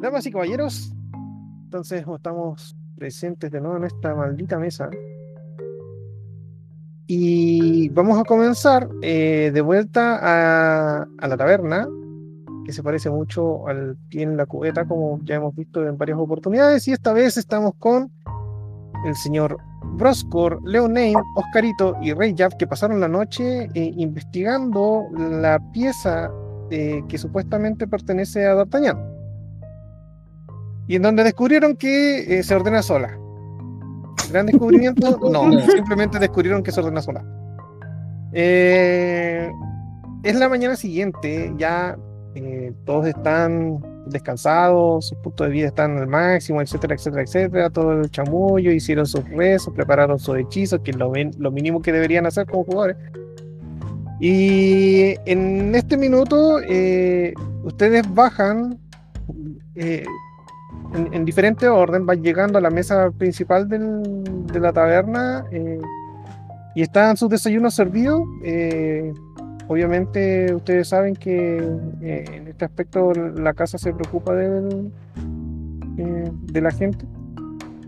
Damas y caballeros, entonces estamos presentes de nuevo en esta maldita mesa. Y vamos a comenzar eh, de vuelta a, la taberna, que se parece mucho al pie en la cubeta, como ya hemos visto en varias oportunidades. Y esta vez estamos con el señor Broscor, Leoname, Oscarito y Rey Jav, que pasaron la noche eh, investigando la pieza eh, que supuestamente pertenece a D'Artagnan. Y en donde descubrieron que eh, se ordena sola. ¿Gran descubrimiento? No, simplemente descubrieron que se ordena sola. Eh, es la mañana siguiente, ya eh, todos están descansados, sus puntos de vida están al máximo, etcétera, etcétera, etcétera. Todo el chamullo, hicieron sus rezos, prepararon sus hechizos, que es lo, lo mínimo que deberían hacer como jugadores. Y en este minuto, eh, ustedes bajan eh, en, en diferente orden, van llegando a la mesa principal del- de la taberna eh, y están sus desayunos servidos. eh, obviamente, ustedes saben que eh, en este aspecto la casa se preocupa del, eh, de la gente.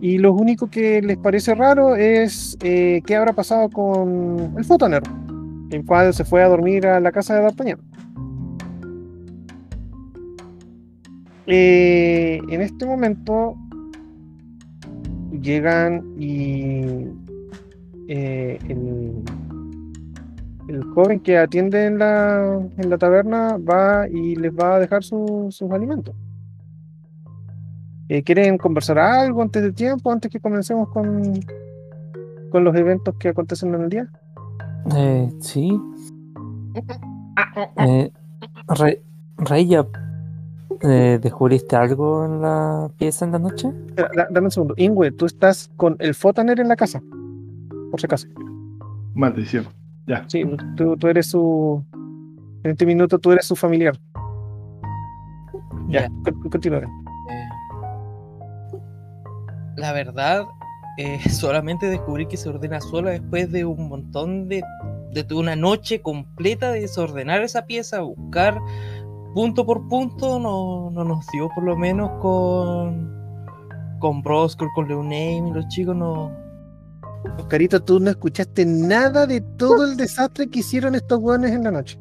Y lo único que les parece raro es eh, qué habrá pasado con el fotonero, el cual se fue a dormir a la casa de D'Artagnan. Eh, en este momento llegan y eh, el, el joven que atiende en la, en la taberna va y les va a dejar su- sus alimentos. Eh, ¿Quieren conversar algo antes de tiempo, antes que comencemos con, con los eventos que acontecen en el día? Eh, sí. Eh, Re- Reya, eh, ¿descubriste algo en la pieza en la noche? Espera, dame un segundo. Ingwe, tú estás con el Fotaner en la casa, por si acaso. Maldición. Ya. Sí, tú, tú eres su. En este minuto tú eres su familiar. Ya, con- continúa. Eh, la verdad, eh, solamente descubrí que se ordena sola después de un montón de, de una noche completa de desordenar esa pieza, buscar punto por punto, no, no nos dio por lo menos con con Broscor, con Leoname y los chicos no. Oscarito, tú no escuchaste nada de todo el desastre que hicieron estos hueones en la noche.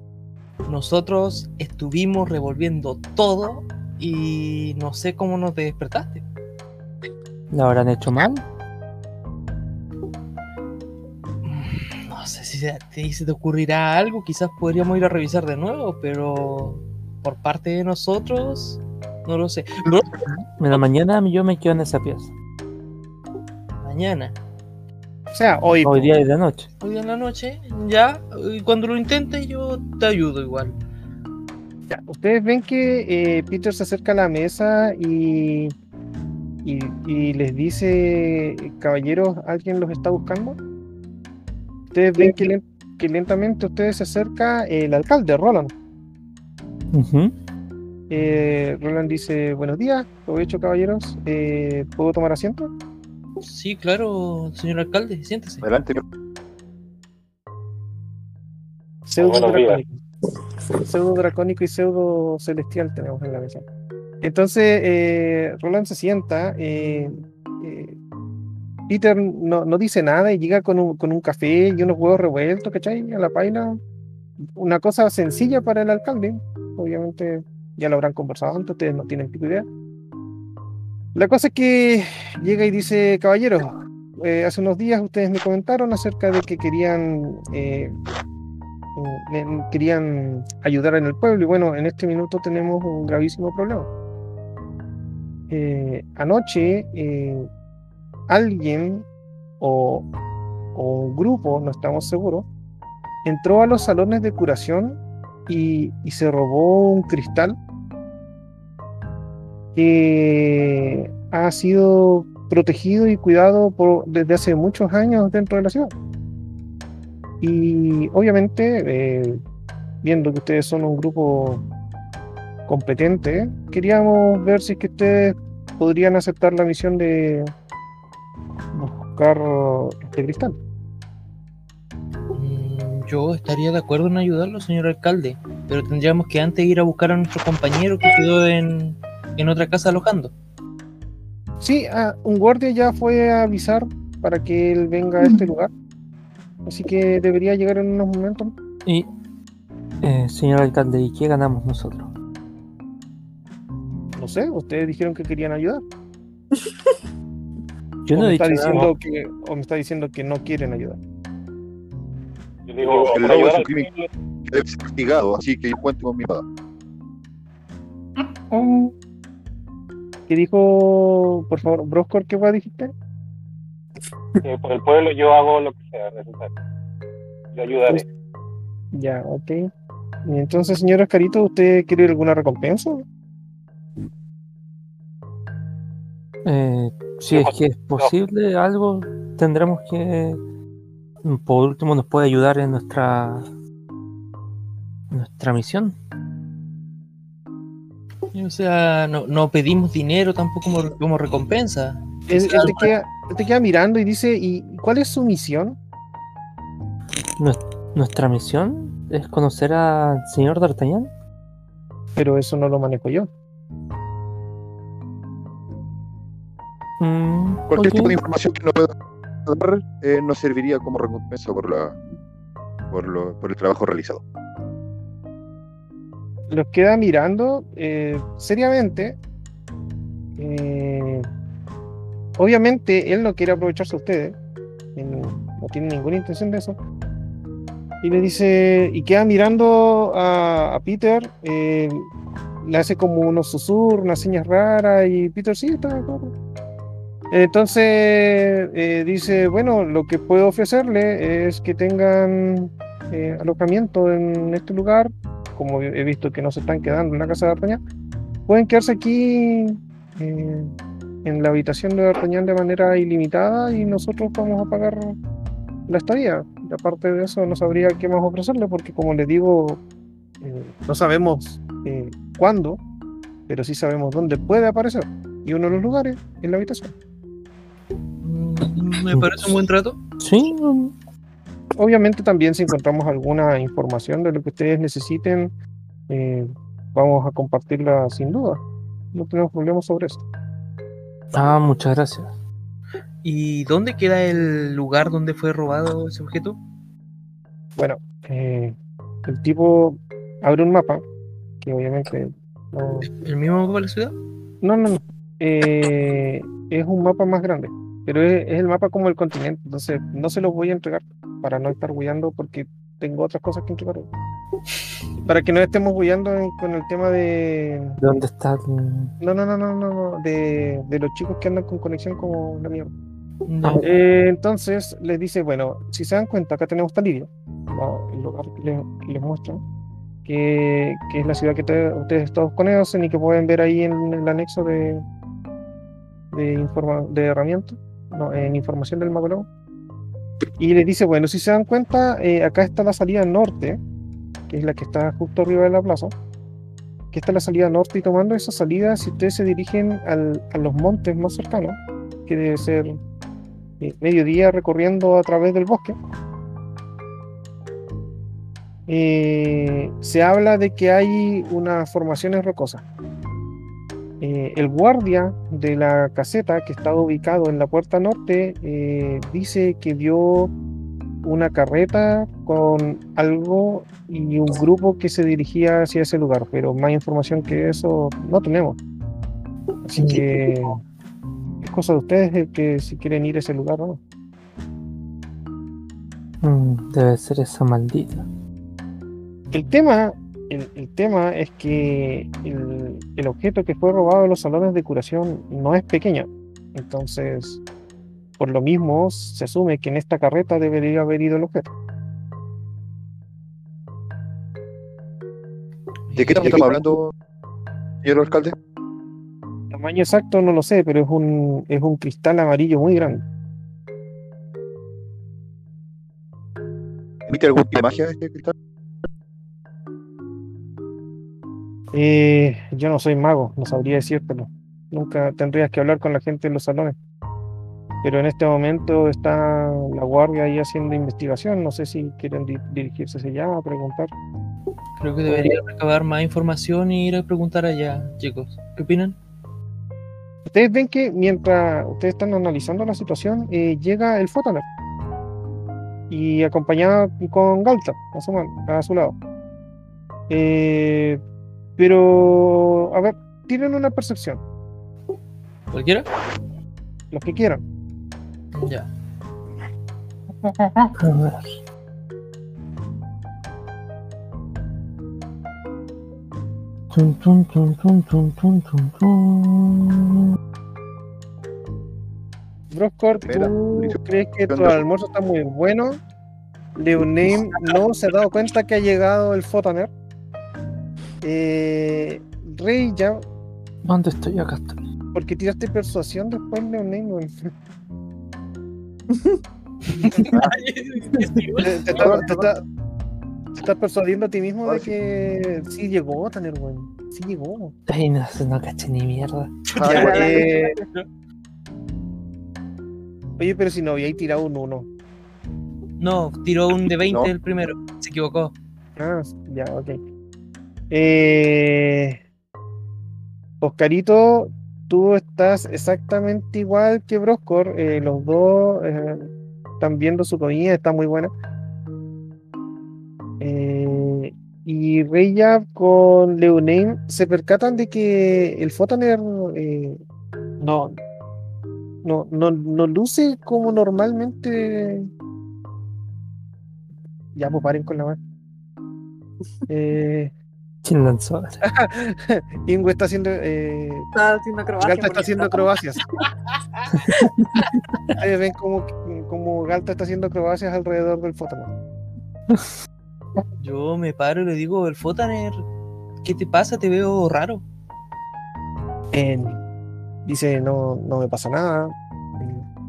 Nosotros estuvimos revolviendo todo y no sé cómo nos despertaste. ¿La habrán hecho mal? No sé si se te, se te ocurrirá algo, quizás podríamos ir a revisar de nuevo, pero por parte de nosotros, no lo sé. En la mañana yo me quedo en esa pieza. mañana, O sea, hoy. Hoy día y de noche. hoy en la noche, ya, y cuando lo intente yo te ayudo igual. Ya, ustedes ven que eh, Peter se acerca a la mesa y, y, y les dice, caballeros, ¿alguien los está buscando? Ustedes ven que, que lentamente ustedes se acerca el alcalde, Roland. Eh, Roland dice, buenos días, aprovecho caballeros, eh, ¿puedo tomar asiento? Sí, claro, señor alcalde, siéntese. Adelante. Pseudo dracónico. Pseudo dracónico y pseudo celestial tenemos en la mesa. Entonces, eh, Roland se sienta. eh, eh, Peter no, no dice nada y llega con un, con un café y unos huevos revueltos, ¿cachai? A la paila. Una cosa sencilla para el alcalde. Obviamente ya lo habrán conversado antes, ustedes no tienen pico idea. La cosa es que llega y dice, caballeros, eh, hace unos días ustedes me comentaron acerca de que querían eh, eh, querían ayudar en el pueblo y bueno, en este minuto tenemos un gravísimo problema. Eh, anoche eh, alguien o, o grupo, no estamos seguros, entró a los salones de curación y, se robó un cristal que ha sido protegido y cuidado desde hace muchos años dentro de la ciudad. Y obviamente, eh, viendo que ustedes son un grupo competente, queríamos ver si es que ustedes podrían aceptar la misión de buscar este cristal. Mm, Yo estaría de acuerdo en ayudarlo, señor alcalde, pero tendríamos que antes ir a buscar a nuestro compañero que quedó en, en otra casa alojando. Sí, ah, un guardia ya fue a avisar para que él venga a este lugar. Así que debería llegar en unos momentos. Y, eh, señor alcalde, ¿y qué ganamos nosotros? No sé, ustedes dijeron que querían ayudar. Yo o, no me he está dicho diciendo nada. que, o me está diciendo que no quieren ayudar. Digo, El es un crimen. que debe ser castigado, así que yo cuento con mi paga. ¿Qué dijo, por favor, Broscor, qué guay dijiste? que por el pueblo yo hago lo que sea necesario. Yo ayudaré. Ya, ok. Y entonces, señor Ascarito, ¿usted quiere alguna recompensa? Eh, si es que es posible algo, tendremos que, por último, nos puede ayudar en nuestra nuestra misión. O sea, no, no pedimos dinero tampoco como, como recompensa. Él, él te queda, él te queda mirando y dice, ¿y cuál es su misión? Nuestra misión es conocer al señor D'Artagnan. Pero eso no lo manejo yo. Mm, Cualquier tipo de información que no pueda dar eh, nos serviría como recompensa por la por, lo- por el trabajo realizado. Los queda mirando eh, seriamente. Eh, obviamente, él no quiere aprovecharse de ustedes. Él no tiene ninguna intención de eso. Y le dice, y queda mirando a, a Peter. le hace como unos susurros, unas señas raras. Y Peter, sí, está. Entonces eh, dice, bueno, lo que puedo ofrecerle es que tengan eh, alojamiento en este lugar como he visto que no se están quedando en la casa de D'Artagnan, pueden quedarse aquí eh, en la habitación de D'Artagnan de manera ilimitada y nosotros vamos a pagar la estadía. Y aparte de eso, no sabría qué más ofrecerle porque, como les digo, no sabemos cuándo, pero sí sabemos dónde puede aparecer. Y uno de los lugares es la habitación. Me parece un buen trato. Sí, Obviamente también si encontramos alguna información de lo que ustedes necesiten, eh, vamos a compartirla sin duda. No tenemos problemas sobre eso. ah, muchas gracias. ¿Y dónde queda el lugar donde fue robado ese objeto? Bueno, eh, el tipo abre un mapa, que obviamente no, ¿El mismo mapa de la ciudad? no, no, no. Eh, es un mapa más grande, pero es, es el mapa como el continente, entonces no se los voy a entregar para no estar guiando porque tengo otras cosas que entregar. Para que no estemos guiando con el tema de, ¿De dónde está? No, no, no, no, no, no, de, de los chicos que andan con conexión como la mierda. No. Eh, entonces les dice, bueno, si se dan cuenta, acá tenemos Taliria, el lugar que les, les muestran, que, que es la ciudad que te- ustedes todos conocen y que pueden ver ahí en el anexo de, de, informa- de herramientas, en información del Mago. Y les dice, bueno, si se dan cuenta, eh, acá está la salida norte, que es la que está justo arriba de la plaza. Que está la salida norte y tomando esa salida, si ustedes se dirigen al- a los montes más cercanos, que debe ser eh, mediodía recorriendo a través del bosque, eh, se habla de que hay unas formaciones rocosas. Eh, el guardia de la caseta que estaba ubicado en la puerta norte eh, dice que vio una carreta con algo y un grupo que se dirigía hacia ese lugar, pero más información que eso no tenemos. Así que es cosa de ustedes el que si quieren ir a ese lugar o no. Mm, debe ser esa maldita. El tema, el, el tema es que el, el objeto que fue robado de los salones de curación no es pequeño. Entonces, por lo mismo, se asume que en esta carreta debería haber ido el objeto. ¿De qué estamos hablando, señor alcalde? El tamaño exacto no lo sé, pero es un, es un cristal amarillo muy grande. ¿Emite algún tipo de magia este cristal? Eh, yo no soy mago, no sabría decírtelo. Nunca tendrías que hablar con la gente en los salones. Pero en este momento está la guardia ahí haciendo investigación. No sé si quieren di- dirigirse hacia allá a preguntar. Creo que debería recabar más información y ir a preguntar allá, chicos. ¿Qué opinan? Ustedes ven que mientras ustedes están analizando la situación, eh, llega el Fotaner. Y acompañado con Galta a su, a su lado. Eh, pero, a ver, tienen una percepción, ¿Cualquiera? los que quieran. Ya. Tun, tun, tun, tun. Broscor, Mira, ¿tú dice- crees que tu almuerzo está muy bueno? Leoname no se ha dado cuenta que ha llegado el Fotaner. Eh, Rey ya, ¿Dónde estoy? Acá estoy. porque tiraste persuasión después, weón. Te, te está- te está- te estás persuadiendo a ti mismo de que sí llegó Tanner, weón. Sí llegó. Ay, no, no caché ni mierda. Eh, Oye, pero si no había tirado un 1. No, tiró un de 20 No. el primero. Se equivocó. Ah, ya, ok. Eh, Oscarito, tú estás exactamente igual que Broscor. eh, los dos eh, están viendo su comida, está muy buena. Eh, y Reya con Leoname se percatan de que el Fotaner eh, no, no, no, no luce como normalmente. Ya, pues paren con la mano. Eh, Ingo está haciendo. Eh, Está haciendo acrobacia. Galta está haciendo acrobacias. Ustedes ven como, como Galta está haciendo acrobacias alrededor del Fotaner. Yo me paro y le digo, el Fotaner, ¿qué te pasa? Te veo raro. Eh, dice, no, no me pasa nada.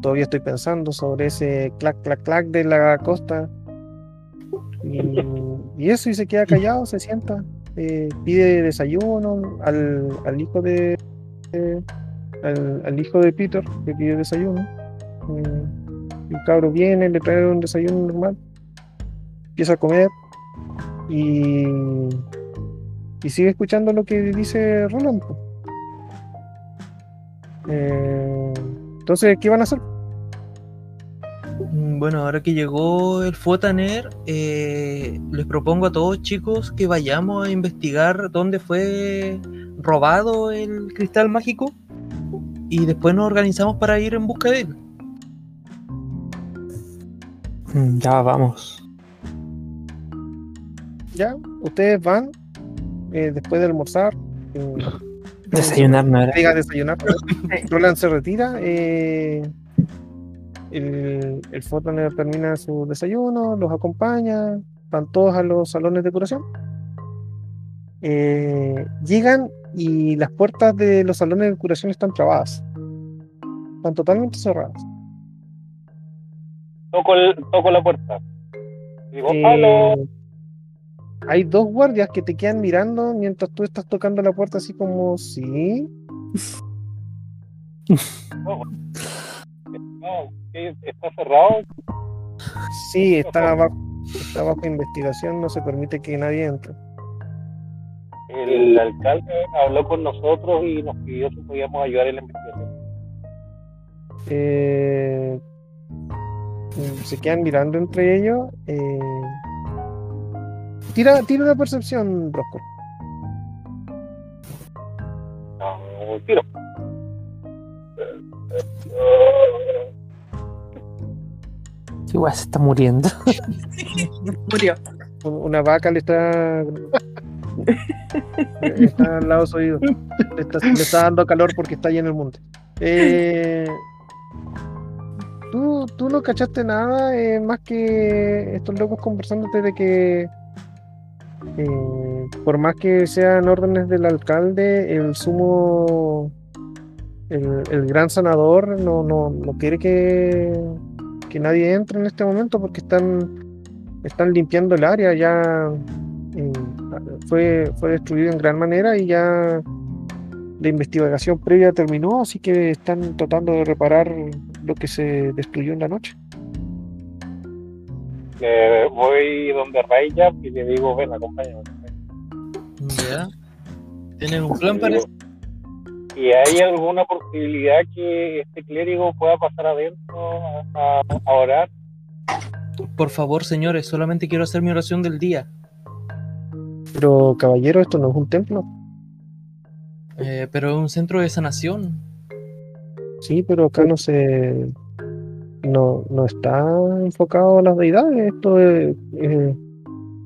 Todavía estoy pensando sobre ese clac, clac, clac de la costa. Y, y eso, y se queda callado, se sienta. Eh, pide desayuno al, al hijo de, al, hijo de Peter, que pide desayuno. Eh, el cabro viene, le trae un desayuno normal. Empieza a comer. Y, y sigue escuchando lo que dice Roland. Eh, entonces, ¿qué van a hacer? Mm, Bueno, ahora que llegó el Fotaner, eh, les propongo a todos chicos que vayamos a investigar dónde fue robado el cristal mágico y después nos organizamos para ir en busca de él. Mm, Ya vamos. Ya, ustedes van eh, después de almorzar. eh, Desayunar no era. diga desayunar. Roland se retira. eh, el, el termina su desayuno, los acompaña, van todos a los salones de curación. Eh, llegan y las puertas de los salones de curación están trabadas. Están totalmente cerradas. Toco, el- toco la puerta. Digo, Eh, ¡Halo! hay dos guardias que te quedan mirando mientras tú estás tocando la puerta así como, sí. ¿Está cerrado? Sí, está bajo, está bajo investigación, no se permite que nadie entre. El alcalde habló con nosotros y nos pidió si podíamos ayudar en la investigación. Eh, mm, se quedan mirando entre ellos. eh, tira, tira una percepción, Rosco. No, tiro. Igual se está muriendo. Murió. Una vaca le está. está al lado de su oído. Le está, le está dando calor porque está ahí en el monte. Eh, ¿tú, tú no cachaste nada eh, más que estos locos conversándote de que. eh, por más que sean órdenes del alcalde, el sumo. El, el gran sanador no, no, no quiere que, que nadie entre en este momento porque están están limpiando el área, ya eh, fue, fue destruido en gran manera y ya la investigación previa terminó, así que están tratando de reparar lo que se destruyó en la noche. Voy donde Raya y le digo, ven, acompáñame. ¿Ya? ¿Tienen un plan para eso? ¿Y hay alguna posibilidad que este clérigo pueda pasar adentro a, a orar? Por favor, señores, solamente quiero hacer mi oración del día. Pero, caballero, esto no es un templo. Eh, pero es un centro de sanación. Sí, pero acá no se. No, no está enfocado a las deidades. Esto es, eh,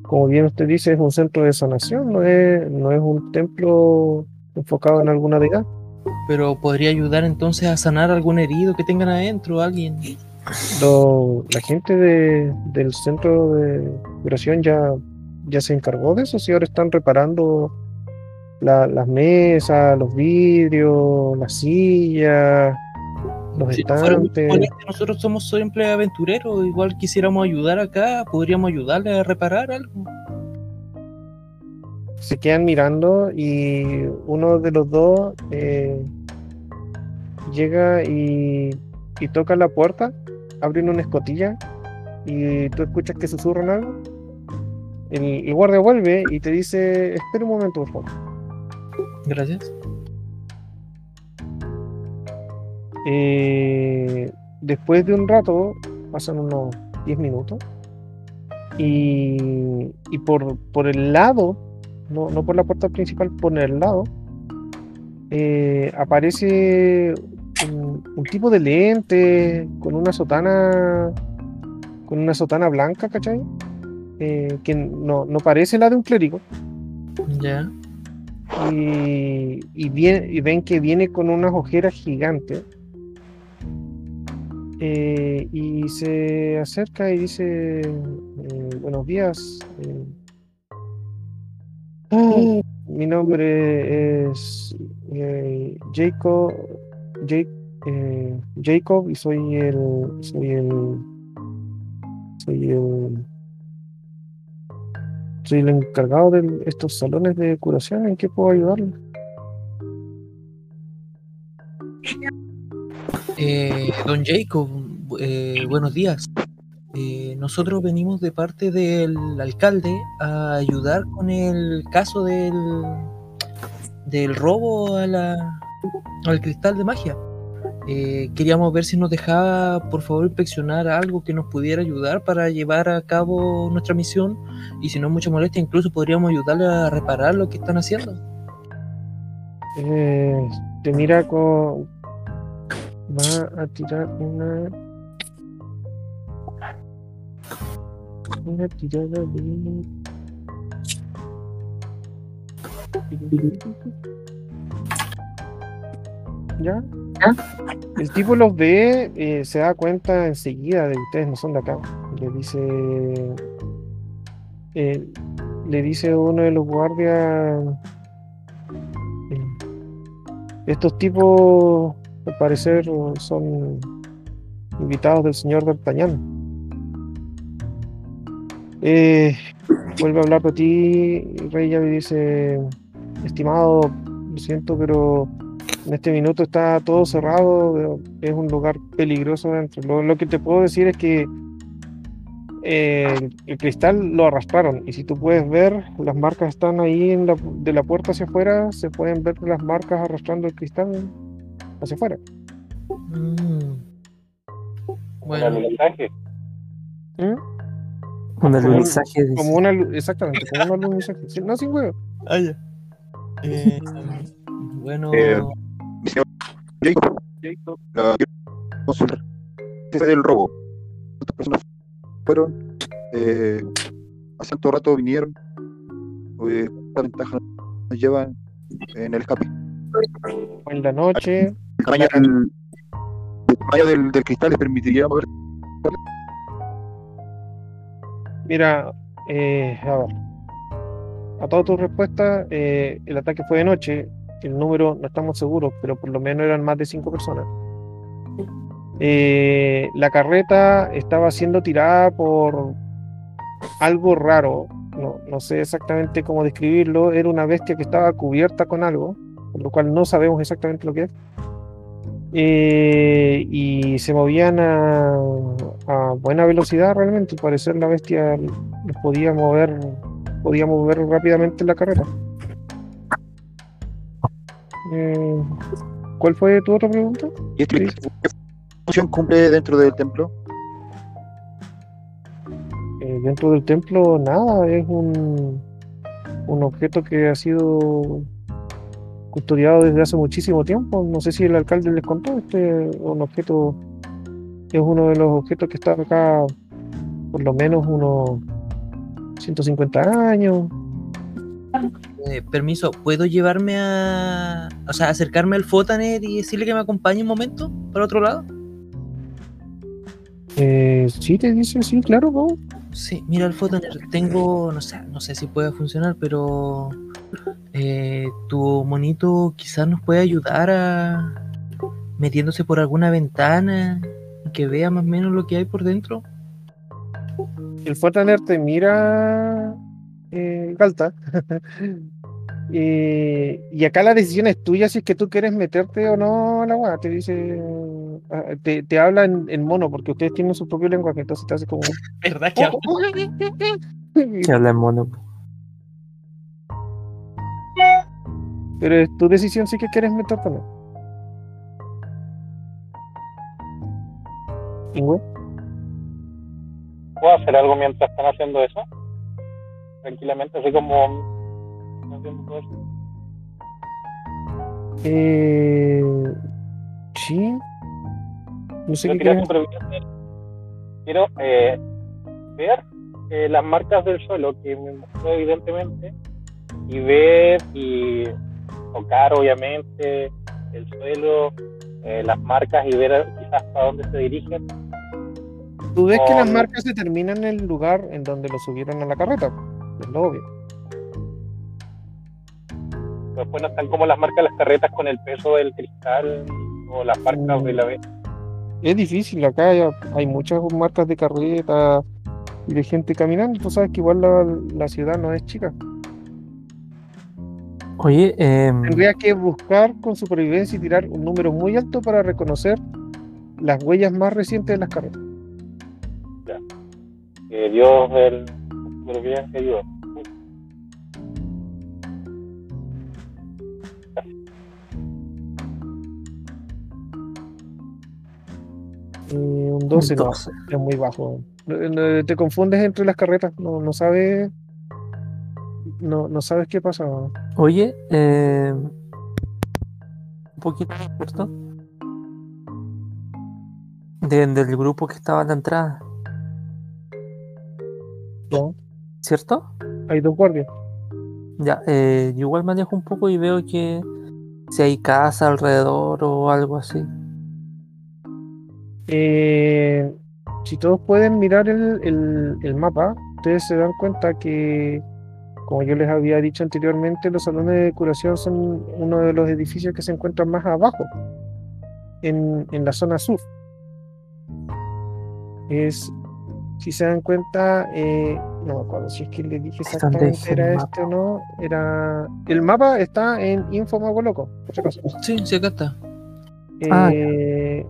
como bien usted dice, es un centro de sanación, no es, no es un templo enfocado en alguna deidad. Pero podría ayudar entonces a sanar algún herido que tengan adentro, alguien. Lo- la gente de- del centro de curación ya, ya se encargó de eso, si ahora están reparando la- las mesas, los vidrios, las sillas, los Si no fuera muy estantes. nosotros somos siempre aventureros, igual quisiéramos ayudar acá, podríamos ayudarle a reparar algo. Se quedan mirando y uno de los dos eh, llega y, y toca la puerta, abren una escotilla y tú escuchas que susurran algo. El, el guardia vuelve y te dice, espera un momento, por favor. Gracias. Eh, después de un rato, pasan unos 10 minutos, y, y por, por el lado, no, no por la puerta principal, por el lado, eh, aparece un, un tipo de lente con una sotana, con una sotana blanca, ¿cachai? Eh, que no, no parece la de un clérigo. Ya. y, y, y ven que viene con unas ojeras gigantes. Eh, y se acerca y dice, eh, buenos días. eh, ah, mi nombre es eh, Jacob, Ja- eh, Jacob y soy el, soy el, soy el, soy el encargado de estos salones de curación. ¿En qué puedo ayudarle? Eh, don Jacob, eh, buenos días. Eh, nosotros venimos de parte del alcalde a ayudar con el caso del, del robo a la, al cristal de magia. Eh, queríamos ver si nos dejaba, por favor, inspeccionar algo que nos pudiera ayudar para llevar a cabo nuestra misión. Y si no es mucha molestia, incluso podríamos ayudarle a reparar lo que están haciendo. Eh, te mira con. Va a tirar una. Una tirada de. ¿Ya? El tipo los ve, se da cuenta enseguida de que ustedes no son de acá. Le dice. eh, le dice uno de los guardias. eh, estos tipos, al parecer, son invitados del señor D'Artagnan. Eh, vuelve a hablar de ti, Rey, y dice: Estimado, lo siento, pero en este minuto está todo cerrado, es un lugar peligroso dentro. Lo, lo que te puedo decir es que eh, el, el cristal lo arrastraron y si tú puedes ver, las marcas están ahí en la, de la puerta hacia afuera, se pueden ver las marcas arrastrando el cristal hacia afuera. Mm. Bueno. ¿Mm? Un Como un- alunizaje. dice. Como una, exactamente, como un alunizaje. No, sin huevo. Ah, ya. Eh, bueno, Eh, señor Jacob, la. Ese del robo. ¿Cuántas personas fueron? Eh, ¿Hace cuánto rato vinieron? Eh, ¿Cuánta ventaja nos llevan en el escape? En la noche, ¿El tamaño del, el tamaño del, del cristal les permitiría mover? Mira, eh, a ver. Todas tus respuestas, eh, el ataque fue de noche. El número no estamos seguros, pero por lo menos eran más de cinco personas. Eh, la carreta estaba siendo tirada por algo raro. No, no sé exactamente cómo describirlo. Era una bestia que estaba cubierta con algo, por lo cual no sabemos exactamente lo que es. Eh, y se movían a, a buena velocidad realmente. Al parecer la bestia los podía mover, podía mover rápidamente la carreta. Eh, ¿Cuál fue tu otra pregunta? ¿Y este, qué función cumple dentro del templo? Eh, dentro del templo, nada, es un, un objeto que ha sido custodiado desde hace muchísimo tiempo. No sé si el alcalde les contó, este es un objeto, es uno de los objetos que está acá por lo menos unos 150 años. Eh, permiso, ¿puedo llevarme a. O sea, acercarme al Fotaner y decirle que me acompañe un momento para otro lado? Eh, sí, te dice, sí, claro, ¿no? Sí, mira el Fotaner, tengo. No sé, no sé si puede funcionar, pero. Eh, tu monito quizás nos puede ayudar a. metiéndose por alguna ventana y que vea más o menos lo que hay por dentro. El Fortaner te mira, eh, Galta. y, y acá la decisión es tuya si es que tú quieres meterte o no a la weá. Te dice, ah, te, te habla en, en mono porque ustedes tienen su propio lenguaje, entonces te hace como. ¿Verdad que hablo? Que habla en mono. Pero es tu decisión si que quieres meterte o no. ¿Puedo hacer algo mientras están haciendo eso? Tranquilamente, así como están haciendo todo eso. Eh, sí. No sé Yo qué quería. Quiero eh, ver eh, las marcas del suelo que me mostró evidentemente y ver y tocar obviamente el suelo, eh, las marcas y ver quizás para dónde se dirigen. Tú ves que las marcas se terminan en el lugar en donde lo subieron a la carreta. Es lo obvio. Después no están como las marcas de las carretas con el peso del cristal o las marcas de la vez. Es difícil, acá hay, hay muchas marcas de carreta y de gente caminando. Tú sabes que igual la, la ciudad no es chica. Oye, em, Tendría que buscar con supervivencia y tirar un número muy alto para reconocer las huellas más recientes de las carretas. Que Dios del supervivencia ayuda. Eh, un 12 no, 12. es muy bajo. No- no- Te confundes entre las carretas, no, no sabes. No, no sabes qué pasa. Oye, eh, un poquito, ¿cierto? De- del grupo que estaba a la entrada, ¿no? ¿cierto? Hay dos guardias. Ya, eh, yo igual manejo un poco y veo que si hay casa alrededor o algo así. Eh, si todos pueden mirar el, el- el mapa, ustedes se dan cuenta que, como yo les había dicho anteriormente, los salones de curación son uno de los edificios que se encuentran más abajo, en, en la zona sur. Es, si se dan cuenta, eh, no me acuerdo si es que le dije ¿Es donde exactamente era mapa? este o no, era... El mapa está en Info Mago Loco, por si acaso. Sí, sí, acá está. Ah. Eh,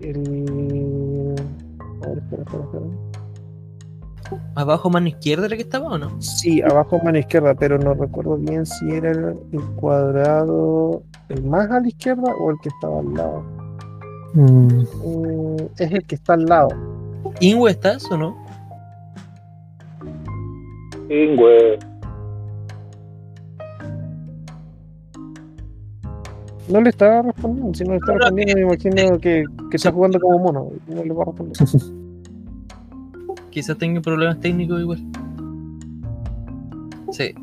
el... a ver, espera, espera, espera. ¿Abajo mano izquierda era que estaba o no? Sí, abajo mano izquierda, pero no recuerdo bien si era el, el cuadrado el más a la izquierda o el que estaba al lado. Mm, Mm, es el que está al lado. ¿Ingwe estás o no? Ingüe. No le estaba respondiendo, si no le está respondiendo, me imagino que, que está jugando como mono. No le va a responder. Quizás tenga problemas técnicos igual. Sí.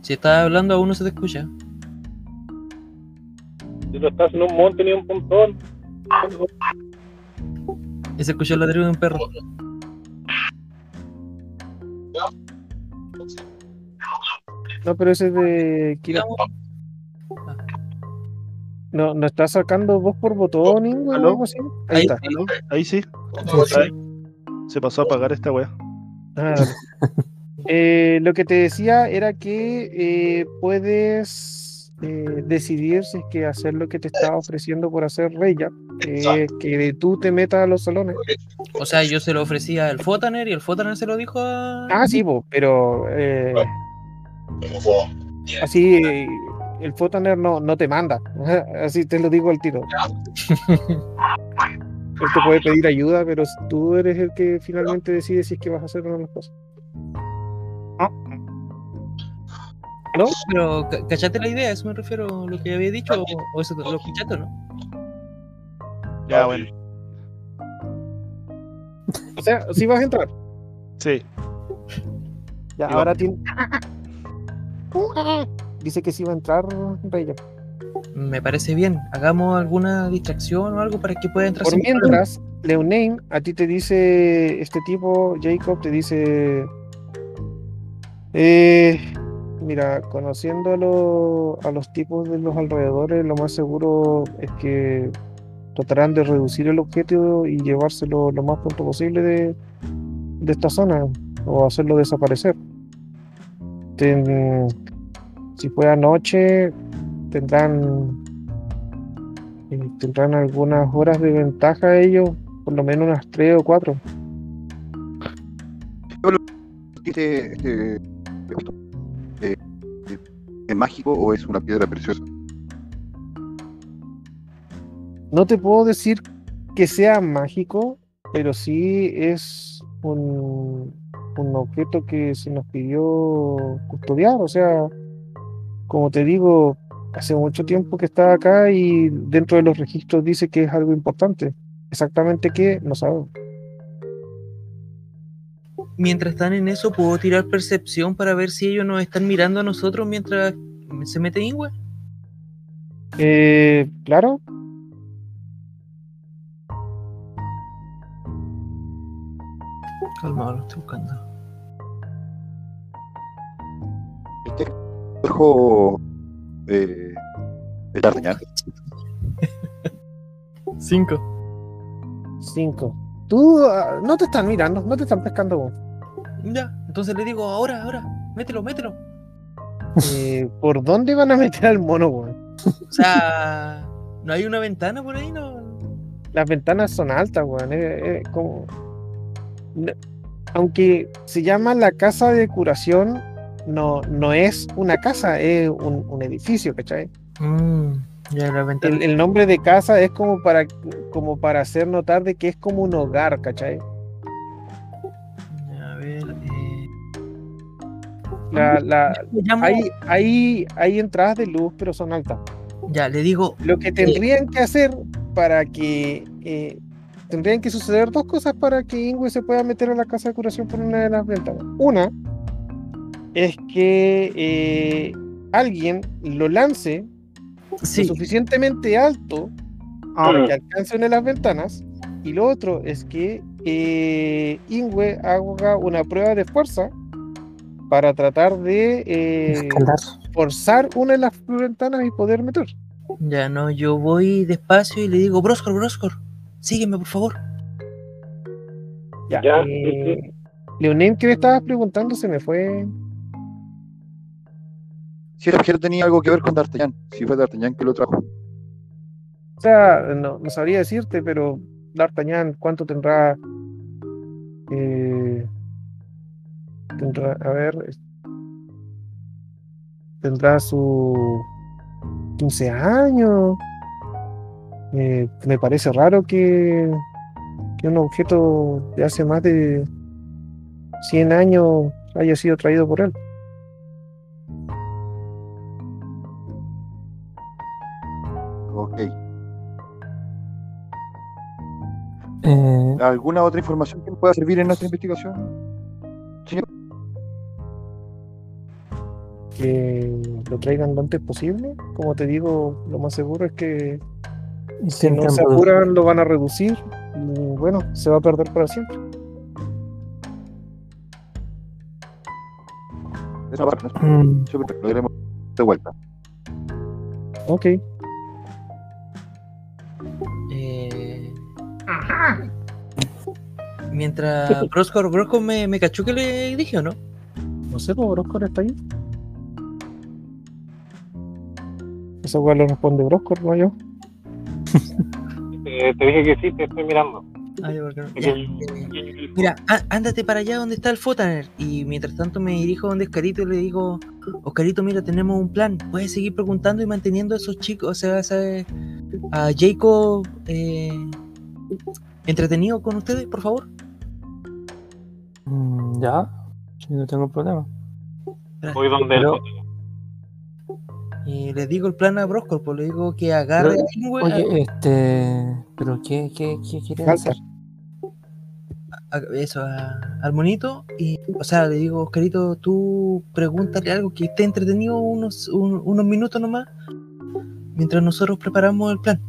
Si estás hablando aún no se te escucha. Si no estás en un monte ni un montón. Y se escuchó el ladrido de un perro. No, pero ese es de Kira. No, ¿no está sacando voz por botón, Ingo, o ¿Aló? algo así? Ahí Ahí está. ¿Aló? Ahí sí. sí. Ahí. Se pasó a apagar esta weá. Ah. Eh, lo que te decía era que eh, puedes eh, decidir si es que hacer lo que te estaba ofreciendo por hacer Reya, que, que tú te metas a los salones. O sea, yo se lo ofrecía al Fotaner y el Fotaner se lo dijo a. Ah, sí, po, pero eh, así eh, el Fotaner no, no te manda, así te lo digo al tiro. Él te puede pedir ayuda, pero tú eres el que finalmente decide si es que vas a hacer o no las cosas. ¿No? Pero, ca- ¿cachaste la idea? ¿A eso me refiero lo que había dicho? ¿O, o eso lo escuchaste o no? Ya, bueno. O sea, si vas a entrar. Sí. Ya, ahora tiene. Dice que sí va a entrar Reya. Me parece bien. Hagamos alguna distracción o algo para que pueda entrar Por mientras, Leoname, a ti te dice este tipo, Jacob, te dice. eh, mira, conociendo a, lo- a los tipos de los alrededores, lo más seguro es que tratarán de reducir el objeto y llevárselo lo más pronto posible de, de esta zona o hacerlo desaparecer. Ten- si fue anoche, tendrán eh, tendrán algunas horas de ventaja ellos, por lo menos unas tres o cuatro. Este, este, eh, eh, ¿Es mágico o es una piedra preciosa? No te puedo decir que sea mágico, pero sí es un, un objeto que se nos pidió custodiar. O sea, como te digo, hace mucho tiempo que está acá y dentro de los registros dice que es algo importante. Exactamente qué, no sabemos. Mientras están en eso, ¿puedo tirar percepción para ver si ellos nos están mirando a nosotros mientras se mete Ingwe? Eh, claro, Calmado, lo estoy buscando. Ojo eh, de D'Artagnan. Cinco. cinco. Tú ah, no te están mirando, no te están pescando. vos. Ya, entonces le digo, ahora, ahora, mételo, mételo. Eh, ¿Por dónde van a meter al mono, weón? O sea, ¿no hay una ventana por ahí? No. Las ventanas son altas, weón. eh, eh, como... Aunque se llama la casa de curación, no, no es una casa, es un, un edificio, ¿cachai? Mm, ya. El, el nombre de casa es como para, como para hacer notar de que es como un hogar, ¿cachai? A ver, eh... La, la- llamo- hay, hay, hay entradas de luz, pero son altas. Ya, le digo, Lo que tendrían que hacer para que eh, tendrían que suceder dos cosas para que Ingwe se pueda meter a la casa de curación por una de las ventanas. Una es que eh, alguien lo lance sí, lo suficientemente alto para que alcance una de las ventanas. Y lo otro es que eh, Ingwe haga una prueba de fuerza para tratar de eh, forzar una de las ventanas y poder meter. ya no, yo voy despacio y le digo, Broscor, Broscor, sígueme por favor. Ya. Ya, eh, Leonín, ¿qué me estabas preguntando? Se me fue. Si el objeto tenía algo que ver con D'Artagnan, si fue D'Artagnan que lo trajo. O sea, no, sabría decirte, pero D'Artagnan, ¿cuánto tendrá? Eh, tendrá, a ver, tendrá su 15 años. Eh, me parece raro que, que un objeto de hace más de 100 años haya sido traído por él. Eh, ¿Alguna otra información que nos pueda servir en nuestra investigación? que lo traigan lo antes posible. Como te digo, lo más seguro es que si no se apuran lo van a reducir y bueno, se va a perder para siempre. Esa parte. Mm, Súper, lo diremos de vuelta. Ok. Mientras Broscor, Broscor me, me cachó que le dije, ¿o no? No sé, pues Broscor está ahí. Eso igual lo responde Broscor, no yo. Eh, te dije que sí, te estoy mirando. Ay, ¿por qué no? Ya, eh, Mira, ándate para allá donde está el Fotaner. Y mientras tanto me dirijo donde Oscarito y le digo, Oscarito, mira, tenemos un plan. Puedes seguir preguntando y manteniendo a esos chicos, o sea, esa- a Jacob eh, entretenido con ustedes, por favor. Mm, ya, no tengo problema. Voy donde Pero- el Y le digo el plan a Broscor, pues le digo que agarre Pero, a Oye, este. ¿Pero qué, qué, qué quieren Falta. hacer? a- eso, a- al monito. Y, o sea, le digo, Oscarito, tú pregúntale algo que esté entretenido unos, un- unos minutos nomás. Mientras nosotros preparamos el plan.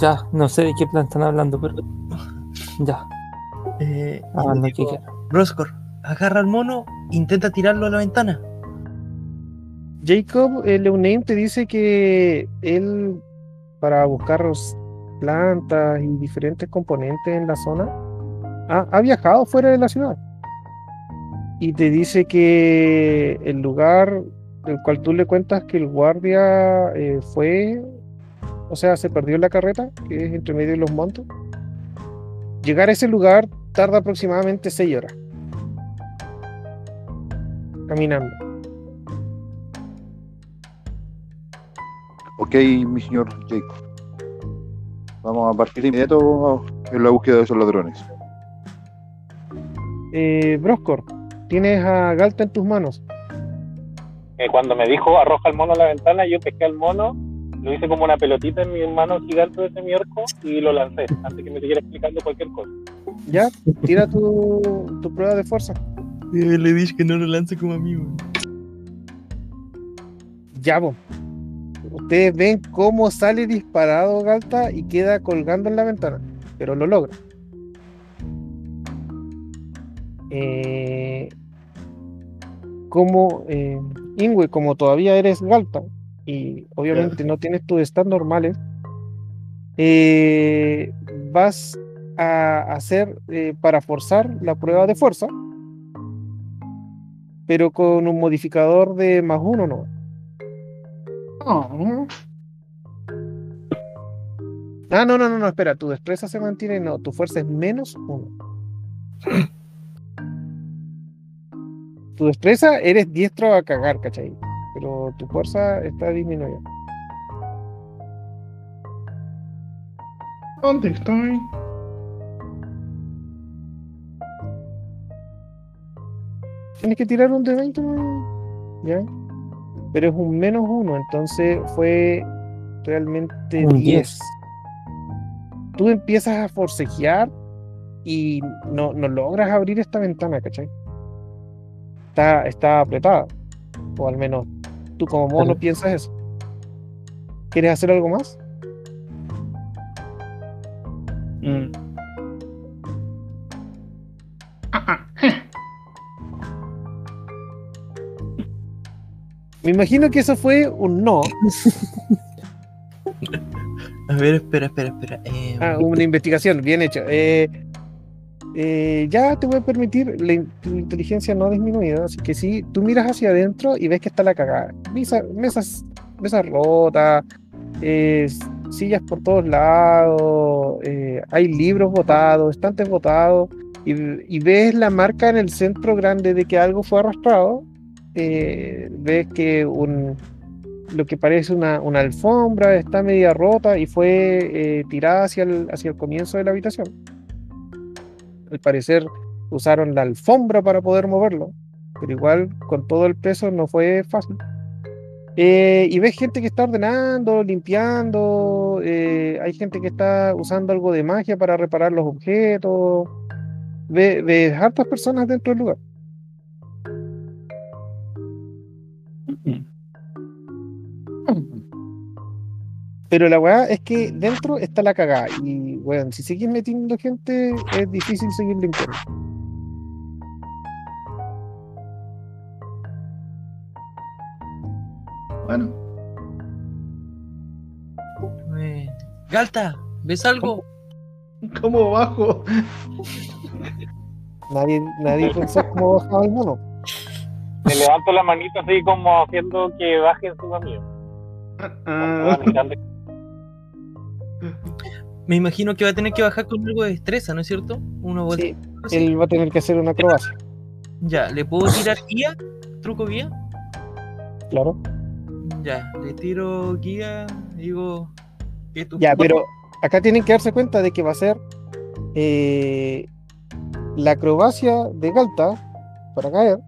Ya, no sé de qué plan están hablando, pero. Ya, Eh, digo, quieran. Broscor, agarra al mono, intenta tirarlo a la ventana. Jacob eh, Leoname te dice que él, para buscar plantas y diferentes componentes en la zona, ha, ha viajado fuera de la ciudad. Y te dice que el lugar del cual tú le cuentas que el guardia eh, fue, o sea, se perdió en la carreta, que es entre medio de los montes. Llegar a ese lugar tarda aproximadamente seis horas. Caminando. Ok, mi señor Jacob. Vamos a partir de inmediato en la búsqueda de esos ladrones. Eh, Broscor, tienes a Galta en tus manos. Eh, cuando me dijo arroja el mono a la ventana, yo pesqué al mono, lo hice como una pelotita en mi mano gigante de ese miércoles y lo lancé antes que me siguiera explicando cualquier cosa. Ya, tira tu, tu prueba de fuerza. le dije que no lo lance como amigo. Ya, po. Ustedes ven cómo sale disparado Galta y queda colgando en la ventana, pero lo logra. Eh, como eh, Ingwe, como todavía eres Galta y obviamente no tienes tus stats normales, eh, vas a hacer eh, para forzar la prueba de fuerza, pero con un modificador de más uno, ¿no? Ah, no, no, no, no, espera, tu destreza se mantiene, no, tu fuerza es menos uno. Tu destreza eres diestro a cagar, ¿cachai? Pero tu fuerza está disminuida. ¿Dónde estoy? Tienes que tirar un de 20, ¿no? ¿ya? Pero es un menos uno, entonces fue realmente Un 10. 10. Tú empiezas a forcejear y no, no logras abrir esta ventana, ¿cachai? Está, está apretada. O al menos tú como mono Vale. piensas eso. ¿Quieres hacer algo más? Mm. Ah, ah. Me imagino que eso fue un no. A ver, espera, espera, espera. Eh, Ah, una investigación, bien hecho. Eh, eh, ya te voy a permitir, la inteligencia no ha disminuido, así que sí, tú miras hacia adentro y ves que está la cagada. Mesa- mesas, mesas rotas, sillas por todos lados, eh, hay libros botados, estantes botados, y, ves la marca en el centro grande de que algo fue arrastrado. eh, ves que un, lo que parece una, alfombra está media rota y fue tirada hacia hacia el comienzo de la habitación. Al parecer usaron la alfombra para poder moverlo, pero igual con todo el peso no fue fácil. Eh, y ves gente que está ordenando, limpiando, eh, hay gente que está usando algo de magia para reparar los objetos. Ve- Ves hartas personas dentro del lugar. Pero la weá es que dentro está la cagada. Y bueno, si sigues metiendo gente, es difícil seguir limpiando. Bueno, eh, Galta, ¿ves algo? ¿cómo bajo? Nadie, nadie pensó cómo bajaba el mono. Le levanto la manita así como haciendo que baje mío. Ah, Mirando- Me imagino que va a tener que bajar con algo de destreza, ¿no es cierto? Uno vuelta. Sí, él va a tener que hacer una acrobacia, Ya, ¿le puedo tirar guía? ¿Truco guía? claro. Ya, le tiro guía, digo. que tú- Ya, pero acá tienen que darse cuenta de que va a ser eh, la acrobacia de Galta para caer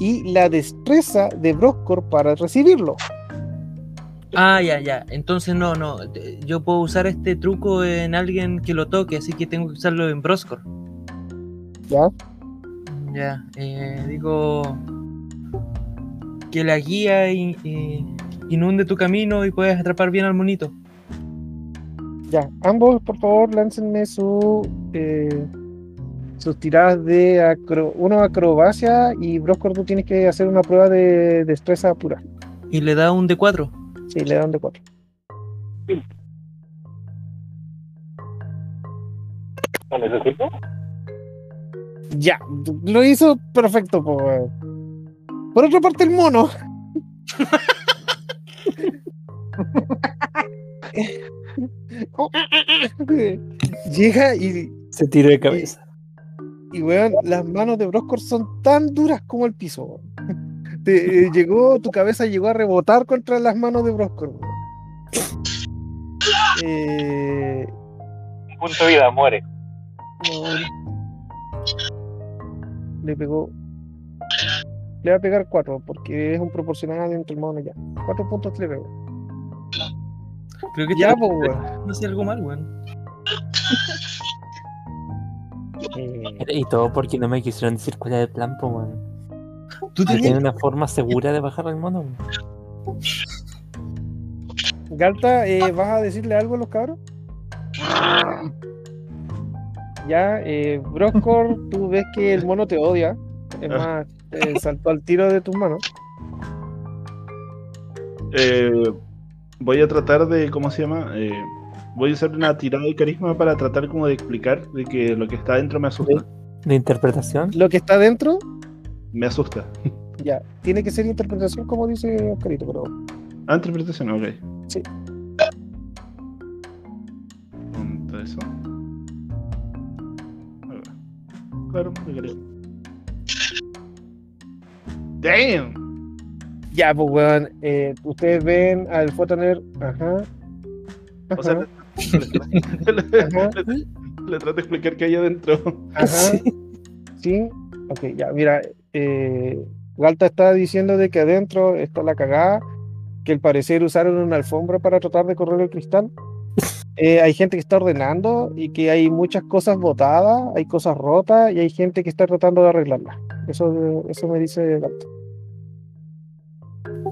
y la destreza de Broscor para recibirlo. Ah, ya, ya. Entonces no, no. Yo puedo usar este truco en alguien que lo toque, así que tengo que usarlo en Broscor. ¿Ya? Ya, eh, digo que la guía in- inunde tu camino y puedes atrapar bien al monito. Ya, ambos por favor láncenme su, eh, sus tiradas de acro, uno acrobacia y Broscor tú tienes que hacer una prueba de destreza pura. Y le da un D4. Sí, le dan de cuatro. ¿Lo necesito? Ya, lo hizo perfecto. po, weón. Por otra parte, el mono. Llega y, Se tiró de cabeza. y weón, las manos de Broscor son tan duras como el piso. weón. Te, eh, llegó, tu cabeza llegó a rebotar contra las manos de Broscor. weón. Eh, Un punto de vida, muere. No. Le pegó. Le va a pegar 4 porque es un proporcional entre el mono ya. 4 puntos le pegó. Creo que Ya, este- pues, weón. no hace algo mal, weón. Eh, Y todo porque no me quisieron decir cuál era el plan, pues, weón. Tú Tiene tenías. una forma segura de bajar al mono. Galta, eh, ¿vas a decirle algo a los cabros? Ya, eh, Broscor, tú ves que el mono te odia. Es más, te saltó al tiro de tus manos. eh, voy a tratar de, ¿cómo se llama? Eh, voy a usar una tirada de carisma para tratar como de explicar de que lo que está adentro me asusta. De interpretación. Lo que está dentro, Me asusta. ya, tiene que ser interpretación como dice Oscarito, pero Ah, interpretación, ok. Sí. Punto eso. A ver. Claro, me creo. Damn. ya, pues weón, eh, ustedes ven al Fotoner, ajá. O sea, le, le- Ajá. le- le trato de explicar qué hay adentro. ajá. Sí, ok, ya, mira, eh, Galta está diciendo de que adentro está la cagada, que al parecer usaron una alfombra para tratar de correr el cristal. Eh, hay gente que está ordenando y que hay muchas cosas botadas, hay cosas rotas y hay gente que está tratando de arreglarlas. Eso, eso me dice Galta.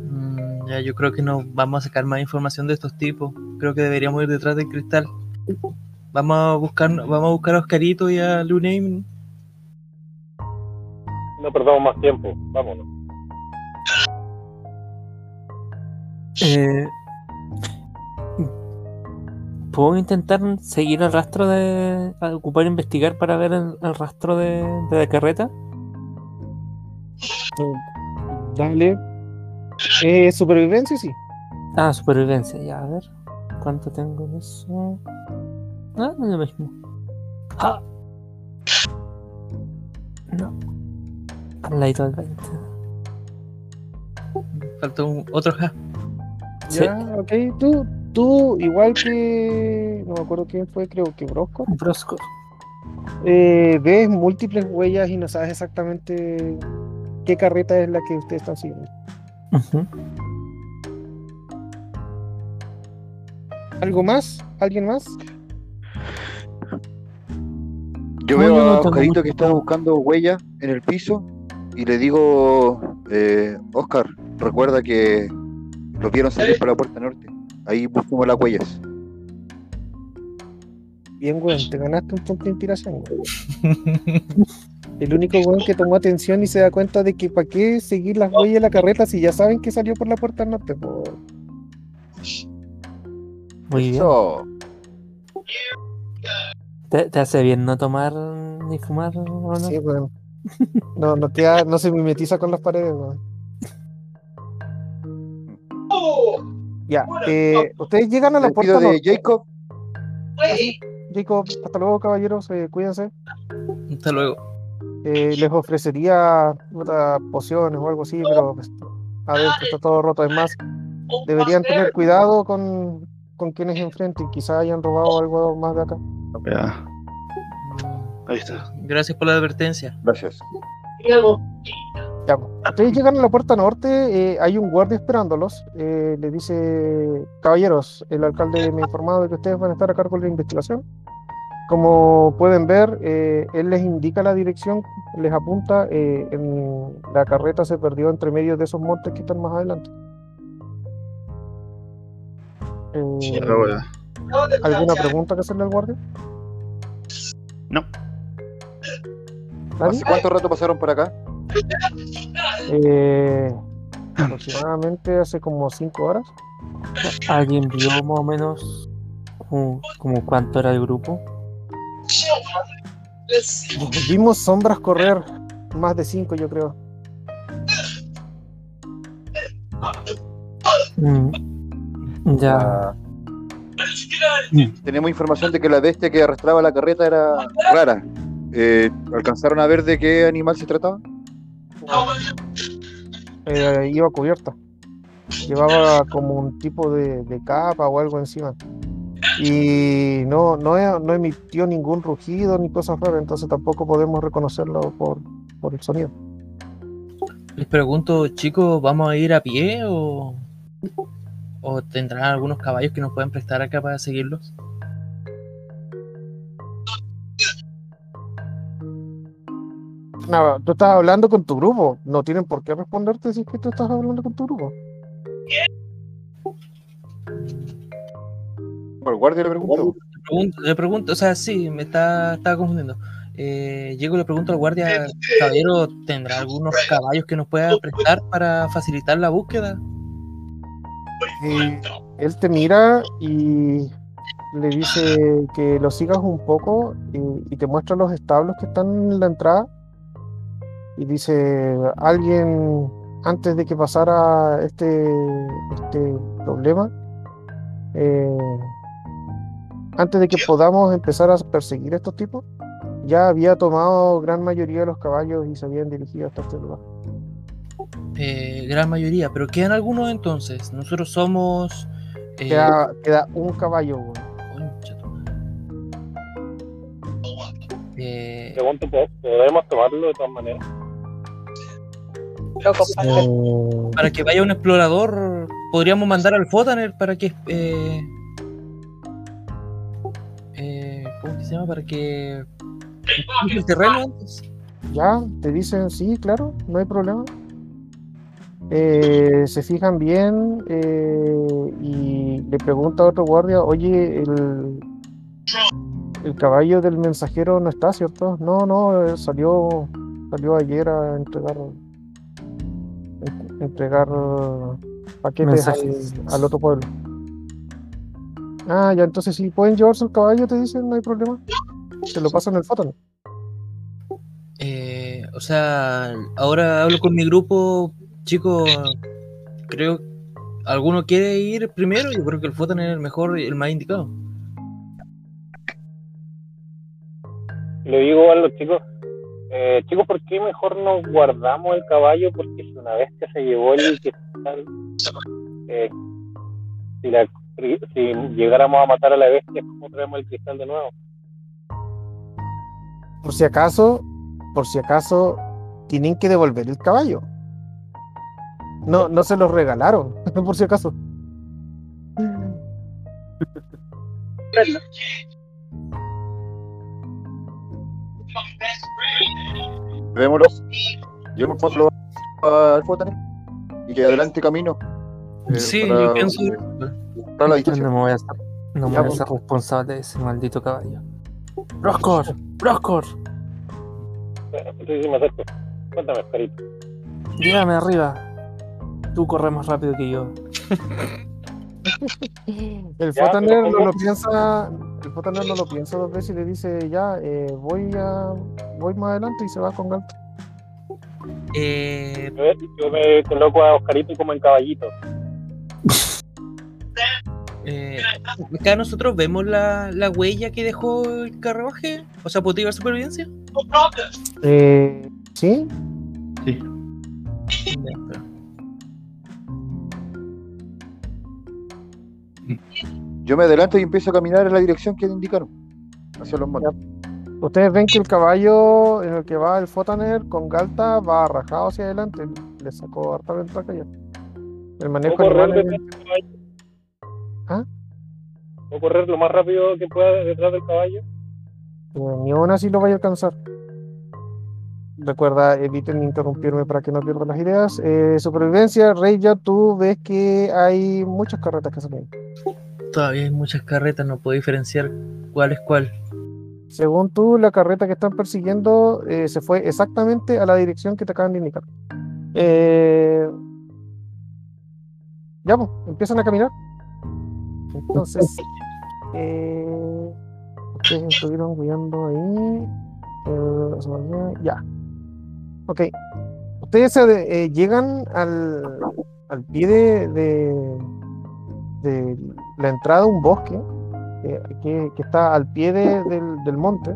Mm, ya, yo creo que no vamos a sacar más información de estos tipos. Creo que deberíamos ir detrás del cristal. Vamos a buscar, vamos a buscar a Oscarito y a Luname. No perdamos más tiempo. Vámonos. Eh, ¿Puedo intentar seguir el rastro de. ocupar investigar para ver el, el rastro de, de la carreta? Dale. Eh, supervivencia, sí. Ah, supervivencia, ya, a ver. ¿Cuánto tengo de eso? Ah, no es lo mismo. Ah. No. Al ladito del 20. Falta un- otro ja. Sí. Ya, ok. Tú, tú, igual que. No me acuerdo quién fue, creo que Brosco. Brosco. eh, ves múltiples huellas y no sabes exactamente qué carreta es la que ustedes están siguiendo. ¿Algo más? ¿Alguien más? Yo No, veo yo no a Oscarito que está buscando huellas en el piso y le digo, eh, Oscar, recuerda que los vieron salir por la puerta norte. Ahí buscamos las huellas. Bien, weón, te ganaste un punto de inspiración, weón. El único weón que tomó atención y se da cuenta de que para qué seguir las huellas de la carreta si ya saben que salió por la puerta norte, po. Muy bien. Eso. ¿Te, te hace bien no tomar ni fumar o no? Sí, weón. No, no queda, no se mimetiza con las paredes, weón. Ya, eh, ustedes llegan a la puerta de norte. Jacob, Jacob, hasta luego, caballeros, eh, cuídense. Hasta luego. Eh, les ofrecería puta, pociones o algo así, pero pues, adentro está todo roto. Es más, deberían tener cuidado con, con quienes enfrenten. Quizá hayan robado algo más de acá. Ya. Ahí está. Gracias por la advertencia. gracias. Ya. Ustedes llegan a la puerta norte, eh, hay un guardia esperándolos. eh, le dice, caballeros, el alcalde me ha informado de que ustedes van a estar a cargo de la investigación. Como pueden ver, eh, él les indica la dirección, les apunta. eh, en, la carreta se perdió entre medio de esos montes que están más adelante. Eh. ¿Alguna pregunta que hacerle al guardia? No. ¿Nadie? ¿Hace cuánto rato pasaron por acá? Eh, aproximadamente hace como cinco horas. ¿Alguien vio más o menos como, como cuánto era el grupo? Vimos sombras correr, más de cinco yo creo. Mm, Ya, Tenemos información de que la bestia que arrastraba la carreta era rara. Eh, ¿Alcanzaron a ver de qué animal se trataba? Eh, iba cubierta. Llevaba como un tipo de, de capa o algo encima. Y no, no, no emitió ningún rugido ni cosas raras, entonces tampoco podemos reconocerlo por, por el sonido. Les pregunto, chicos, ¿vamos a ir a pie o, o tendrán algunos caballos que nos pueden prestar acá para seguirlos? Tú estás hablando con tu grupo. No tienen por qué responderte si es que tú estás hablando con tu grupo. Por guardia le pregunto. Le pregunto, le pregunto, o sea, sí, me está, estaba confundiendo. Eh, llego y le pregunto al guardia, caballero, ¿tendrá algunos caballos que nos pueda prestar para facilitar la búsqueda? Eh, él te mira y le dice que lo sigas un poco y, y te muestra los establos que están en la entrada. Y dice, alguien antes de que pasara este, este problema, eh, antes de que podamos empezar a perseguir a estos tipos, ya había tomado gran mayoría de los caballos y se habían dirigido hasta este lugar. Eh, gran mayoría, pero quedan algunos entonces. Nosotros somos... eh, Queda, queda un caballo, concha. Eh, Pregunto, ¿po- ¿podemos tomarlo de todas maneras? Lo para que vaya un explorador, podríamos mandar al Fotaner para que. Eh, eh, ¿Cómo que se llama? Para que. el terreno antes. Ya, te dicen, sí, claro, no hay problema. Eh, se fijan bien eh, y le pregunta a otro guardia, oye, el, el caballo del mensajero no está, ¿cierto? No, no, eh, salió, salió ayer a entregar, en- entregar paquetes al, otro pueblo. Ah, ya, entonces sí, pueden llevarse el caballo, te dicen, no hay problema. Se lo pasan el fótano. Eh, o sea, ahora hablo con mi grupo, chicos. Creo. ¿Alguno quiere ir primero? Yo creo que el Fotaner es el mejor y el más indicado. Le digo a los chicos, eh, chicos, ¿por qué mejor nos guardamos el caballo? Porque si una bestia se llevó el cristal, eh, si, la- si llegáramos a matar a la bestia, ¿cómo traemos el cristal de nuevo? Por si acaso, por si acaso, tienen que devolver el caballo. No, no se los regalaron, por si acaso. Veámoslos. Yo me pongo al Fotaner y que adelante camino. eh, Sí, para- yo pienso. para la distancia. no me voy a no me voy a pues. ser responsable de ese maldito caballo. ¡Roscor! ¡Roscor! Entonces sí me acerco. Cuéntame, Carito. Llévame arriba. Tú corres más rápido que yo. El Fotaner no lo piensa, el Fotaner no lo piensa dos veces y le dice, ya, eh, voy a, voy más adelante y se va con Galto. Eh, Yo, yo me coloco a Oscarito como en caballito. eh, acá nosotros vemos la, la huella que dejó el carruaje. O sea, ¿puedo supervivencia? Eh, ¿Sí? Sí. Ya, espera. Yo me adelanto y empiezo a caminar en la dirección que indicaron. Hacia los montes. Ustedes ven que el caballo en el que va el Fotaner con Galta va rajado hacia adelante. Le sacó harta ventaja ya. El manejo ¿Puedo correr, animal es- detrás del caballo? ¿Ah? ¿Puedo correr lo más rápido que pueda detrás del caballo? eh, ni aún así lo vaya a alcanzar. Recuerda, eviten interrumpirme para que no pierda las ideas. Eh, supervivencia, Rey, ya tú ves que hay muchas carretas que salen. Todavía hay muchas carretas, no puedo diferenciar cuál es cuál. Según tú, la carreta que están persiguiendo eh, se fue exactamente a la dirección que te acaban de indicar. Eh, ya, pues, empiezan a caminar. Entonces, eh, ustedes estuvieron cuidando ahí. eh, ya. Ok. Ustedes eh, llegan al, al pie de, de, de la entrada a un bosque que, que- que está al pie de- del, del monte.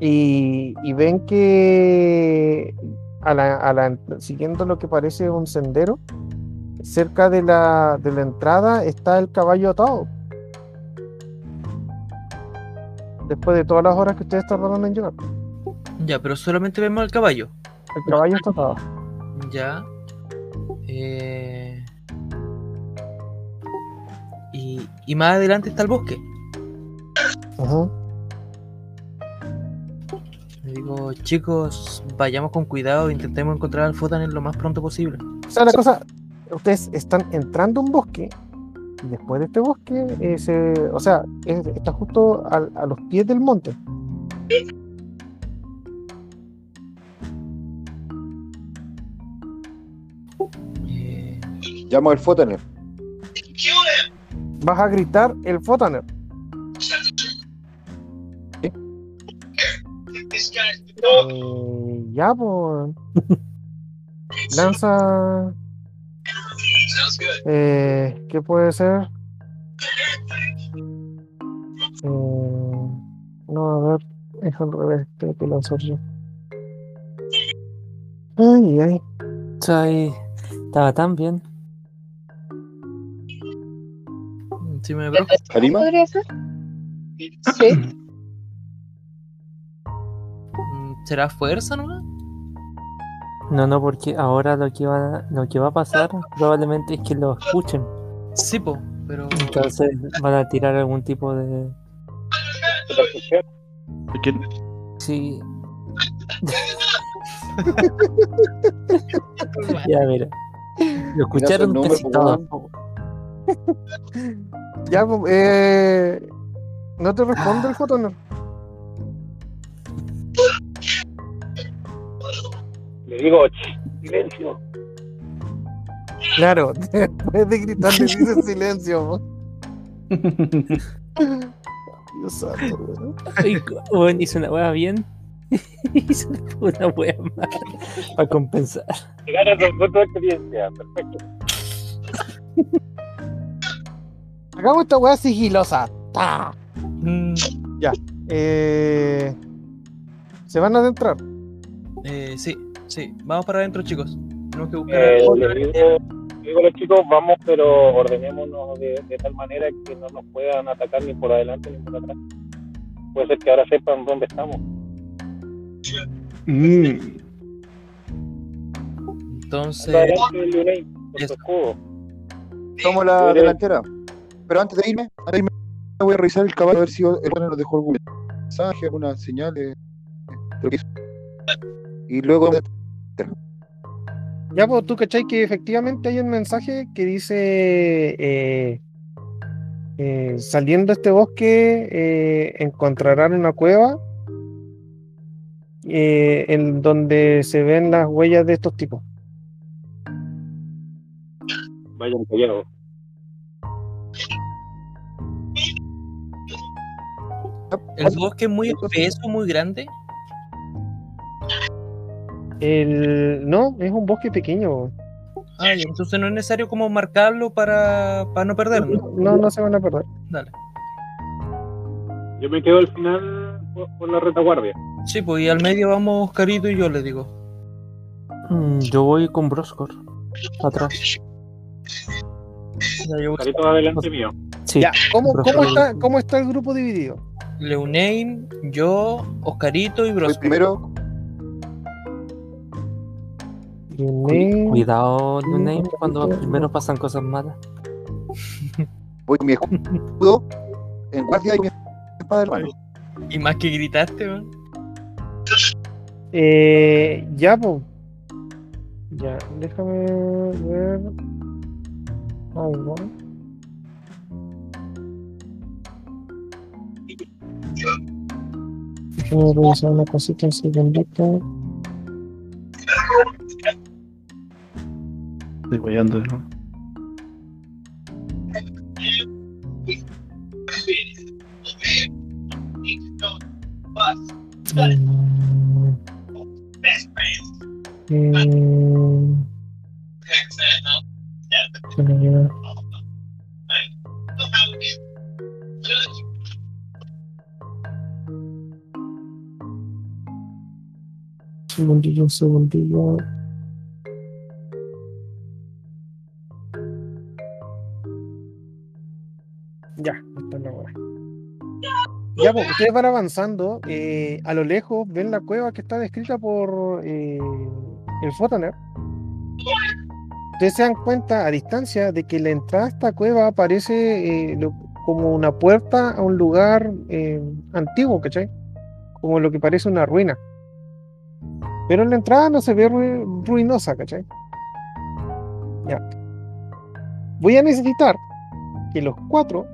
Y, y ven que a la, a la- siguiendo lo que parece un sendero, cerca de la, de la entrada está el caballo atado. Después de todas las horas que ustedes tardaron en llegar. Ya, pero solamente vemos al caballo. El caballo está atado. Ya. Eh, Y, más adelante está el bosque. Le digo, chicos, vayamos con cuidado, intentemos encontrar al Fotaner lo más pronto posible. O sea, la cosa, ustedes están entrando a un bosque y después de este bosque, eh, se- o sea, es- está justo al- a los pies del monte. Eh, Llamo al Fotaner. Vas a gritar el Fotaner. Eh, ya, pues. Lanza. Eh, ¿Qué puede ser? Eh, no, a ver, es al revés, tengo que lanzar yo. Ay, ay. Ay, estaba tan bien. ¿Sí me bro? ¿Anima? ¿Podría ser? Sí. Mm, ¿Será fuerza nomás? No, no, porque ahora lo que va, lo que va a pasar probablemente es que lo escuchen. Sí, po, pero. Entonces van a tirar algún tipo de. ¿Qué- Sí. ya, mira. Lo escucharon número, casi todos. Ya, pues, eh, no te responde el Fotaner. Le digo, "Ch, silencio. Claro, después de gritar le dices silencio. Dios santo, weón. Bueno, hizo una hueá bien. hizo una hueá mal. Para compensar. Ganas de tu experiencia. Perfecto. Hagamos esta weá sigilosa. ¡Ta! Mm, Eh, se van a adentrar. eh, sí, sí. Vamos para adentro, chicos. Tenemos que buscar. Eh, digo, digo a los chicos, vamos, pero ordenémonos de, de tal manera que no nos puedan atacar ni por adelante ni por atrás. Puede ser que ahora sepan dónde estamos. Mm, Entonces. Adelante, con tu escudo. Tomo la delantera. Pero antes de irme, antes de irme, voy a revisar el caballo a ver si el Fotaner nos dejó algún mensaje, alguna señal de, de lo que hizo. Y luego Ya, pues tú cachai que efectivamente hay un mensaje que dice: eh, eh, saliendo de este bosque, eh, encontrarán una cueva eh, en donde se ven las huellas de estos tipos. Vayan callados. El bosque es muy espeso, muy grande. El... No, es un bosque pequeño. Ah, entonces no es necesario como marcarlo para, para no perderlo. No, no se van a perder. Dale. Yo me quedo al final por, la retaguardia. Sí, pues y al medio vamos Oscarito y yo le digo. Mm, Yo voy con Broscor. Atrás. Carito adelante mío. Sí. Ya, ¿cómo, cómo, está, ¿cómo está el grupo dividido? Leunein, yo, Oscarito y Brosco. primero, Cuidado, Name, cuando primero pasan cosas malas. voy con mi escudo en guardia y mi espada de mano. Y más que gritaste, weón. Eh, ya, pues. Ya, déjame ver. Algo. Déjame revisar una cosita un segundito. Estoy guayando, ¿no? Mm. Mm. Segundillo, un segundillo. Ya, esta es la hora. Ya, pues, ustedes van avanzando. eh, a lo lejos ven la cueva que está descrita por eh, el Photoner. Ustedes se dan cuenta a distancia de que la entrada a esta cueva parece eh, lo- como una puerta a un lugar eh, antiguo, ¿cachai? Como lo que parece una ruina. Pero en la entrada no se ve ru- ruinosa, ¿cachai? Ya. Voy a necesitar que los cuatro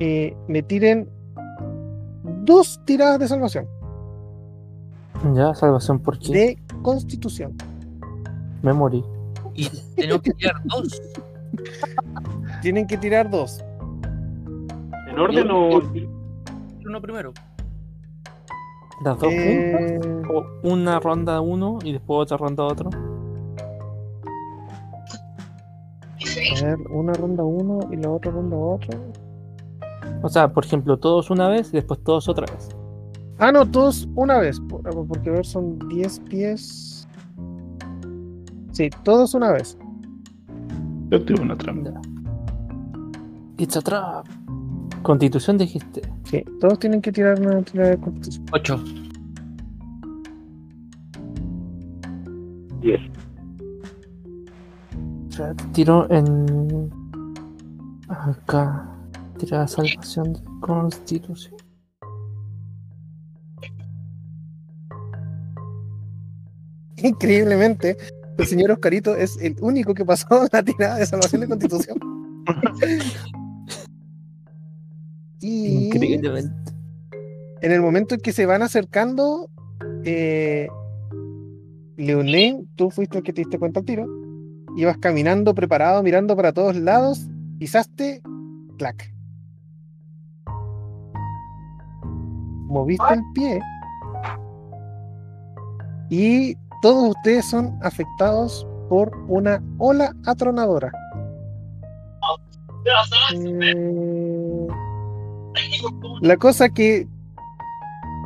eh, me tiren dos tiradas de salvación Ya, salvación por qué? de constitución. Me morí. Y tenemos que tirar dos. Tienen que tirar dos. ¿En orden o.? Uno primero. ¿Las dos Eh? ¿O una ronda uno y después otra ronda otro? a ver, una ronda uno y la otra ronda otra. O sea, por ejemplo, todos una vez y después todos otra vez. Ah, no, todos una vez. por- Porque a ver, son 10 pies. Sí, todos una vez. Yo tuve una trampa. It's a trap. Constitución dijiste. Sí, todos tienen que tirar una tirada de constitución. Ocho. 10. O sea, te tiro en. Acá. Tira salvación de constitución. Increíblemente, el señor Oscarito es el único que pasó la tirada de salvación de constitución. y Increíblemente. en el momento en que se van acercando, eh, Leonen, tú fuiste el que te diste cuenta al tiro. Ibas caminando, preparado, mirando para todos lados, pisaste, clac. Moviste el pie. Y todos ustedes son afectados por una ola atronadora. Mm, la cosa que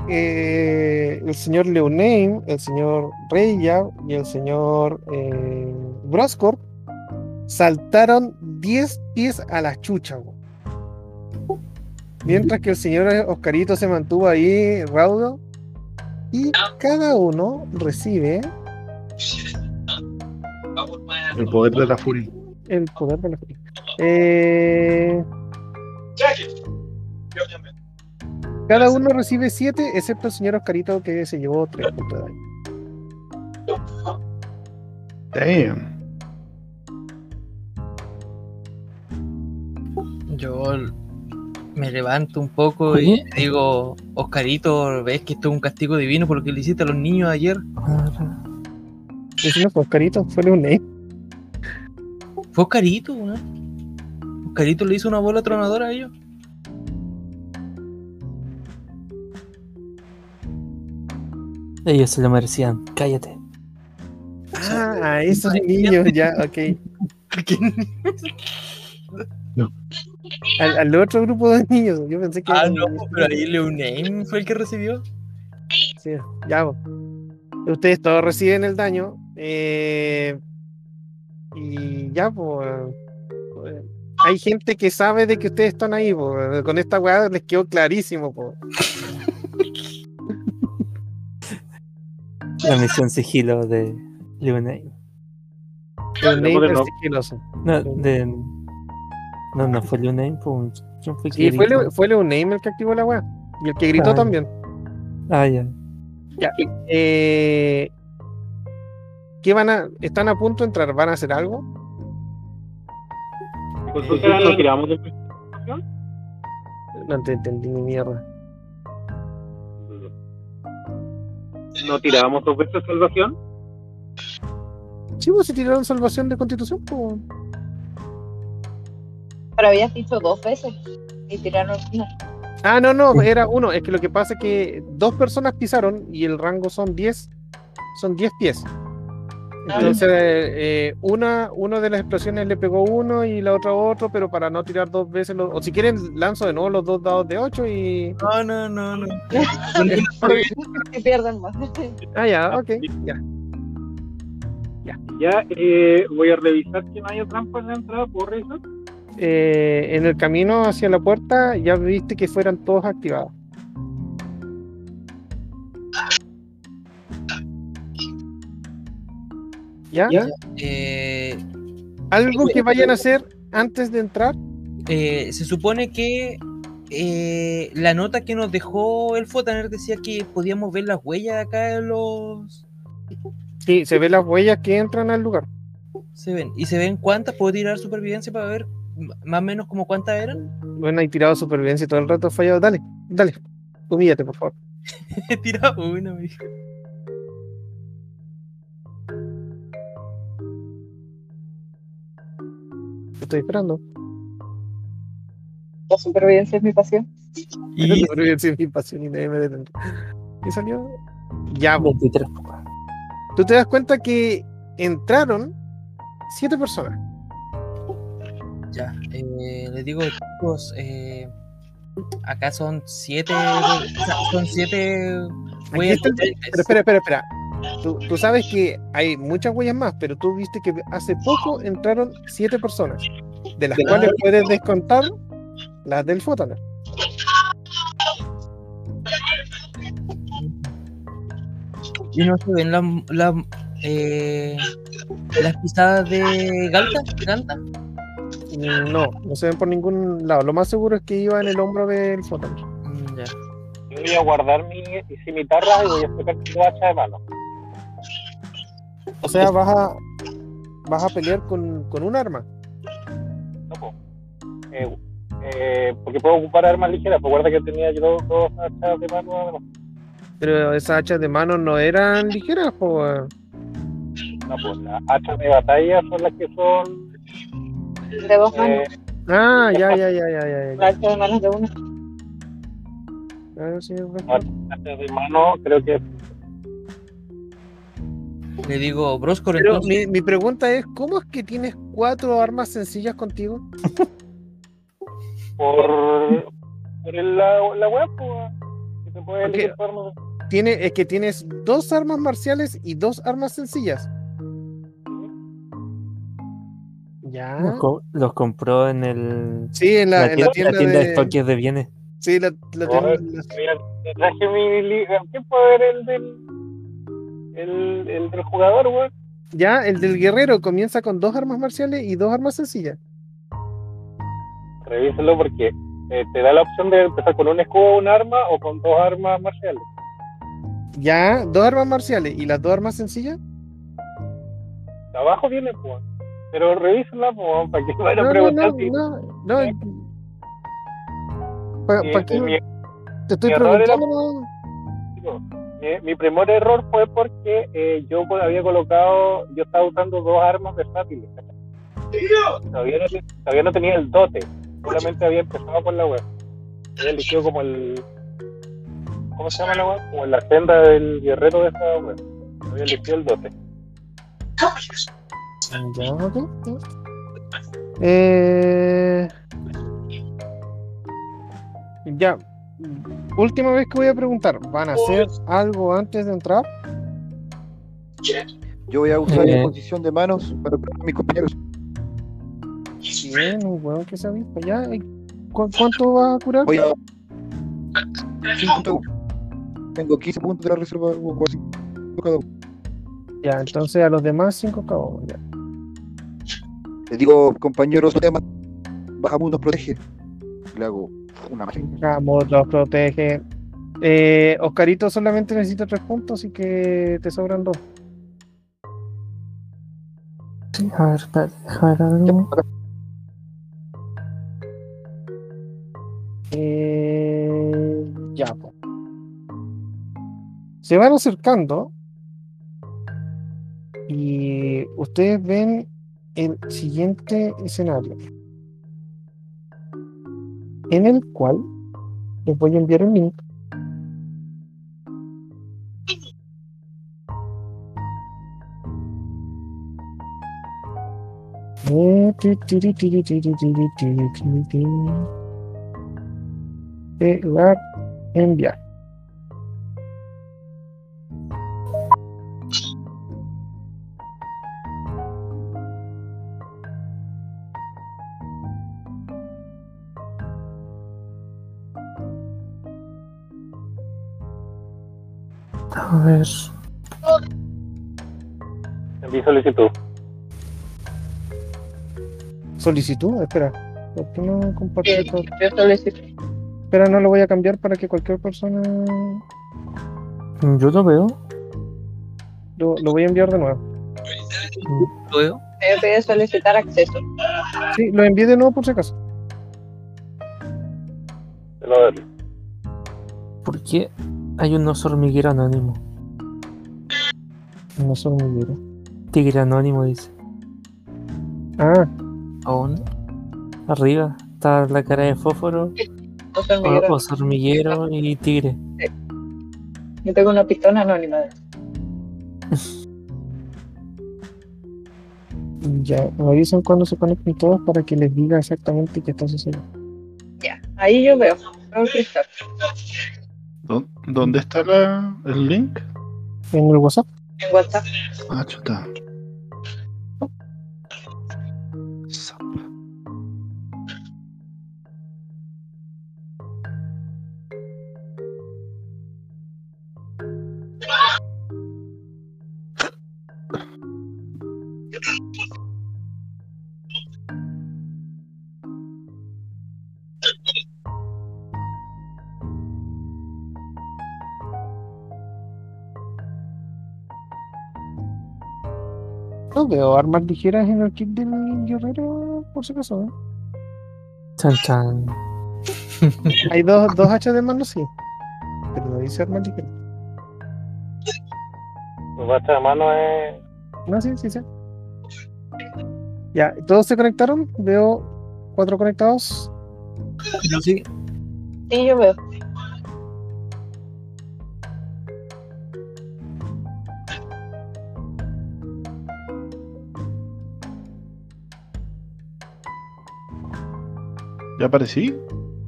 eh, el señor Leonein, el señor Reya y el señor eh, Broscorp saltaron 10 pies a la chucha. güey. Mientras que el señor Oscarito se mantuvo ahí raudo. Y cada uno recibe El poder de la furia. el poder de la furia. Eh, cada uno recibe 7, excepto el señor Oscarito que se llevó 3 puntos de daño. Damn. Yo me levanto un poco y digo, Oscarito, ves que esto es un castigo divino por lo que le hiciste a los niños ayer. No fue Oscarito, fue Leonein. Fue Oscarito, weón. Oscarito le hizo una bola tronadora a ellos. Ellos se lo merecían. Cállate. Ah, esos niños, ya, ok. Al, al otro grupo de niños, yo pensé que. Ah, no, pero ahí Leoname fue el que recibió. Sí, ya. po. Ustedes todos reciben el daño. eh, y ya, pues. pues, Hay gente que sabe de que ustedes están ahí, po. Con esta weá les quedó clarísimo, po. La misión sigilo de Leoname. El Luego de Neighbor no- sigiloso. No, de... no, no fue Leoname, fue un... ¿Quién fue Sí, fue, Leoname el que activó la weá. Y el que gritó Ah, también. Ah, ya. Ya. Eh, ¿Qué van a. ¿Están a punto de entrar? ¿Van a hacer algo? Consulta, ¿no tiramos de No te entendí ni mierda. ¿No tirábamos dos veces salvación? Sí, vos se tiraron salvación de constitución, pues. Pero habías dicho dos veces y tiraron una. Ah, no, no, era uno. Es que lo que pasa es que dos personas pisaron y el rango son 10. Son 10 pies. Entonces, eh, una, uno de las explosiones le pegó uno y la otra otro, pero para no tirar dos veces, los- o si quieren, lanzo de nuevo los dos dados de 8 y. No, no, no, no. Que pierdan más. Ah, ya, ok, ya. Ya, eh, voy a revisar que no haya trampa en la entrada, ¿puedo revisar? Eh, en el camino hacia la puerta ya viste que fueran todos activados. ¿Ya? Eh, ¿Algo que vayan a hacer antes de entrar? eh, se supone que eh, la nota que nos dejó el Fotaner decía que podíamos ver las huellas de acá en los. Sí, se ven las huellas que entran al lugar. Se ven. ¿Y se ven cuántas? ¿Puedo tirar supervivencia para ver más o menos como cuántas eran? Bueno, hay tirado supervivencia todo el rato fallado. Dale, dale. Humíllate, por favor. He tirado una, me dijo. Estoy esperando. La supervivencia es mi pasión. Y Supervivencia es mi pasión y nadie me detendrá. ¿Qué salió? Ya, po. 23. tú te das cuenta que entraron siete personas. Ya, eh, les digo, chicos, eh, acá son siete. Son siete huellas está. Pero espera, espera, espera. Tú, tú sabes que hay muchas huellas más, pero tú viste que hace poco entraron siete personas, de las De cuales puedes descontar las del Fotaner. Y no se ven las las, eh, las pisadas de Galta. Ganta. Mm, No, no se ven por ningún lado. Lo más seguro es que iba en el hombro del Fotaner. Mm, ya. Yo voy a guardar mi cimitarra y voy a sacar tu hacha de mano. O sea, vas a, vas a pelear con, con un arma. No, po. Eh, eh, porque puedo ocupar armas ligeras. Pues guarda que tenía yo dos, dos hachas de mano. además. Pero esas hachas de mano no eran ligeras, weón. No, pues las hachas de batalla son las que son. De dos manos. Eh, Ah, ya, ya, ya, ya, ya. alta de manos de una. Claro, sí, de mano, creo que Le digo, Broscor, Pero entonces. mi, mi pregunta es, ¿cómo es que tienes cuatro armas sencillas contigo? por, por el- la, la web, pues. Que te puede Ok. elegir tu arma. Tiene, es que tienes dos armas marciales y dos armas sencillas. Ya. Los, co- los compró en el. Sí, en la, la, en tienda, la tienda, la tienda de de... estoques de bienes. Sí, la, la No, tienda- te traje mi liga. ¿Quién puede ver el del. El, el del jugador, weón? Ya, el del guerrero comienza con dos armas marciales y dos armas sencillas. Revísalo porque eh, te da la opción de empezar con un escudo, un arma o con dos armas marciales. Ya, dos armas marciales y las dos armas sencillas. Abajo viene, pues. Pero revísala, pues, para que vayan a No, no, preguntar no, si. no, no. ¿Para qué? mi, Te estoy mi error era- preguntando. digo, mi- mi primer error fue porque eh, yo pues, había colocado, yo estaba usando dos armas versátiles. Todavía no, todavía no tenía el dote, solamente había empezado con la web. Había elegido como el. ¿Cómo se llama la web? Como la senda del guerrero de esa web. Había elegido el dote. Ya, ok. Eh, ya. Última vez que voy a preguntar, ¿van a hacer algo antes de entrar? Yo voy a usar Eh. la posición de manos para preparar a mis compañeros. Bien, un hueón que se ¿y cu- ¿cuánto va a curar? Voy a. Cinco puntos. Tengo 15 puntos de la reserva. Ya, entonces a los demás 5 cada uno. Ya. Les digo, teman. Bajamos nos protege. Le hago una magia. Vamos, los protege. Eh, Oscarito solamente necesita 3 puntos, así que te sobran 2. Sí, a ver, déjame ver algo. Eh, ya. Se van acercando y ustedes ven el siguiente escenario, en el cual les voy a enviar un link. Eh, ti, tiri, A ver. Envío solicitud. Solicitud, espera. ¿Por qué no todo? Yo solicito. Espera, no lo voy a cambiar para que cualquier persona Yo lo veo. lo, lo voy a enviar de nuevo. Luego, Me pide solicitar acceso. Sí, lo envié de nuevo por si acaso. Lo. ¿Por qué hay un oso hormiguero anónimo? Son muy duros. Tigre anónimo dice. Ah, Aún. Arriba está la cara de fósforo, hormiguero. oso hormiguero y tigre. Yo tengo una pistola anónima. ya. Me avisan cuando se conecten todos para que les diga exactamente qué está sucediendo. Ya, ahí yo veo. Veo el cristal. ¿Dó- ¿Dónde está la, el link? En el WhatsApp. En WhatsApp. Ah, chuta. Veo armas ligeras en el kit del guerrero, por si acaso. ¿eh? Chan chan. Hay dos, dos hachas de mano, sí. Pero no dice armas ligeras. Tu bacha de mano es. No, sí, sí, sí. Ya, ¿todos se conectaron? Veo cuatro conectados. yo sí. Sí, yo veo. ¿Ya aparecí?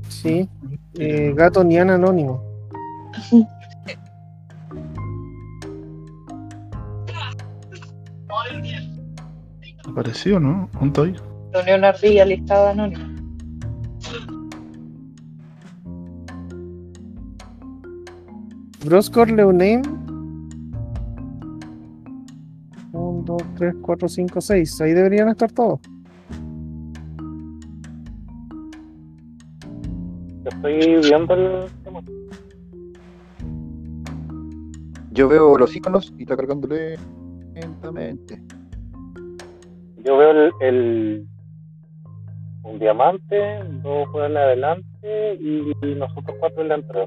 Sí. Eh, gato Nian Anónimo. ¿Aparecí o no? ¿Dónde estoy? Reunión una ardilla listada anónima. Broscor Leoname. 1, 2, 3, 4, 5, 6. Ahí deberían estar todos. Estoy viendo el tema. Yo veo los iconos y está cargándole lentamente. Yo veo el, el- un diamante, dos juegan adelante y, y nosotros cuatro en la entrada.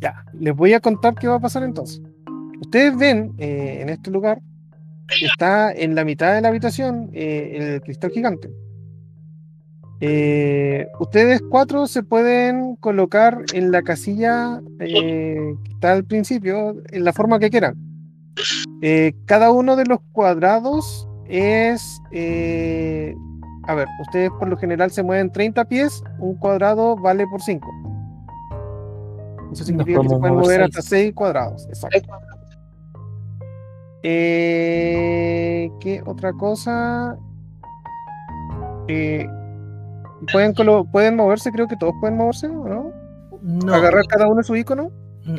Ya, les voy a contar qué va a pasar entonces. Ustedes ven eh, en este lugar que está en la mitad de la habitación eh, el cristal gigante. Eh, ustedes cuatro se pueden colocar en la casilla eh, que está al principio, en la forma que quieran. Eh, cada uno de los cuadrados es. eh, a ver, ustedes por lo general se mueven 30 pies, un cuadrado vale por 5. Eso significa que se pueden mover seis. hasta 6 cuadrados. Exacto. Eh, ¿Qué otra cosa? Eh, ¿pueden, colo- pueden moverse, creo que todos pueden moverse, ¿o ¿no? No, Agarrar cada uno su icono.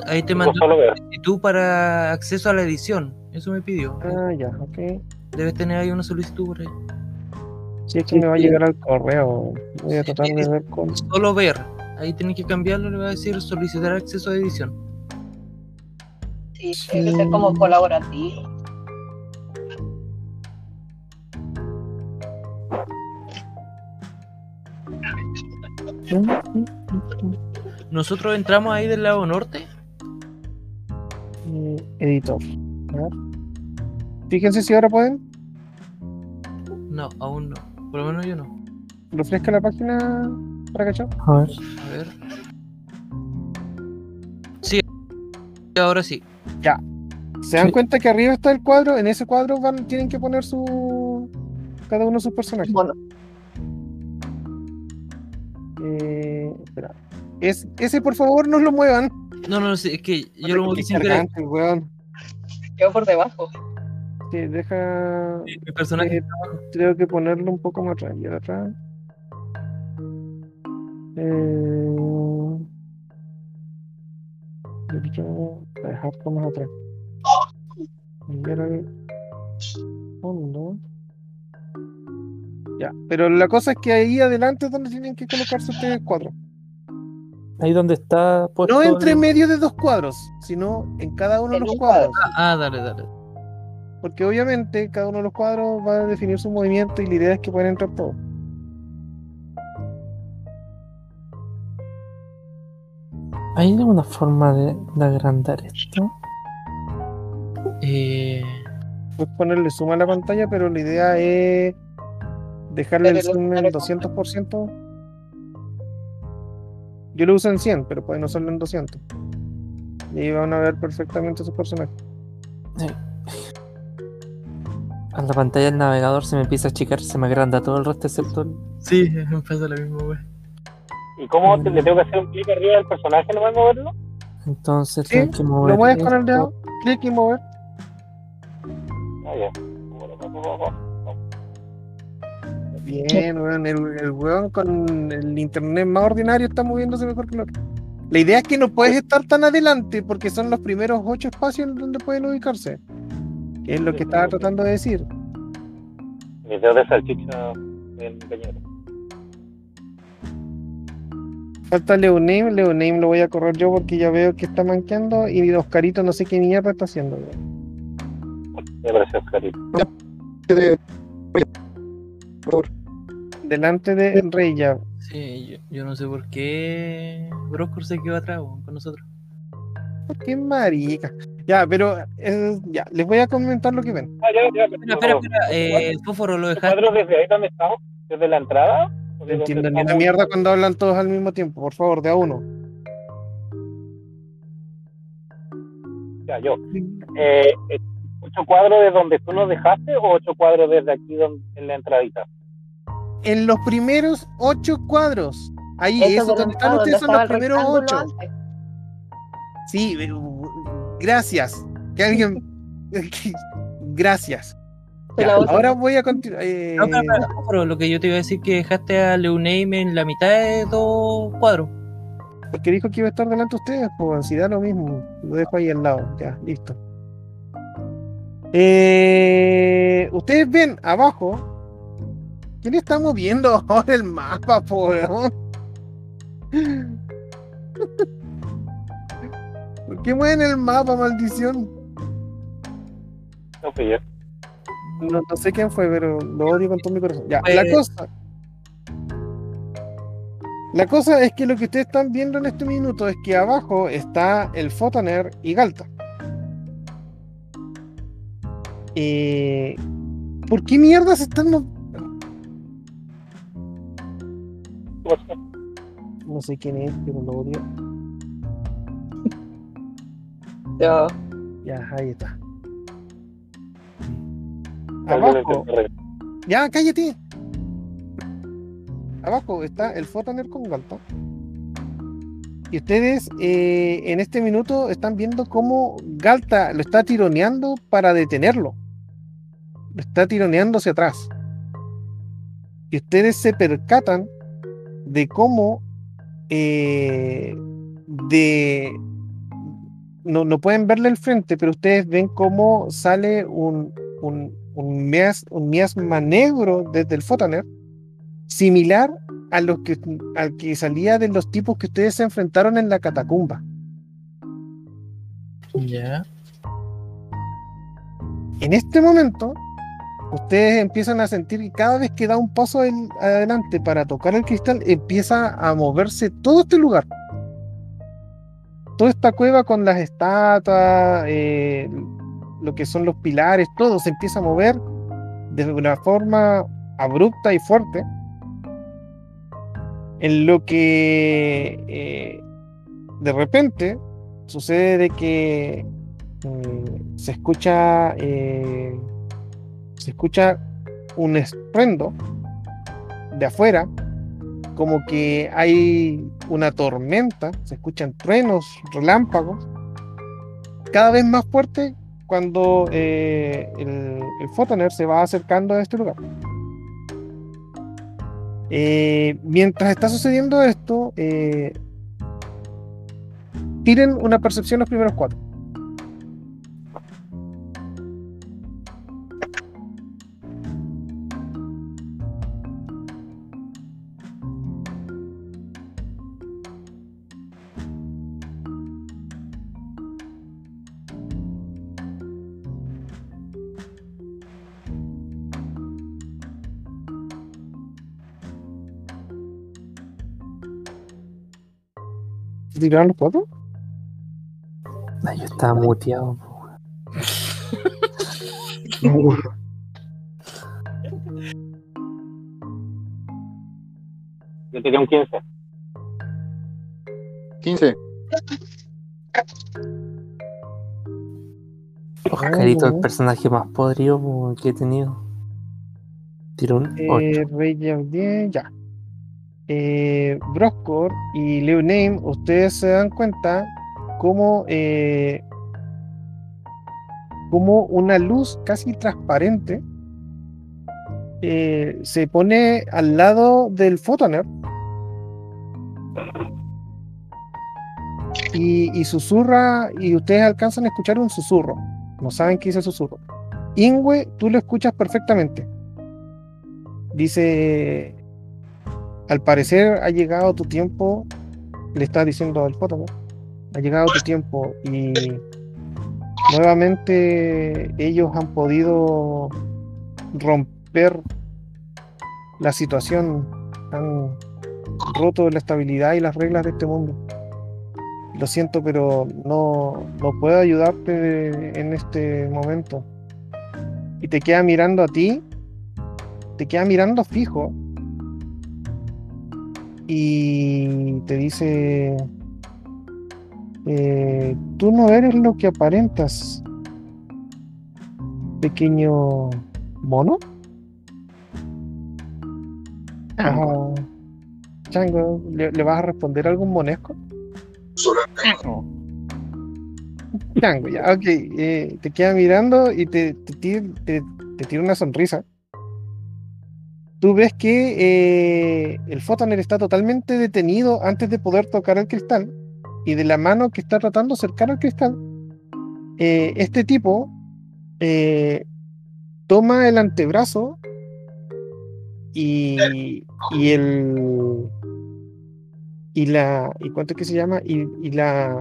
ahí te mando solicitud para acceso a la edición. Eso me pidió. Ah, ya, ok. Debes tener ahí una solicitud por ahí. Si es que me va a llegar al correo, voy a tratar de ver con. Solo ver. Ahí tienes que cambiarlo, le va a decir solicitar acceso a edición. Sí, tiene que ser como colaborativo. Nosotros entramos ahí del lado norte. Eh, editor. A ver. Fíjense si ahora pueden. No, aún no. Por lo menos yo no. Refresca la página para cachar. A ver. A ver. Sí, ahora sí. ¿Se dan Sí. cuenta que arriba está el cuadro? En ese cuadro van, tienen que poner su. cada uno de sus personajes. Bueno, Eh, espera. Es, ese por favor no lo muevan. No, no, sí, es que yo lo moví sin querer. quedó por debajo. Sí, deja. Mi personaje. Eh, Tengo que ponerlo un poco más atrás. Y atrás. Eh, dejar más atrás. Cambiar el fondo. Ya, pero la cosa es que ahí adelante es donde tienen que colocarse ustedes cuadros. Ahí donde está puesto. No entre el- medio de dos cuadros, sino en cada uno de los cuadros. Ah, dale, dale. Porque obviamente cada uno de los cuadros va a definir su movimiento y la idea es que puedan entrar todos. ¿Hay alguna forma de, de agrandar esto? Eh, Puedes ponerle suma a la pantalla, pero la idea es dejarle el zoom en pero- 200%. Yo lo uso en 100, pero pueden usarlo en 200. Y ahí van a ver perfectamente sus personajes. A la pantalla del navegador se me empieza a achicar, se me agranda todo el resto excepto el... sí, me pasa lo mismo, güey. ¿Y cómo te- le tengo que hacer un clic arriba del personaje nomás moverlo? Entonces Sí, tengo que mover Lo mueves con el dedo, clic y mover. Ah, ya. Vamos. Bien, weón. El, el weón con el internet más ordinario está moviéndose mejor que el otro. La idea es que no puedes estar tan adelante porque son los primeros ocho espacios en donde pueden ubicarse. Que es lo que estaba tratando de decir. Mis dedos de salchicha en cañero. Falta Leoname, Leoname lo voy a correr yo porque ya veo que está manqueando y Oscarito no sé qué mierda está haciendo. weón. Parece Oscarito. Por favor. Delante de Rey ya. Sí, yo, yo no sé por qué Broscor se quedó atrás con nosotros. Qué marica. Ya, pero eh, ya, les voy a comentar lo que ven. Ah, ya, ya. Espera, espera, espera. Eh, Fósforo, ¿lo ¿El dejaste? desde ahí donde estamos? ¿Desde la entrada? ¿O No de donde entiendo ni una estamos? mierda cuando hablan todos al mismo tiempo. Por favor, de a uno. Ya, yo. Eh, eh, ¿Ocho cuadros de donde tú nos dejaste o ocho cuadros desde aquí donde, en la entradita? En los primeros ocho cuadros. Ahí, Eso eso, donde están ustedes son los primeros ocho. antes. Sí, pero, gracias. Que alguien. gracias. Ya, ahora voy a continuar. eh, No, espera, Fósforo, lo que yo te iba a decir que dejaste a Leoname en la mitad de dos cuadros. porque dijo que iba a estar delante de ustedes, pues si da lo mismo. Lo dejo ahí al lado. Ya, listo. Eh, ustedes ven abajo. ¿Quién está moviendo ahora el mapa, po, weón? ¿Por qué mueven el mapa, maldición? No fui yo. No, no sé quién fue, pero lo odio con todo mi corazón. Ya, la cosa. La cosa es que lo que ustedes están viendo en este minuto es que abajo está el Photoner y Galta. Eh, ¿Por qué mierda se están No sé quién es, pero lo odio. Yo, Ya, ahí está. Abajo, ya cállate. Abajo está el Photoner con Galta. Y ustedes eh, en este minuto están viendo cómo Galta lo está tironeando para detenerlo. Lo está tironeando hacia atrás. Y ustedes se percatan de cómo eh, de no, no pueden verle el frente, pero ustedes ven cómo sale un, un, un, mias- un miasma negro desde el Photoner, similar a lo que, al que salía de los tipos que ustedes se enfrentaron en la catacumba. Ya. En este momento, ustedes empiezan a sentir que cada vez que da un paso adelante para tocar el cristal, empieza a moverse todo este lugar. Toda esta cueva con las estatuas, eh, lo que son los pilares, todo se empieza a mover de una forma abrupta y fuerte. En lo que eh, de repente sucede de que mm, se escucha eh, se escucha un estruendo de afuera como que hay una tormenta se escuchan truenos relámpagos cada vez más fuerte cuando eh, el, el Photoner se va acercando a este lugar. Eh, mientras está sucediendo esto eh, tiren una percepción los primeros cuatro ¿Tiraron los cuatro? Ay, yo estaba muteado. po. Yo tiré un 15. 15. Oscarito, el no. personaje más podrido po, que he tenido. Tiró un 8. Eh, Rey de Audien, ya. Eh, y Leo Name, ustedes se dan cuenta cómo, eh, cómo una luz casi transparente eh, se pone al lado del Photoner y, y susurra, y ustedes alcanzan a escuchar un susurro. No saben qué dice el susurro. Ingwe, tú lo escuchas perfectamente. Dice, al parecer ha llegado tu tiempo, le está diciendo al Photoner, ha llegado tu tiempo y nuevamente ellos han podido romper la situación, han roto la estabilidad y las reglas de este mundo. Lo siento, pero no, no puedo ayudarte en este momento. Y te queda mirando a ti, te queda mirando fijo y te dice, eh, tú no eres lo que aparentas, pequeño mono. Ajá. Chango, ¿le, le vas a responder a algún monesco? Chango, ya, ok. eh, te queda mirando y te, te, te- te tira una sonrisa. Tú ves que eh, el Photoner está totalmente detenido antes de poder tocar el cristal. Y de la mano que está tratando de acercar al cristal, eh, este tipo eh, toma el antebrazo y, y el y la y cuánto es que se llama y, la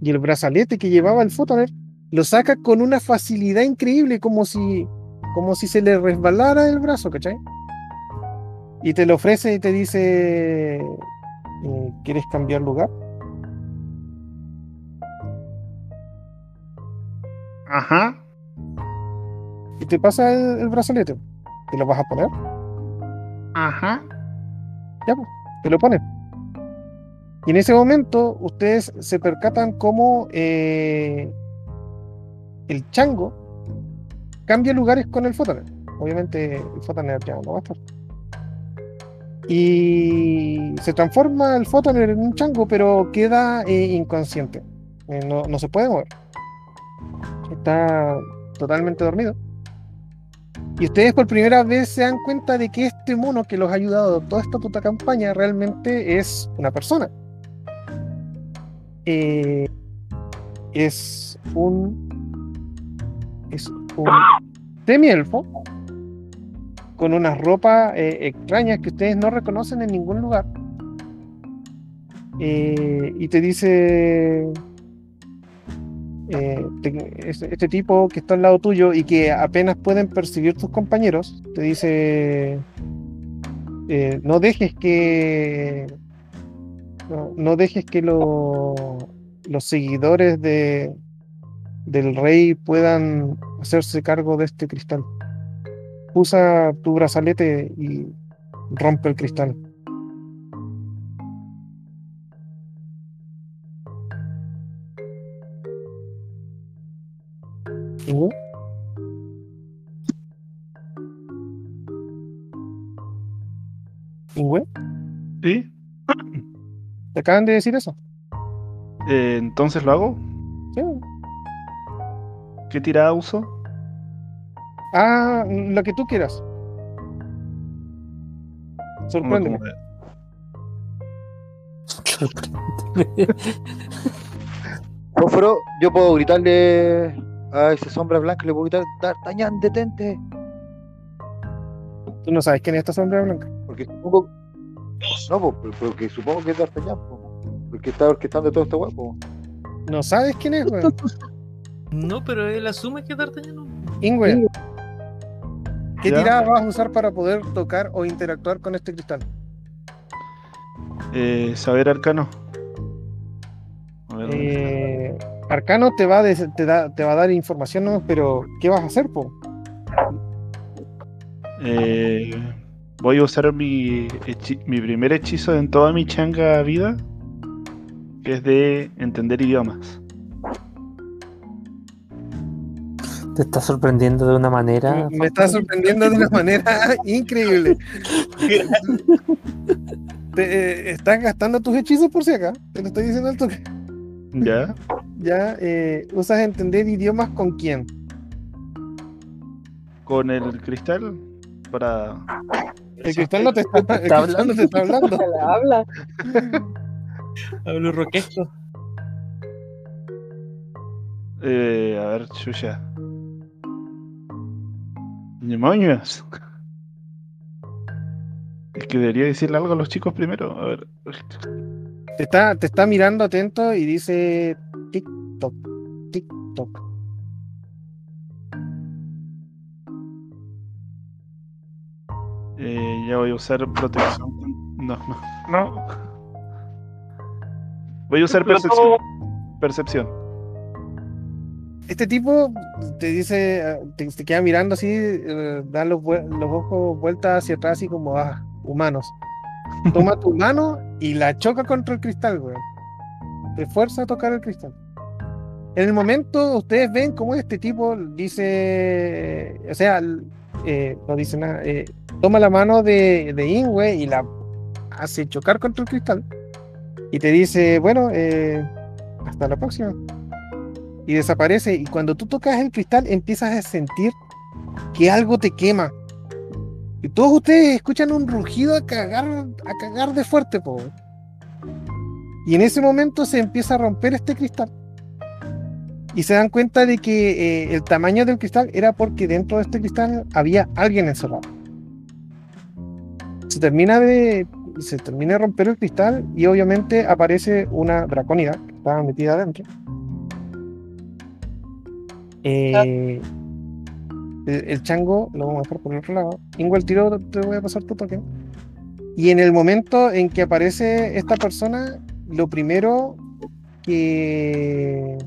y el brazalete que llevaba el Photoner lo saca con una facilidad increíble como si como si se le resbalara el brazo ¿cachai? y te lo ofrece y te dice eh, ¿quieres cambiar lugar? Ajá. y te pasa el, el brazalete te lo vas a poner Ajá. Ya, pues, te lo ponen. Y en ese momento ustedes se percatan como eh, el chango cambia lugares con el Photoner. Obviamente el Photoner ya no va a estar. Y se transforma el Photoner en un chango, pero queda eh, inconsciente. Eh, no, no se puede mover. Está totalmente dormido. Y ustedes por primera vez se dan cuenta de que este mono que los ha ayudado toda esta puta campaña realmente es una persona. Eh, es un. Es un semi-elfo con unas ropas eh, extrañas que ustedes no reconocen en ningún lugar. Eh, y te dice. eh, te- este, este tipo que está al lado tuyo y que apenas pueden percibir tus compañeros, te dice. eh, no dejes que. No, dejes que lo- los seguidores de, del rey puedan hacerse cargo de este cristal. Usa tu brazalete y rompe el cristal. ¿Ingüe? ¿Sí? ¿Te acaban de decir eso? Eh, Entonces lo hago. Sí. ¿Qué tirada uso? Ah, lo que tú quieras. Sorpréndeme. Fósforo, yo puedo gritarle a esa sombra blanca, le puedo gritar, D'Artagnan, detente. Tú no sabes quién es esta sombra blanca. Porque supongo. No, porque supongo que es D'Artagnan, po, porque está orquestando todo este huevo. No sabes quién es, weón. No, pero él asume que D'Artagnan no. Ingwe. ¿Qué Ya. tirada vas a usar para poder tocar o interactuar con este cristal? Eh, saber arcano. Eh, Arcano te va, a des- te, da- te va a dar información, ¿no? pero ¿qué vas a hacer, po? Eh, voy a usar mi, mi primer hechizo en toda mi changa vida, que es de entender idiomas. Te está sorprendiendo de una manera. Me está sorprendiendo de una manera increíble. Te, eh, estás gastando tus hechizos por si acá. Te lo estoy diciendo al toque. ¿Ya? Ya, eh, usas entender idiomas con quién. Con el cristal para... El cristal no te está, está no te está hablando. Habla. Hablo roquesco. eh, a ver, chuya. ¡Demonios! Es que debería decirle algo a los chicos primero. A ver. Te está, te está mirando atento y dice tic toc. Eh, ya voy a usar protección. No, no, no. Voy a usar percepción. Percepción. Este tipo te dice, te, te queda mirando así, eh, da los, los ojos vueltas hacia atrás, así como, ah, humanos. Toma tu mano y la choca contra el cristal, weón. Te fuerza a tocar el cristal. En el momento, ustedes ven cómo este tipo dice, o sea, eh, no dice nada, eh, toma la mano de, de Ingwe y la hace chocar contra el cristal. Y te dice, bueno, eh, hasta la próxima y desaparece. Y cuando tú tocas el cristal, empiezas a sentir que algo te quema. Y todos ustedes escuchan un rugido a cagar, a cagar de fuerte, po. Y en ese momento se empieza a romper este cristal. Y se dan cuenta de que eh, el tamaño del cristal era porque dentro de este cristal había alguien encerrado. Se termina de. Se termina de romper el cristal y obviamente aparece una dracónida que estaba metida adentro. Eh, el, el chango lo vamos a dejar por el otro lado. Ingo, el tiro te voy a pasar tu token. Y en el momento en que aparece esta persona, lo primero que,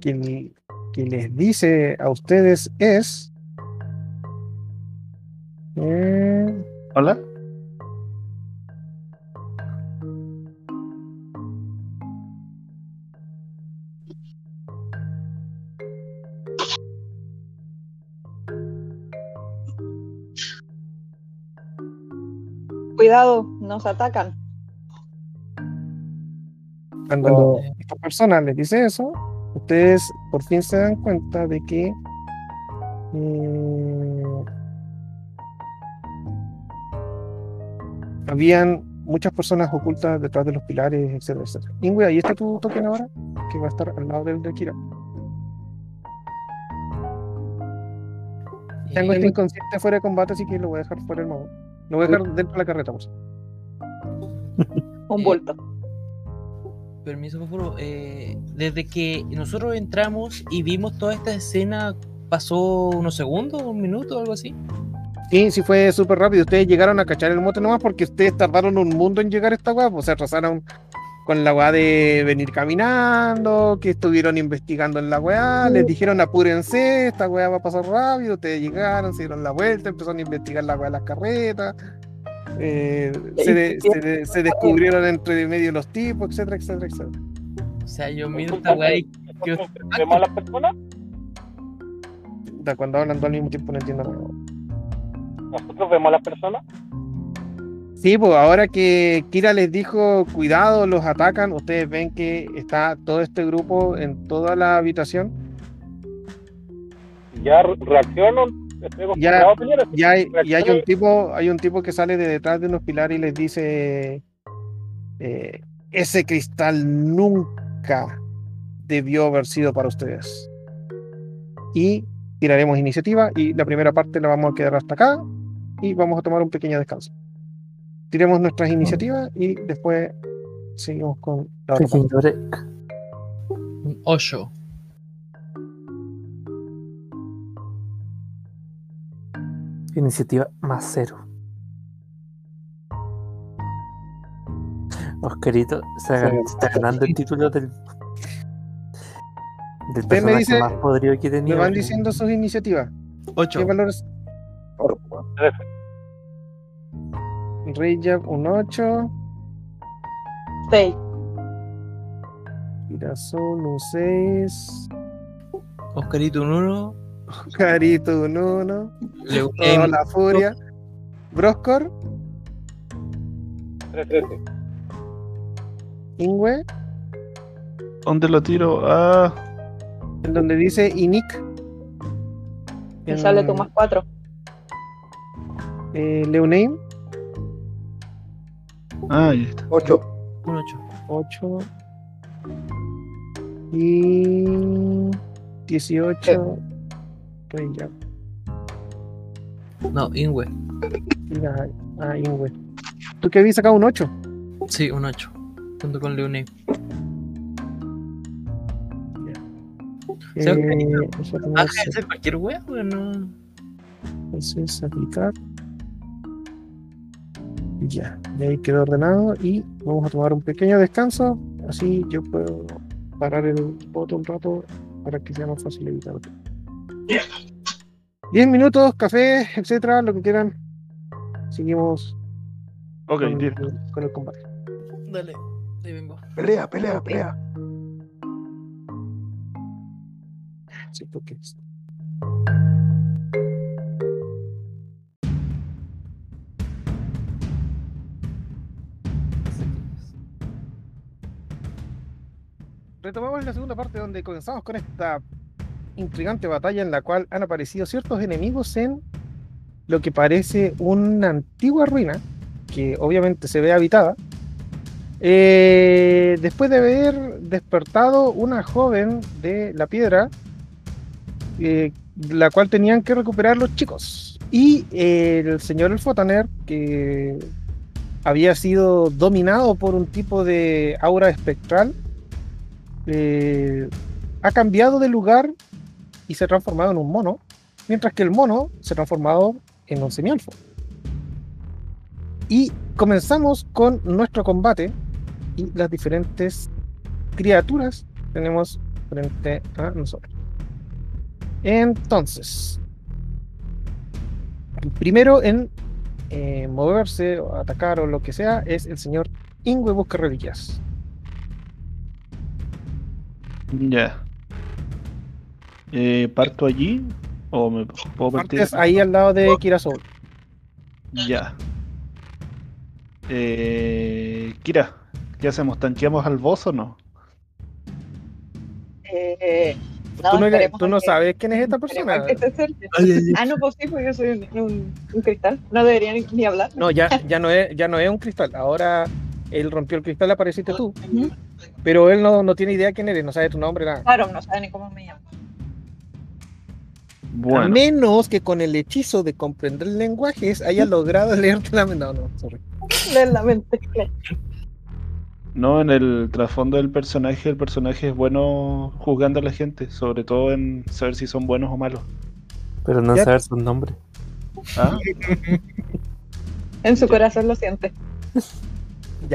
que, que les dice a ustedes es. eh, ¿Hola? Cuidado, nos atacan. Cuando esta persona les dice eso, ustedes por fin se dan cuenta de que mm, habían muchas personas ocultas detrás de los pilares, etcétera, etcétera. Ingwe, ahí está tu token ahora, que va a estar al lado del de Kira. Tengo este inconsciente fuera de combate, así que lo voy a dejar fuera del modo. Lo voy a dejar dentro de la carreta, por favor. Un Eh, bulto. Permiso, por favor. eh, desde que nosotros entramos y vimos toda esta escena, pasó unos segundos, un minuto, algo así. Sí, sí fue súper rápido. Ustedes llegaron a cachar el mote nomás porque ustedes tardaron un mundo en llegar a esta weá. pues, se atrasaron con la weá de venir caminando, que estuvieron investigando en la weá, les dijeron apúrense, esta weá va a pasar rápido. Ustedes llegaron, se dieron la vuelta, empezaron a investigar la weá de las carretas. eh, se, de- se de- se descubrieron entre medio los tipos, etcétera, etcétera, etcétera. O sea, yo miro esta weá y que- Nosotros vemos a las personas, Cuando hablan todo al mismo tiempo no entiendo nada. nosotros vemos a las personas, Sí, pues ahora que Kira les dijo, cuidado, los atacan, ustedes ven que está todo este grupo en toda la habitación. ya re- reacciono, Ya- acostumbrado a pelear, Y hay, y hay un tipo, hay un tipo que sale de detrás de unos pilares y les dice eh, ese cristal nunca debió haber sido para ustedes. Y tiraremos iniciativa y la primera parte la vamos a quedar hasta acá y vamos a tomar un pequeño descanso tiremos nuestras iniciativas y después seguimos con la otra parte. Un 8. Iniciativa más cero. Oscarito se, está ganando el título del, del personaje dice, más podrido que tenía. Me van diciendo sus iniciativas. 8. ¿Qué valores? 3. Rayab un 8. 6. Girasol un 6. Oscarito un 1. Oscarito un 1. Toda la furia. Broscor. 13. Ingwe. ¿Dónde lo tiro? Ah. En donde dice Inic. Y en... sale tu más 4. Eh, Leoname ah, ahí está. 8. Un 8. 8. Y 18. Rey Jab. No, Ingwe. Mira, ah, Ingwe. ¿Tú qué habías sacado un 8? Sí, un 8. Junto con Leone. Eh, Ah, que hacer. cualquier wea, bueno. Entonces, aplicar. Ya, de ahí quedó ordenado y vamos a tomar un pequeño descanso. Así yo puedo parar el voto un rato para que sea más fácil evitar. 10 minutos, café, etcétera, lo que quieran. Seguimos Ok, con, 10. con el combate. Dale, ahí vengo. Pelea, pelea, pelea. Sí, porque es- Retomamos la segunda parte donde comenzamos con esta intrigante batalla en la cual han aparecido ciertos enemigos en lo que parece una antigua ruina, que obviamente se ve habitada. Eh, después de haber despertado una joven de la piedra, eh, la cual tenían que recuperar los chicos. Y eh, el señor El Fotaner, que había sido dominado por un tipo de aura espectral, eh, ha cambiado de lugar y se ha transformado en un mono, mientras que el mono se ha transformado en un semialfo. Y comenzamos con nuestro combate y las diferentes criaturas que tenemos frente a nosotros. Entonces, primero en eh, moverse o atacar o lo que sea es el señor Ingwe Busca Reliquias. Ya. Eh, ¿Parto allí? ¿O me puedo partir? Partes ahí al lado de Kirasol. Ya. Eh, Kira, ¿qué hacemos? ¿Tanqueamos al boss o no? Eh, tú no, tú no sabes quién es esta persona. Ah, no, pues sí, porque yo soy un, un- un cristal. No debería ni, ni hablar. No, ya, ya, no es, ya no es un cristal. Ahora él rompió el cristal, apareciste tú. Ujú. Pero él no, no tiene idea quién eres, no sabe tu nombre, nada. Claro, no sabe ni cómo me llamo. A Bueno, menos que con el hechizo de comprender lenguajes haya logrado leerte la mente. No, no, sorry. Leer la mente. no en el trasfondo del personaje, el personaje es bueno juzgando a la gente, sobre todo en saber si son buenos o malos. Pero no Ya. saber su nombre. ¿Ah? En su corazón lo siente.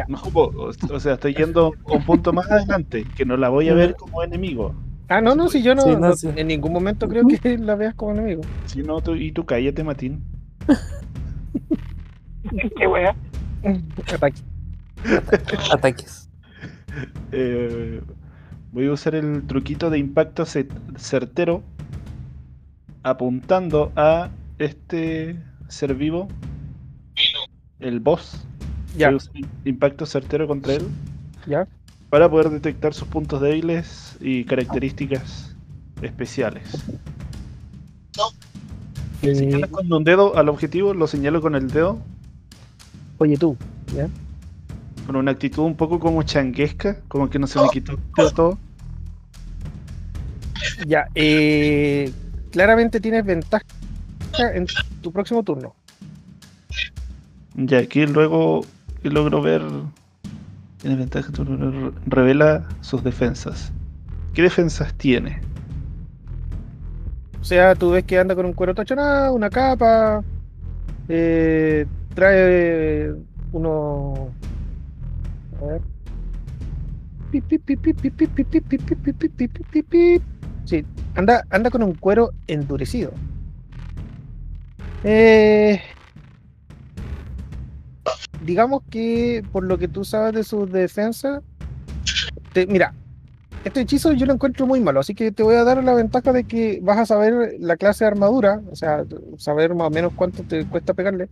No, po, o, o sea, estoy yendo un punto más adelante, que no la voy a ver como enemigo. Ah, no, no, si yo no, Sí, no, no- sí. en ningún momento creo que la veas como enemigo. Si no, tú, y tú cállate, Matín. Qué wea. Ataque. Ataques. Eh, voy a usar el truquito de impacto ce- certero apuntando a este ser vivo, el boss. Ya, impacto certero contra él ya. para poder detectar sus puntos débiles y características especiales. Eh, Señalo con un dedo al objetivo, lo señalo con el dedo, oye tú, ¿ya? con una actitud un poco como changuesca, como que no se me quitó del todo. Ya, eh, claramente tienes ventaja en tu próximo turno. Y aquí luego que logro ver. Tiene ventaja, revela sus defensas. ¿Qué defensas tiene? O sea, tú ves que anda con un cuero tachonado, una capa, eh, trae uno. A ver. Sí, anda, anda con un cuero endurecido. Eh, digamos que por lo que tú sabes de sus defensas, te- mira, este hechizo yo lo encuentro muy malo, así que te voy a dar la ventaja de que vas a saber la clase de armadura, o sea, saber más o menos cuánto te cuesta pegarle.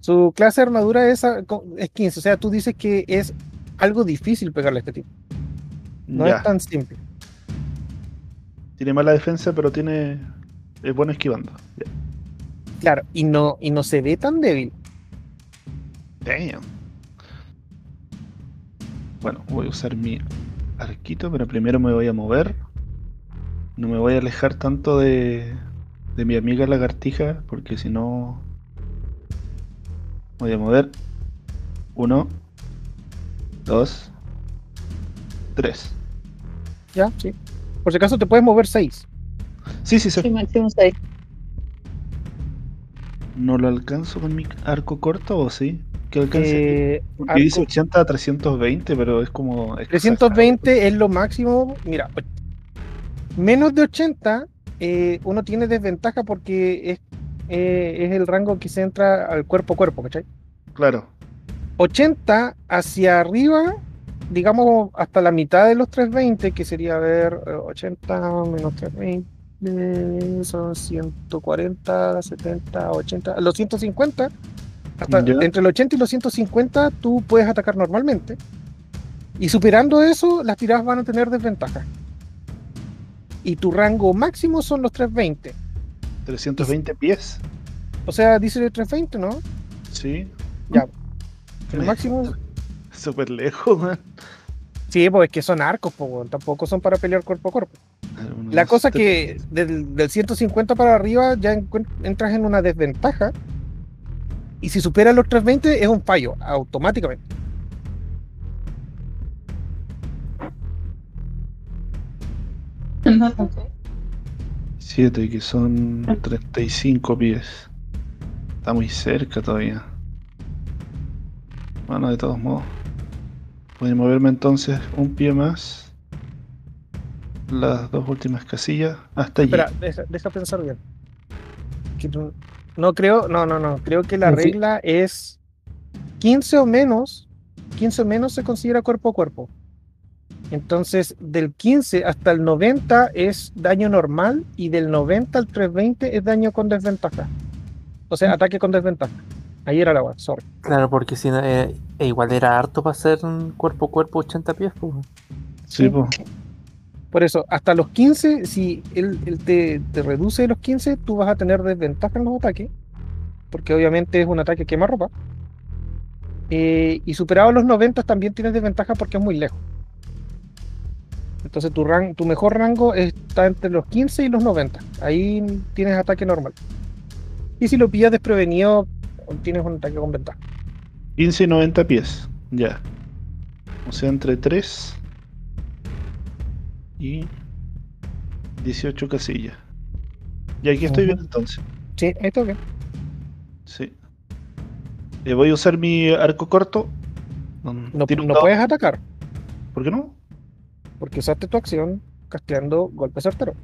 Su clase de armadura es, a- co- es 15, o sea, tú dices que es algo difícil pegarle a este tipo. No ya, es tan simple. tiene mala defensa, pero tiene. Es bueno esquivando. Ya. Claro, y no, y no se ve tan débil. Damn. Bueno, voy a usar mi arquito, pero primero me voy a mover. No me voy a alejar tanto de, de mi amiga lagartija, porque si no. Voy a mover. Uno, dos, tres. ¿Ya? Sí. Por si acaso te puedes mover 6. Sí, sí, sí. Sí, máximo 6. ¿No lo alcanzo con mi arco corto o sí? ¿Qué alcance? Eh, Porque dice arco- 80 a 320, pero es como. es 320 es lo máximo. Mira, menos de 80 eh, uno tiene desventaja porque es, eh, es el rango que se entra al cuerpo a cuerpo, ¿cachai? Claro. 80 hacia arriba, digamos hasta la mitad de los 320, que sería a ver eh, 80 menos 320, son 140, 70, 80, los 150. Hasta entre el 80 y los 150 tú puedes atacar normalmente. Y superando eso, las tiradas van a tener desventaja. Y tu rango máximo son los 320. 320 pies. O sea, dice el 320, ¿no? Sí. Ya. El Me- máximo Súper lejos, man. Sí, pues es que son arcos, tampoco son para pelear cuerpo a cuerpo. Unos La cosa 70. que del, del 150 para arriba ya entras en una desventaja. Y si superas los 320 es un fallo, automáticamente. Siete, que son 35 pies. Está muy cerca todavía. Bueno, de todos modos. Voy a moverme entonces un pie más. Las dos últimas casillas. Hasta allí. Espera, deja, deja pensar bien. Que no, no creo, no, no, no. Creo que la Sí. regla es 15 o menos. 15 o menos se considera cuerpo a cuerpo. Entonces, del 15 hasta el 90 es daño normal y del 90 al 320 es daño con desventaja. O sea, ataque con desventaja. Ahí era la agua, sorry. Claro, porque si no, eh, eh, igual era harto para hacer un cuerpo a cuerpo 80 pies. Pues. Sí, po. Por eso, hasta los 15, si él, te, te reduce los 15, tú vas a tener desventaja en los ataques, porque obviamente es un ataque quemarropa. Eh, y superado los 90 también tienes desventaja porque es muy lejos. Entonces tu, tu mejor rango está entre los 15 y los 90. Ahí tienes ataque normal. Y si lo pillas desprevenido, tienes un ataque con ventaja. 15 y 90 pies. Ya. O sea, entre 3 y 18 casillas. Y aquí estoy bien entonces. Sí, ahí está bien. Sí. Eh, voy a usar mi arco corto. No, no puedes atacar, ¿Por qué no? porque usaste tu acción casteando golpe certero.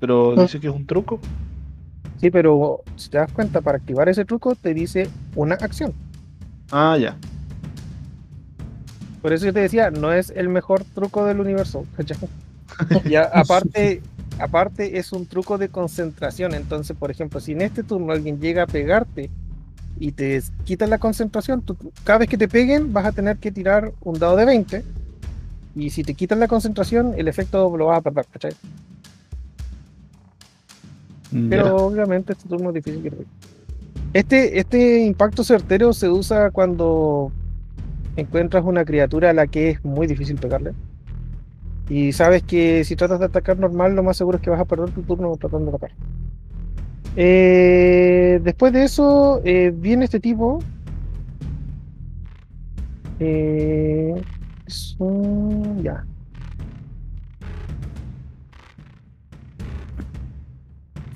Pero Ah. dice que es un truco. Sí, pero si te das cuenta, para activar ese truco te dice una acción. Ah, ya. Por eso yo te decía, no es el mejor truco del universo. ¿cachai? y a- aparte, aparte es un truco de concentración. Entonces, por ejemplo, si en este turno alguien llega a pegarte y te quitan la concentración, tú- cada vez que te peguen vas a tener que tirar un dado de 20. Y si te quitan la concentración, el efecto lo vas a perder, ¿cachai? Ya. Pero obviamente este turno es difícil que. Este, este impacto certero se usa cuando encuentras una criatura a la que es muy difícil pegarle. Y sabes que si tratas de atacar normal, lo más seguro es que vas a perder tu turno tratando de atacar. Eh, después de eso, eh, viene este tipo. Eh, es un- ya.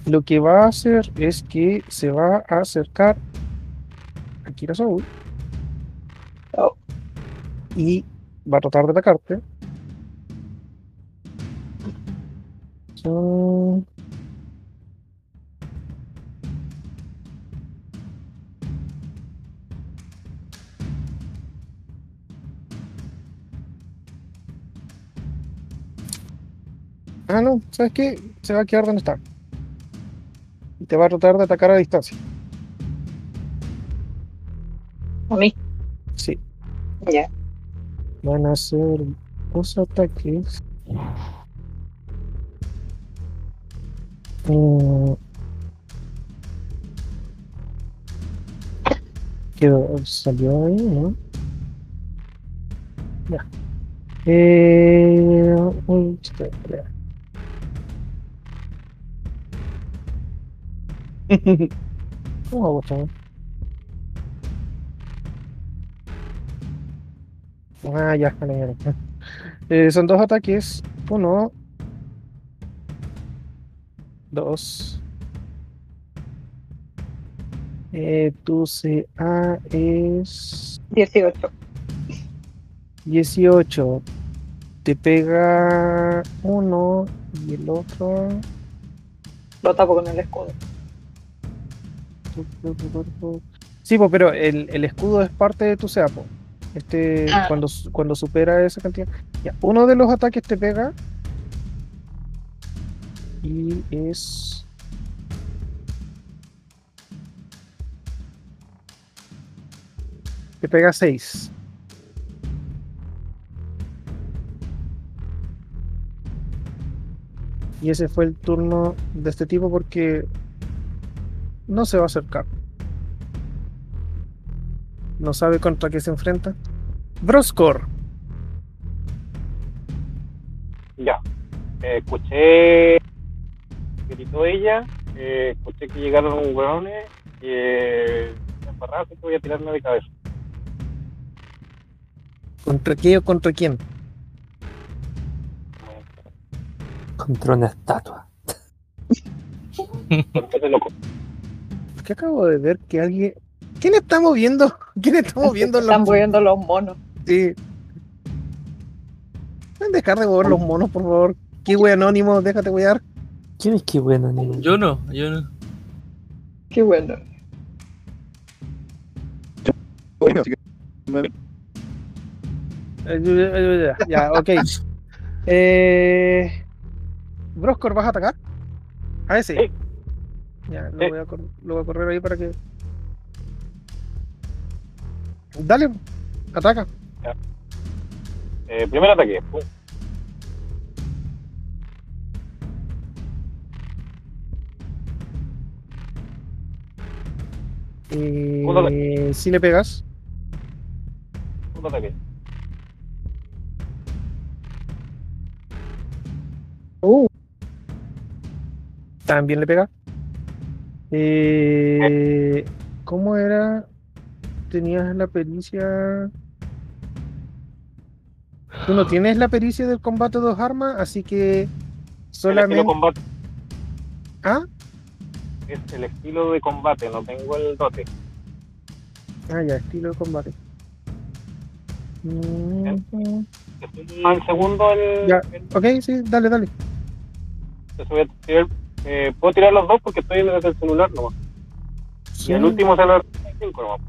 Lo que va a hacer es que se va a acercar a Kira Oh. Y va a tratar de atacarte. Son- Ah, no, ¿sabes qué? Se va a quedar donde está. Y te va a tratar de atacar a distancia. A mí. Sí. Ya. Van a ser dos ataques. Mm. Quedó, salió ahí, ¿no? Ya. Eh, uy, espera. ¿Cómo hago Ah, ya, ya, ya. Eh, son dos ataques. Uno. Dos. Eh, tu CA es 18. 18. Te pega uno y el otro. Lo tapo con el escudo. Sí, pero el, el escudo es parte de tu CA. Este, Ah. cuando, cuando supera esa cantidad. Ya, uno de los ataques te pega. Y es. Te pega 6. Y ese fue el turno de este tipo porque no se va a acercar. No sabe contra qué se enfrenta. Broskor. Ya. Eh, escuché que gritó ella, eh, escuché que llegaron hueones y eh, así que voy a tirarme de cabeza. ¿Contra qué o contra quién? Contra una estatua. Entonces, loco. Porque acabo de ver que alguien. ¿Quién está moviendo? ¿Quién está moviendo Están los moviendo los monos. Sí. ¿Pueden dejar de mover los monos, por favor? Kiwi anónimo, déjate cuidar. ¿Quién es bueno, ni Yo no, yo no. Qué bueno. Bueno, Eh, Ya, ok. Eh... Broskor, ¿vas a atacar? A ese. Sí. Ya, lo voy, a lo voy a correr ahí para que. Dale, ataca. Eh, primer ataque. Eh, si le pegas. Segundo ataque. También le pega. Eh, ¿Cómo era? Tenías la pericia. Tú no tienes la pericia del combate de dos armas, así que El solamente. estilo combate. ¿Ah? Es el estilo de combate, no tengo el dote. Ah, ya, estilo de combate. Mm, En segundo el. Ya. el- ok, sí, dale, dale. entonces voy a tirar- eh, puedo tirar los dos porque estoy desde el celular nomás. Sí. Y el último se lo 5 nomás.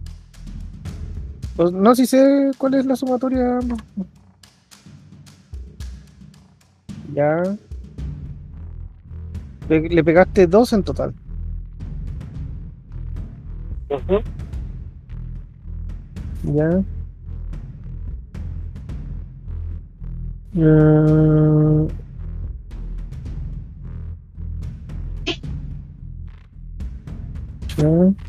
Pues, no, si sé cuál es la sumatoria. no. Ya. Le, le pegaste dos en total. Ujú. Ya. Eh, ya.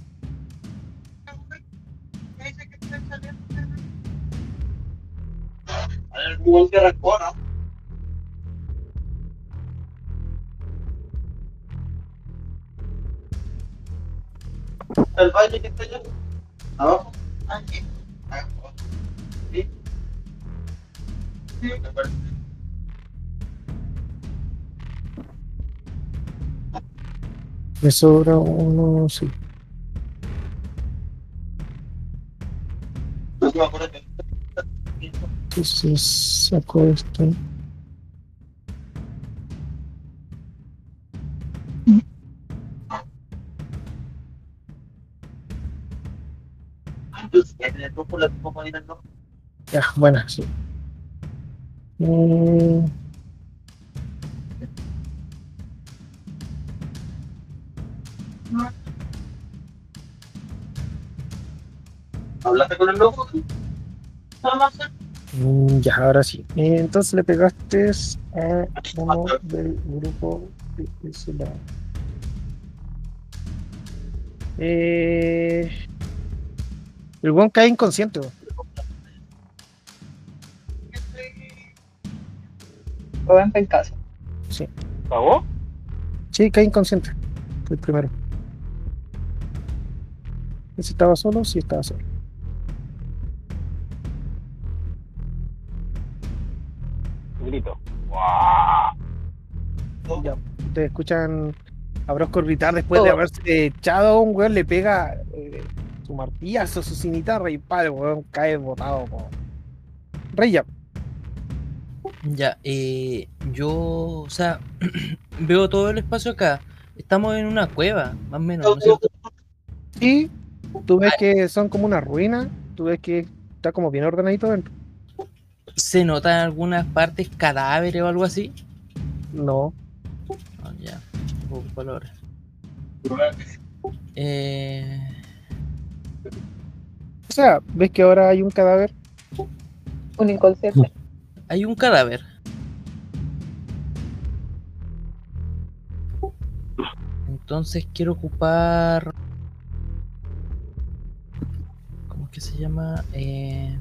El valle que está allá. Abajo. Aquí. Abajo. ¿Sí? Sí, me parece. Me sobra uno, sí. Entonces saco esto. Ya bueno, sí. ¿Hablaste con el loco? Ya, ahora sí. Eh, entonces le pegaste a uno del grupo de ese lado. Eh, el buen cae inconsciente. Rubén en casa. ¿Pagó? Sí, cae inconsciente. Fue el primero. ¿Ese estaba solo? Sí, estaba solo. Ya, te escuchan a Brosco gritar después de Oh. haberse echado un weón, le pega eh, su martillazo, su cimitarra y pa, el weón cae botado. po. Rey ya. Ya, eh, yo, o sea, veo todo el espacio acá. Estamos en una cueva, más o menos, ¿no? Y tú ves que son como una ruina, tú ves que está como bien ordenadito dentro. ¿Se notan en algunas partes cadáveres o algo así? No, Ah, ya, poco colores. Eh, o sea, ves que ahora hay un cadáver. Un inconsciente. hay un cadáver. Entonces quiero ocupar. ¿Cómo es que se llama? Eh,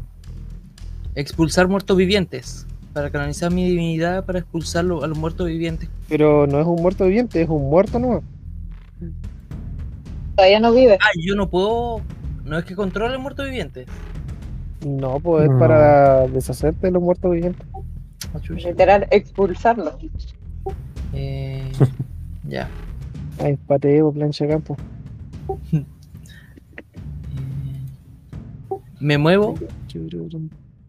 expulsar muertos vivientes. Para canalizar mi divinidad para expulsarlo a los muertos vivientes. Pero no es un muerto viviente, es un muerto nuevo. Todavía no vive. Ah, yo no puedo. No es que controle el muerto viviente. No, pues es para deshacerte de los muertos vivientes. Ah. Literal, expulsarlo. Eh, ya. Ay, pateo, plancha de campo. Me muevo,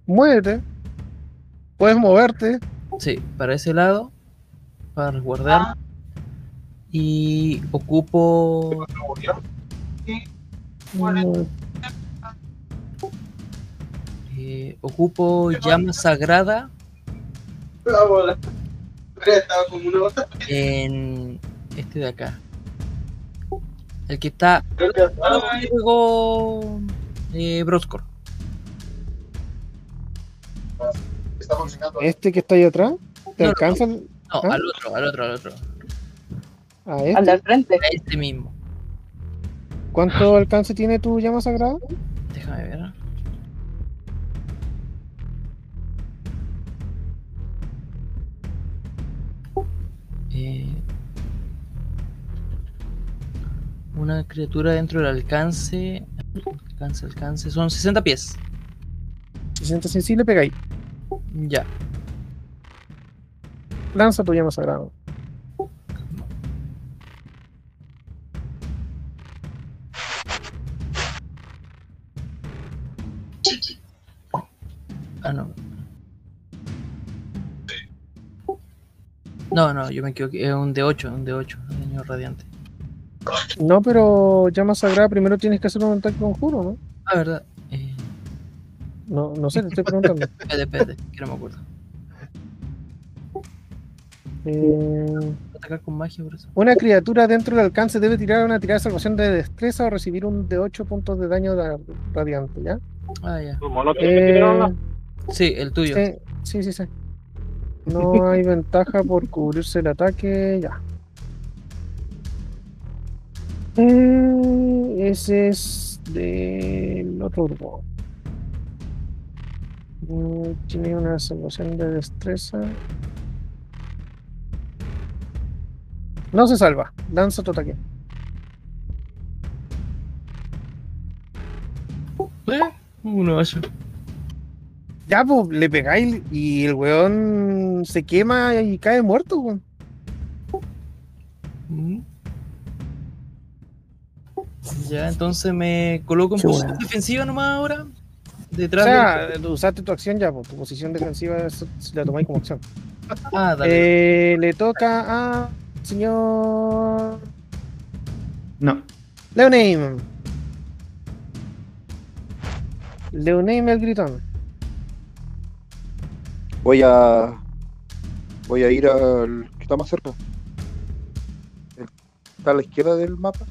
Muévete. Puedes moverte. sí, para ese lado, para resguardar. Y ocupo. eh, ocupo llama sagrada La bola. Como una bota. en este de acá. El que está Ah, luego eh, Broscor. Este que está ahí atrás. ¿Te No, no, alcanza el- No, ¿Ah? al otro, al otro, al otro. a Al este? del frente. A este mismo. ¿Cuánto alcance tiene tu llama sagrada? Déjame ver. Eh, una criatura dentro del alcance. Alcance, alcance. Son 60 pies. Si sientes sensible, pega ahí. Ya. Lanza tu llama sagrada. Ah, no. No, no, yo me equivoqué. Es un D8, un D8, daño radiante. No, pero llama sagrada primero tienes que hacer un ataque conjuro, ¿no? Ah, verdad. Eh, No, no sé, te estoy preguntando. espérate, espérate, que no me acuerdo. Eh, Atacar con magia por eso. una criatura dentro del alcance debe tirar una tirada de salvación de destreza o recibir un de 8 puntos de daño da- radiante, ¿ya? Ah, ya. ¿Tu mono tiene que tirar Eh, una? Sí, el tuyo. sí, sí, sí, sí. No hay ventaja por cubrirse el ataque, ya. Eh, ese es del otro grupo. Mm, Tiene una salvación de destreza. No se salva. Lanza tu ataque. Eh, un 8. Ya, pues, le pegáis y el weón se quema y cae muerto, weón. Mm. Ya, entonces me coloco en Qué posición buena. defensiva nomás ahora. O Detrás sea, del... tú usaste tu acción ya, pues, tu posición defensiva la tomáis como acción. Ah, dale. Eh, le toca a señor No, Leoname. Leoname el gritón. Voy a. Voy a ir al que está más cerca. Está a la izquierda del mapa.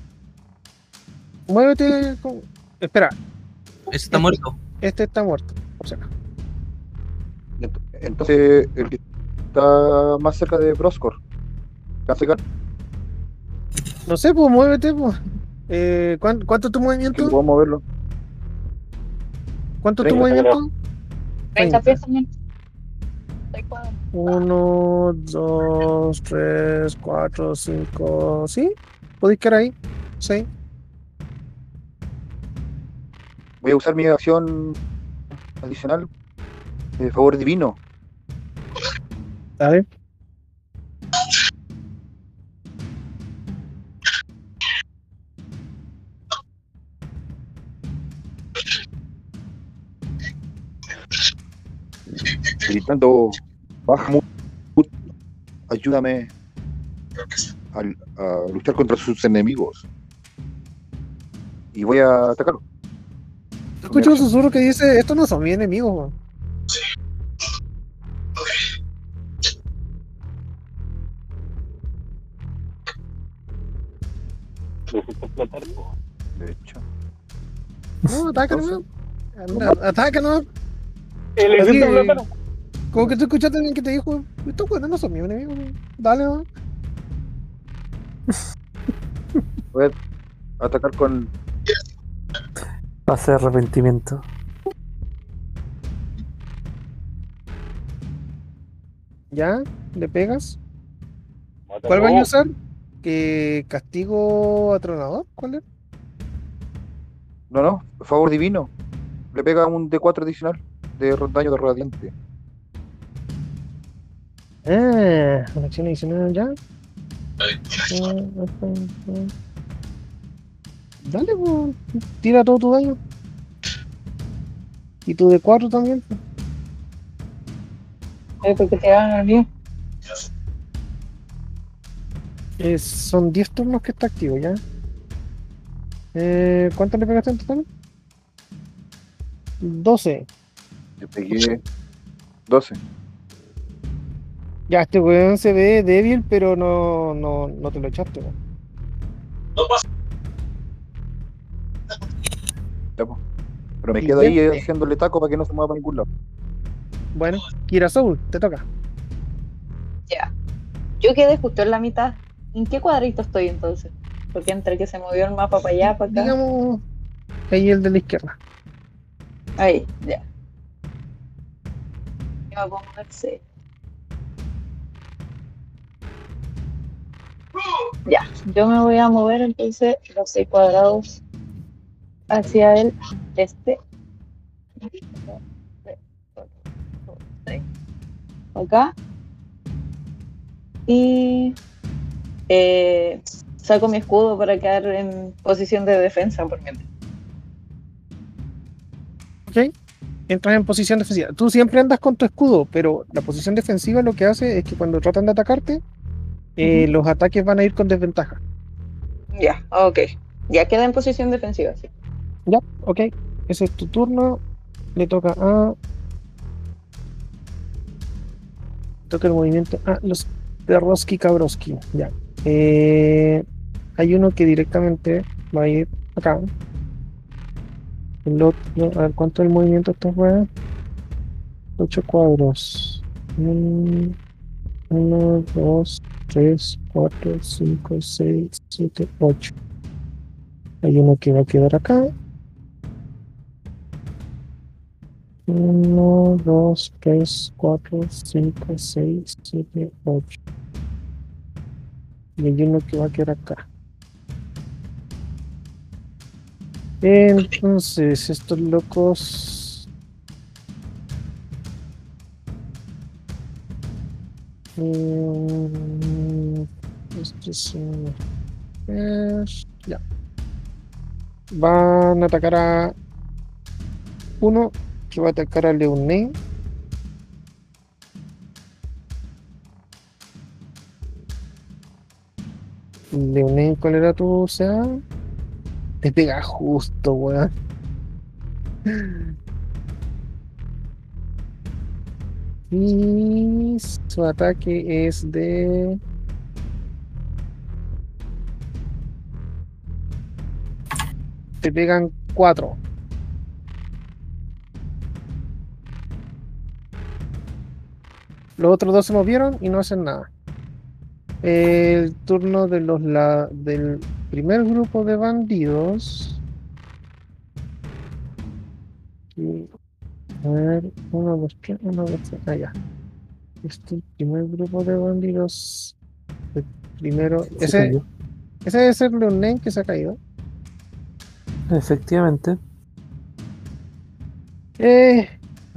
Muévete. con- Espera, Ese está muerto. Este está muerto. por si acaso. Ent- Entonces, el que está más cerca de Broscor. No sé, pues muévete, pues. Eh, ¿cuán- ¿Cuánto es tu Sí, movimiento? puedo moverlo. ¿Cuánto es tu 30, movimiento? 30 30. pies también. Seis cuadros. Uno, dos, tres, cuatro, cinco. ¿Sí? ¿Podéis quedar ahí? Sí. Voy a usar mi acción adicional. De favor divino. Dale. Gritando. Baja Ayúdame al- a, luchar contra sus enemigos. Y voy a atacarlo. Escucho un susurro que dice, estos no son hiciste explotar, po. De hecho. No, hiciste Así, explotar. Como que tú escuchaste alguien que te dijo, estos weones no son mis enemigos, weón. Dale, weón. Voy a atacar con. Va a ser arrepentimiento. Ya, le pegas. Mátalo. ¿Cuál vas a usar? ¿Que castigo atronador? ¿Cuál es? No, no, favor divino. Le pega un D4 adicional de daño de radiante. Ah, una acción adicional ya. Dale, pues, tira todo tu daño. Y tu de 4 también. porque te van al mío. Eh, son 10 turnos que está activo ya. Eh, ¿Cuánto le pegaste en total? 12. Yo pegué 12. Ya, este weón se ve débil, pero no, no, no te lo echaste. weón. No pasa. Po. Pero me quedo ahí veinte. haciéndole taco para que no se mueva para ningún lado. Bueno, Kira Soul, te toca. Ya. Yo quedé justo en la mitad. ¿En qué cuadrito estoy entonces? Porque entre que se movió el mapa para allá, para acá. Digamos, ahí el de la izquierda. Ahí, ya. A ver si- Ya, yo me voy a mover entonces los seis cuadrados hacia el este. Acá. Y eh, saco mi escudo para quedar en posición de defensa por mientras. ¿Ok? Entras en posición defensiva. Tú siempre andas con tu escudo, pero la posición defensiva lo que hace es que cuando tratan de atacarte, eh, los ataques van a ir con desventaja. Ya, ok. Ya queda en posición defensiva, sí. Ya, ok. Ese es tu turno. Le toca a. Toca el movimiento a los Perroski Kabroski. Ya. Eh, hay uno que directamente va a ir acá. El otro, a ver cuánto es el movimiento estos weones. 8 cuadros. 1, 2, 3, 4, 5, 6, 7, 8. Hay uno que va a quedar acá. 1, 2, 3, 4, 5, 6, 7, 8. Y hay uno que va a quedar acá. Entonces, estos locos. Mm, es- Ya. Van a atacar a uno que va a atacar a Leoné. Leoné, ¿cuál era tu sea? Te pega justo, weón. Y su ataque es de. Te pegan cuatro. Los otros dos se movieron y no hacen nada. El turno de los la- del primer grupo de bandidos. A ver, uno, dos, tres, uno, dos, tres. Ah, ya. Este primer grupo de bandidos. El primero. Se Ese, cayó. ese debe ser Leonen que se ha caído. Efectivamente. Eh,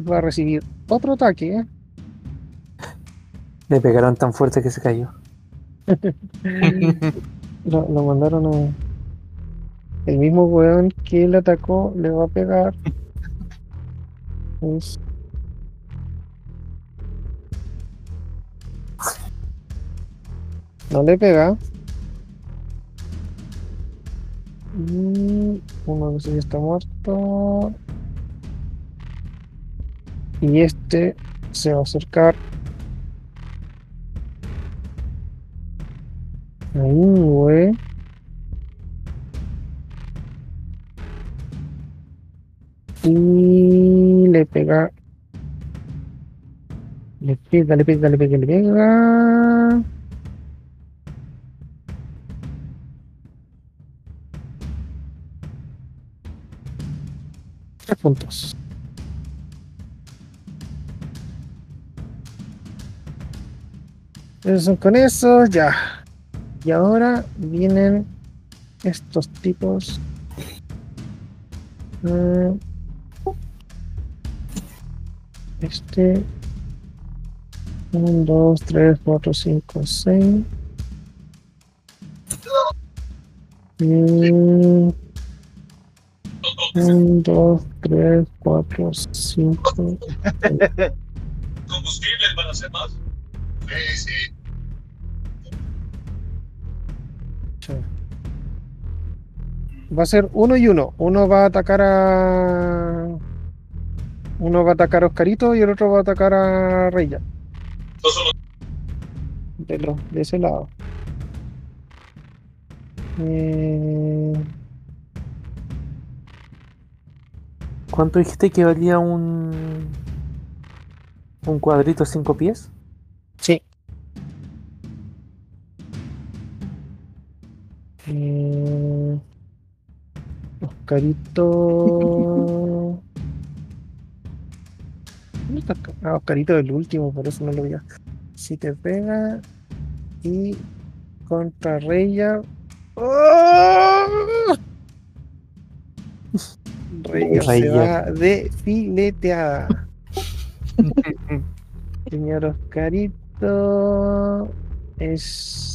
va a recibir otro ataque. Le pegaron tan fuerte que se cayó. Lo, mandaron a. El mismo weón que le atacó le va a pegar. Es- No le pega. Y uno esos ya está muerto. Y este se va a acercar. Ahí, güey. Y le pega. Le pega, le pega, le pega, le pega. Tres puntos. Son con esos, ya. Y ahora vienen estos tipos. Mm. Este. 1, 2, 3, 4, 5, 6. Mm. Un, dos, tres, cuatro, cinco. Combustible para hacer más. Sí, sí. Va a ser uno y uno. Uno va a atacar a. Uno va a atacar a Oscarito y el otro va a atacar a Reya. De, lo- de ese lado. Eh, ¿Cuánto dijiste que valía un. un cuadrito cinco pies? sí. Eh, Oscarito. ¿Dónde está Oscar? Ah, Oscarito es el último, por eso no lo vi. Si te pega y contra Reya. ¡Oh! Reya se va de fileteada. Señor Oscarito es.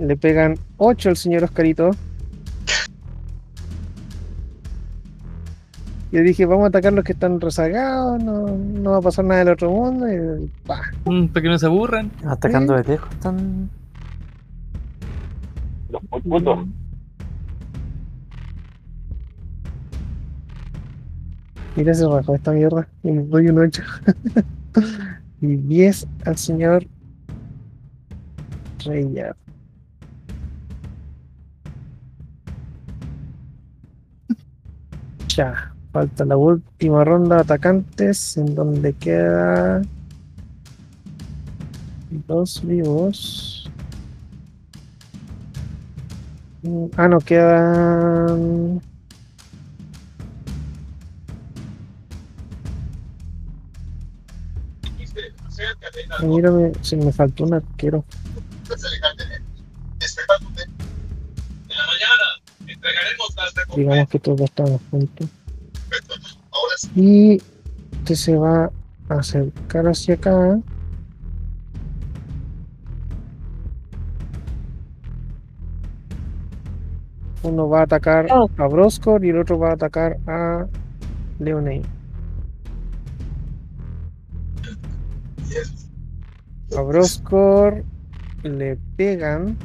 Le pegan 8 al señor Oscarito. Yo dije, vamos a atacar los que están rezagados, no, no va a pasar nada del otro mundo. Y, pa. Mm, para que no se aburran. Atacando de lejos están. Los putos. Mira ese rajo esta mierda. Y le doy un 8. y 10 al señor Reya. Ya, falta la última ronda de atacantes en donde queda dos vivos. Mm, Ah, no, quedan Mírame, se me faltó un arquero. Digamos que todos estamos juntos. Y este se va a acercar hacia acá. Uno va a atacar Oh. a Broscor y el otro va a atacar a Leonei. A Broscor le pegan.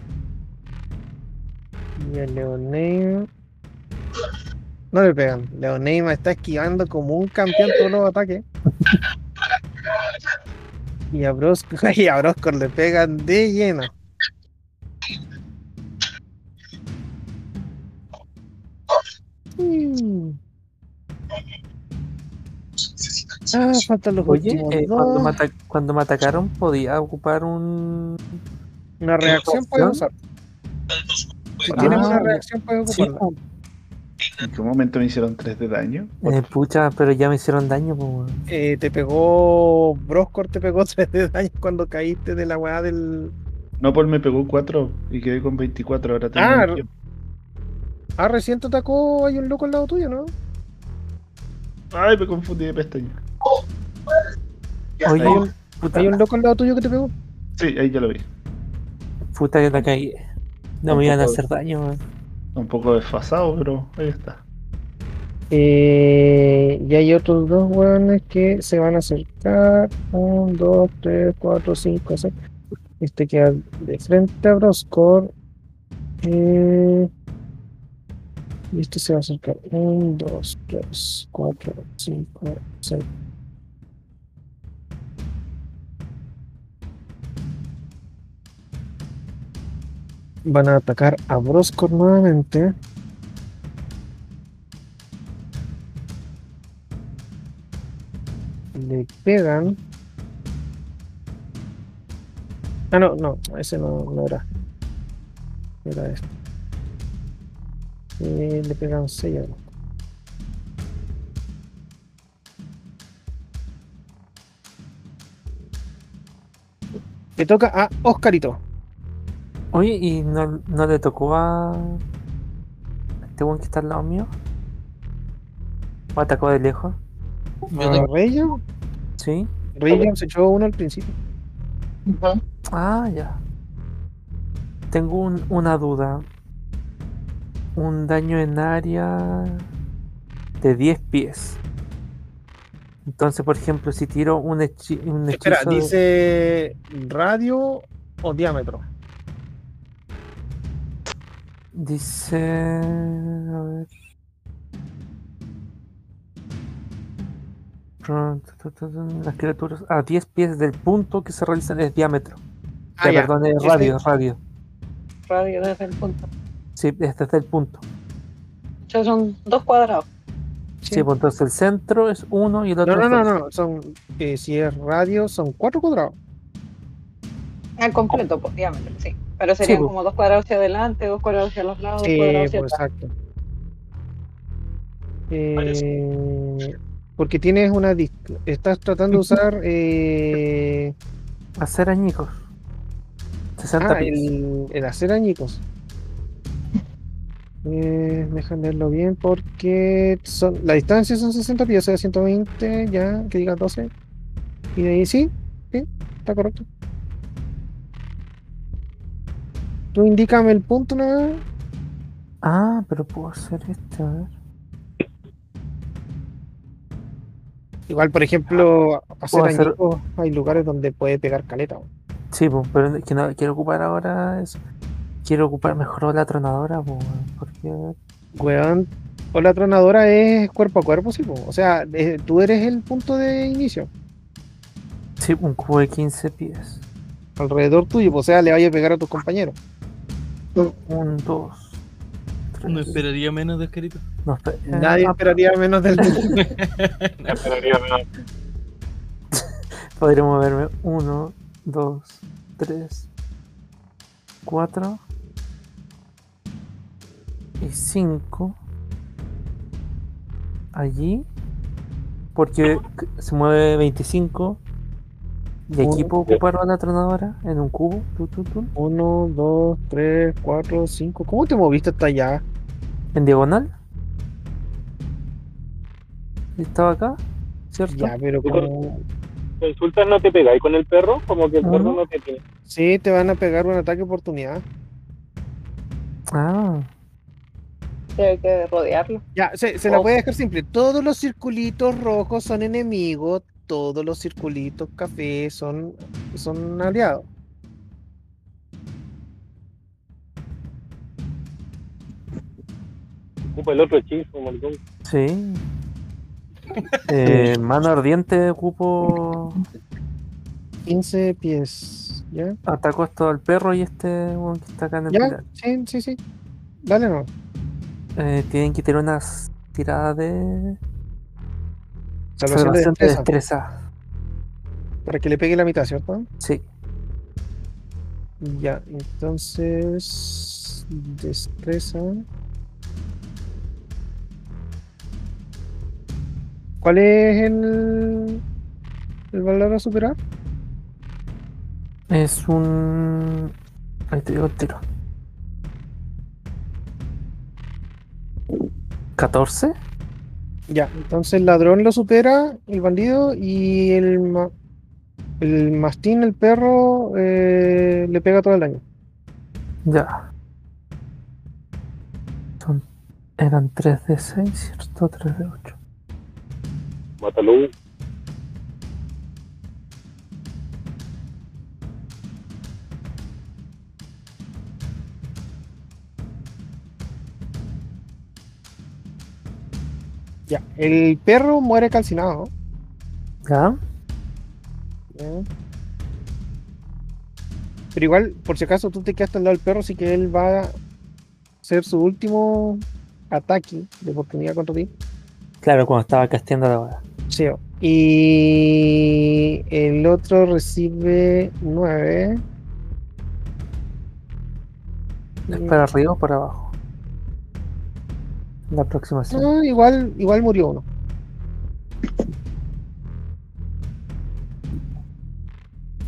Y a Leonei no le pegan. Leoneima está esquivando como un campeón todos los ataques. Y a Broscor, y a Broscor le pegan de lleno. Mm. Ah, faltan los Oye, eh, cuando, me ata- cuando me atacaron podía ocupar un. Una reacción puede usar. Si tienes Ah, una reacción puedes Sí, ocuparla. ¿En qué momento me hicieron 3 de daño? eh, pucha, pero ya me hicieron daño. po. Eh, te pegó. Broscor te pegó 3 de daño cuando caíste de la weá del. No, Paul me pegó 4 y quedé con 24. Ahora tengo Ah, 21. Ah, recién te atacó. Hay un loco al lado tuyo, ¿no? Ay, me confundí de pestaña. Oye, Hay un, hay un loco al lado tuyo que te pegó. Sí, ahí ya lo vi. puta que la caí. No me iban a hacer daño. weón. Un poco desfasado, pero ahí está. Eh, y hay otros dos hueones que se van a acercar. 1, 2, 3, 4, 5, 6. Este queda de frente a Broscor. Eh, y este se va a acercar. 1, 2, 3, 4, 5, 6. Van a atacar a Broscor nuevamente. le pegan. Ah, no, no, ese no, no era. Era este. Le pegan 6 a Le toca a Oscarito. Oye, ¿y no, no le tocó a. este weón que está al lado mío? ¿O atacó de lejos? Yo ¿A Reya? Sí. Reya se echó uno al principio. Ah, ya. tengo un- una duda. Un daño en área de 10 pies. Entonces, por ejemplo, si tiro un, hechi- un Espera, hechizo de- dice radio o diámetro. Dice. A ver. Las criaturas a 10 pies del punto que se realizan es diámetro. Ah, Ya, ya. perdón, es radio, es radio. Radio desde el punto. Sí, es desde el punto. O sea, son dos cuadrados. Sí, pues entonces el centro es uno y el No, otro no, es no, dos. no. Son, eh, si es radio, son cuatro cuadrados. Al completo, por diámetro, sí. Pero serían pues. como dos cuadrados hacia adelante, dos cuadrados hacia los lados, Sí, dos cuadrados hacia pues atrás. exacto. Eh, porque tienes una. dis- Estás tratando de usar. eh, Hacer añicos. 60 ah, pies. el, el hacer añicos. Eh, déjame verlo bien porque son, la distancia son 60 pies, o sea, 120, ya, que diga 12. Y de ahí sí, sí, está correcto. Tú indícame el punto más. Ah, pero puedo hacer este, a ver. Igual, por ejemplo, hacer hay lugares donde puede pegar caleta. weón. Sí, pues, pero es que no quiero ocupar ahora es. Quiero ocupar mejor la tronadora, pues, porque. Weón, o la tronadora es cuerpo a cuerpo, sí, po. o sea, eh, tú eres el punto de inicio, Sí, un cubo de 15 pies. alrededor tuyo, po. o sea, le vaya a pegar a tus compañeros. Un, dos. Tres. No esperaría menos de Oscarito. No, eh, Nadie ah, esperaría menos del Esperaría menos. Podría moverme 1, 2, 3, 4 y 5 allí porque se mueve 25 y aquí Uno. puedo ocupar la tronadora en un cubo. tu, tu, 1, 2, 3, 4, 5. ¿Cómo te moviste hasta allá? en diagonal. Estaba acá, ¿cierto? Ya, pero como. ¿Consultas no te pegáis con el perro? Como que el perro Ujú. no te tiene. Sí, te van a pegar un ataque oportunidad. Ah, hay que rodearlo. Ya, se, se la Oh. voy a dejar simple. Todos los circulitos rojos son enemigos. Todos los circulitos café son, son aliados. Ocupa el otro hechizo, maricón. sí. Eh, mano ardiente ocupo. 15 pies. ¿Ya? Ataco esto al perro y este que está acá en el ¿Ya? pilar. Sí, sí, sí. Dale, no. Eh, tienen que tener unas tiradas de Salvación de salvación de destreza. destreza. Para que le pegue la mitad, ¿cierto? Sí. Ya, entonces. Destreza. ¿Cuál es el. el valor a superar? Es un. Ahí te digo el tiro. 14. Ya, entonces el ladrón lo supera, el bandido, y el, ma- el mastín, el perro, eh, le pega todo el daño. Ya. Son, eran 3 de 6, ¿cierto? 3 de 8. Mátalo. Ya, el perro muere calcinado. ¿Ya? ¿ya? Pero igual, por si acaso tú te quedaste al lado del perro, así que él va a hacer su último ataque de oportunidad contra ti. Claro, cuando estaba casteando la hora. Sí. Y el otro recibe 9. ¿Es para arriba o para abajo? La aproximación. No, igual, igual murió uno.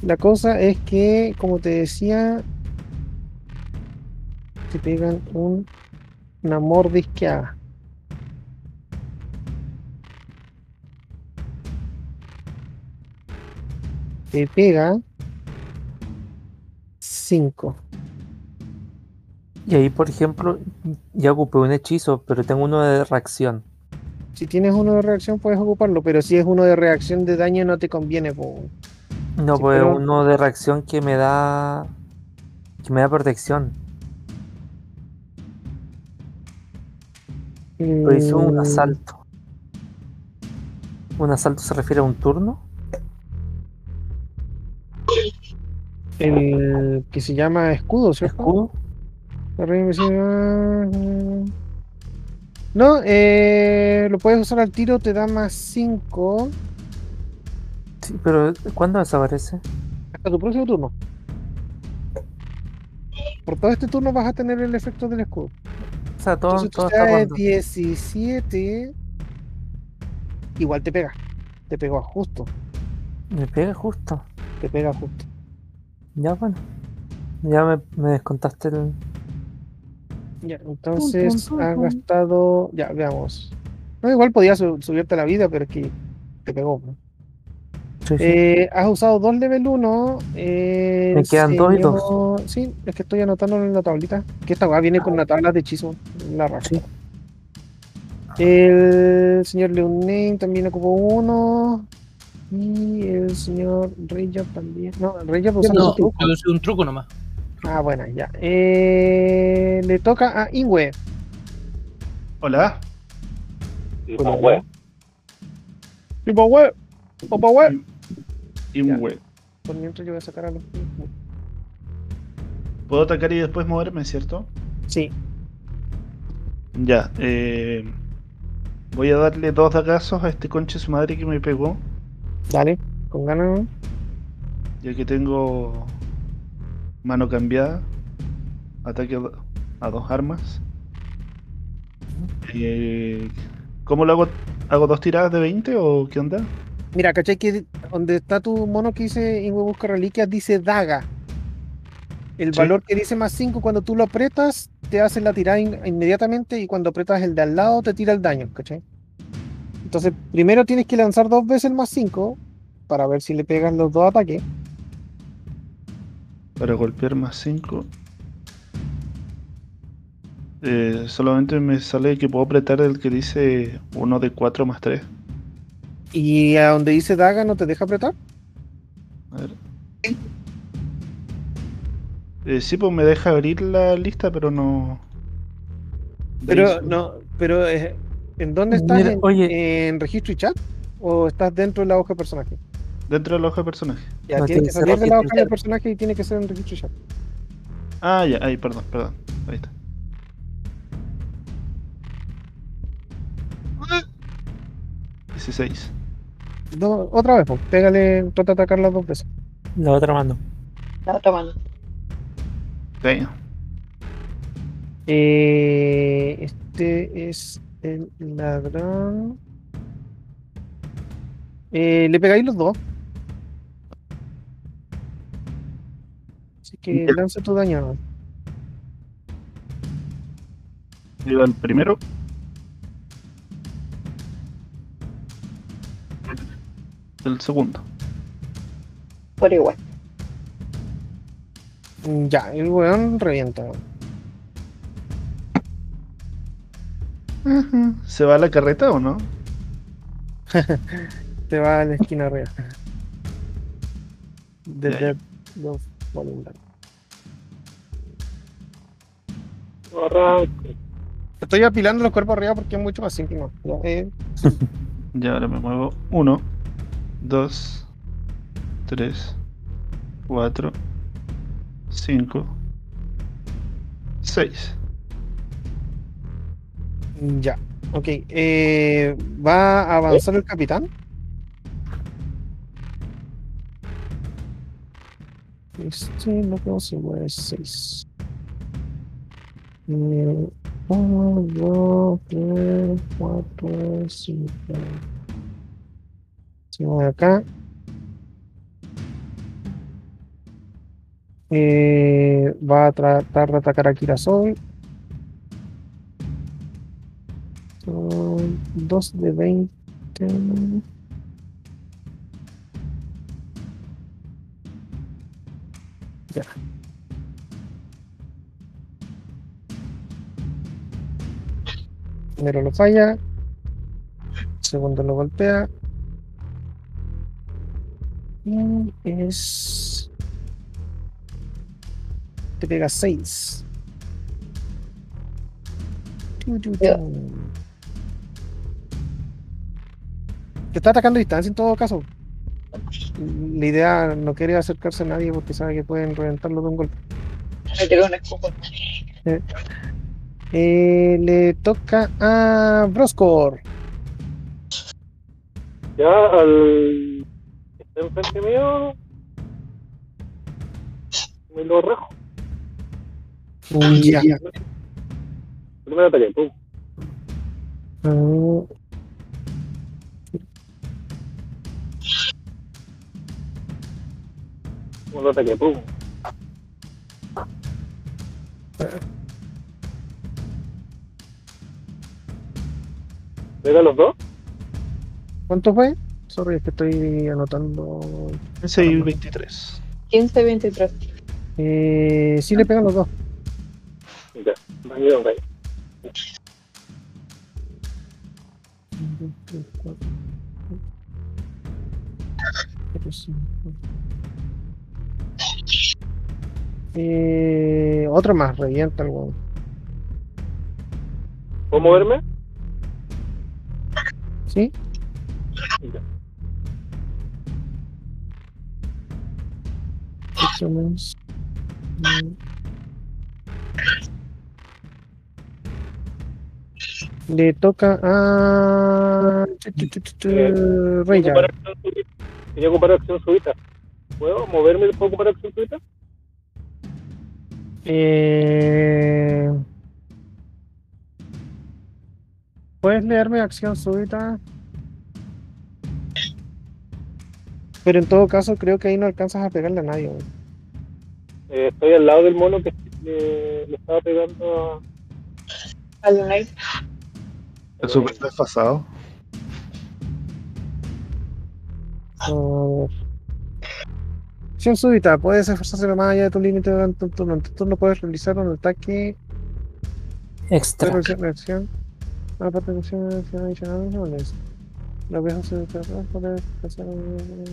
La cosa es que, como te decía, te pegan un, una mordisqueada. Te pega 5. Y ahí, por ejemplo, ya ocupé un hechizo, pero tengo uno de reacción. Si tienes uno de reacción, puedes ocuparlo, pero si es uno de reacción de daño, no te conviene. po. No, Sí, pues pero- uno de reacción que me da. que me da protección. Pero hizo un Mm, asalto. ¿Un asalto se refiere a un turno? El que se llama escudo, ¿cierto? ¿Escudo? No, eh, lo puedes usar al tiro, te da más 5 Sí, pero ¿cuándo desaparece? hasta tu próximo turno. Por todo este turno vas a tener el efecto del escudo. O sea, todo, Entonces todo está cuando. 17. Igual te pega. Te pegó justo. Me pega justo. Te pega justo. Ya, bueno. Ya me, me descontaste el. Ya, entonces tum, has tum. gastado. Ya, veamos. No, igual podías su- subirte la vida, pero es que te pegó. ¿no? Sí, sí. Eh, has usado dos level 1. Eh, Me quedan dos y dos. señor- Sí, es que estoy anotándolo en la tablita. Que esta weá viene con una tabla de hechizo. La raja. Sí. El señor Leonen también ocupó uno. Y el señor Reyab también. No, Reyab usando No, su truco. yo usé un truco nomás. Ah, bueno, ya. Eh, le toca a Ingwe. Hola. Y Ya. un web. Por mientras yo voy a sacar a los. Puedo atacar y después moverme, ¿cierto? Sí. Ya. Eh, voy a darle dos dagazos a este conche su madre que me pegó. Dale. Con ganas. Ya que tengo mano cambiada. Ataque a do- a dos armas. Eh, ¿Cómo lo hago? ¿Hago dos tiradas de 20 o qué onda? Mira, ¿cachai? Que donde está tu mono que dice Ingwe busca reliquias, dice daga. El Sí. valor que dice más 5, cuando tú lo apretas, te hace la tirada in- inmediatamente y cuando apretas el de al lado, te tira el daño, ¿cachai? Entonces, primero tienes que lanzar dos veces el más 5 para ver si le pegas los dos ataques. Para golpear más 5. solamente me sale que puedo apretar el que dice uno de 4 más 3. Y a donde dice daga, ¿no te deja apretar? A ver. Eh, sí, pues me deja abrir la lista, pero no. Pero no, pero eh, ¿en dónde estás? Mira, ¿En, oye. en registro y chat? ¿O estás dentro de la hoja de personaje? Dentro de la hoja de personaje. Ya, No, tiene que salir de la hoja de personaje y tiene que ser en registro y chat. Ah, ya, ahí, perdón, perdón. Ahí está. Dieciséis. Do- otra vez, pues, pégale, trata de atacarla dos veces. La otra mano. La otra mano. Damn. Eh, este es el ladrón. Eh, le pegáis los dos. Que lanza tu daño. ¿no? Iba el primero. El segundo. Por igual. Mm, Ya, el weón revienta. ¿Se va a la carreta o no? Te va a la esquina arriba. The Ya, Dead Estoy apilando los cuerpos arriba porque es mucho más simple. ¿no? Ya, eh, Ya ahora me muevo. Uno, dos, tres, cuatro, cinco, seis. Ya, ok. eh, ¿Va a avanzar el capitán? Este lo que se mueve 6. Uno, dos, tres, cuatro, cinco. Se mueve acá. Eh, va a tratar de atacar a Kirasol. Son 2 de 20. Ya. Primero lo falla. Segundo lo golpea. Y es. Te pega 6. Ya. Te está atacando a distancia en todo caso. La idea no quiere acercarse a nadie porque sabe que pueden reventarlo de un golpe. Me tiró un escudo. Eh, le toca a Broscor. Ya al está enfrente mío me lo rajo. Ya. Primer ataque, pum. Ah, Segundo ataque, pum. ¿Pega los dos? ¿Cuánto fue? Sorry, es que estoy anotando. 15 y 23. 15, 23. Eh, sí le pegan los dos. Ya, daño de. Eh, otro más, revienta el huevo. ¿Puedo moverme? ¿Sí? Mm. Le toca a. Eh, súbita. Quería ocupar acción súbita. ¿Puedo moverme puedo ocupar acción súbita? Eh... ¿Puedes leerme acción súbita? Pero en todo caso creo que ahí no alcanzas a pegarle a nadie. Eh, estoy al lado del mono que eh, le estaba pegando a... Al Unite. Está súper desfasado. Ver. Acción súbita. Puedes esforzarse más allá de tu límite durante un turno. En tu turno puedes realizar un ataque Extra. reacción. Acción acción adicional no es. La vez se puede hacer un-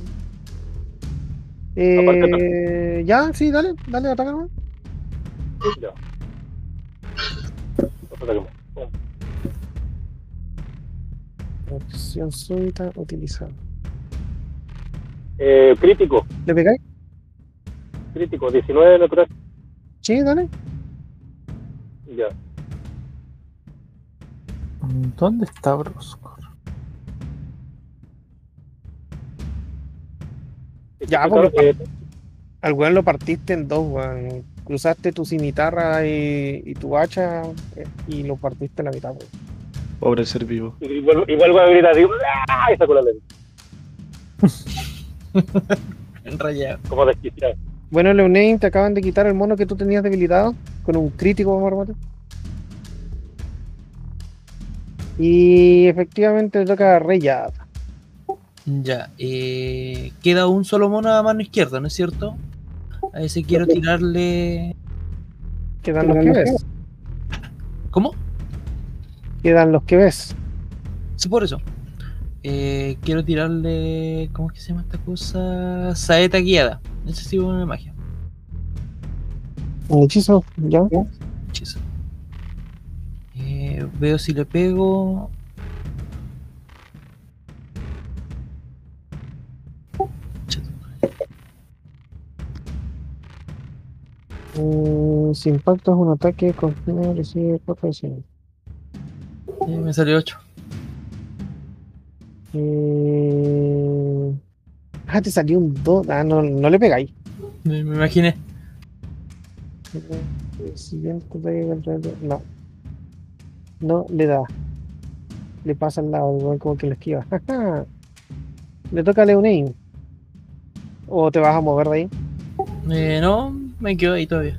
Eh, ya, sí, dale, dale, ataca nomás. Ya. Otro ataque más. Pum. Acción súbita utilizada. Eh, crítico, ¿Le pegáis? crítico, 19 natural. Sí, dale. Ya. ¿Dónde está Broscor? Ya, porque- Al weón lo partiste en dos, weón. Cruzaste tu cimitarra y, y tu hacha eh, y lo partiste a la mitad, weón. Pobre ser vivo. igual, igual voy a gritar, digo, ¡ah! Y saco la lengua, Enrayado. como desquiciado. Bueno, Leonein, te acaban de quitar el mono que tú tenías debilitado con un crítico, vamos a Y efectivamente le toca a Reyad. Ya, eh, queda un solo mono a mano izquierda, ¿no es cierto? A ese quiero tirarle. Quedan los que ves. ¿Cómo? Quedan los que ves. Sí, por eso. Eh, quiero tirarle. ¿Cómo es que se llama esta cosa? Saeta guiada. Ese sí una magia. Un hechizo, ya. Hechizo. Eh, veo si le pego. Mm, si impactas un ataque, con recibe 4 de 100. Eh, me salió 8. Eh... Ah, te salió un 2. Ah, no, no le pegáis. Me, me imaginé. El siguiente ataque contra el- No. No le da. Le pasa al lado, igual como que lo esquiva. le toca a Leonein. ¿O te vas a mover de ahí? Eh, no, me quedo ahí todavía.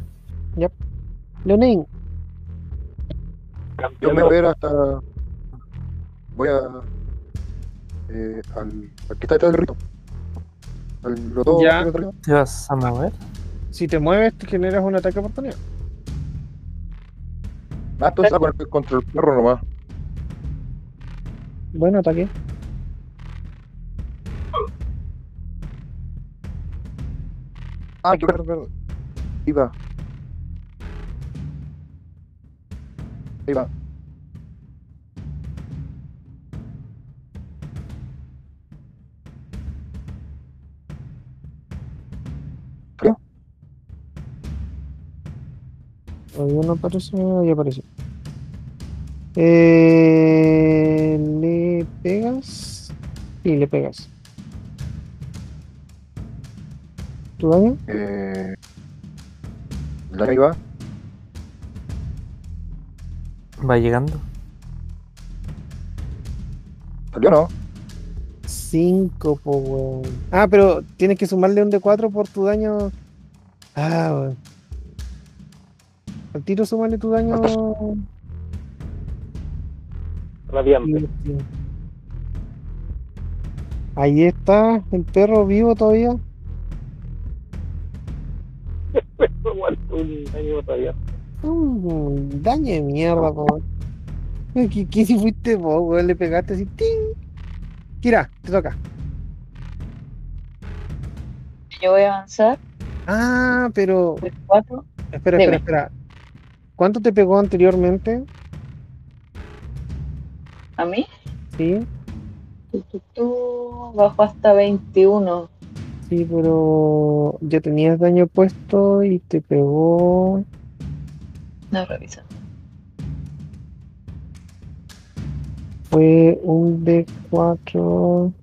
Leonein, Yo me voy a ver hasta. Voy a. Eh, al, al que está detrás del rito. Al los dos Ya. ¿Te vas a mover? si te mueves, te generas un ataque de oportunidad. Ah, ah, con- contra el perro nomás. Bueno, ataque. Ah, qué verdad, verdad. Ahí va. Ahí va. Todavía no aparece, ahí apareció. Eh, ¿Le pegas? Sí, le pegas. ¿Tu daño? Eh, la ahí va. Va llegando. ¿Salió no? 5, po, weón. Ah, pero tienes que sumarle un D4 por tu daño. Ah, weón. Al tiro sumarle tu daño. Radiante. Ahí está, el perro vivo todavía. Aguanto un daño. Mm, daño de mierda, po. ¿Qué, qué si fuiste vos, weón? Le pegaste así. ¡ting! Kira, te toca. Yo voy a avanzar. Ah, pero. cuatro. Espera, Dime. espera, espera. ¿Cuánto te pegó anteriormente? A mí. Sí, tu, tu, bajo hasta 21. sí, pero ya tenías daño puesto y te pegó. No revisa. Fue un D4.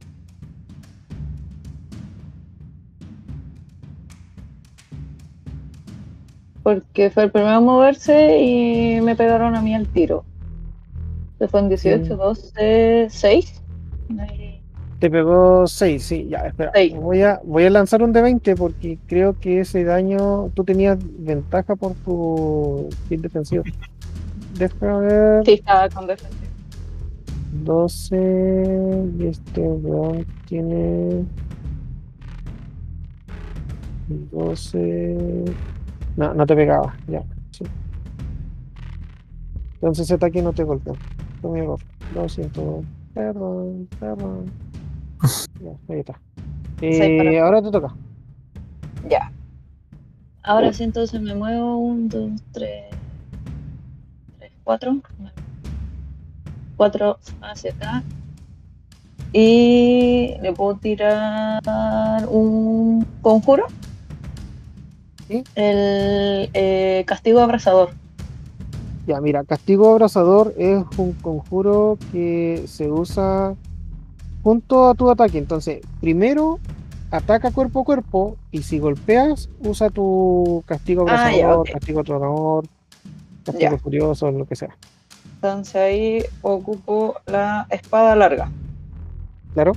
Porque fue el primero a moverse y me pegaron a mí al tiro. Se fue en 18, Mm. 12, 6. Te pegó 6, sí, ya, espera. Seis. Voy a, voy a lanzar un D20 porque creo que ese daño tú tenías ventaja por tu kit defensivo. Déjame ver. Sí, estaba con defensivo. 12 y este weón tiene 12 no, no te pegaba, ya sí. entonces ese ataque no te golpeó fue mi error lo siento perdón, perdón ya, ahí está Seis Eh, ahora te toca Ya. Ahora sí, entonces me muevo. 1, 2, 3, 3, 4. 4 hacia acá. Y le puedo tirar un conjuro. Sí. El eh, castigo abrasador. Ya, mira, castigo abrazador es un conjuro que se usa junto a tu ataque. Entonces, primero ataca cuerpo a cuerpo y si golpeas, usa tu castigo Ah, abrazador, ya, ok. castigo tronador, castigo Ya. furioso, lo que sea. Entonces ahí ocupo la espada larga. Claro,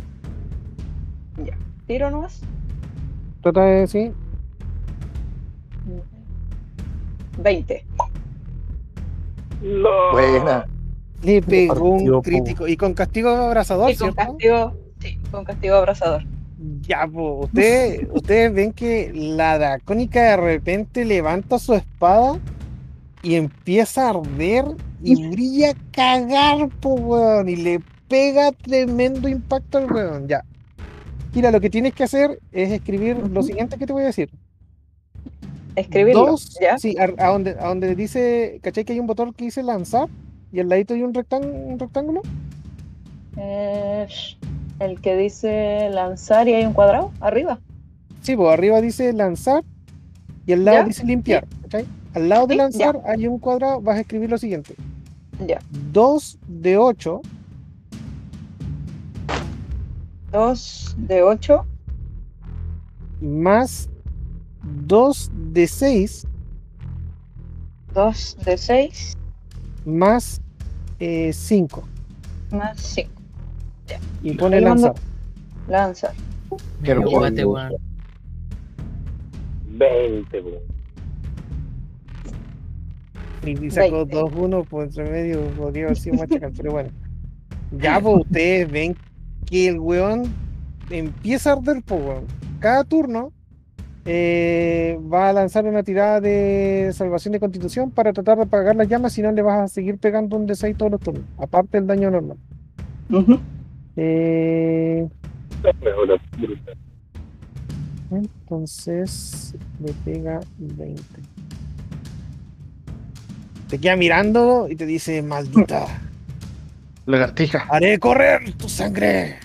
Tiro nomás. trata de decir, 20. Buena. le pegó un crítico. Y con castigo abrazador, Y con ¿cierto? castigo, sí, con castigo abrasador. Ya, pues, ustedes, ustedes ven que la dracónica de repente levanta su espada y empieza a arder y brilla a cagar, po, weón, y le pega tremendo impacto al weón, ya. Mira, lo que tienes que hacer es escribir lo siguiente que te voy a decir. Escribirlo. Dos, ¿Ya? sí, a, a donde, a donde dice, ¿cachai que hay un botón que dice lanzar? Y al ladito hay un, rectán- un rectángulo. Eh, el que dice lanzar y hay un cuadrado arriba. Sí, pues arriba dice lanzar y al lado ¿Ya? dice limpiar. ¿cachai? Al lado de lanzar hay un cuadrado, vas a escribir lo siguiente. Ya. 2 de 8 2 de 8 más 2 de 6 2 de 6 más 5. más 5. y pone lanzar. Lanzar. Hermoso. Iguate, weón. 20, bro. Y sacó 20. 2-1 por entre medio, podría haber sido más pero bueno. Ya, pues ustedes ven que el weón empieza a arder, pues, weón. Cada turno eh, va a lanzar una tirada de salvación de constitución para tratar de apagar las llamas, si no le vas a seguir pegando un D6 todos los turnos, aparte del daño normal. Eh, brutal. entonces le pega 20. Te queda mirando y te dice, maldita, Lagartija. haré correr tu sangre.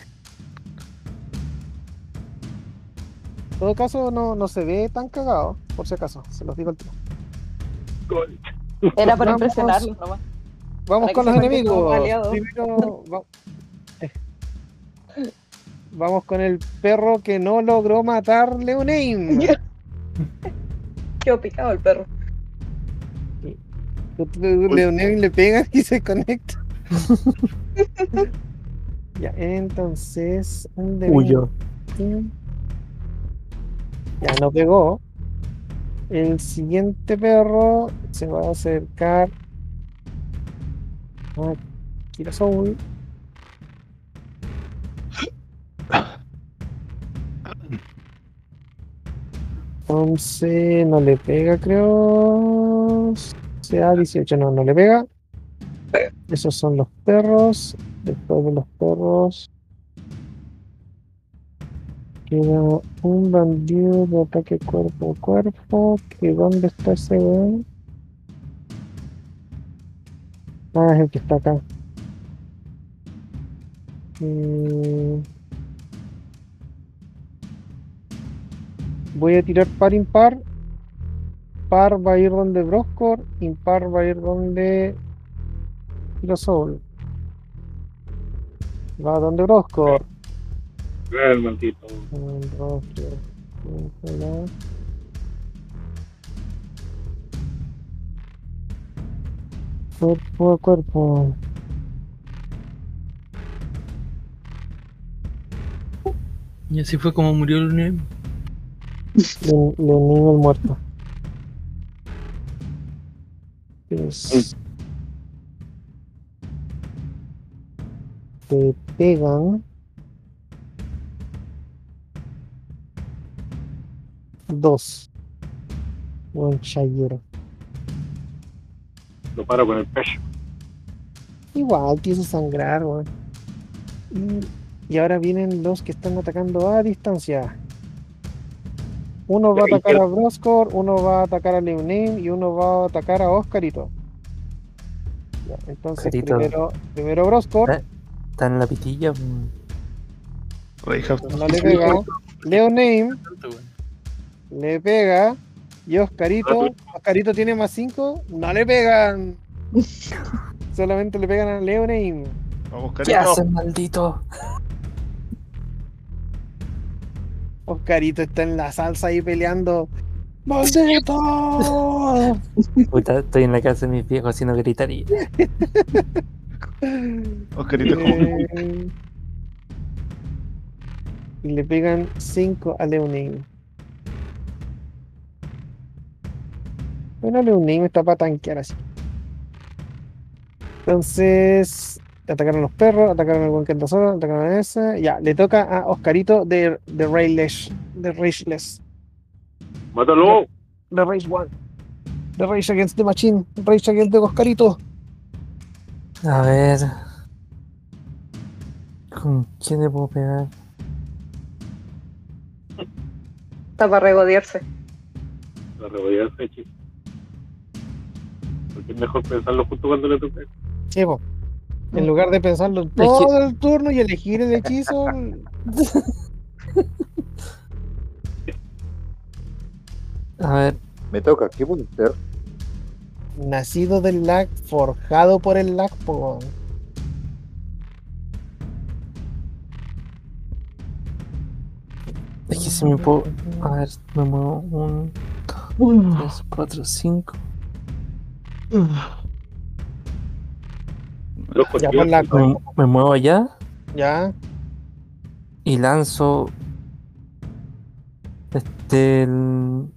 En todo caso, no, no se ve tan cagado, por si acaso, se los digo al tiro. Era para Vamos. impresionarlos nomás. Vamos Para con los enemigos. Primero, va-. Vamos con el perro que no logró matar Leoneim. Quedó picado el perro. Leoneim le pega y se conecta. ya, entonces. Huyó. 20. Ya no pegó. El siguiente perro se va a acercar a Kirasoul. Entonces no le pega, creo. Sea 18, no, no le pega. Esos son los perros. Después de los perros. Queda un bandido de ataque cuerpo a cuerpo. Que ¿Dónde está ese weón? Ah, es el que está acá. Mm. Voy a tirar par impar. Par va a ir donde Broscor. Impar va a ir donde Soul. Va donde Broscor. El. Cuerpo a cuerpo. Y así fue como murió el niño. Le, le uní el muerto. Es- Te pegan. Dos. Buen chayero. Lo paro con el pecho. Igual te hizo sangrar, weón. Y, y ahora vienen los que están atacando a distancia. Uno va a atacar a Broscor, uno va a atacar a Leonim y uno va a atacar a Oscarito. Ya, entonces primero, primero Broscor, Eh. Está en la pitilla. mm, no le pega. Leonim le pega. Y Oscarito, Oscarito tiene más 5, no le pegan. Solamente le pegan a Leonim. Vamos, ¿Qué haces, maldito? Oscarito está en la salsa ahí peleando. ¡Maldito! Puta, estoy en la casa de mis viejos no gritaría. Oscarito es como- Eh, y le pegan 5 a Leonin. Bueno, Leonin está para tanquear así. Entonces, atacaron los perros, atacaron al buen que anda solo, atacaron a ese. Ya, le toca a Oscarito de, de Rayless. De Rageless. ¡Mátalo! De Rage One. De Rage Against the Machine. Rage Against the Oscarito. A ver. ¿Con quién le puedo pegar? Está para regodearse. Ese hechizo. Porque es mejor pensarlo justo cuando le toque. Sí, po. En lugar de pensarlo todo el turno y elegir el hechizo. A ver, Me toca, ¿qué puede ser? nacido del lag, forjado por el lag, po. es que si me puedo. A ver, me muevo. Un, tres, cuatro, cinco. Loco, Ya la Me, me muevo allá Ya, y lanzo. Este. El.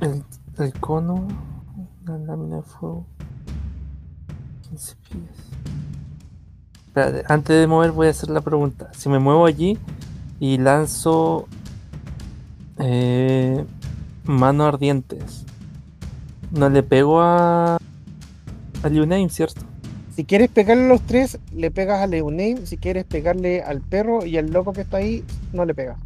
El, el cono. Una lámina de fuego. 15 pies. Espérate, antes de mover voy a hacer la pregunta. Si me muevo allí y lanzo eh, manos ardientes, no le pego a a Liu Name, ¿cierto? Si quieres pegarle a los tres, le pegas a Leoname. Si quieres pegarle al perro y al loco que está ahí, no le pegas.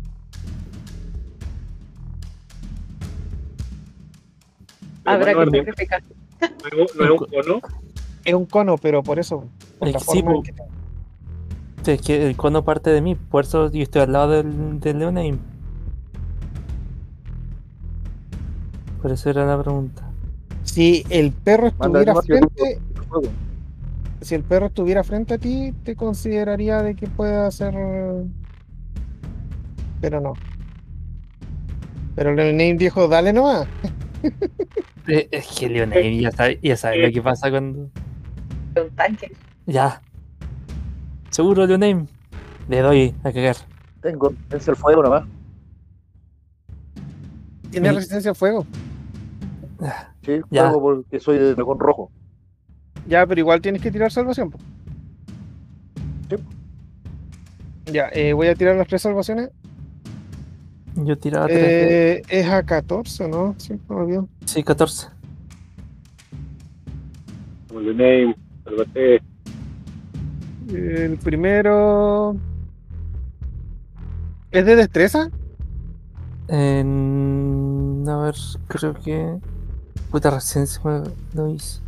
Habrá Bueno, que sacrificar. ¿No es un- no es un cono? Es un cono, pero por eso. Por la forma en que Es que el cono parte de mí, por eso yo estoy al lado del, del Leoname. Por eso era la pregunta. Si el perro estuviera frente, si el perro estuviera frente a ti, te consideraría de que pueda hacer. Pero no. Pero Leoname dijo, dale nomás. Eh, Es que Leoname ya sabe, ya sabe lo que pasa cuando. Un tanque. Ya. Seguro, Leoname. Le doy a cagar. Tengo, es el fuego nomás. Tiene resistencia al fuego. Sí, Ya. porque soy de dragón rojo. Ya, pero igual tienes que tirar salvación. po. Sí. Ya, eh, voy a tirar las tres salvaciones. Yo tiraba 3 Eh, es a 14, ¿no? Sí, me olvidó. Sí, 14. Como el name. El primero. ¿Es de destreza? En... A ver, creo que. Puta resistencia me lo hice.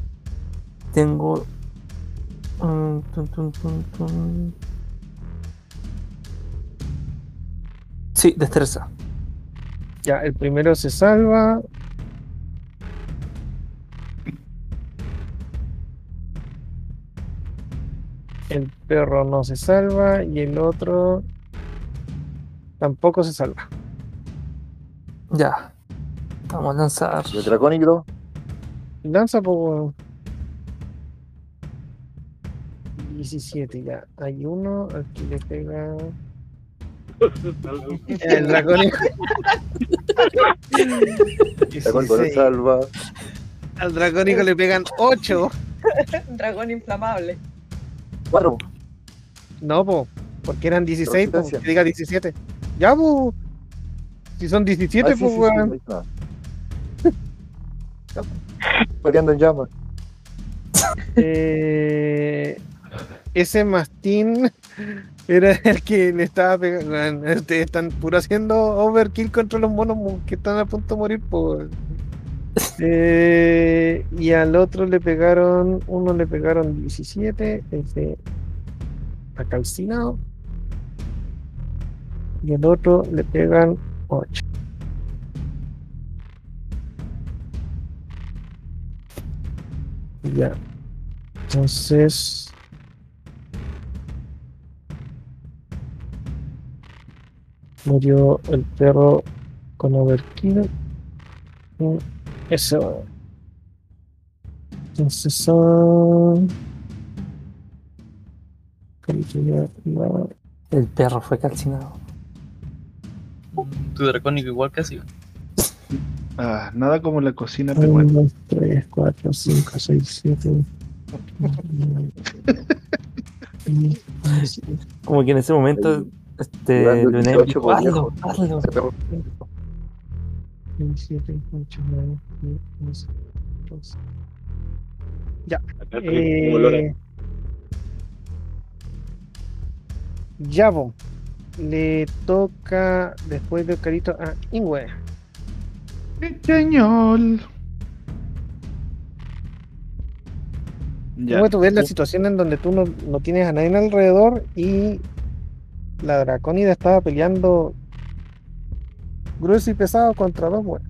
Tengo. mm, tun, tun, tun. Sí, destreza. Ya, el primero se salva. El perro no se salva y el otro tampoco se salva. Ya. Vamos a lanzar. Y el Lanza por 17 ya. Hay uno, aquí le pega. El dracónico no 16. salva. Al dracónico le pegan 8. Un dragón inflamable. Cuatro. No, po, porque eran 16, po, que diga 17. Ya, po. Si son 17, Ah, sí, pues, sí, sí, weón. Peleando en llamas. Eh, ese mastín era el que le estaba pegando. están puro haciendo overkill contra los monos mo- que están a punto de morir, pues. Eh, y al otro le pegaron, uno le pegaron 17, ese calcinado. Y el otro le pegan 8. Ya. Entonces. Murió el perro con overkill. Mm, Eso. Entonces son. Ya- El perro fue calcinado. Tu dracónico igual casi. Ah, nada como la cocina peruana. 1, 2, 3, 4, 5, 6, 7. Como que en ese momento. Este. Leonel 18 dijo, por hazlo, viejo". hazlo. Ese perro. 7, 8, 9, 10, 12. Acá tenés como olor a- Eh, Yabo. Le toca después de Carito a Ingwe. Pequeñol. Ya. Tú ves la situación en donde tú no, no tienes a nadie alrededor y la Dracónida estaba peleando grueso y pesado contra dos weones.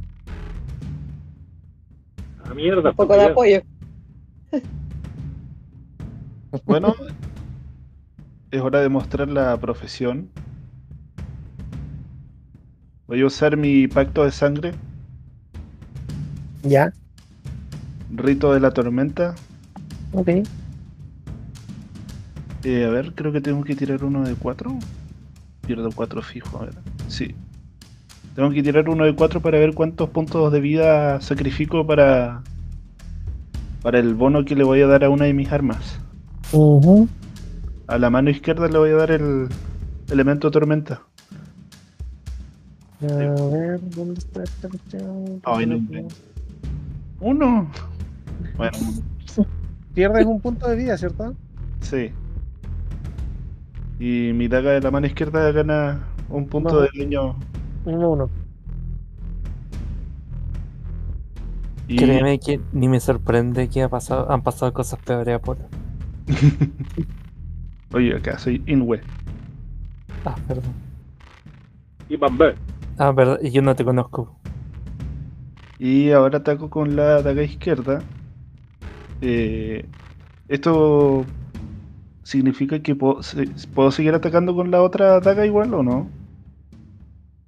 Ah, mierda. Un poco de apoyo. Bueno, es hora de mostrar la profesión. Voy a usar mi pacto de sangre, Ya, rito de la tormenta. ok. Eh, a ver, creo que tengo que tirar uno de cuatro. Pierdo cuatro fijo, a ver. Sí. Tengo que tirar uno de cuatro para ver cuántos puntos de vida sacrifico para. Para el bono que le voy a dar a una de mis armas. Ujú. A la mano izquierda le voy a dar el elemento tormenta. A ver, ¿dónde está esta cuestión? Ay, no. Uno. Bueno, Pierdes un punto de vida, ¿cierto? Sí. Y mi daga de la mano izquierda gana un punto No. de daño. Uno, uno. Y Créeme que ni me sorprende que ha pasado, han pasado cosas peores a Polo. Oye, acá soy Inwe. Ah, perdón. Y Bambé. Ah, verdad, y yo no te conozco. Y ahora ataco con la daga izquierda. Eh, esto significa que puedo, puedo seguir atacando con la otra daga igual o no?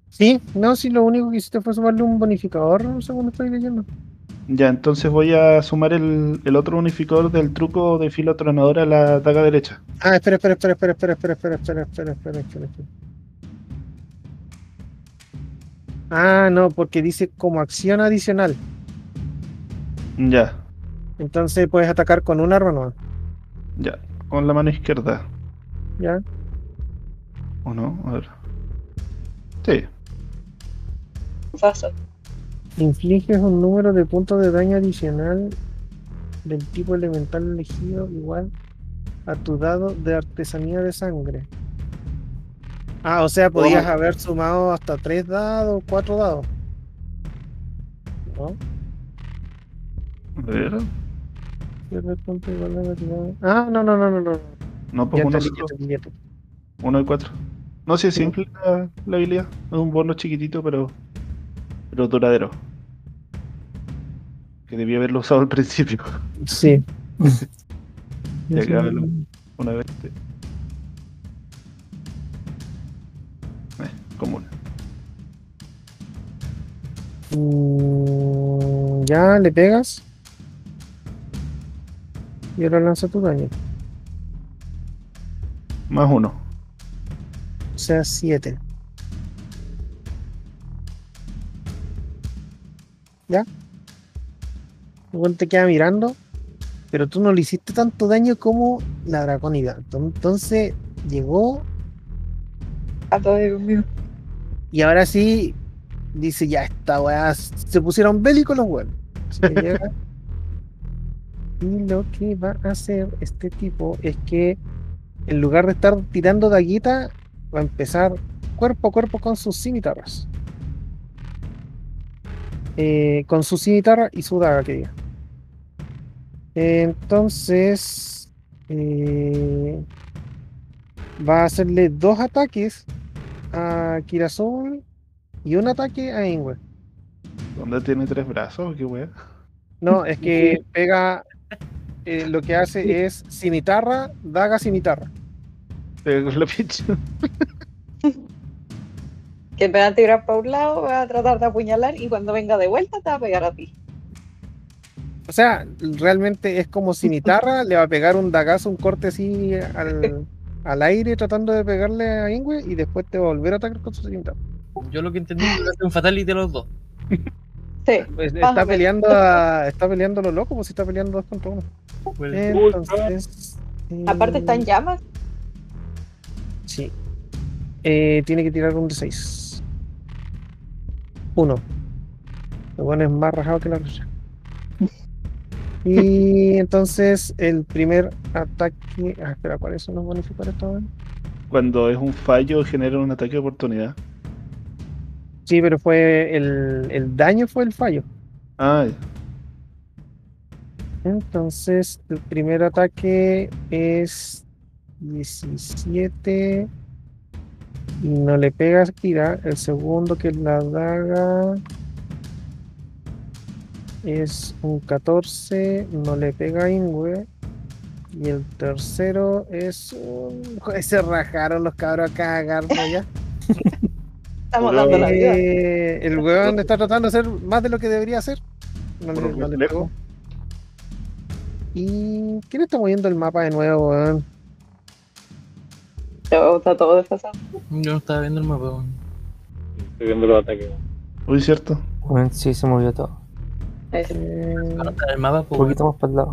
Sí, no, si lo único que hiciste fue sumarle un bonificador, según estoy leyendo. Ya, entonces voy a sumar el, el otro unificador del truco de filo tronador a la daga derecha. Ah, espera, espera, espera, espera, espera, espera, espera, espera, espera, espera, espera, espera. Ah, no, porque dice como acción adicional. Ya, Entonces puedes atacar con un arma nueva. ya. Con la mano izquierda. ¿Ya? ¿O no? A ver. Sí. Faso. Infliges un número de puntos de daño adicional del tipo elemental elegido igual a tu dado de artesanía de sangre. Ah, o sea, podías ¿Cómo? haber sumado hasta tres dados, cuatro dados. ¿No? A ver. Ah, no, no, no, no, no. No, pues uno, uno de cuatro. No sé, es simple la, la habilidad. Es un bono chiquitito, pero. Pero duradero. Que debía haberlo usado al principio. Sí. Ya que hágalo. Una vez. Común. Mm, ya le pegas. Y ahora lanza tu daño. Más uno. O sea, 7. ¿Ya? Igual te queda mirando. Pero tú no le hiciste tanto daño como la dracónida. Entonces llegó A todo Dios mío. Y ahora sí dice: Ya esta weá. Se pusieron bélicos los. Y lo que va a hacer este tipo es que en lugar de estar tirando daguita, va a empezar cuerpo a cuerpo con sus cimitarras. Eh, con su cimitarra y su daga, que diga. Entonces, eh, va a hacerle dos ataques a Kirasol y un ataque a Ingwe. ¿Dónde tiene tres brazos? ¿Qué wea? No, es que pega. eh, lo que hace es cimitarra, daga, cimitarra. Pega con la. Que te va a tirar para un lado, va a tratar de apuñalar y cuando venga de vuelta te va a pegar a ti. O sea, realmente es como cimitarra, le va a pegar un dagazo, un corte así al, al aire tratando de pegarle a Ingwe y después te va a volver a atacar con su cimitarra. Yo lo que entendí es que hace un fatality los dos. Sí. Pues está peleando a, está peleando a lo loco, como si está peleando dos contra uno. Pues, Entonces. Aparte está en eh, llamas. Sí. Eh, tiene que tirar un de 6. Uno. Lo bueno es más rajado que la rucha. Y entonces el primer ataque. Ah, espera, ¿cuáles son los bonificadores todavía? Cuando es un fallo, genera un ataque de oportunidad. Sí, pero fue el, el daño fue el fallo. Ah. Entonces el primer ataque es 17 y no le pega a Kira. El segundo que es la daga es un 14, no le pega a Ingwe. Y el tercero es un... Joder, Se rajaron los cabros a cagar ya. Estamos dando la vida. Eh, el weón está tratando de hacer más de lo que debería hacer. No le, no le pegó. ¿Y quién está moviendo el mapa de nuevo, weón? Todo- Está todo desfasado. Yo no estaba viendo el mapa. weón. Estoy viendo los ataques. Uy, cierto. Bueno, sí, se movió todo. El mapa, Un pues, poquito más para el lado.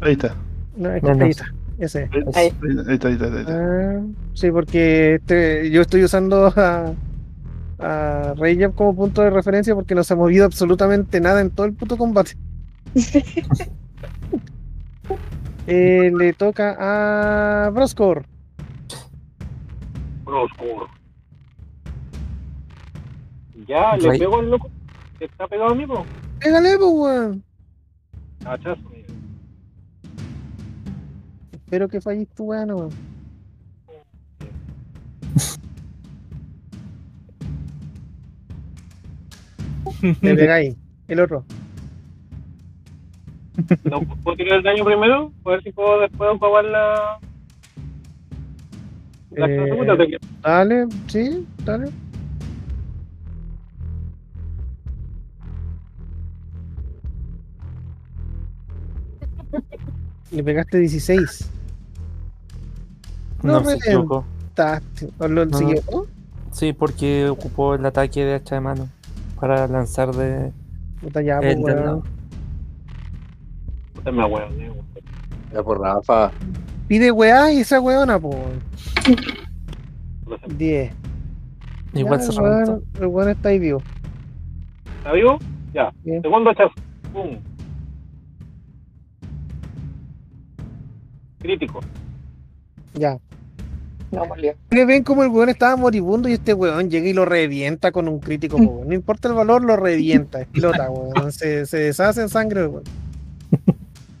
Ahí está. no, es que No, no ahí está. Ese. Ahí, Ahí. ahí está, ahí está, ahí está. Ah, sí, porque este, yo estoy usando a, a Rayab como punto de referencia porque no se ha movido absolutamente nada en todo el puto combate. Eh, le toca a Broscor. Oscuro. Ya, le pego al loco que está pegado a mí, po. Pégale, pues, weón. Cachazo, mira. Espero que falles tu weón, weón. Le pegáis. El otro. ¿No puedo tirar el daño primero? A ver si puedo después ocupar la. La Eh, segunda? Dale, sí, dale. Le pegaste 16. No, No, se equivocó. Taste. ¿O lo No. siguió? ¿no? Sí, porque ocupó el ataque de hacha de mano para lanzar de Puta, ya, pues, el del weón. lado. Puta, me ahueoné, weón. Ya por Rafa. Pide weá y esa weona, pues. Se- 10. Igual se el reventó. weón- El weón está ahí vivo. ¿Está vivo? Ya. Bien. Segundo hachazo. Pum. Crítico. Ya. No. Le ven como el weón estaba moribundo y este weón llega y lo revienta con un crítico, weón. No importa el valor, lo revienta, explota, weón. Se, se deshace en sangre, weón.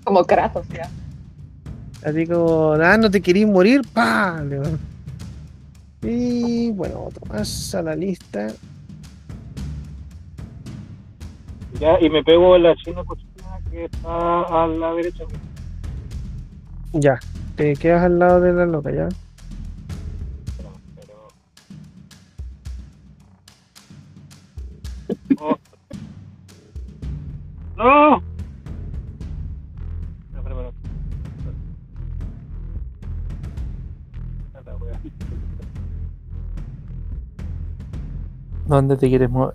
Como Kratos, ya. Así como, ah, no te querís morir, pa. Y bueno, otro más a la lista. Ya, y me pego en la china cochina que está a la derecha. Ya, te quedas al lado de la loca, ya. Oh. ¡No! ¿Dónde te quieres mover?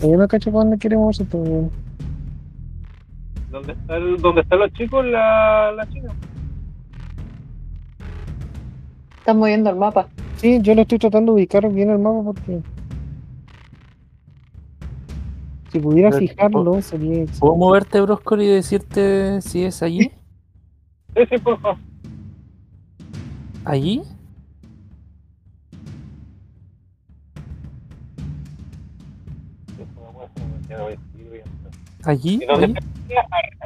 Yo no cacho para dónde queremos moverse, pues, ¿Dónde, está el- ¿Dónde están los chicos? La, la china. Estás moviendo el mapa. Sí, yo lo estoy tratando de ubicar bien el mapa porque. Si pudiera Pero, fijarlo, sería. ¿Puedo moverte, Broscor, y decirte si es allí? Sí, sí, por favor. ¿Allí? ¿Allí? ¿Y dónde ¿Ahí? está la china?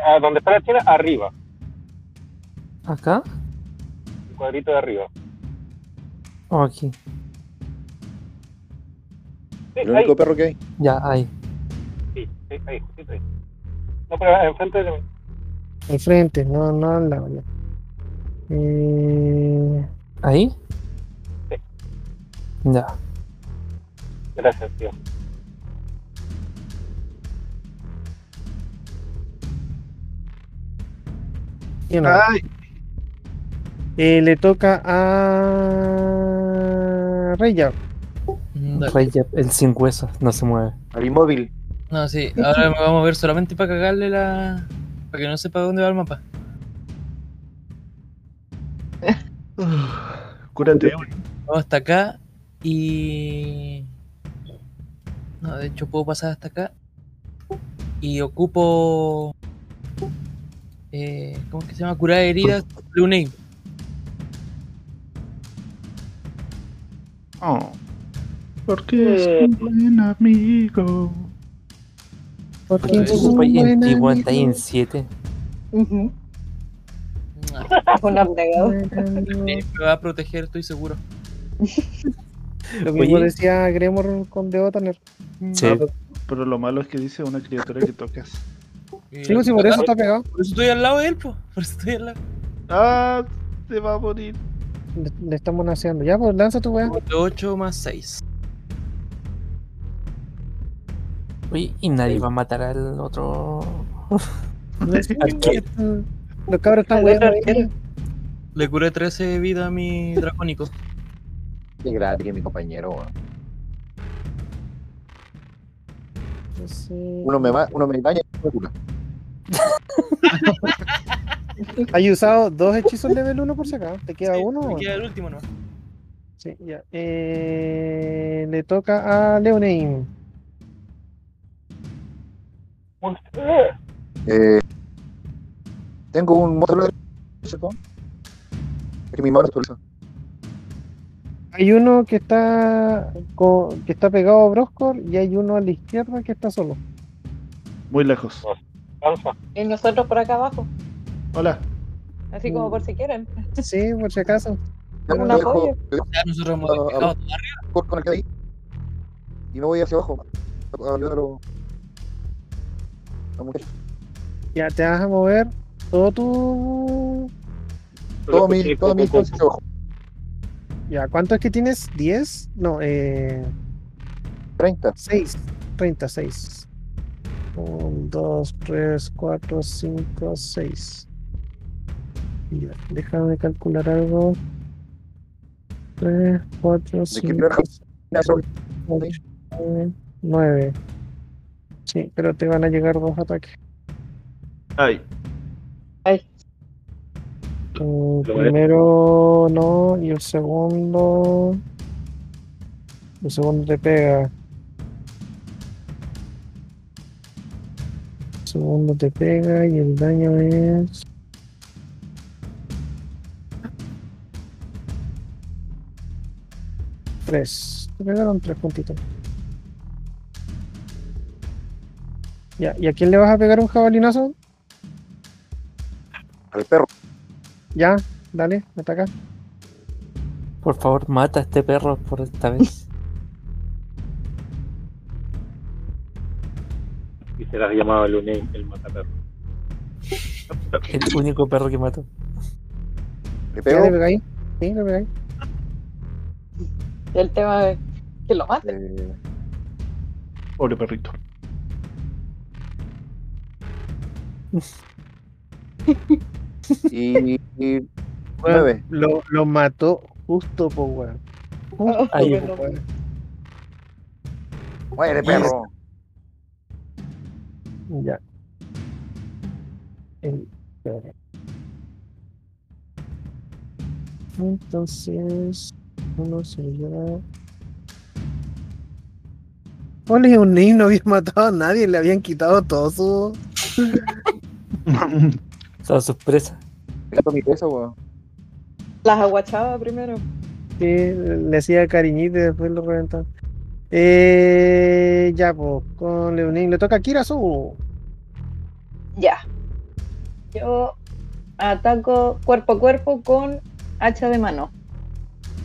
Ar- ¿Dónde está la china? Arriba. ¿Acá? El cuadrito de arriba. ¿O aquí? Sí, El ahí. único perro que hay. Ya, ahí. Sí, sí, ahí, justito ahí. No, pero enfrente de mí. Al frente, no, no al lado, ya. Eh, ¿Ahí? Sí. Ya. Gracias, tío. Ay, Eh, le toca a Reya. Mm, dale. Rey, ya- el sin huesos no se mueve. Al inmóvil. No, sí, ahora me vamos a ver solamente para cagarle la. para que no sepa dónde va el mapa. cúrate. Vamos hasta acá y. No, de hecho puedo pasar hasta acá. Y ocupo. Eh, ¿Cómo es que se llama? Curar heridas. Blue Name. Oh. Porque es un buen amigo. Porque es un buen amigo. está ahí en 7. Ah, Es un abnegado. Eh, Me va a proteger, estoy seguro. Lo mismo Oye. decía Gremor con The Otaner. Sí. Pero lo malo es que dice una criatura que tocas. Y Sí, pues, sí, por eso está pegado. Por eso estoy al lado de él, po. Por eso estoy al lado. Ah, se va a morir. Le, le estamos naceando. Ya, pues lanza tu weá. 8 más 6. Oye, y nadie va a matar al otro. Los cabros están weando. Le curé 13 de vida a mi dracónico. Qué gratis que mi compañero. weón. Sí. Uno me, ma- uno me daña y me cura. Hay usado dos hechizos level 1 por si acaso. ¿Te queda Sí, uno? me queda el último, ¿no? Sí, ya. Eh, le toca a Leonein. Eh, Tengo un módulo de que mi mano. Hay uno que está co- que está pegado a Broscor y hay uno a la izquierda que está solo. Muy lejos. Y nosotros por acá abajo, Hola. así como por si quieren. Sí, por si acaso. Ya, Un apoyo. nosotros hemos todo arriba. con el que y me voy hacia abajo a ayudar a. Ya te vas a mover todo tu. Todo mi, toda mi hacia abajo. Ya, ¿cuánto es que tienes? ¿10? No, eh. 30. 6. 36. 1, 2, 3, 4, 5, 6. Ya, déjame calcular algo. 3, 4, 5, primero, Ya, sobre- 8, 9. Sí, pero te van a llegar dos ataques. Ay. El Lo primero no, y el segundo. El segundo te pega. Segundo te pega y el daño es. Tres. Te pegaron tres puntitos. Ya, ¿y a quién le vas a pegar un jabalinazo? Al perro. Ya, dale, ataca. Por favor, mata a este perro por esta vez. Serás llamado el UNE el mataperro. El único perro que mató. Le ¿Ya pego. le pegáis? Sí, le. Y el tema es que lo mate. eh, Pobre perrito. y, y. Lo, lo mató justo, po, weón. Justo, Ahí, po, weón. muere perro. Ya. El- espérate. Entonces, uno se lleva. Ole, un niño no había matado a nadie, le habían quitado todo su. Gato mi peso, weón. Las aguachaba primero. Sí, le hacía cariñito y después lo reventaba. Eh, ya, pues, con Leonín le toca a Kirasu. Ya. Yo ataco cuerpo a cuerpo con hacha de mano.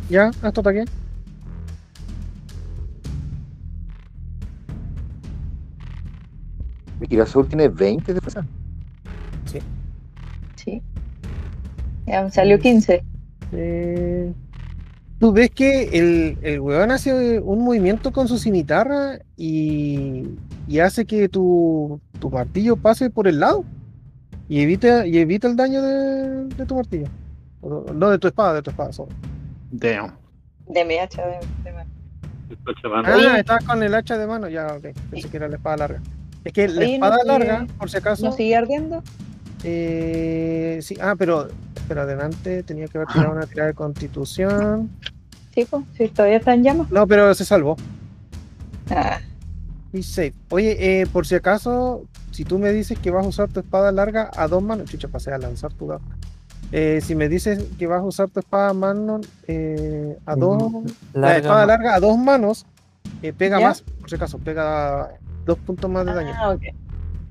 Ya, haz tu ataque. Mi Kirasur tiene 20 de fuerza. Sí. Ya me salió 15. Eh, Tú ves que el, el weón hace un movimiento con su cimitarra y, y hace que tu, tu martillo pase por el lado y evita, y evita el daño de, de tu martillo. No, de tu espada, de tu espada. sorry. Damn. De mi hacha de, de mano. Ah, estabas con el hacha de mano. Ya, ok. Pensé que era la espada larga. Es que la Oye, espada ¿no sigue- larga, por si acaso. ¿No sigue ardiendo? eh, sí, ah, pero, pero adelante tenía que haber tirado una tirada de constitución. Sí, pues. Sí, todavía está en llamas. No, pero se salvó. Ah, Y safe. Oye, eh, por si acaso, si tú me dices que vas a usar tu espada larga a dos manos, chucha, pasé a lanzar tu dado. Eh, si me dices que vas a usar tu espada a mano eh, a dos, la espada no. larga a dos manos, eh, pega ¿Ya? más, por si acaso, pega dos puntos más de daño, ah, ok.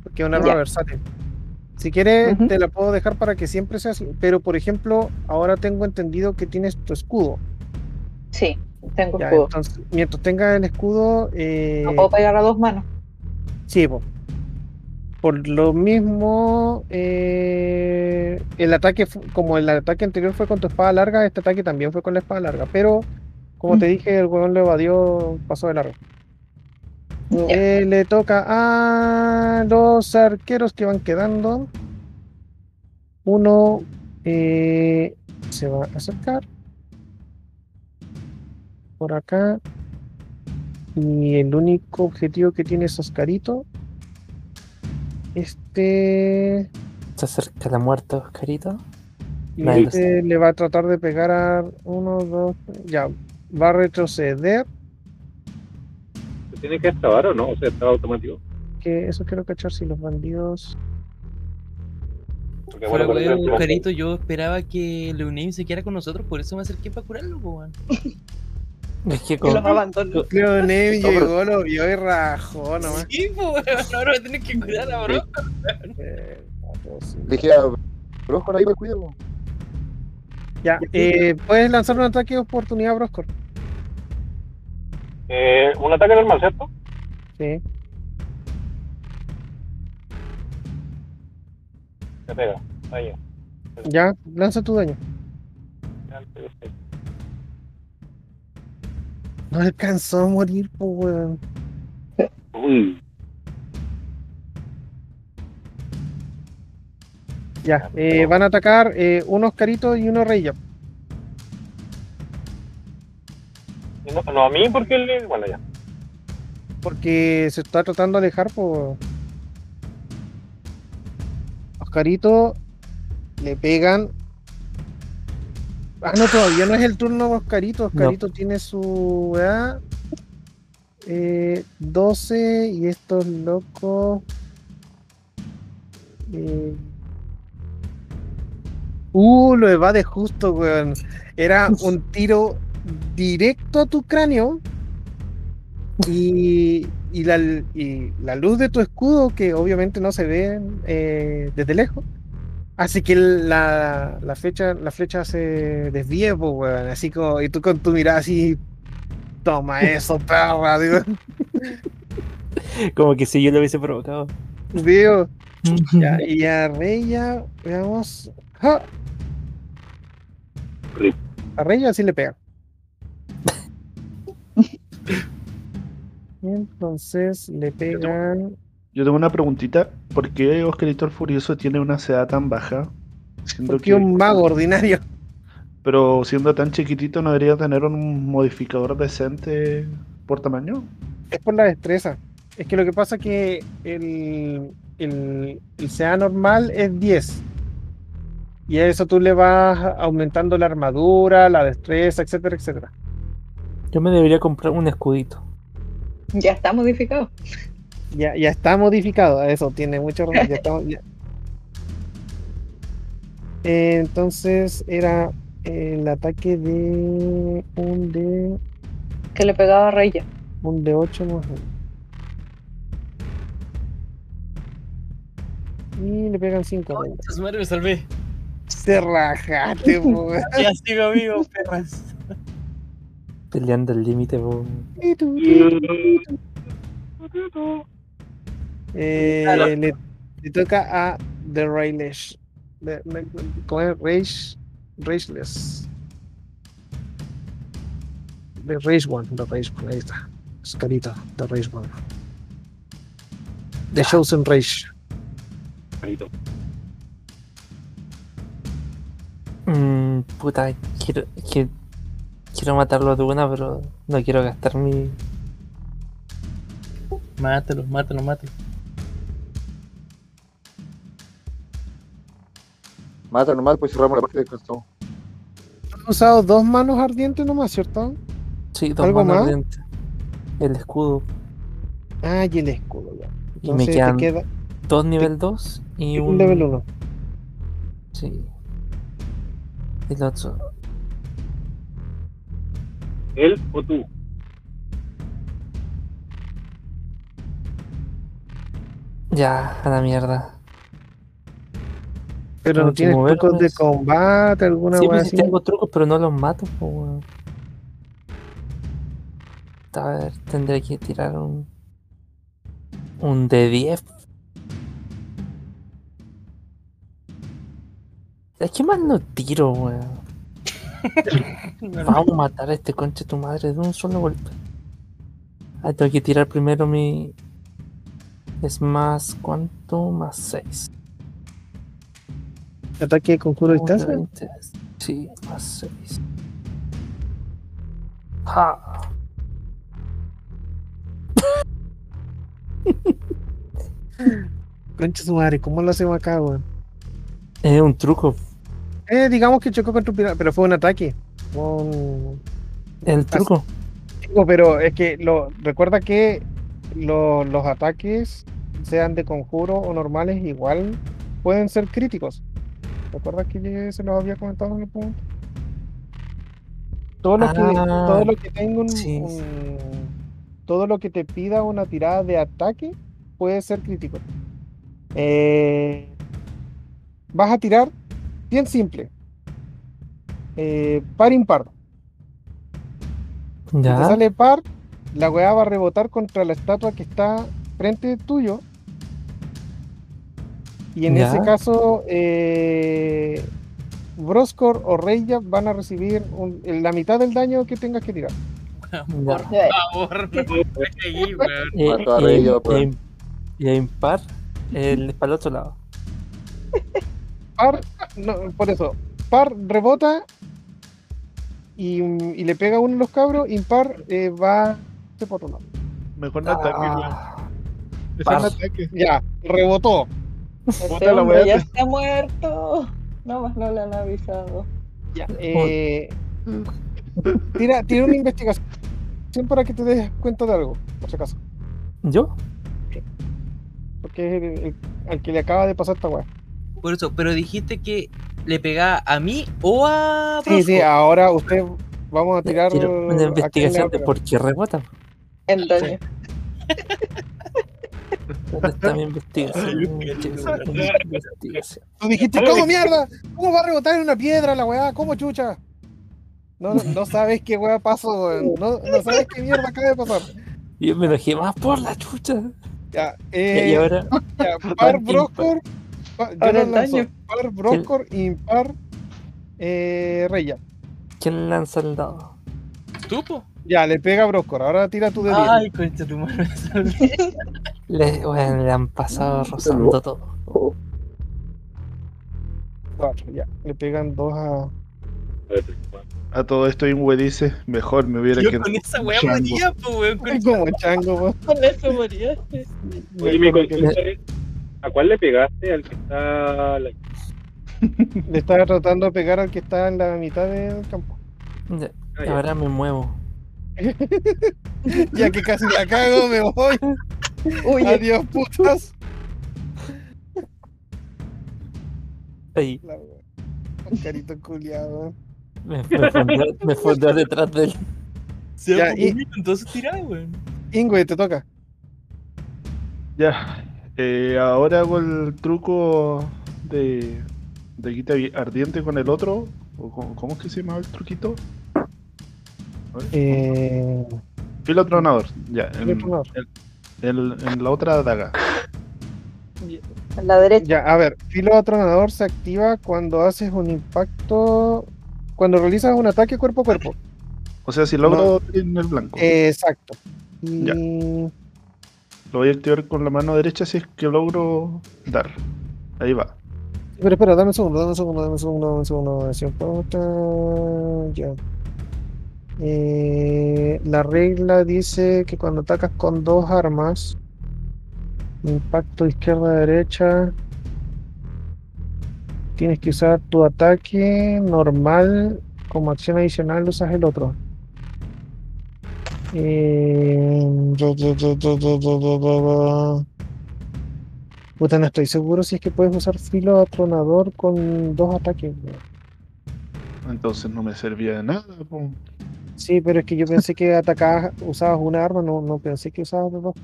porque es un arma versátil. Si quieres, te la puedo dejar para que siempre sea así, pero por ejemplo, ahora tengo entendido que tienes tu escudo. Sí, tengo Ya, escudo. entonces, mientras tengas el escudo, eh, No puedo pegar a dos manos. Sí, po. por lo mismo, eh, el ataque, como el ataque anterior fue con tu espada larga, este ataque también fue con la espada larga, pero como te dije, el huevón lo evadió, pasó de largo. Eh, le toca a los arqueros que van quedando. Uno eh, se va a acercar por acá. Y el único objetivo que tiene es Oscarito. Este. Se acerca la muerte, Oscarito. Y este le va a tratar de pegar a uno, dos. Ya. Va a retroceder. ¿Se tiene que extrabar o no? O sea, está automático. Que eso quiero cachar si los bandidos. Porque Fuera bueno, pero- Oscarito, yo esperaba que Leonim se quedara con nosotros, por eso me acerqué para curarlo, weón. Es que con, Neve No, pero- llegó, lo vio y rajó nomás. Sí, po, weón, ahora a tener que curar a. Eh, sí. Dejé a Broscor ahí para cuidar. po. Ya, eh, puedes lanzar un ataque de oportunidad, Broscor. Eh, un ataque normal, ¿cierto? Sí. Se pega. Ahí. Ya, lanza tu daño. No alcanzó a morir, po, weón. Uy. Ya, eh, van a atacar eh, uno Oscarito y uno Rey No, no a mí porque él... Bueno, ya. porque se está tratando de alejar por Oscarito le pegan. Ah no todavía no es el turno de Oscarito Oscarito tiene su eh, 12 y estos locos eh, uh lo evade justo weón. Era un tiro directo a tu cráneo y, y la, y la luz de tu escudo, que obviamente no se ve eh, desde lejos, hace que la, la flecha, la flecha se desvíe, pues, weón, así como, y tú con tu mirada así, toma eso, perra, digo, como que si yo lo hubiese provocado. digo, ya, y a Reya, veamos, ¡ja! a Reya sí le pega. Entonces le pegan Yo tengo una preguntita. ¿Por qué Oscarito el Furioso tiene una CA tan baja? Siendo porque que, un mago ordinario. pero siendo tan chiquitito, ¿no debería tener un modificador decente por tamaño? Es por la destreza. Es que lo que pasa es que el, el, el CA normal es 10. Y a eso tú le vas aumentando la armadura, la destreza, etcétera, etcétera. Yo me debería comprar un escudito. Ya está modificado. Ya, ya está modificado, eso tiene mucho ya está- ya. Eh, Entonces era el ataque de un de Que le pegaba a Reya. un de 8 más uno. Y le pegan 5. Su madre me salvé. Se weón. Ya sigo vivo, perras. Peleando el límite. Eh, le, le toca a The the- ¿Cómo es? Rage. Rageless. The Rage One. The Rage One. Ahí está. Es carita. The Rage One. The Chosen Rage. Carito. Mm, puta, quiero, quiero, quiero matarlo de una, pero no quiero gastar mi. Mátalo, mátalo, mátalo. Mata normal, pues cerramos la parte del calzón. Han usado dos manos ardientes nomás, ¿cierto? Sí, dos ¿Algo manos más? ardientes. El escudo. Ah, y el escudo ya. Y me Entonces quedan queda dos nivel 2 y un un. level 1. Sí. El otro. ¿Él o tú? Ya, a la mierda. Pero no que tienes moverme. trucos de combate, alguna sí, wea pues sí así. tengo trucos, pero no los mato, weón. A ver, tendré que tirar un. Un de 10. Es que más no tiro, weón. Vamos a matar a este conche tu madre de un solo golpe. Ah, tengo que tirar primero mi. Es más, ¿cuánto? Más 6. Ataque de conjuro a distancia. Sí, más 6. Ja. Concha su madre, ¿cómo lo hacemos acá, weón? Es un truco. Eh, digamos que chocó contra un pirata, pero fue un ataque. Un- El truco. Pero es que lo, recuerda que lo- los ataques, sean de conjuro o normales, igual pueden ser críticos. ¿Te acuerdas que se los había comentado en el punto? Todo lo, que, Ah, todo lo que tenga un, sí. un- todo lo que te pida una tirada de ataque puede ser crítico. Eh, vas a tirar bien simple. Eh, par impar. Si te sale par, la weá va a rebotar contra la estatua que está frente tuyo. Y en Ya. ese caso, eh, Broscor o Reya van a recibir un- la mitad del daño que tengas que tirar. Por favor, no seguir, weón. Y- pues. y a impar, el para el otro lado. Par, no, por eso, par rebota y, y le pega a uno de los cabros, impar eh, va por lado. Mejor no. Ah, Mejor par. no ataque. Ya, rebotó. Puta la ya está muerto. No más no le han avisado. Ya, eh, tira, tira una investigación para que te des cuenta de algo, por si acaso. ¿Yo? Porque es el, el- al que le acaba de pasar esta weá. Por eso, pero dijiste que le pegaba a mí o a Sí, sí, ahora usted vamos a tirar. Quiero una investigación de por qué rebota. El daño. ¿Dónde está mi investigación? Tú dijiste, ¿cómo mierda? ¿Cómo va a rebotar en una piedra la weá? ¿Cómo chucha? No, no sabes qué weá pasó. No, no sabes qué mierda acaba de pasar. Yo me enojé más por la chucha. Ya, Y- eh, y ahora, ya, par impar. Broscor. Lanzo. daño. Par Broscor, impar eh, Reya. ¿quién lanza el dado? ¿Tú, po? Ya, le pega a Broscor. Ahora tira tu de 10. Ay, concha tu madre. Le, bueno, le han pasado rozando todo. Cuatro, ya. Le pegan dos a. A todo esto Ingwe dice, mejor me hubiera Yo quedado. con esa weá chango. moría, po, weón. con- Como chango, po. Con eso moríaste. Oye, mi consulta es, ¿a cuál le pegaste? ¿Al que está la- Le estaba tratando de pegar al que está en la mitad del campo. Ya, Ah, ya. ahora me muevo. Ya que casi la cago, me voy. Adiós, putas. Ahí, La. Carito culiado. me, me, detrás de él. Se Ya, va y- bonito, entonces tirá, weón. Ingwe, te toca. Ya. Eh, ahora hago el truco de, de guita ardiente con el otro. ¿O cómo, cómo es que se llama el truquito? Eh, Filo tronador. Ya. En, Filo tronador. en- en- en la otra daga. A la derecha. ya, a ver, filo atronador se activa cuando haces un impacto. Cuando realizas un ataque cuerpo a cuerpo. O sea, si logro en el blanco. Eh, exacto. Y Ya. Lo voy a activar con la mano derecha si es que logro dar. Ahí va. Pero espera, dame un segundo, dame un segundo, dame un segundo, dame un segundo. Importa, Ya. Eh, la regla dice que cuando atacas con dos armas, impacto izquierda-derecha, tienes que usar tu ataque normal como acción adicional, usas el otro. Eh, Puta, no estoy seguro si es que puedes usar filo atronador con dos ataques. Entonces no me servía de nada. Sí, pero es que yo pensé que atacabas, usabas una arma, no, no pensé que usabas dos.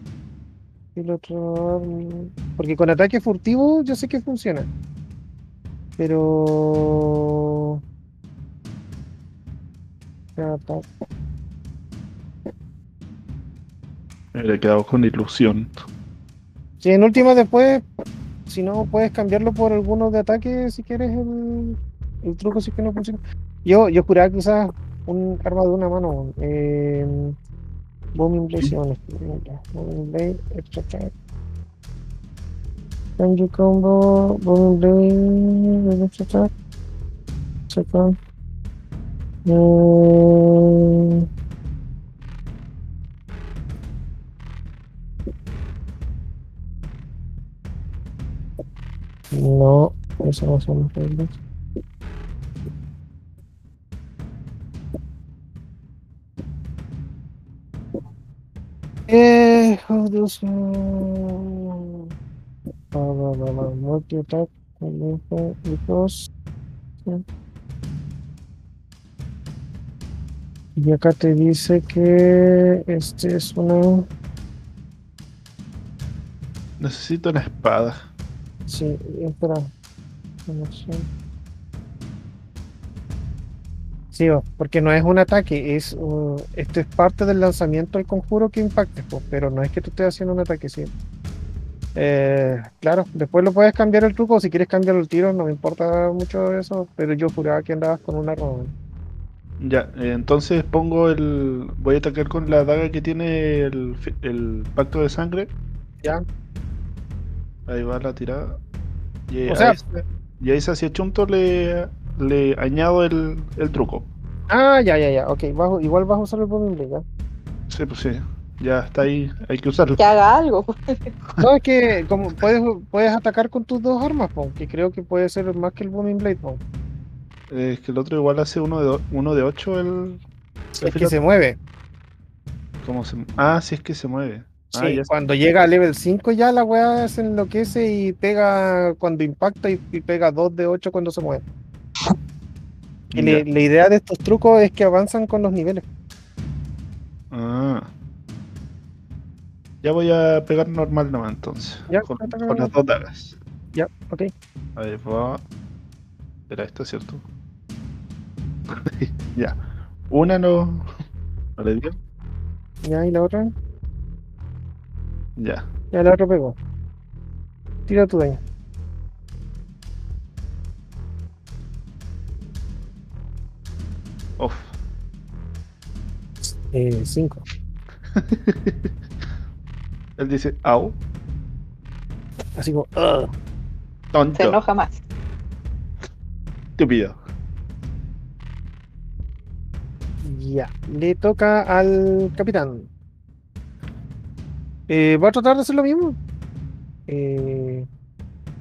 Filo. Mm, porque con ataque furtivo yo sé que funciona. Pero. Ataque. Me hubiera quedado con ilusión. Sí, en última después, si no, puedes cambiarlo por alguno de ataque si quieres el, el truco si es que no funciona. Yo, yo juraba usabas un arma de una mano. Eh, Booming Blade, sí, Booming Blade, extra attack. Kanji combo, Booming Blade, extra attack. Second. Eh, No, eso no son las reglas. Eh, how does uh, blah, blah, blah, blah, multi attack because Y acá te dice que este es una. Necesito una espada. Sí, espera. Sí, porque no es un ataque, es uh, esto es parte del lanzamiento del conjuro que impacte, po, pero no es que tú estés haciendo un ataque, sí. Eh, claro, después lo puedes cambiar el truco, si quieres cambiar el tiro, no me importa mucho eso, pero yo juraba que andabas con una arma. Ya, eh, entonces pongo el. Voy a atacar con la daga que tiene el pacto de sangre. Ya. Ahí va la tirada. Y O sea- a ese, y a ese hacia Chunto le, le añado el, el truco. Ah, ya, ya, ya, ok, bajo, igual vas a usar el bombing blade, ¿ya? Sí, pues sí. Ya está ahí, hay que usarlo. Que haga algo. No, es que como puedes, puedes atacar con tus dos armas, po, que creo que puede ser más que el bombing blade, po. Eh, es que el otro igual hace uno de, uno de 8 el. es que se mueve. ¿Cómo se- Ah, sí, es que se mueve. Ah, Sí, cuando llega a level 5 ya la weá se enloquece y pega cuando impacta y, y pega 2 de 8 cuando se mueve. Y le- la idea de estos trucos es que avanzan con los niveles. Ah. Ya voy a pegar normal nomás entonces. Ya, con, las dos dagas. Ya, ok. Ahí va. Era esto, ¿cierto? ya. Una no. ¿No le dio? Ya, y la otra. Ya. Ya la otra pegó. Tira tu daño. Uf. Eh, 5. Él dice, au. Así como, "Ugh". Se Tonto. enoja más. Estúpido. Ya. Le toca al capitán. Eh, va a tratar de hacer lo mismo. Eh,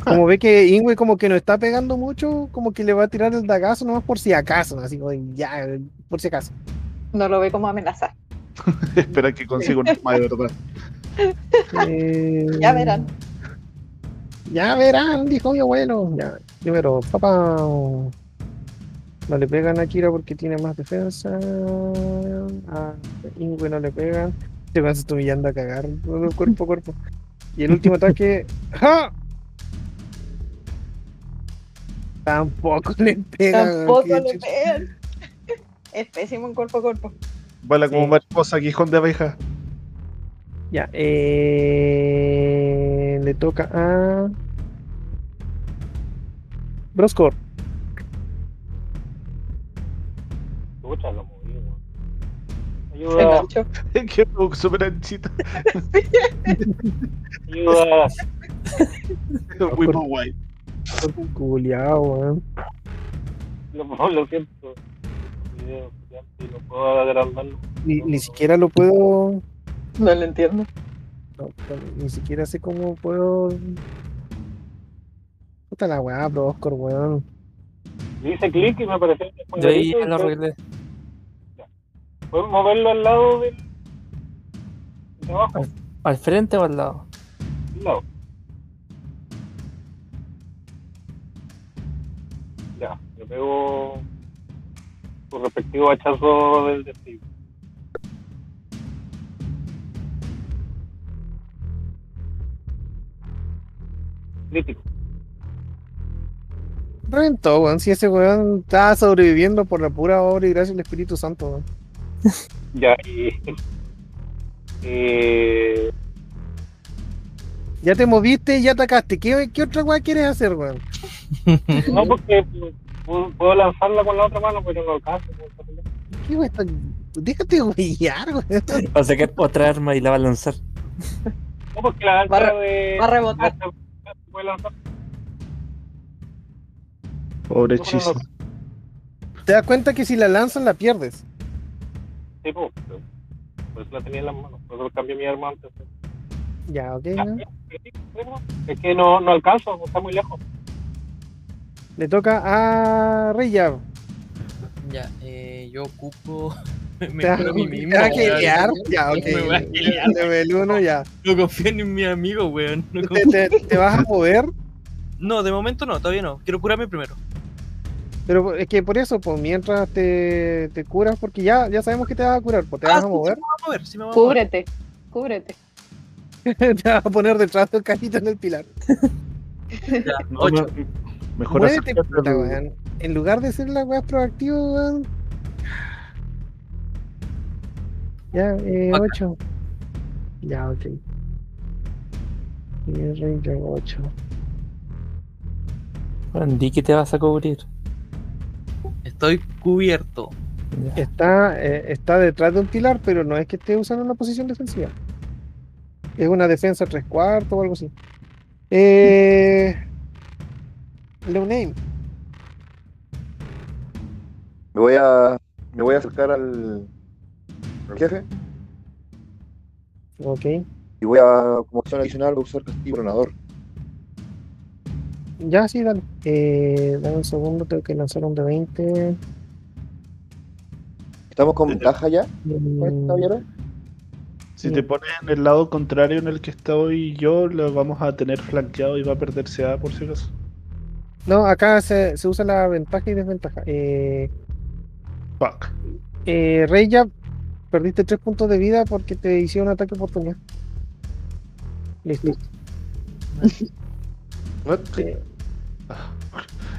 como ve que Ingwe como que no está pegando mucho, como que le va a tirar el dagazo nomás por si acaso, así como ya, por si acaso. No lo ve como amenaza. Espera que consiga un arma de verdad. Eh, Ya verán. Ya verán, dijo mi abuelo. Ya, primero, papá. No le pegan a Kira porque tiene más defensa. A Ingwe no le pegan. Se está humillando a cagar cuerpo a cuerpo. Y el último ataque. ¡Ja! Tampoco le pegan. Tampoco le pegan. Es pésimo en cuerpo a cuerpo. Vuela como Sí. mariposa, aguijón de abeja. Ya, eh, le toca a. Broscor. Escucha, Ayuda, que súper anchita. ayuda. Whipple White. Culeado, weón. Lo, lo siento. Video, y no puedo agrandarlo. Ni, ni siquiera lo puedo. No lo entiendo. no, ni siquiera sé cómo puedo. Puta la weá, Broscor, weón. Dice clic y me apareció Yo ahí y lo arreglé. Puedes moverlo al lado del. de abajo, ¿Al frente o al lado? al lado. Ya, le pego su respectivo hachazo del destino. Crítico. Reventó, weón. Si ese weón estaba sobreviviendo por la pura obra y gracia del Espíritu Santo, weón. Ya, y. Eh, Ya te moviste y ya atacaste. ¿Qué, qué otra weá quieres hacer, weón? no, porque puedo, puedo lanzarla con la otra mano, pero no alcanzo. ¿Qué está- Déjate huillar, weón. Va a sacar otra arma y la va a lanzar. No, porque la Va re- de. va a rebotar. puede lanzar. Pobre no. Te das cuenta que si la lanzas la pierdes. Sí, pues, eso la tenía en las manos. Por eso cambié mi arma antes. Ya, ok. Ya, ¿no? Es que no, no alcanzo, está muy lejos. Le toca a Reyab. Ya, eh, yo ocupo. Me juro a mí mismo. te vas a weón. gilear. Ya, ok. Me voy a gilear. Level 1, ya. No confío en mi amigo, weón. No, ¿Te, confío- te, te vas a mover? no, de momento no, todavía no. Quiero curarme primero. Pero es que por eso, pues mientras te, te curas, porque ya, ya sabemos que te vas a curar, pues te vas Ah, a mover, sí me voy a mover, sí me voy a mover. Cúbrete, cúbrete. te vas a poner detrás del cajito en el pilar. Ya, ocho. me- mejor Muévete, puta, weón. En lugar de ser la weá proactiva, weón. Ya, eh. 8. Ya, ok. Y el Ranger 8. Bueno, di que te vas a cubrir. Estoy cubierto. Está, eh, está detrás de un pilar, pero no es que esté usando una posición defensiva. Es una defensa tres cuartos o algo así. Eh. Leoname. Me voy a. Me voy a acercar al. al jefe Ok. y voy a, como opción adicional, usar castigo planador. Ya, sí, dale. Eh, dame un segundo, tengo que lanzar un de 20. ¿Estamos con ventaja ya, Mm? Si te pones en el lado contrario en el que estoy yo, lo vamos a tener flanqueado y va a perder CA por si acaso. No, acá se, se usa la ventaja y desventaja. Eh, Fuck. eh, Rey ya perdiste 3 puntos de vida porque te hicieron un ataque oportunidad. Listo. ¿No?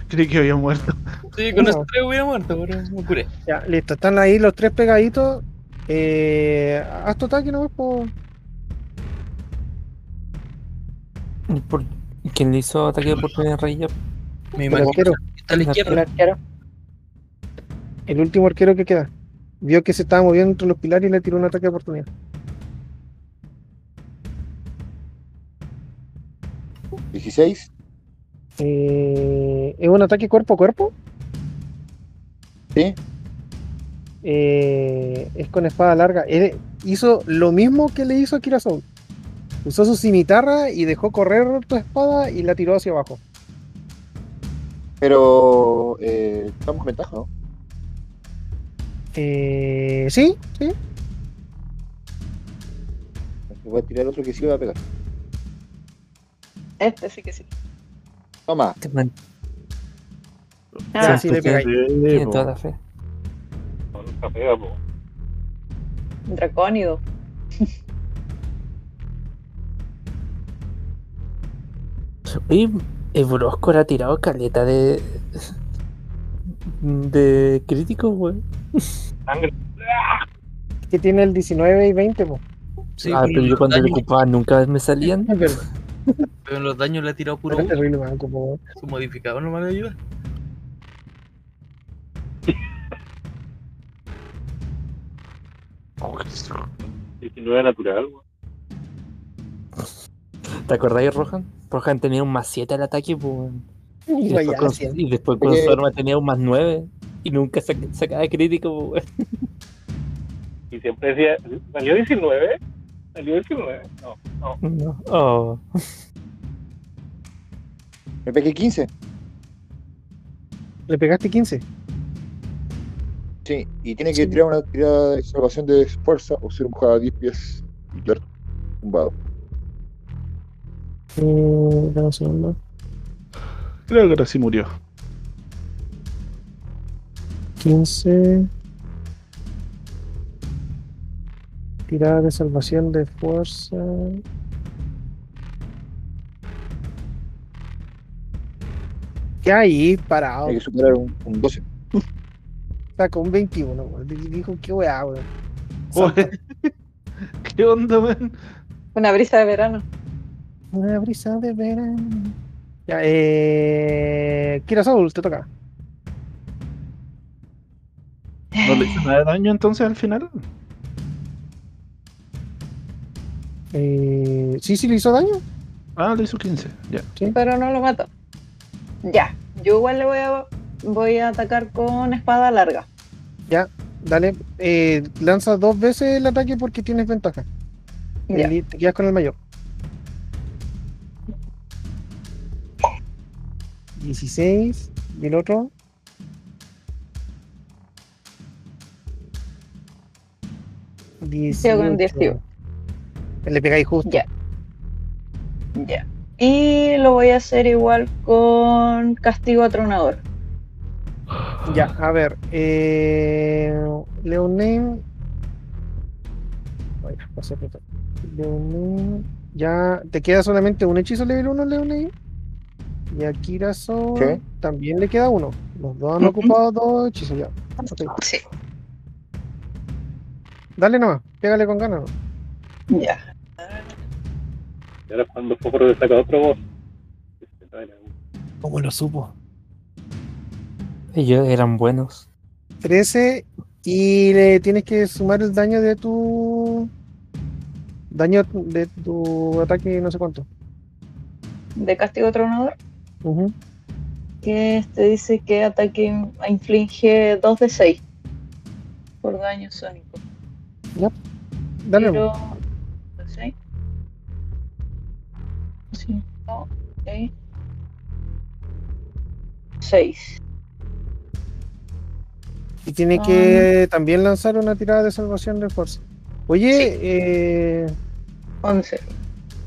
Creí que había muerto. Sí, con No. esos tres hubiera muerto, pero me curé. ya, listo. Están ahí los tres pegaditos. Eh, haz tu ataque nomás, po. ¿Y por- ¿Quién le hizo ataque de oportunidad a Rey? Me El imagino arquero, que está a la El El izquierda. arquero. el último arquero que queda. Vio que se estaba moviendo entre los pilares y le tiró un ataque de oportunidad. ¿16? Eh, ¿Es un ataque cuerpo a cuerpo? ¿Sí? Eh, es con espada larga. Él hizo lo mismo que le hizo a Kirasou. Usó su cimitarra y dejó correr tu espada y la tiró hacia abajo. Pero. Eh, estamos ventaja, ¿no? Eh, sí, sí. Voy a tirar otro que sí va a pegar. Este sí que sí. Toma. Te man- Ah, sí, le pegáis. Tiene toda la fe. Pega, po. Dracónido. Oye, el Brosco ha tirado caleta de. de crítico, weón. Sangre. Que tiene el 19 y 20, po. Sí, ah, pero yo cuando le ocupaba nunca me salían. Pero, en los daños le ha tirado puro po. su modificador, no me ayuda. 19 natural, weón. ¿Te acordáis, Rohan? Rohan tenía un más 7 al ataque, pues. weón. Y después, con, haciendo. y después con su arma tenía un más 9. Y nunca sac- sacaba crítico, pues, weón. Y siempre decía, ¿salió 19? ¿Salió 19? No, no. No. Oh. Me pegué 15. Le pegaste 15. Sí, y tiene que Sí. tirar una tirada de salvación de fuerza o ser empujado a 10 pies y quedar tumbado. Eh, un segundo. Creo que ahora sí murió. 15. Tirada de salvación de fuerza. ¿Qué ahí? Parado. Tiene que superar un, un 12. Está con 21, weón. Dijo, qué weá, weón. ¿Qué onda, man? Una brisa de verano. Una brisa de verano. Ya, eh. Kira Soul, te toca. ¿No le hizo nada de daño entonces al final? Eh, sí, sí le hizo daño. Ah, le hizo 15. Ya. Pero no lo mató. Ya. Yo igual le voy a voy a atacar con espada larga. Dale, eh, lanza dos veces el ataque porque tienes ventaja. Ya. El- te quedas con el mayor. 16. Y el otro. Con 18. Le pegáis justo. Ya. Ya. Y lo voy a hacer igual con castigo atronador. Ya, a ver. Eh, Leoname. Ay, pasé por todo. Leoname. Ya, te queda solamente un hechizo level 1, Leoname. Y a Kirazo Sí. también le queda uno. Los dos han ocupado dos hechizos ya. Sí. Dale nomás, pégale con ganas. ¿no? Ya. Y ahora cuando Fósforo le saca otro voz. ¿Cómo lo supo? Ellos eran buenos. 13 y le tienes que sumar el daño de tu. Daño de tu ataque, no sé cuánto. De castigo tronador. Ujú. Que este dice que ataque inflige 2 de 6 por daño sónico. Dale. Pero. 5, 6, Y tiene ah. que también lanzar una tirada de salvación de fuerza. Oye, sí. eh... 11.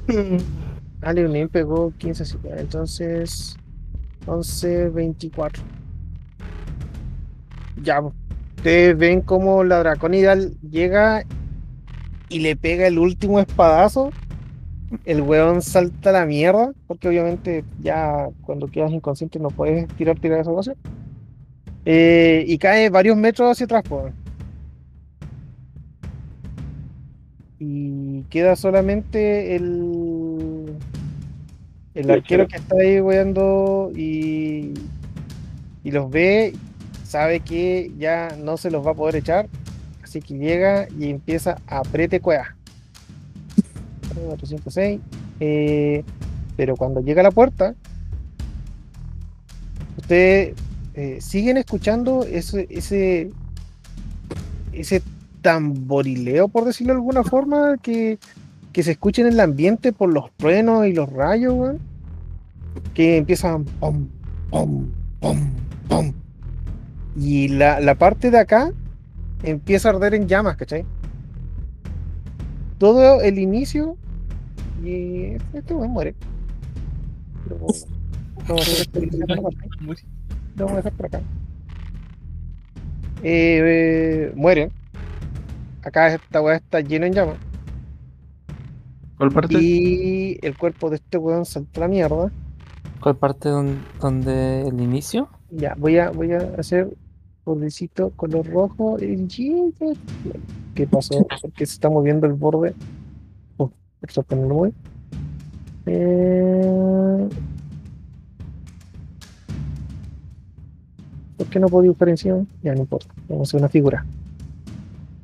Ale Unim pegó 15, así que entonces 11, 24. Ya, ustedes ven cómo la Draconidal llega y le pega el último espadazo el weón salta a la mierda, porque obviamente ya cuando quedas inconsciente no puedes tirar tirar de salvación. Eh, y cae varios metros hacia atrás. Y queda solamente el, el arquero que está ahí weando y, y los ve, sabe que ya no se los va a poder echar, así que llega y empieza a aprete cueva. 4, 5, 6. Eh, pero cuando llega a la puerta, ustedes eh, siguen escuchando ese, ese, ese tamborileo, por decirlo de alguna forma, que, que se escucha en el ambiente por los truenos y los rayos. Que empiezan pom, pom, pom, pom. Y la, la parte de acá empieza a arder en llamas, ¿cachai? Todo el inicio y este weón muere. Parte. Lo vamos a dejar por acá. Eh, eh, mueren. Acá esta weá está lleno en llamas. ¿Cuál parte? Y el cuerpo de este weón salta la mierda. ¿Cuál parte don- donde el inicio? Ya, voy a, voy a hacer bordecito color rojo. y- ¿Qué pasó? Porque se está moviendo el borde. Esto que no lo mueve. Eh, ¿Por qué no puedo dibujar encima? Ya no importa. Vamos a hacer una figura.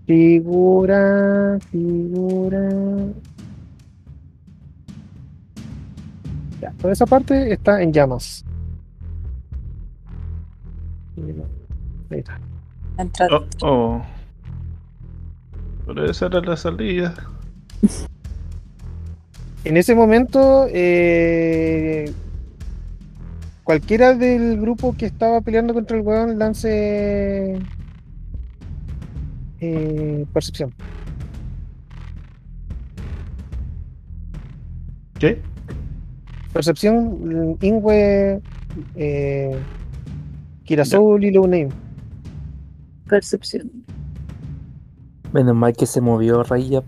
Figura, figura. Ya, toda esa parte está en llamas. Ahí está. Entra. Oh, oh. Pero esa era la salida. En ese momento, eh, cualquiera del grupo que estaba peleando contra el weón lance eh, percepción. ¿Qué? Percepción, Ingwe, eh, Kirasoul y Low Name. Percepción. Menos mal que se movió Raya.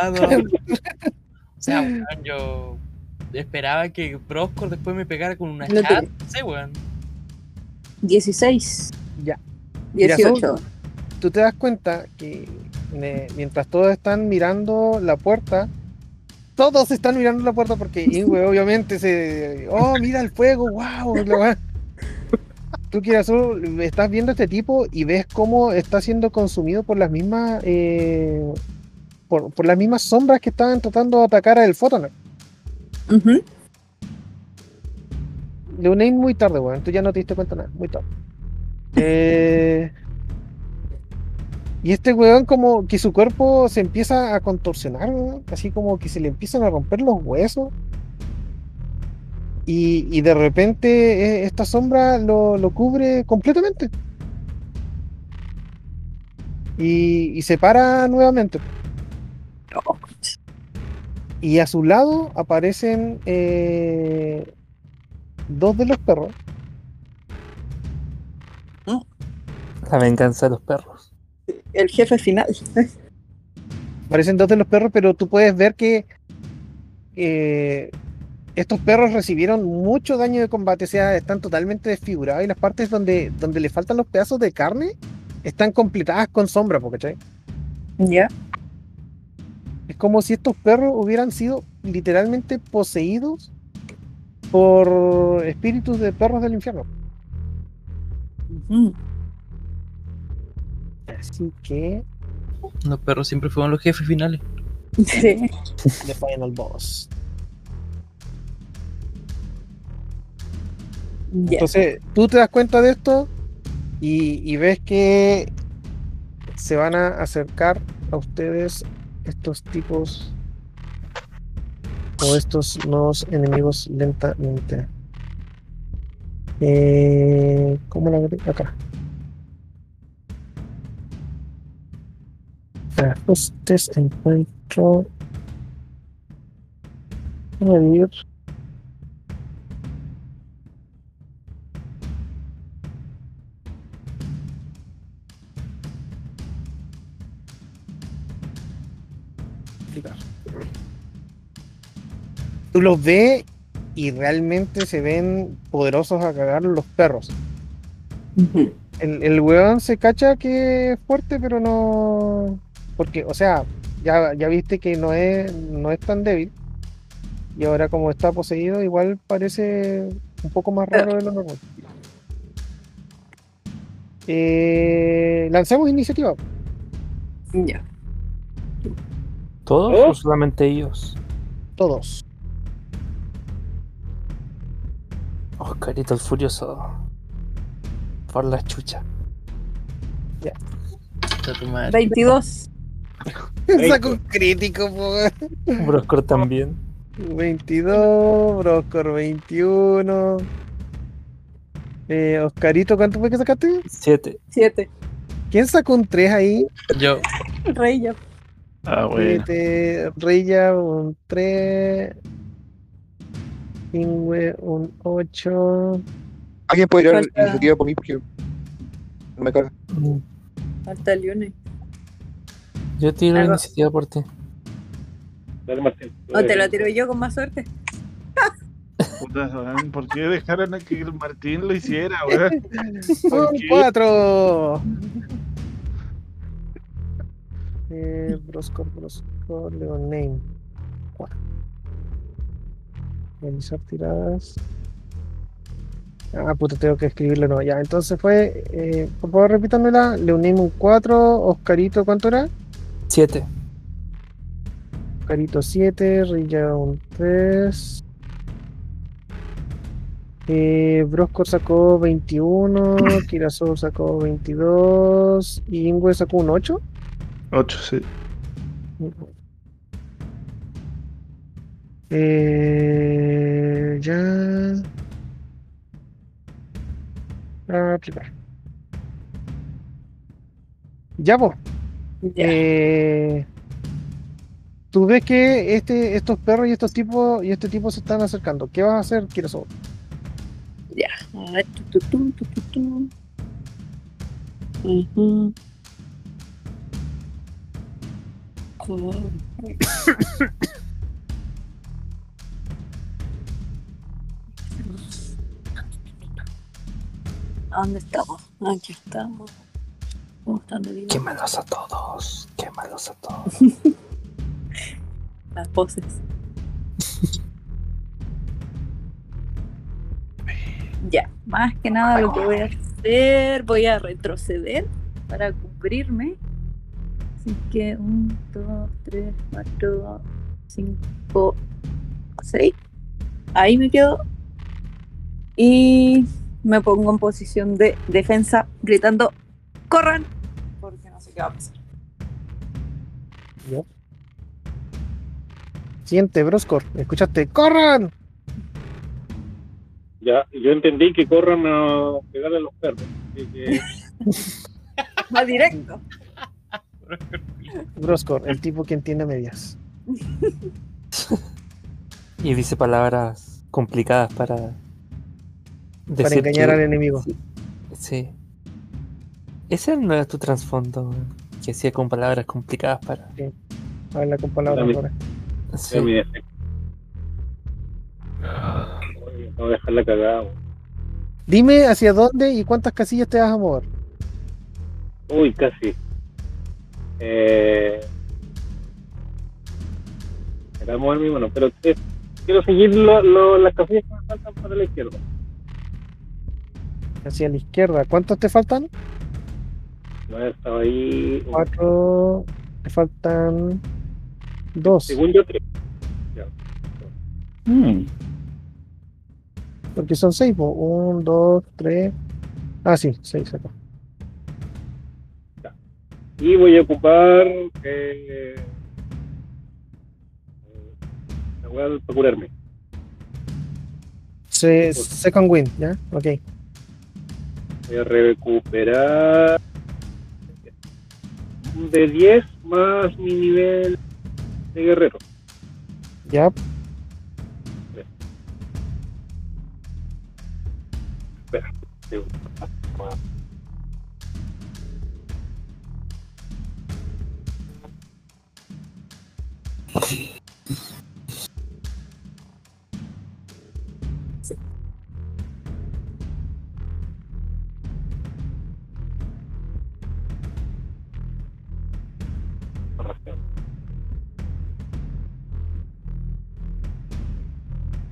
Ah, no. O sea, weón, yo esperaba que Proscor después me pegara con una No te- chat. No sé, weón. 16. Ya. Mira, 18. Tú te das cuenta que eh, mientras todos están mirando la puerta, todos están mirando la puerta porque Ingwe obviamente se. ¡Oh, mira el fuego! ¡Wow! La weá". Tú, Kirasu, estás viendo a este tipo y ves cómo está siendo consumido por las mismas. eh, por, por las mismas sombras que estaban tratando de atacar al Photoner. Ujú. Leonine muy tarde, weón. Tú ya no te diste cuenta nada, muy tarde. Eh, y este weón como que su cuerpo se empieza a contorsionar, weón, así como que se le empiezan a romper los huesos. Y, y de repente eh, esta sombra lo, lo cubre completamente. Y, y se para nuevamente. Y a su lado aparecen eh, dos de los perros. La venganza de los perros. El jefe final. Aparecen dos de los perros, pero tú puedes ver que eh, estos perros recibieron mucho daño de combate, o sea, están totalmente desfigurados y las partes donde, donde le faltan los pedazos de carne están completadas con sombra, ¿cachai? Ya. Es como si estos perros hubieran sido literalmente poseídos por espíritus de perros del infierno. Así que, Los perros siempre fueron los jefes finales. Sí. The Final Boss. Entonces, tú te das cuenta de esto y, ves que se van a acercar a ustedes estos tipos o estos nuevos enemigos lentamente. Eh, ¿Cómo la agrego? Acá. Ajustes, encuentro. Añadir. Explicar. Tú los ves y realmente se ven poderosos a cagar los perros. El, el weón se cacha que es fuerte, pero no. Porque, o sea, ya, ya viste que no es, no es tan débil. Y ahora, como está poseído, igual parece un poco más raro de lo normal. Eh, lancemos iniciativa. Ya. ¿Todos ¿Oh? o solamente ellos? Todos. Oscarito el Furioso. Por la chucha. Tu madre. 22. Saco un crítico, po. Broscor también. 22, Broscor 21. Eh, Oscarito, ¿cuánto fue que sacaste? 7. 7. ¿Quién sacó un 3 ahí? Yo, Rey ya. Ah, bueno. Siete, Rilla, un 3. Ingwe, un 8. ¿Alguien puede tirar Falta- iniciativa por mí? Porque no me carga. Falta Leone. Yo tiro Algo- iniciativa por ti. Dale, Martín. O te lo tiro yo con más suerte. Puta, ¿Por qué dejaron a que el Martín lo hiciera, weón? ¿Por Un qué? 4. Eh, Broscor, Broscor, Leoname. 4. Realizar tiradas. Ah, puta, tengo que escribirlo, no. Ya, entonces fue. Eh, por favor, repítanmela. Leoname un 4. Oscarito, ¿cuánto era? 7. Oscarito 7. Rilla un 3. Eh, Broscor sacó 21. Kirasou sacó 22. Y Ingwe sacó un 8. 8, sí. Eh, ya. A aplicar. Ya, vos. Eh, Tú ves que este, estos perros y estos tipos y este tipo se están acercando. ¿Qué vas a hacer, Kirasou? Ya. A ver, tu, tu, tu, tu, tu, ¿Dónde estamos? Aquí estamos. ¿Cómo están de vida? Quémalos a todos. Quémalos a todos. Las poses. Ya, más que nada lo que voy a hacer, voy a retroceder para cubrirme. Así que 1, 2, 3, 4, 5, 6. Ahí me quedo. Y me pongo en posición de defensa gritando, ¡corran! Porque no sé qué va a pasar. Siguiente, Broscor. ¿Escuchaste? ¡Corran! Ya, yo entendí que corran a pegarle a los perros. Así que, Más directo. Broscor, el tipo que entiende medias. Y dice palabras complicadas para para engañar que- al enemigo. Sí. sí. Ese no era tu trasfondo, que hacía con palabras complicadas para. Habla con palabras ahora. Sí. No dejarla cagada. Dime hacia dónde y cuántas casillas te vas a mover. Uy, casi. Eh... Era mover mi mano, pero eh, quiero seguir lo, lo- las casillas que me faltan para la izquierda. Hacia la izquierda. ¿Cuántos te faltan? No estaba ahí. un- Cuatro. Te faltan dos. Según yo, tres. Mm, Porque son seis. po. Un, dos, tres. Ah, sí, seis acá. Y voy a ocupar. Eh... La weá para curarme. Se, second win, ¿ya? Ok. Voy a recuperar. De 10 más mi nivel de guerrero. Ya. Espera. segundo.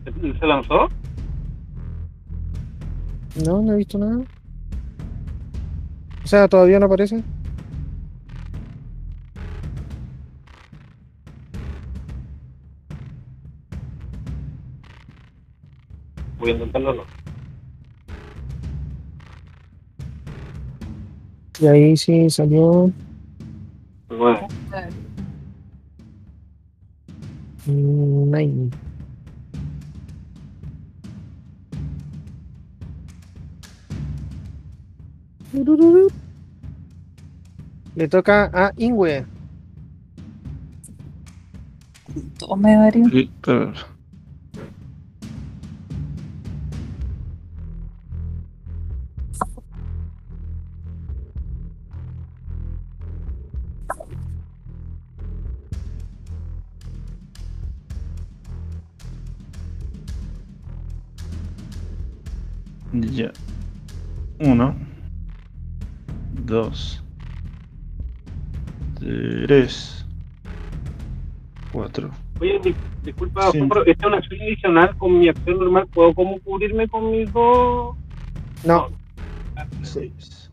¿Se- ¿Se lanzó? No, no he visto nada. O sea, todavía no aparece. Voy a intentarlo, no. Y ahí sí salió. Nueve. Nine. Le toca a Ingwe. Tome varios. sí, pero- 3, 4. Oye, disculpa, esta es una acción adicional. Con mi acción normal, ¿puedo como cubrirme con mis dos? No. 6.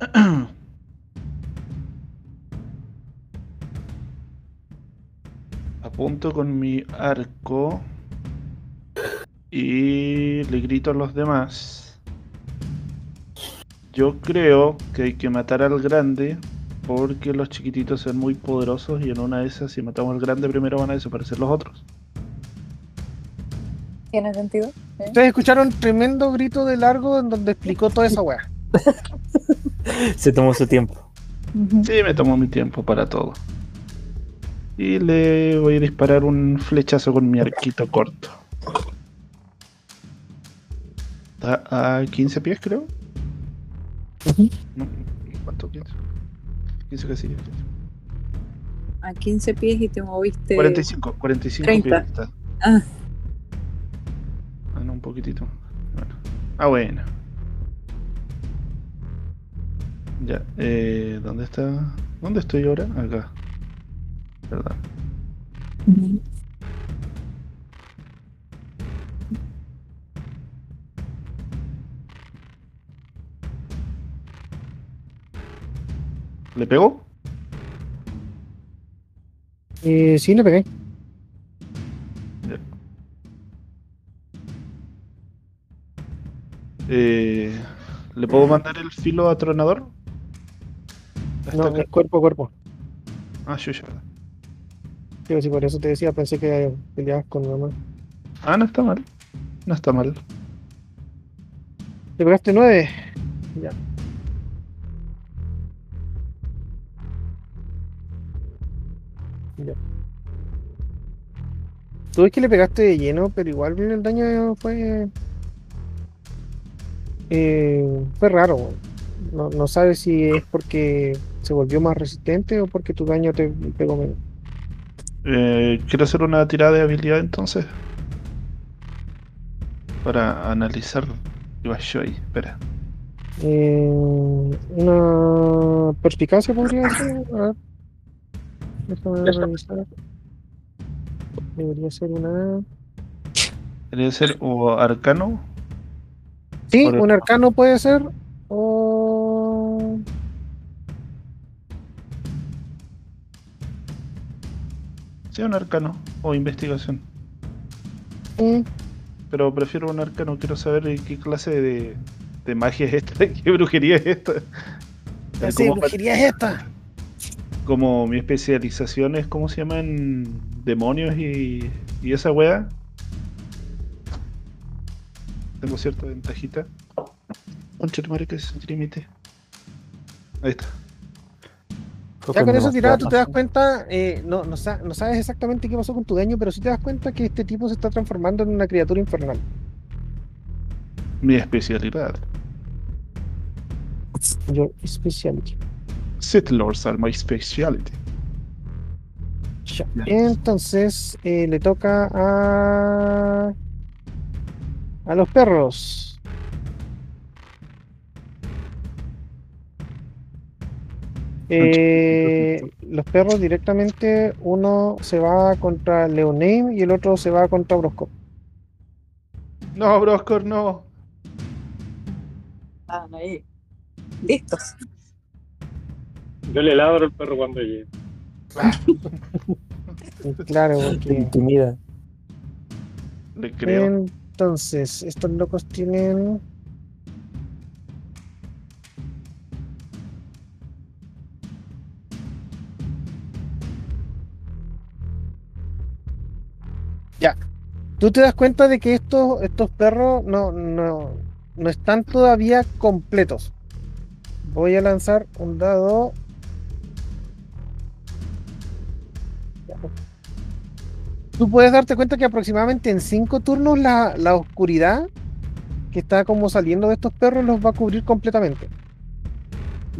No. Apunto con mi arco y le grito a los demás. Yo creo que hay que matar al grande porque los chiquititos son muy poderosos y en una de esas si matamos al grande primero van a desaparecer los otros. ¿Tiene sentido? ¿Sí? ustedes escucharon tremendo grito de largo en donde explicó toda esa weá. Se tomó su tiempo. Sí, me tomo mi tiempo para todo. Y le voy a disparar un flechazo con mi arquito corto. Está a 15 pies, creo. ¿Cuánto? 15. 15 casillas. A 15 pies y te moviste. 45, 45 30. pies está. Ah. Ah, no, un poquitito. Bueno. Ah, bueno. Ya, eh, ¿dónde está? ¿Dónde estoy ahora? Acá. Perdón. Ujú. ¿Le pegó? Eh, sí, le pegué. Eh, ¿Le puedo mandar el filo atronador? Hasta No, acá. cuerpo a cuerpo. Ah, yo ya. Sí, sí, por eso te decía, pensé que peleabas con mamá. Ah, no está mal. No está mal. ¿Te pegaste nueve? Ya. Tú ves que le pegaste de lleno, pero igual el daño fue eh, fue raro. No, no sabes si es porque se volvió más resistente o porque tu daño te pegó menos. Eh, quiero hacer una tirada de habilidad entonces. Para analizar ahí. Espera. Eh, una perspicacia podría ser. A ver. Déjame revisar. Debería ser una. Debería ser o arcano. Sí, un arcano puede ser. O. Sí, un arcano. O investigación. Mm, Pero prefiero un arcano. Quiero saber qué clase de, de magia es esta. ¿Qué brujería es esta? Como- brujería es esta. como mi especialización es, ¿cómo se llaman? Demonios y, y esa wea. Tengo cierta ventajita. Concha de madre que se trimite. Ahí está. Ya con eso tirado tú te das cuenta, eh, no, no, sa- no sabes exactamente qué pasó con tu daño, pero sí te das cuenta que este tipo se está transformando en una criatura infernal. Mi especialidad. Your specialty. Sith Lords are my speciality. Ya. Entonces eh, le toca a a los perros. Eh, los perros directamente uno se va contra Leoname y el otro se va contra Brosco. No, Broscor, no. Estaban ahí. Listos. Yo le ladro al perro cuando llegue. Claro, Te porque intimida. Le creo. entonces estos locos tienen Ya. Tú te das cuenta de que estos, estos perros no, no, no están todavía completos. Voy a lanzar un dado. Tú puedes darte cuenta que aproximadamente en cinco turnos la, la oscuridad que está como saliendo de estos perros los va a cubrir completamente.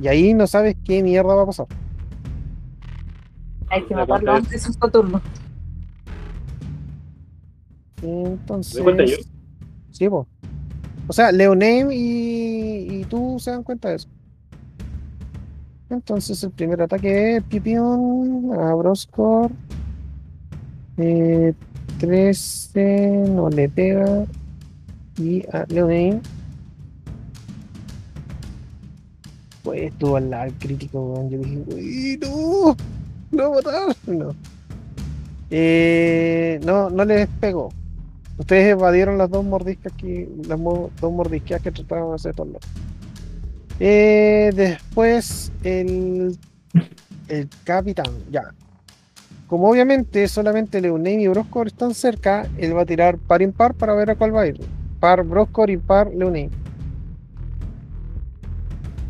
Y ahí no sabes qué mierda va a pasar. Hay que matarlo antes de cinco turnos. Entonces. ¿Me cuenta yo? Sí, po. O sea, Leoname y, y tú se dan cuenta de eso. Entonces el primer ataque es Pipión a Broscor. Eh, 13 no le pega. Y a Leoname. Pues estuvo al lado crítico. Yo dije, uy, no, no matar. No. Eh, no, no les pegó. Ustedes evadieron las dos mordiscas que. Las dos mordisqueas que trataban de hacer estos locos. Eh, después el. El capitán, ya. Como obviamente solamente Leoname y Broscor están cerca, él va a tirar par impar para ver a cuál va a ir. Par Broscor, impar Leoname.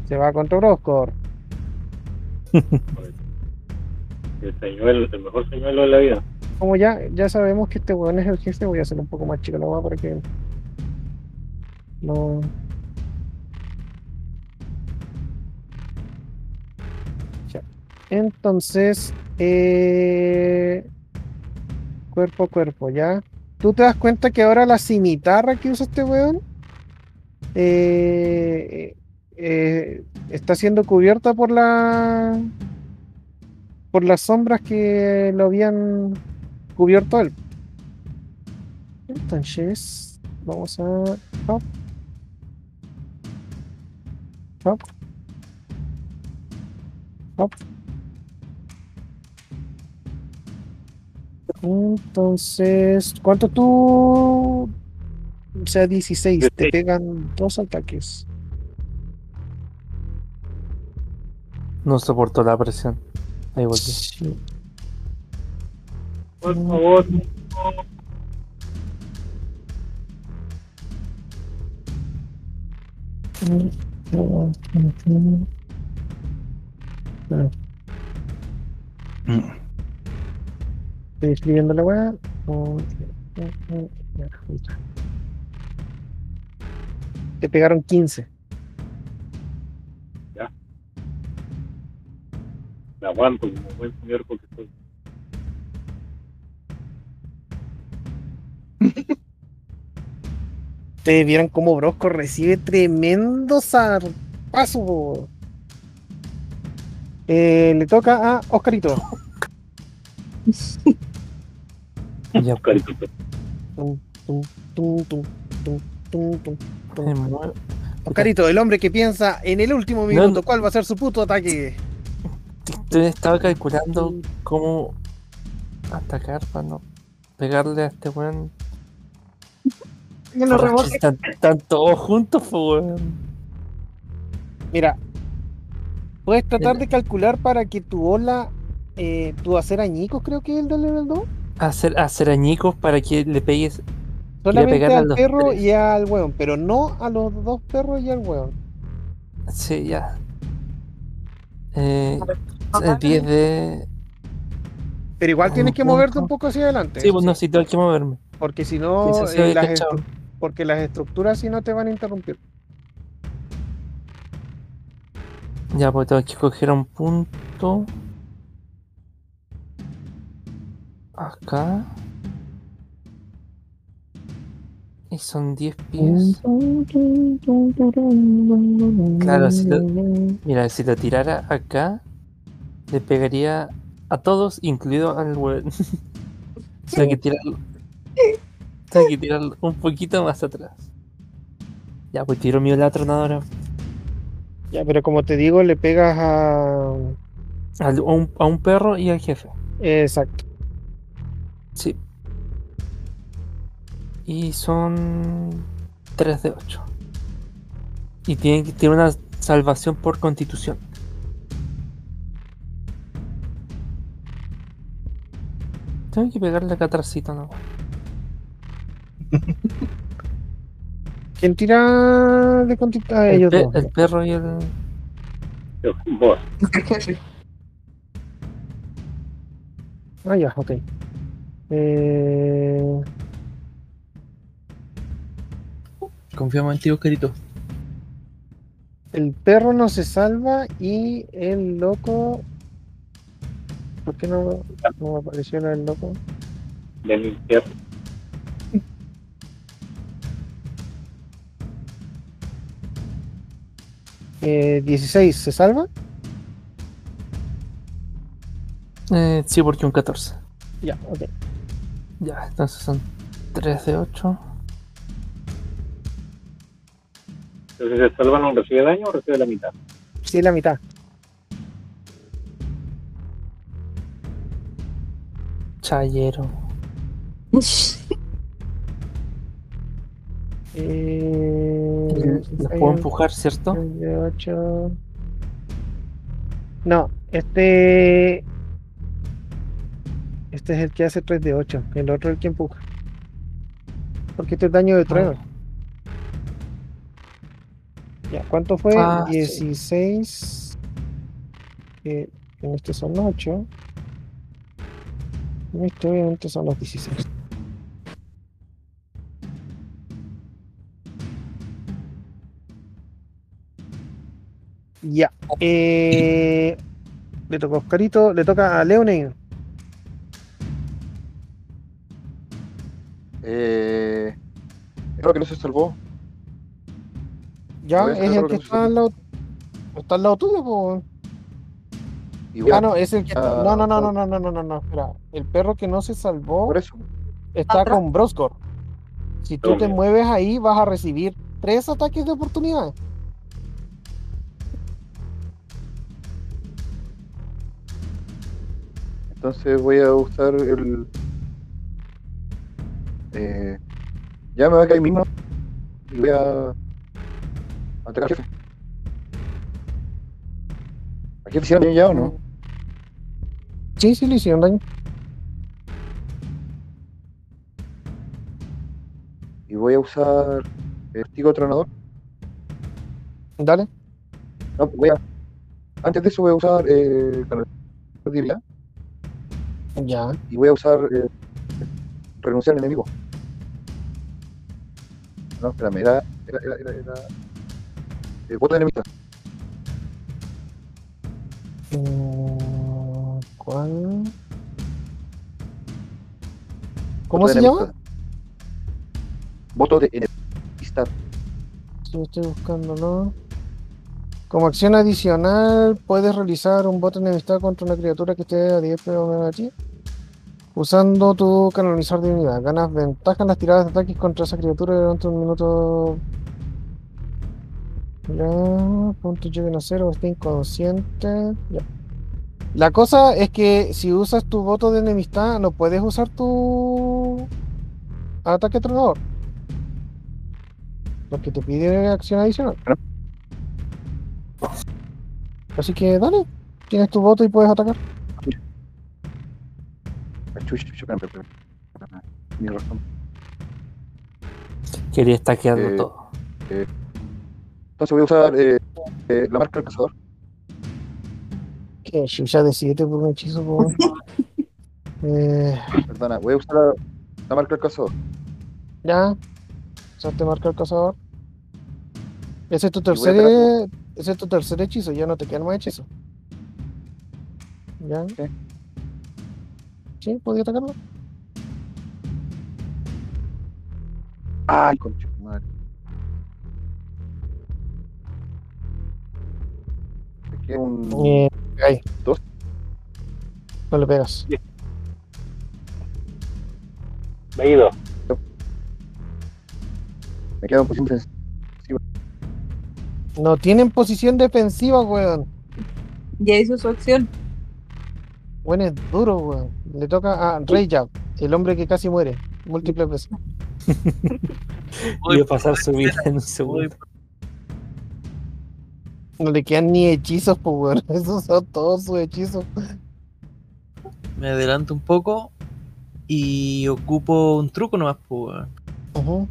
Se va contra Broscor. El señuelo, el mejor señuelo de la vida. Como ya, ya sabemos que este weón es el jefe, voy a hacer un poco más chica la weá para que. No. Entonces, eh, cuerpo a cuerpo, ¿ya? ¿Tú te das cuenta que ahora la cimitarra que usa este weón eh, eh, está siendo cubierta por la por las sombras que lo habían cubierto él? Entonces, vamos a hop, hop, hop. Entonces, ¿cuánto tú? O sea, 16, te pegan dos ataques. No soportó la presión. Ahí volvió. Sí. Por favor. Mm. Estoy escribiendo la weá. Oh, ya, ya, ya, ya, Te pegaron 15. Me aguanto como buen señor porque soy. Ustedes vieron cómo Brosco recibe tremendo zarpazo. Eh, le toca a Oscarito. Ya. Oscarito, el hombre que piensa en el último No, minuto no. cuál va a ser su puto ataque. Estoy- Estaba calculando cómo atacar para no pegarle a este weón. Que Están, están todos juntos, weón. Mira, puedes tratar de calcular para que tu ola, eh, tu hacer añicos, creo que es el del level 2, Hacer, hacer añicos para que le pegues. solamente a al perro tres. y al hueón, pero no a los dos perros y al hueón. Sí, ya. Eh, el 10 de. Pero igual tienes que moverte un poco hacia adelante. Sí, pues no, sí, tengo que moverme. Porque si no, Sí, sí, sí, eh, las porque las estructuras si no te van a interrumpir. Ya, pues tengo que coger un punto. Acá. Y son 10 pies. Claro, si lo, mira, si lo tirara acá, le pegaría a todos, incluido al weón. Tengo que tirarlo. Tengo que tirarlo un poquito más atrás. Ya, pues tiro mi la tronadora Ya, pero como te digo, le pegas a. a un, a un perro y al jefe. Exacto. Sí. Y son 3 de 8. Y tiene que tiene una salvación por constitución. Tengo que pegarle a Catarcito, ¿no? ¿Quién tira de contita? El, ellos pe- dos. el perro y el. Yo, Vos. Ah, ya, ok. Eh, Confiamos en ti, Oscarito. el perro no se salva y el loco. ¿Por qué no, no me apareció del loco? del infierno. Eh, 16, ¿se salva? Eh, sí, porque un 14. Ya, ok. Ya, entonces son 3 de 8. Entonces, ¿se salva no recibe daño o recibe la mitad? Sí, la mitad. Chayero. Eh, Los puedo empujar, ¿cierto? de 8. No, este. Este es el que hace 3 de 8. El otro es el que empuja. Porque este es daño de trueno. Ya, ¿cuánto fue? Ah, sí. 16. Eh, en este son 8. En este obviamente son los 16. Ya. Eh, le toca a Oscarito, le toca a Leonine. Eh, es lo que no se salvó. Ya, es el que que está al lado. Está al lado tuyo, po. Ah, no, es el que está. Ah, No, no, no, no, no, no, no, no, no, espera. El perro que no se salvó Por eso. está con Broscor. Si tú te mueves ahí, vas a recibir tres ataques de oportunidad. Entonces voy a usar el. Eh, ya me va a caer mismo. Y voy a. Atacar al jefe. ¿Aquí le hicieron daño ya o no? Sí, sí, le hicieron daño. Y voy a usar el tigo tronador. Dale. No, voy a. Antes de eso voy a usar eh, Ya. y voy a usar eh, renunciar al enemigo. No, espérame, era Era, era, era, era... eh, voto de enemistad. Mm, ¿Cuál? ¿Cómo se llama? Voto de enemistad. Sí, estoy buscándolo. Como acción adicional, puedes realizar un voto de enemistad contra una criatura que esté a 10 o menos de ti. Usando tu canalizar divinidad. Ganas ventaja en las tiradas de ataques contra esa criatura durante un minuto. Ya, punto lleguen a cero, está inconsciente. Ya. La cosa es que si usas tu voto de enemistad, no puedes usar tu ataque tronador. Porque te pide acción adicional. Así que dale, tienes tu voto y puedes atacar. Chucha, chucha. Mi razón. Quería estaquearlo Eh, todo. Entonces voy a usar eh, eh, la marca del cazador. Que ya decidete por un hechizo. po, weón. eh, Perdona, voy a usar la, la marca del cazador. ya. Ya te marca el cazador. Ese es tu tercer, ese es tu tercer hechizo, ya no te quedan más hechizos. ¿Ya? ¿Sí? ¿Podía atacarlo? Ay, concha madre. Me queda un. Eh, ahí. Dos. No le pegas. Veído. Me queda un posición defensiva. No tienen posición defensiva, weón. Ya hizo su acción. Bueno, es duro, weón. Le toca a Rey Jab, el hombre que casi muere múltiples veces. Voy a pasar su vida en un segundo. No le quedan ni hechizos, pues, weón. Esos son todos sus hechizos. Me adelanto un poco y ocupo un truco nomás, pues. weón.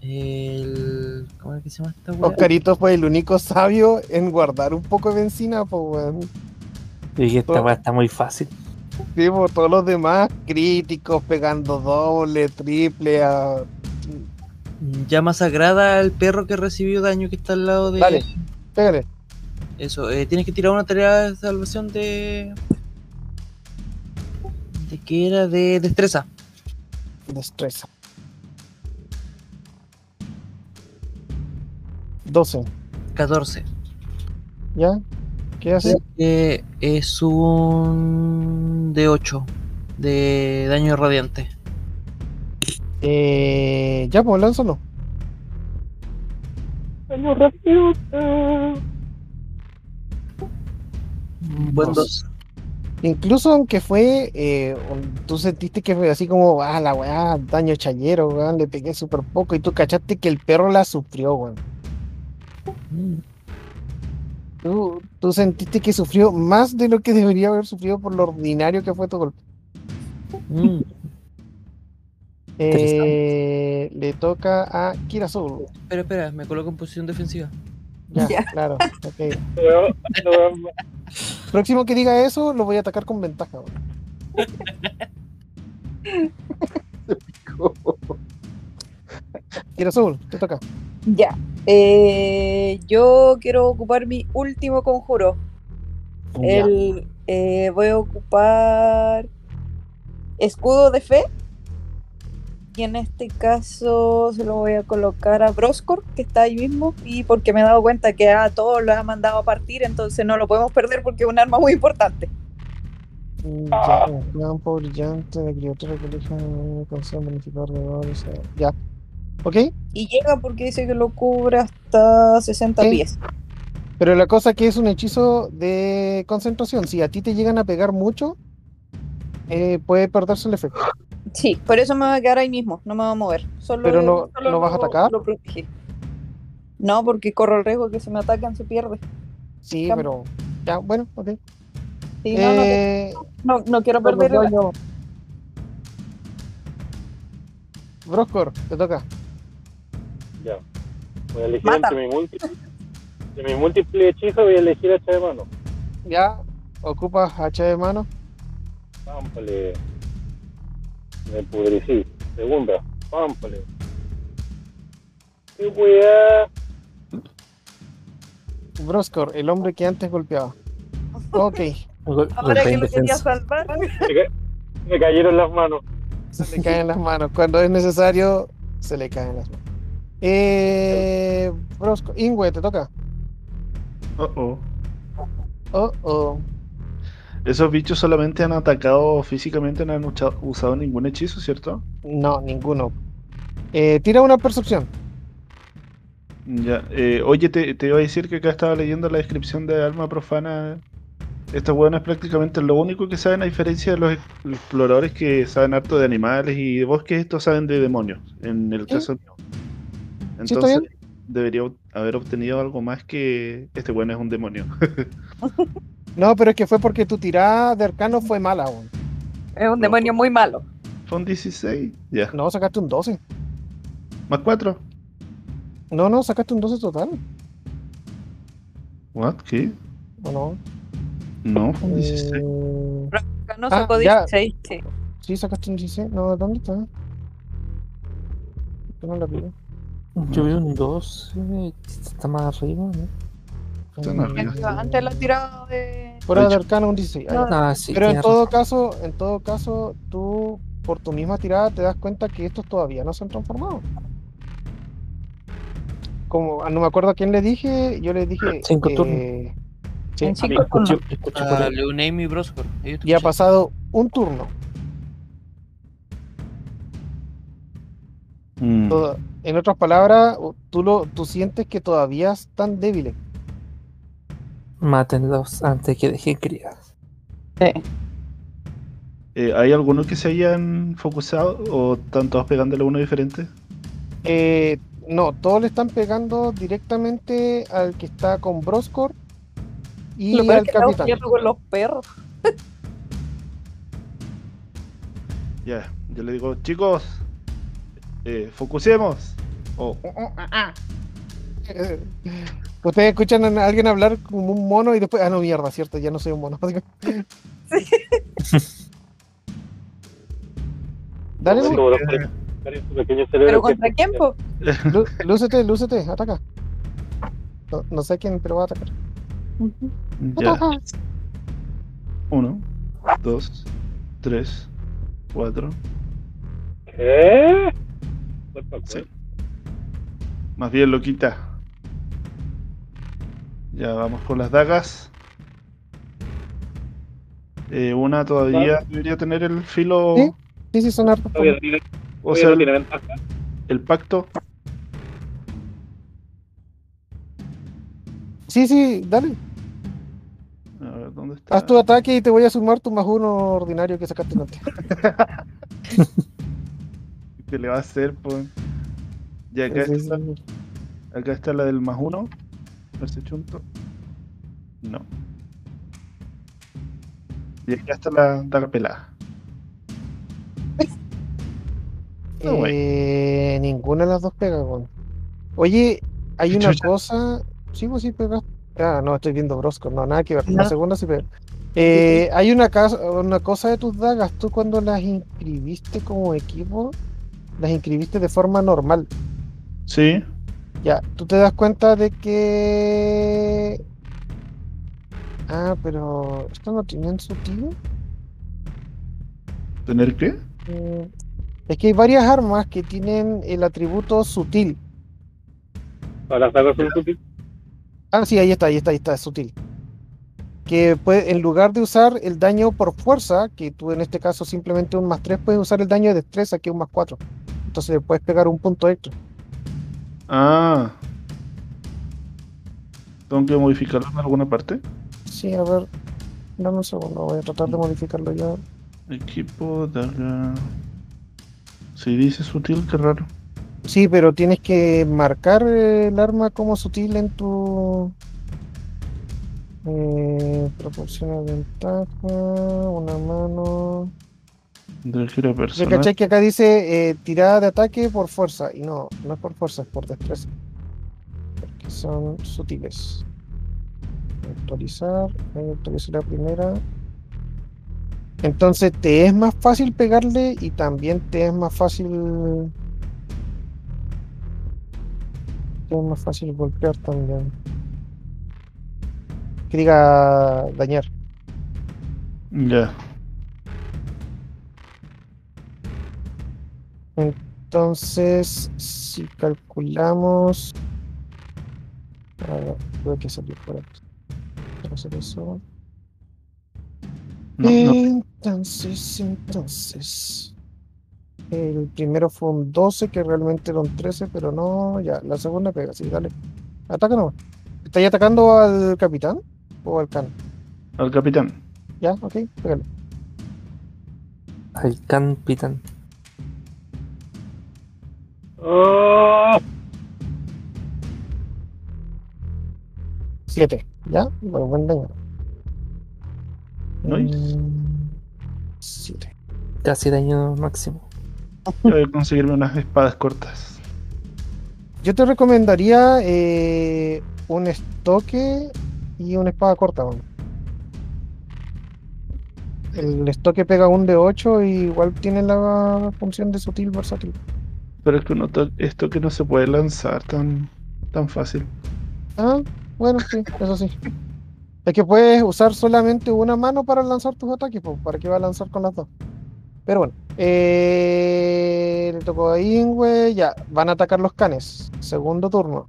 El. ¿Cómo es que se llama esta weá? Oscarito fue el único sabio en guardar un poco de benzina, pues, weón. Y esta weá está muy fácil. Sí, pues, todos los demás críticos pegando doble, triple, a... Llama sagrada al perro que recibió daño que está al lado de. Dale. pégale. Eso, eh, tienes que tirar una tarea de salvación de. ¿De qué era? De destreza. Destreza. 12. 14. ¿Ya? ¿Qué hace? Eh, es un. de 8. De daño radiante. Eh, ya, pues, lánzalo. Año rápido. Buen Dos. 2. Incluso aunque fue, eh, tú sentiste que fue así como, ah, la weá, daño chayero, weón, le pegué súper poco y tú cachaste que el perro la sufrió, weón. Tú, tú sentiste que sufrió más de lo que debería haber sufrido por lo ordinario que fue tu golpe. Mm. Eh, le toca a Kira Soul. Espera, espera, me coloco en posición defensiva. Ya, Ya. claro. ok. Pero, pero, Próximo que diga eso, lo voy a atacar con ventaja. weón. Kira Soul, te toca. Ya. Eh, yo quiero ocupar mi último conjuro. El, eh, voy a ocupar escudo de fe. Y en este caso se lo voy a colocar a Broscor, que está ahí mismo. Y porque me he dado cuenta que a todos los ha mandado a partir, entonces no lo podemos perder porque es un arma muy importante. Ya, un campo brillante de criatura que elija una canción bonificador de Ya. ¿Ok? Y llega porque dice que lo cubre hasta 60 Ok. pies. Pero la cosa que es un hechizo de concentración. Si a ti te llegan a pegar mucho, eh, puede perderse el efecto. Sí, por eso me voy a quedar ahí mismo, no me voy a mover. Solo, Pero no- solo ¿no vas a atacar? lo protegí. No, porque corro el riesgo que si me atacan se pierde. Sí, Cam- pero. Ya, bueno, ok. Sí, no, no, Eh, no, no quiero perder. el-. Broscor, te toca. Voy a elegir entre mi múltiple. De mi múltiple hechizo voy a elegir hacha de mano. Ya, ocupas hacha de mano. Pámpale. Me pudricí. Segunda. Pámpale. qué weá. Broscor, el hombre que antes golpeaba. Ok, Ahora que lo quería salvar. Me cayeron las manos. se le caen las manos. Cuando es necesario, se le caen las manos. Eh, Broscor, Ingwe, te toca. Oh, oh. Oh, oh. Esos bichos solamente han atacado físicamente, no han usado ningún hechizo, ¿cierto? No, ninguno. Eh, tira una percepción. Ya. eh, oye, te, te iba a decir que acá estaba leyendo la descripción de Alma Profana. Estos hueones prácticamente lo único que saben, a diferencia de los ex- los exploradores que saben harto de animales y de bosques, estos saben de demonios, en el Sí. caso mío. Entonces, bien. debería haber obtenido algo más que este bueno es un demonio. No, pero es que fue porque tu tirada de arcano fue mala aún. Es un demonio muy malo. Fue un 16. Ya. No, sacaste un 12. Más 4. No, no, sacaste un 12 total. ¿What? ¿Qué? ¿O no? No, fue un 16. Eh, No Ah, sacó ya. 16, sí. sí, sacaste un 16. No, ¿dónde está? Yo no la vi. Yo vi un 12. Está más arriba, ¿no? Arriba. Antes la tirada de. Fuera De arcano un 16. ahí. Ah, sí. Pero en todo razón. caso, en todo caso, tú por tu misma tirada te das cuenta que estos todavía no se han transformado. Como ah, no me acuerdo a quién le dije, yo le dije Cinco eh, turnos. sí, En cinco turnos. escuché por A ahí. Leoname y y ha pasado un turno. Mm. Todo- en otras palabras, tú lo, tú sientes que todavía están débiles. Mátenlos antes que dejen criadas. Eh, ¿Hay algunos que se hayan focusado o están todos pegándole a uno diferente? Eh, no, todos le están pegando directamente al que está con Broscor y Lo al que capitán. con los perros. Ya, yo le digo, chicos, eh, focuseemos. O, Eh, Ustedes escuchan a alguien hablar como un mono y después, ah, no, mierda, cierto, ya no soy un mono. Dale, ¿Pero contra quién, po? Lu- lúcete, lúcete, ataca. No, no sé quién, pero va a atacar. ya. Uno, dos, tres, cuatro. ¿Qué? Cuerpo a Sí. Más bien lo quita. Ya vamos con las dagas. Eh, una todavía debería tener el filo. ¿Sí? Sí, sí, son hartos. O sea, no el, tiene ventaja. el pacto. Sí, sí, dale. A ver, ¿dónde está? Haz tu ataque y te voy a sumar tu más uno ordinario que sacaste antes. ¿Qué le va a hacer? Pues? Y acá está, sí. acá está la del más uno. A ver si chunto. No. Y acá está la daga pelada. No. Eh, ninguna de las dos pega, weón. Oye, hay una Chucha. cosa. Sí, pues sí pega. Ah, no, estoy viendo Brosco. No, nada que ver. La segunda sí pega. Eh, hay una, casa, una cosa de tus dagas. Tú cuando las inscribiste como equipo, las inscribiste de forma normal. Sí. Ya, tú te das cuenta de que. Ah, pero. ¿Esto no tienen sutil? ¿Tener qué? Mm, Es que hay varias armas que tienen el atributo sutil. Todas las dagas son sutiles. Ah, sí, ahí está, ahí está, ahí está, es sutil. Que puede, en lugar de usar el daño por fuerza, que tú en este caso simplemente un más 3, puedes usar el daño de destreza, que es un más 4. Entonces le puedes pegar un punto extra. Ah. ¿Tengo que modificarlo en alguna parte? Sí, a ver, dame un segundo, voy a tratar de modificarlo yo. Equipo, daga. Si dice sutil, qué raro. Sí, pero tienes que marcar el arma como sutil en tu. Eh, proporciona ventaja, una mano. A Yo personal. caché que acá dice eh, tirada de ataque por fuerza. Y no, no es por fuerza, es por destreza. Porque son sutiles. Actualizar. Ahí actualicé la primera. Entonces te es más fácil pegarle y también te es más fácil. que es más fácil golpear también. Que diga dañar. Ya. Entonces, si calculamos. A ver, tuve que salir por aquí. Para hacer eso. No, no. Entonces, entonces. El primero fue un 12, que realmente era un 13, pero no, ya. La segunda pega, sí, dale. Ataca nomás. ¿Estáis atacando al capitán o al can? Al capitán. Ya, ok, pégale. Al capitán. ¡Oh! 7, ¿ya? Bueno, buen daño. Nice. 7. Casi daño máximo. Voy a conseguirme unas espadas cortas. Yo te recomendaría eh, un estoque y una espada corta. El estoque pega un de 8 y igual tiene la función de sutil versátil. Pero es que uno to- esto que no se puede lanzar tan, tan fácil. Ah, bueno, sí, eso sí. Es que puedes usar solamente una mano para lanzar tus ataques, pues, ¿para qué va a lanzar con las dos? Pero bueno, eh, le tocó a Ingwe, ya, van a atacar los canes, segundo turno.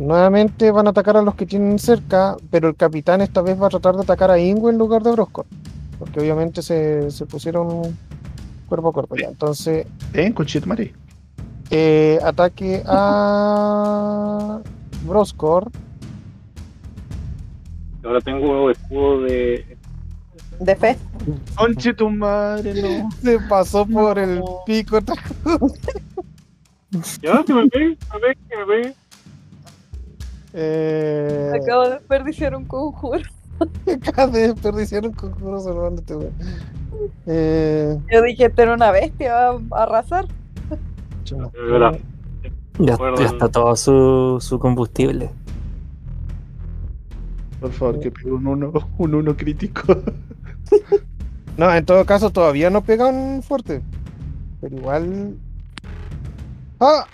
Nuevamente van a atacar a los que tienen cerca, pero el capitán esta vez va a tratar de atacar a Ingwe en lugar de Broscor, porque obviamente se, se pusieron cuerpo a cuerpo ya. Entonces, ¿Eh? Conchito Mari. eh, ataque a Broscor. Ahora tengo escudo de. De fe. Conchito madre, no. Se pasó por el pico. Ya, que me pegue, que me pegue, que me pegue. Eh, Acabo de desperdiciar un conjuro. acaba de desperdiciar un conjuro salvándote, weón. Eh, Yo dije, este era una bestia, va a arrasar. Ya, está todo su, su combustible. Por favor, que pegue un uno, un uno crítico. No, en todo caso todavía no pegan fuerte. Pero igual. ¡Ah!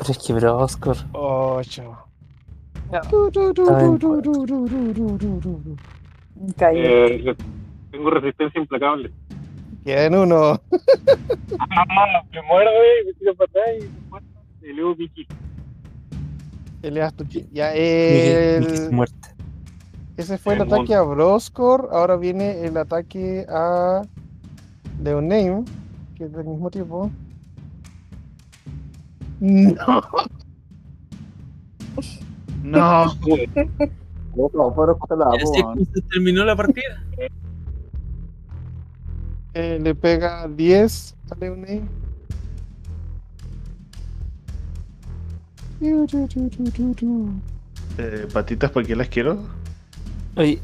Pero es que Broscor. 8. No. Caí. Eh, re- tengo resistencia implacable. Quedan uno. Ah, me muerde, me tiro para atrás y me muerto. Y luego Vicky. Peleas tu Ya, el... muerte. ese fue el El ataque a Broscor. Ahora viene el ataque a Leoname, que es del mismo tipo. No. No. Pero escucha la Y así voz, es como se terminó la partida. Eh, le pega 10 a Leoname. Eh, patitas, ¿para qué las quiero? Oye,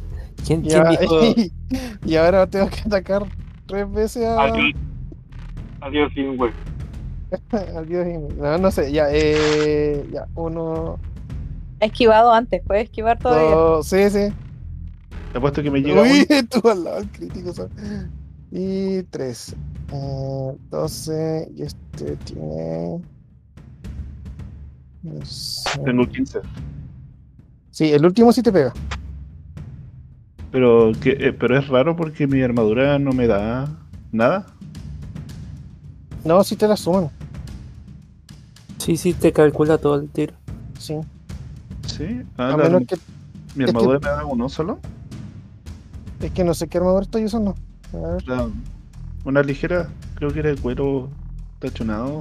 ¿quién, quién dijo? y ahora tengo que atacar tres veces a, Adiós. Adiós, sin güey. No, no sé, ya, eh, ya, uno, Esquivado antes, puedes esquivar todavía. dos, sí, sí. Te apuesto que me llega Uy, un- estuvo al lado el crítico. ¿sabes? Y tres. Eh, 12, y este tiene. no sé. Tengo 15. Sí, el último sí te pega. Pero, que, eh, pero es raro porque mi armadura no me da nada. No, sí te la suman. Sí, sí, te calcula todo el tiro. Sí. Sí. Ah, A la- menos que. mi es que- armadura me da uno solo. Es que no sé qué armadura estoy usando. A ver. La- una ligera, creo que era de cuero tachonado.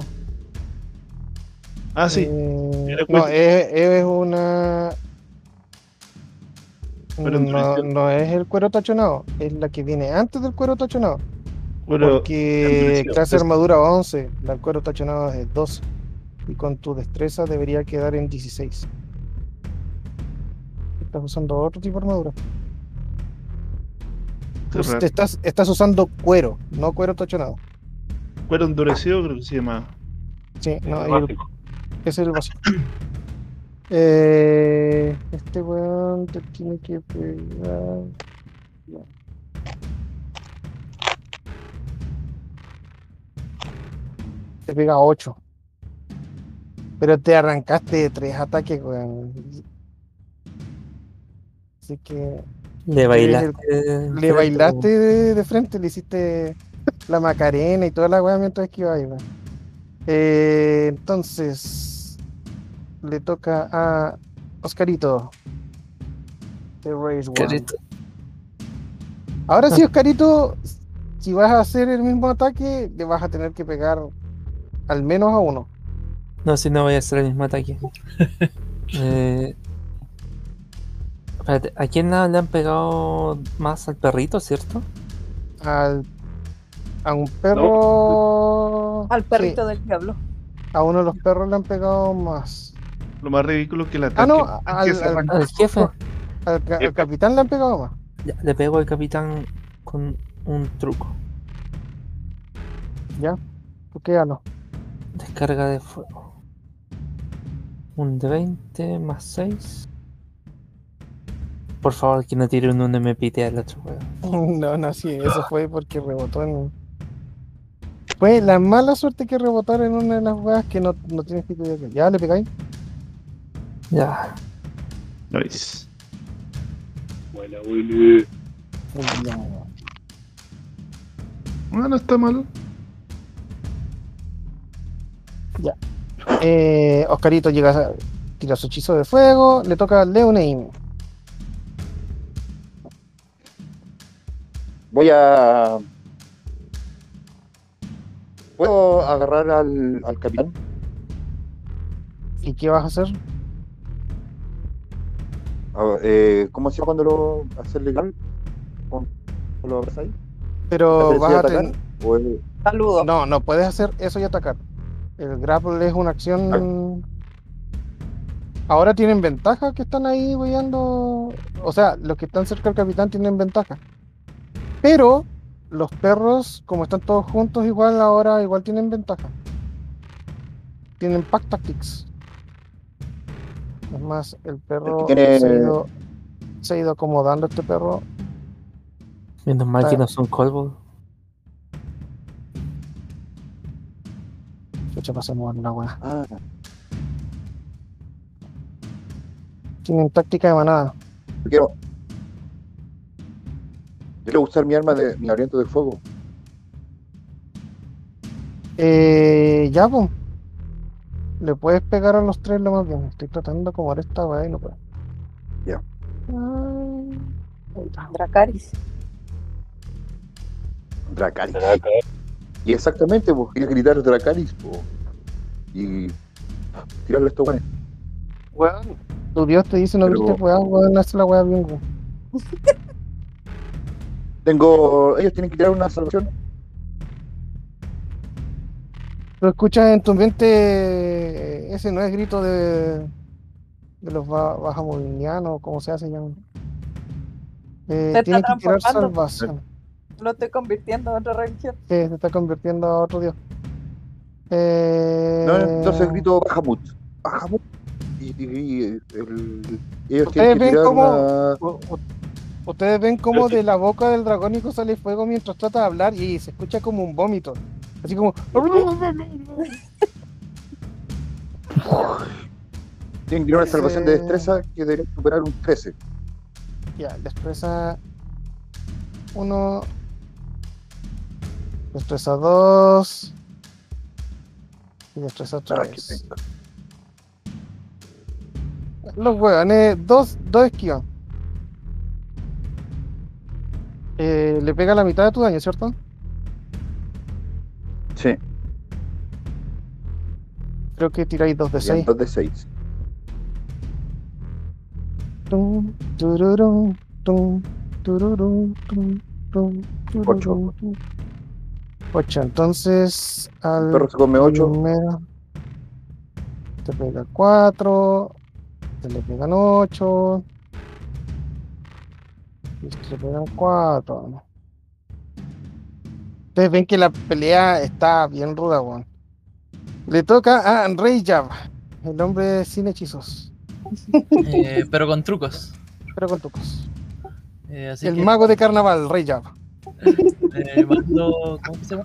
Ah, sí. Eh, no, es, es una. Cuero No, no es el cuero tachonado, es la que viene antes del cuero tachonado. Porque clase armadura 11, la cuero tachonado es 12. Y con tu destreza debería quedar en 16. Estás usando otro tipo de armadura. Te estás, estás usando cuero, no cuero tachonado. Cuero endurecido creo que se llama. Sí, no, el- ese es el básico. Eh, este weón te tiene que pegar. Te pega 8. Pero te arrancaste de tres ataques, weón. Así que Le bailaste. le bailaste de, de frente, le hiciste la macarena y toda la weá mientras que iba ahí, weón. Eh, entonces, le toca a Oscarito. The Race One. Carito. Ahora sí, Oscarito, si vas a hacer el mismo ataque, le vas a tener que pegar al menos a uno. No, si no voy a hacer el mismo ataque. eh, espérate, ¿a quién le han pegado más al perrito, cierto? Al, a un perro. Al sí, perrito del diablo. a uno de los perros le han pegado más. Lo más ridículo es que la Ah, no, ataque- al- que se al- arranca- Al jefe. Al capitán le han pegado más. Ya, le pego al capitán con un truco. ¿Ya? Tú quédalo. Descarga de fuego. Un de 20 más 6. Por favor, que no tire un 1 y me pite al otro weón. No, no, sí, eso fue porque rebotó en. Fue la mala suerte que rebotar en una de las weas que no, no tienes que cuidar. ¿Ya le pegáis? Ya. Nice. Buena, Willy. Bueno, no está mal. Eh, Oscarito llega a tira su hechizo de fuego, le toca a Leoneim. Voy a. ¿Puedo agarrar al, al capitán? ¿Y qué vas a hacer? A ver, eh, ¿Cómo se llama cuando lo haces legal? ¿Con- con ¿Lo abrazáis? Pero ¿Haces vas a tener. ¿O es- Saludos. No, no puedes hacer eso y atacar. El grapple es una acción. Ahora tienen ventaja que están ahí weyando. O sea, los que están cerca del capitán tienen ventaja. Pero los perros, como están todos juntos, igual ahora igual tienen ventaja. Tienen pack tactics. Es más, el perro tiene- se, ha ido, se ha ido acomodando este perro. Menos mal que Ah. no son colvos. Escucha, pasamos a una weá. Ah, Tienen táctica de manada. yo quiero. Quiero usar mi arma de mi aliento de fuego. Eh, ya, pues. Le puedes pegar a los tres lo más bien. Estoy tratando de acomodar esta weá y no puedo. Ya. Ay, ahí está. Dracaris. Dracaris. Y exactamente, pues quería gritar Dracaris, po. Y tirarle a estos weones. Weón, tu Dios te dice no Pero- grites weá, weón, hace la weá bien, weón. Tengo. Ellos tienen que tirar una salvación. Lo escuchas en tu mente, eh, ese no es grito de, de los ba- bajamolinianos, como se hace llaman. Eh, Se tienen que tirar salvación. Lo estoy convirtiendo en otra religión. que se está convirtiendo a otro dios. Eh, No, entonces grito Bahamut. Bahamut. Y, y- y el- ellos Ustedes tienen que ven tirar cómo- una. Ustedes ven cómo de la boca del dragónico sale fuego mientras trata de hablar y se escucha como un vómito. Así como. Tienen que una salvación de Ese- destreza que debería superar un 13. Ya, destreza 1. Destreza 2. Y destreza Ah, qué 3. penca. Los huevones, dos, dos esquivas. Eh, le pega la mitad de tu daño, ¿cierto? Sí, Creo que tiráis dos de serían 6. dos de 6. Tum, tururum, tum, tururum, tum, tum, Ocho. tururum, tum. Ocho, entonces al El perro se come 8. primero te pega 4, te le pegan 8, y este le pegan 4. Ustedes ven que la pelea está bien ruda, weón. Le toca a Rey Jab, el hombre sin hechizos, Eh, pero con trucos. pero con trucos. Eh, así El que, mago de carnaval, Rey Jab. eh, mando- ¿Cómo que se llama?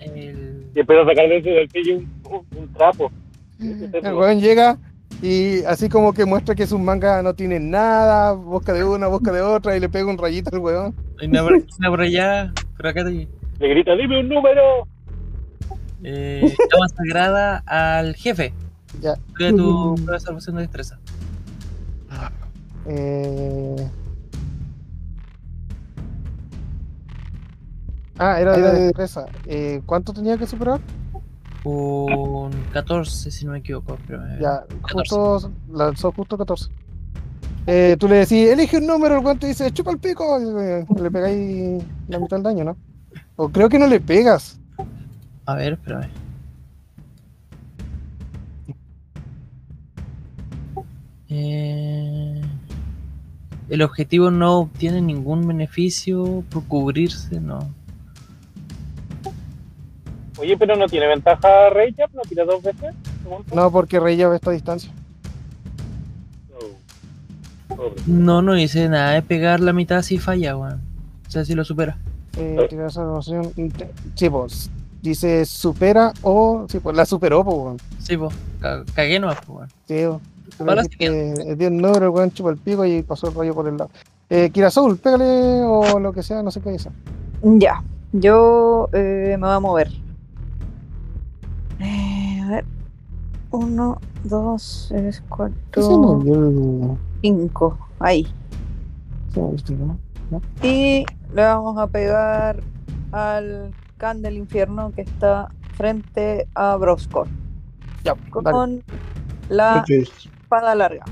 El, Y empiezo a sacar dentro del pillo un, un- un trapo. El weón llega y así como que muestra que sus mangas no tienen nada, busca de una, busca de otra y le pega un rayito al weón. Hay una por, una por allá, pero acá te Le grita, dime un número. eh, llama sagrada al jefe. Ya. Tu prueba de salvación de destreza. Eh... Ah, era de destreza. Eh, ¿Cuánto tenía que superar? Un 14, si no me equivoco. Pero, eh, Ya, 14. justo lanzó justo 14. Eh, tú le decís, elige un número, el weón te dice, chupa el pico, y le, le pegáis la mitad del daño, ¿no? O creo que no le pegas. A ver, espérame. Eh, el objetivo no obtiene ningún beneficio por cubrirse, no. Oye, pero no tiene ventaja Rey Jab, no tira dos veces. No, porque Rey lleva esta distancia. No. Pobre. No, no dice nada de pegar la mitad si falla, weón. O sea, si lo supera. Eh, tirar salvación. Sí, pues. Dice supera o. Sí, pues la superó, pues, weón. Sí, pues, ca- cagué nomás, pues, weón. Sí, le Ahora dijiste, eh, dio el número, el weón chupa el pico y pasó el rayo por el lado. Eh, Kirazul, pégale o lo que sea, no sé qué dice. Ya, yo eh, me voy a mover. A ver. Uno, dos, tres, ¿Qué se cuatro, movió el- cinco. Ahí. Y le vamos a pegar al can del infierno que está frente a Broscor. Ya, Con dale. la espada larga.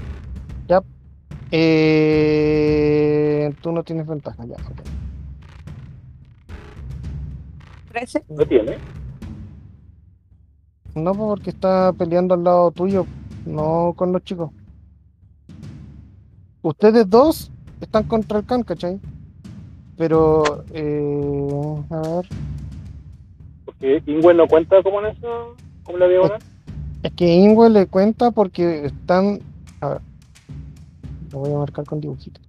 Eh, tú no tienes ventaja, ya. ok. 13. No tiene. No, porque está peleando al lado tuyo, no con los chicos. Ustedes dos están contra el can, ¿cachai? Pero, eh, a ver, Porque Ingwen no cuenta como en eso, como la diagonal. es que Ingwe le cuenta porque están, a ver, lo voy a marcar con dibujitos.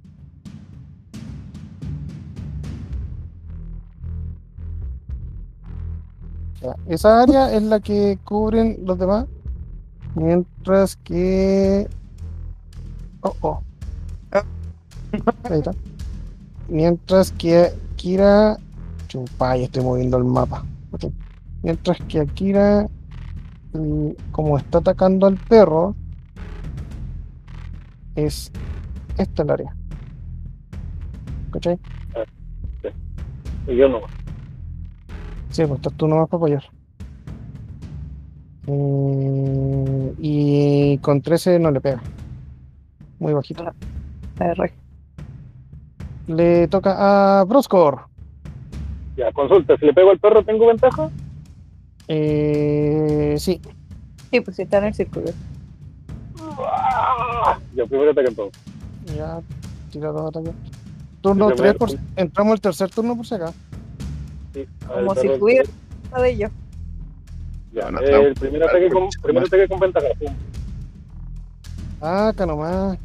Esa área es la que cubren los demás, mientras que... Oh, oh. Ahí está. Mientras que Akira... Chupay, estoy moviendo el mapa. Mientras que Akira, mm, como está atacando al perro, es esta el área. ¿Cachai? Y yo no. Sí, pues estás tú nomás para apoyar. Eh, y con 13 no le pega. Muy bajito. R. Le toca a Broscor. Ya, consulta, si le pego al perro, ¿tengo ventaja? Eh, sí, Sí, pues sí, está en el círculo. Ah, Ya, primero ataque entonces. ya tira dos ataques. Turno Sí, 3, primero. por, entramos al tercer turno por si acá. Sí, Como el si uno de ellos. Ya, No, eh, el primer ataque con, primer ataque con ventaja. pum. Ah, acá nomás.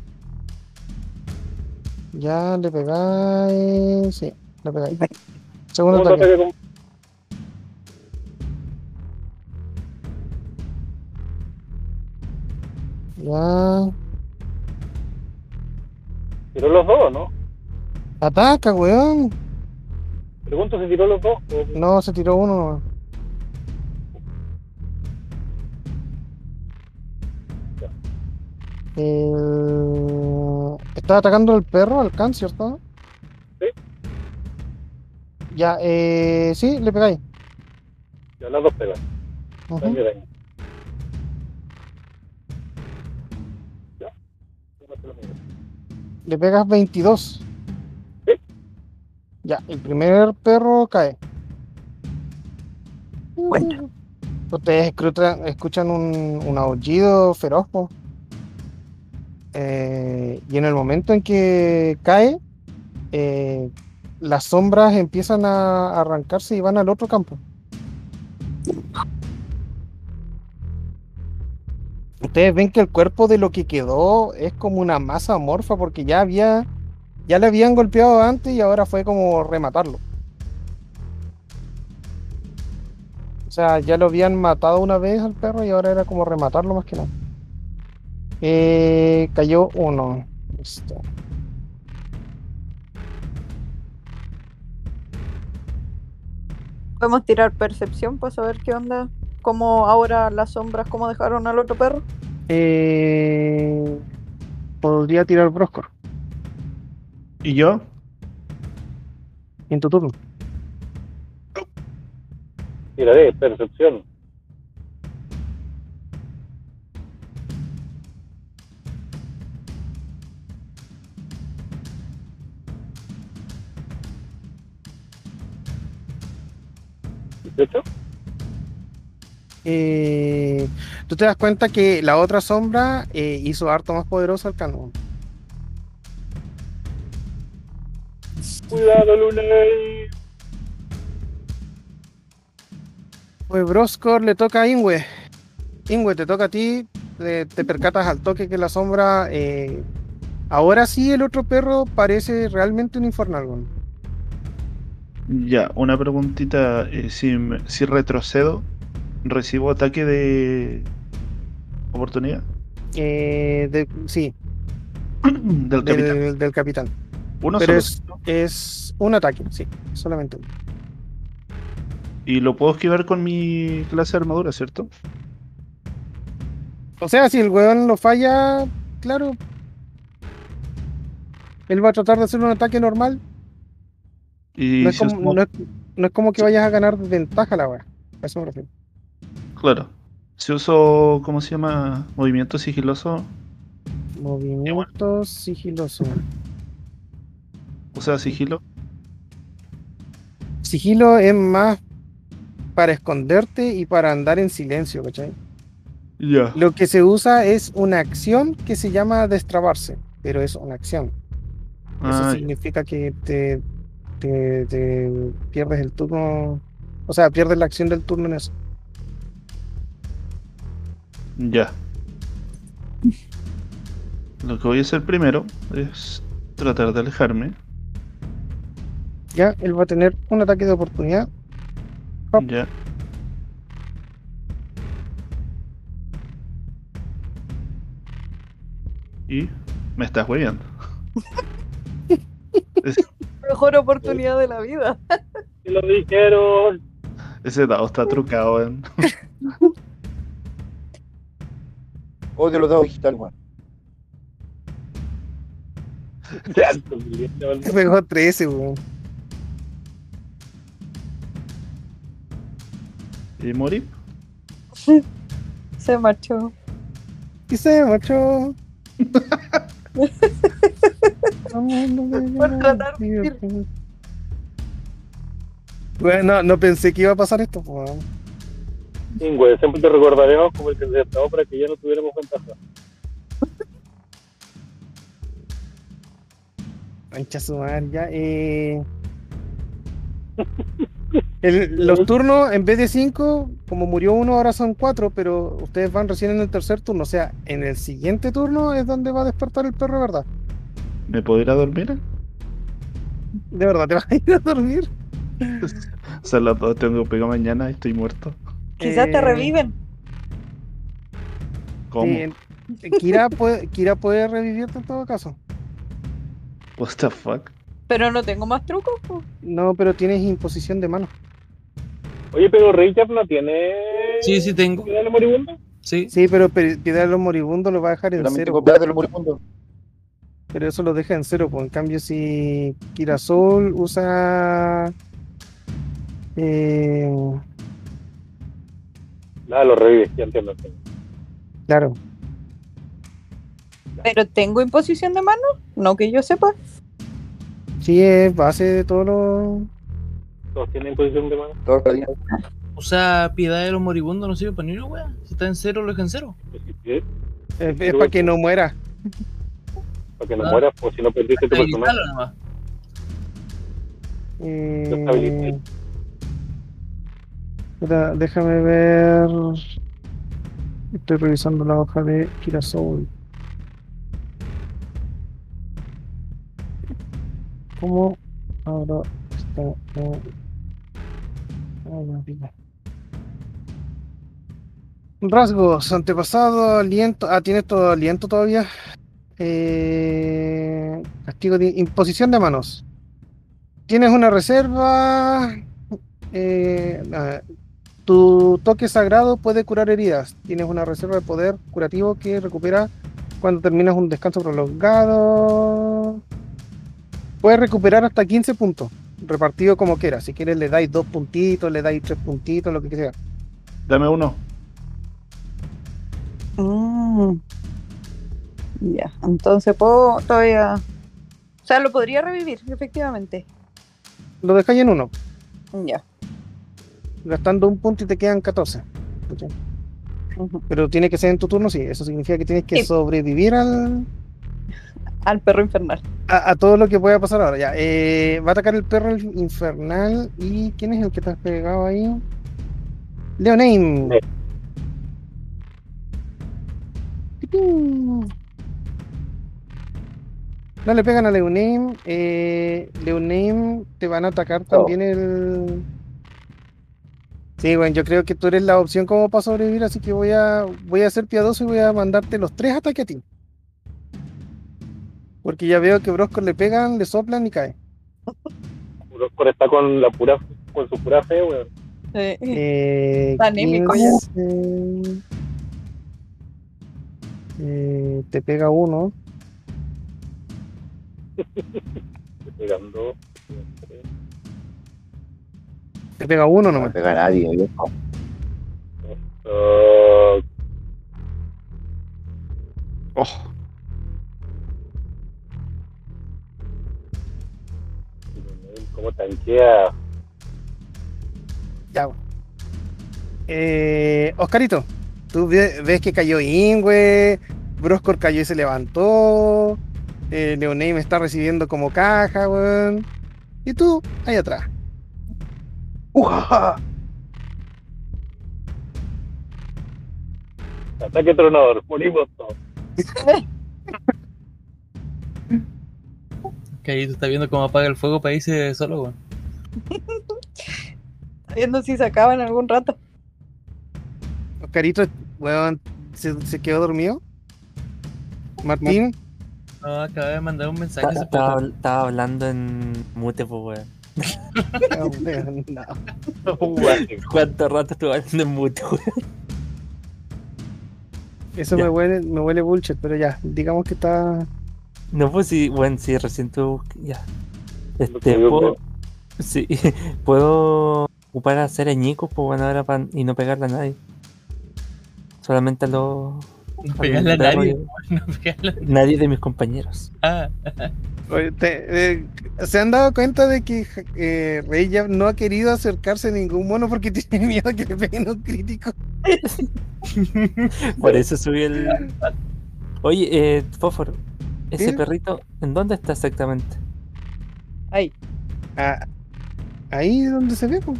Ya le pegáis. Sí, le pegáis. Segundo Segundo ataque. ataque con. Ya. Tiró los dos, ¿no? Ataca, weón. Pregunto si tiró los dos. o- No, se tiró uno. Está atacando al perro, al can, ¿cierto? Sí. Ya, eh, sí, le pegáis. Ya, las dos pegas. Daño. Ya. Le pegas 22. Ya, el primer perro cae. Bueno. Ustedes escuchan, un, un aullido feroz. Eh, y en el momento en que cae, eh, las sombras empiezan a arrancarse y van al otro campo. Ustedes ven que el cuerpo de lo que quedó es como una masa amorfa porque ya había, ya le habían golpeado antes y ahora fue como rematarlo. O sea, ya lo habían matado una vez al perro y ahora era como rematarlo más que nada. Eh, cayó uno. Listo. Podemos tirar percepción para saber qué onda. Cómo ahora las sombras, cómo dejaron al otro perro. Eh, podría tirar Broscor ¿Y yo? en tu turno. Tiraré, percepción. ¿18? Eh, tú te das cuenta que la otra sombra eh, hizo harto más poderoso al canon. Cuidado, Lunay. Pues Broscor le toca a Ingwe. Ingwe, te toca a ti. Te, te percatas al toque que la sombra. eh, ahora sí, el otro perro parece realmente un infernal. weón. Ya, una preguntita. eh, si, retrocedo, ¿recibo ataque de oportunidad? Eh, de- sí, Del capitán. del, del capitán. Uno Pero es, es un ataque, sí, solamente uno. Y lo puedo esquivar con mi clase de armadura, ¿cierto? O sea, si el weón lo falla, claro. Él va a tratar de hacer un ataque normal. Y No es, si como, uso- no, es, no es como que vayas a ganar ventaja la weá. A eso me refiero. Claro. Si uso, ¿cómo se llama? Movimiento sigiloso, Movimiento sigiloso. O sea, sigilo. Sigilo es más para esconderte y para andar en silencio, ¿cachai? Ya. Lo que se usa es una acción que se llama destrabarse, pero es una acción. Eso Ah, significa que te, te- te pierdes el turno, o sea, pierdes la acción del turno en eso. ya. Lo que voy a hacer primero es tratar de alejarme. Ya, él va a tener un ataque de oportunidad. Hop. Ya. Y me estás hueviando. Mejor oportunidad de la vida. Y lo dijeron. Ese dado está trucado, weón. Odio los dados digitales, weón. Te pegó 13, weón. ¿Y morí? Se marchó. Y se macho. Por tratar de ir. Bueno, no pensé que iba a pasar esto, pues, weón. Ingüe, siempre te recordaremos como el que se estaba para que ya no tuviéramos ventaja. Mancha su madre, ya. Eh... el- los turnos, en vez de 5, como murió uno, ahora son 4, pero ustedes van recién en el tercer turno. O sea, en el siguiente turno es donde va a despertar el perro, ¿verdad? ¿Me puedo ir a dormir? ¿De verdad te vas a ir a dormir? Son las dos, tengo que pegar mañana y estoy muerto. Quizás te Eh, reviven. ¿Cómo? Kira, puede, Kira puede revivirte en todo caso. What the fuck? Pero no tengo más trucos. po. No, pero tienes imposición de mano. Oye, pero Richard no tiene. Sí, sí tengo. ¿Cuidado, moribundo? Sí. Sí, pero pe- Piedad de los moribundos lo va a dejar en también cero. tengo piedad de los moribundos. Pero eso lo deja en cero. Pues. En cambio, si Kira Soul usa. eh, Nada, lo revives, ya entiendo. claro. Pero tengo imposición de mano. No que yo sepa. Sí, es base de todos los. Todos tienen posición de mano. Todos. O sea, piedad de los moribundos no sirve para ni una wea. Si está en cero, lo deja en cero. Pues, Es, es para que no muera. Para que no Ah. mueras, pues si no perdiste tu personaje. Lo estabilicé. espera, déjame ver. Estoy revisando la hoja de Kira Soul. ¿Cómo ahora está? Rasgos, antepasado, aliento. Ah, tienes todo aliento todavía. Eh, castigo de imposición de manos. Tienes una reserva. eh, tu toque sagrado puede curar heridas. Tienes una reserva de poder curativo que recupera cuando terminas un descanso prolongado. Puedes recuperar hasta 15 puntos, repartido como quieras. Si quieres le dais dos puntitos, le dais tres puntitos, lo que sea. Dame uno. Mm. Ya, entonces puedo todavía. O sea, lo podría revivir, efectivamente. Lo dejáis en uno, Ya. gastando un punto y te quedan 14. ¿cachai? Ujú. Pero tiene que ser en tu turno, sí. Eso significa que tienes que Sí. sobrevivir al, Al perro infernal. a, a todo lo que pueda pasar ahora. Ya, eh, va a atacar el perro infernal. ¿Y quién es el que está pegado ahí? Leoname. Sí. No le pegan a Leoname. Eh, Leoname te van a atacar también el. Sí, bueno, yo creo que tú eres la opción como para sobrevivir, así que voy a, voy a ser piadoso y voy a mandarte los tres ataques a ti. Porque ya veo que Brosco le pegan, le soplan y cae. Broscor está con la pura con su pura fe, weón. Eh, Eh, anémico ya. 15, eh, te pega uno. Pegando. Te pega uno No me nomás. pega a nadie, viejo. Oh, ¿Cómo tanquea? Ya. Eh, Oscarito, tú ve- ves que cayó Ingwe, Broscor cayó y se levantó, eh, Leoname está recibiendo como caja, weón. Y tú, ahí atrás. ¡Ujaja! Ataque tronador, morimos todos. Que ahí tú estás viendo cómo apaga el fuego para irse solo, weón. viendo si se acaba en algún rato. Oscarito, weón, ¿se, se quedó dormido? Martín, No, acabé de mandar un mensaje. Estaba, estaba hablando en mute, pues, weón. Weón, no. ¿Cuánto rato estuve hablando en mute, weón? Eso Ya. me huele, me huele bullshit, pero ya, digamos que está. No, pues sí, bueno, sí, recién tuve. Ya. Este, puedo. Sí, puedo ocupar a hacer añicos, pues bueno, ahora pa- y no pegarle a nadie. Solamente a los. No pegarle a nadie. y- No pegarle a Nadie de mis compañeros. Ah, Oye, te- eh, ¿Se han dado cuenta de que eh, Rey ya no ha querido acercarse a ningún mono porque tiene miedo que le peguen un crítico? Por eso subí el. Oye, eh, Fósforo, ese perrito, ¿en dónde está exactamente? Ahí. Ah, ahí donde se ve, pues.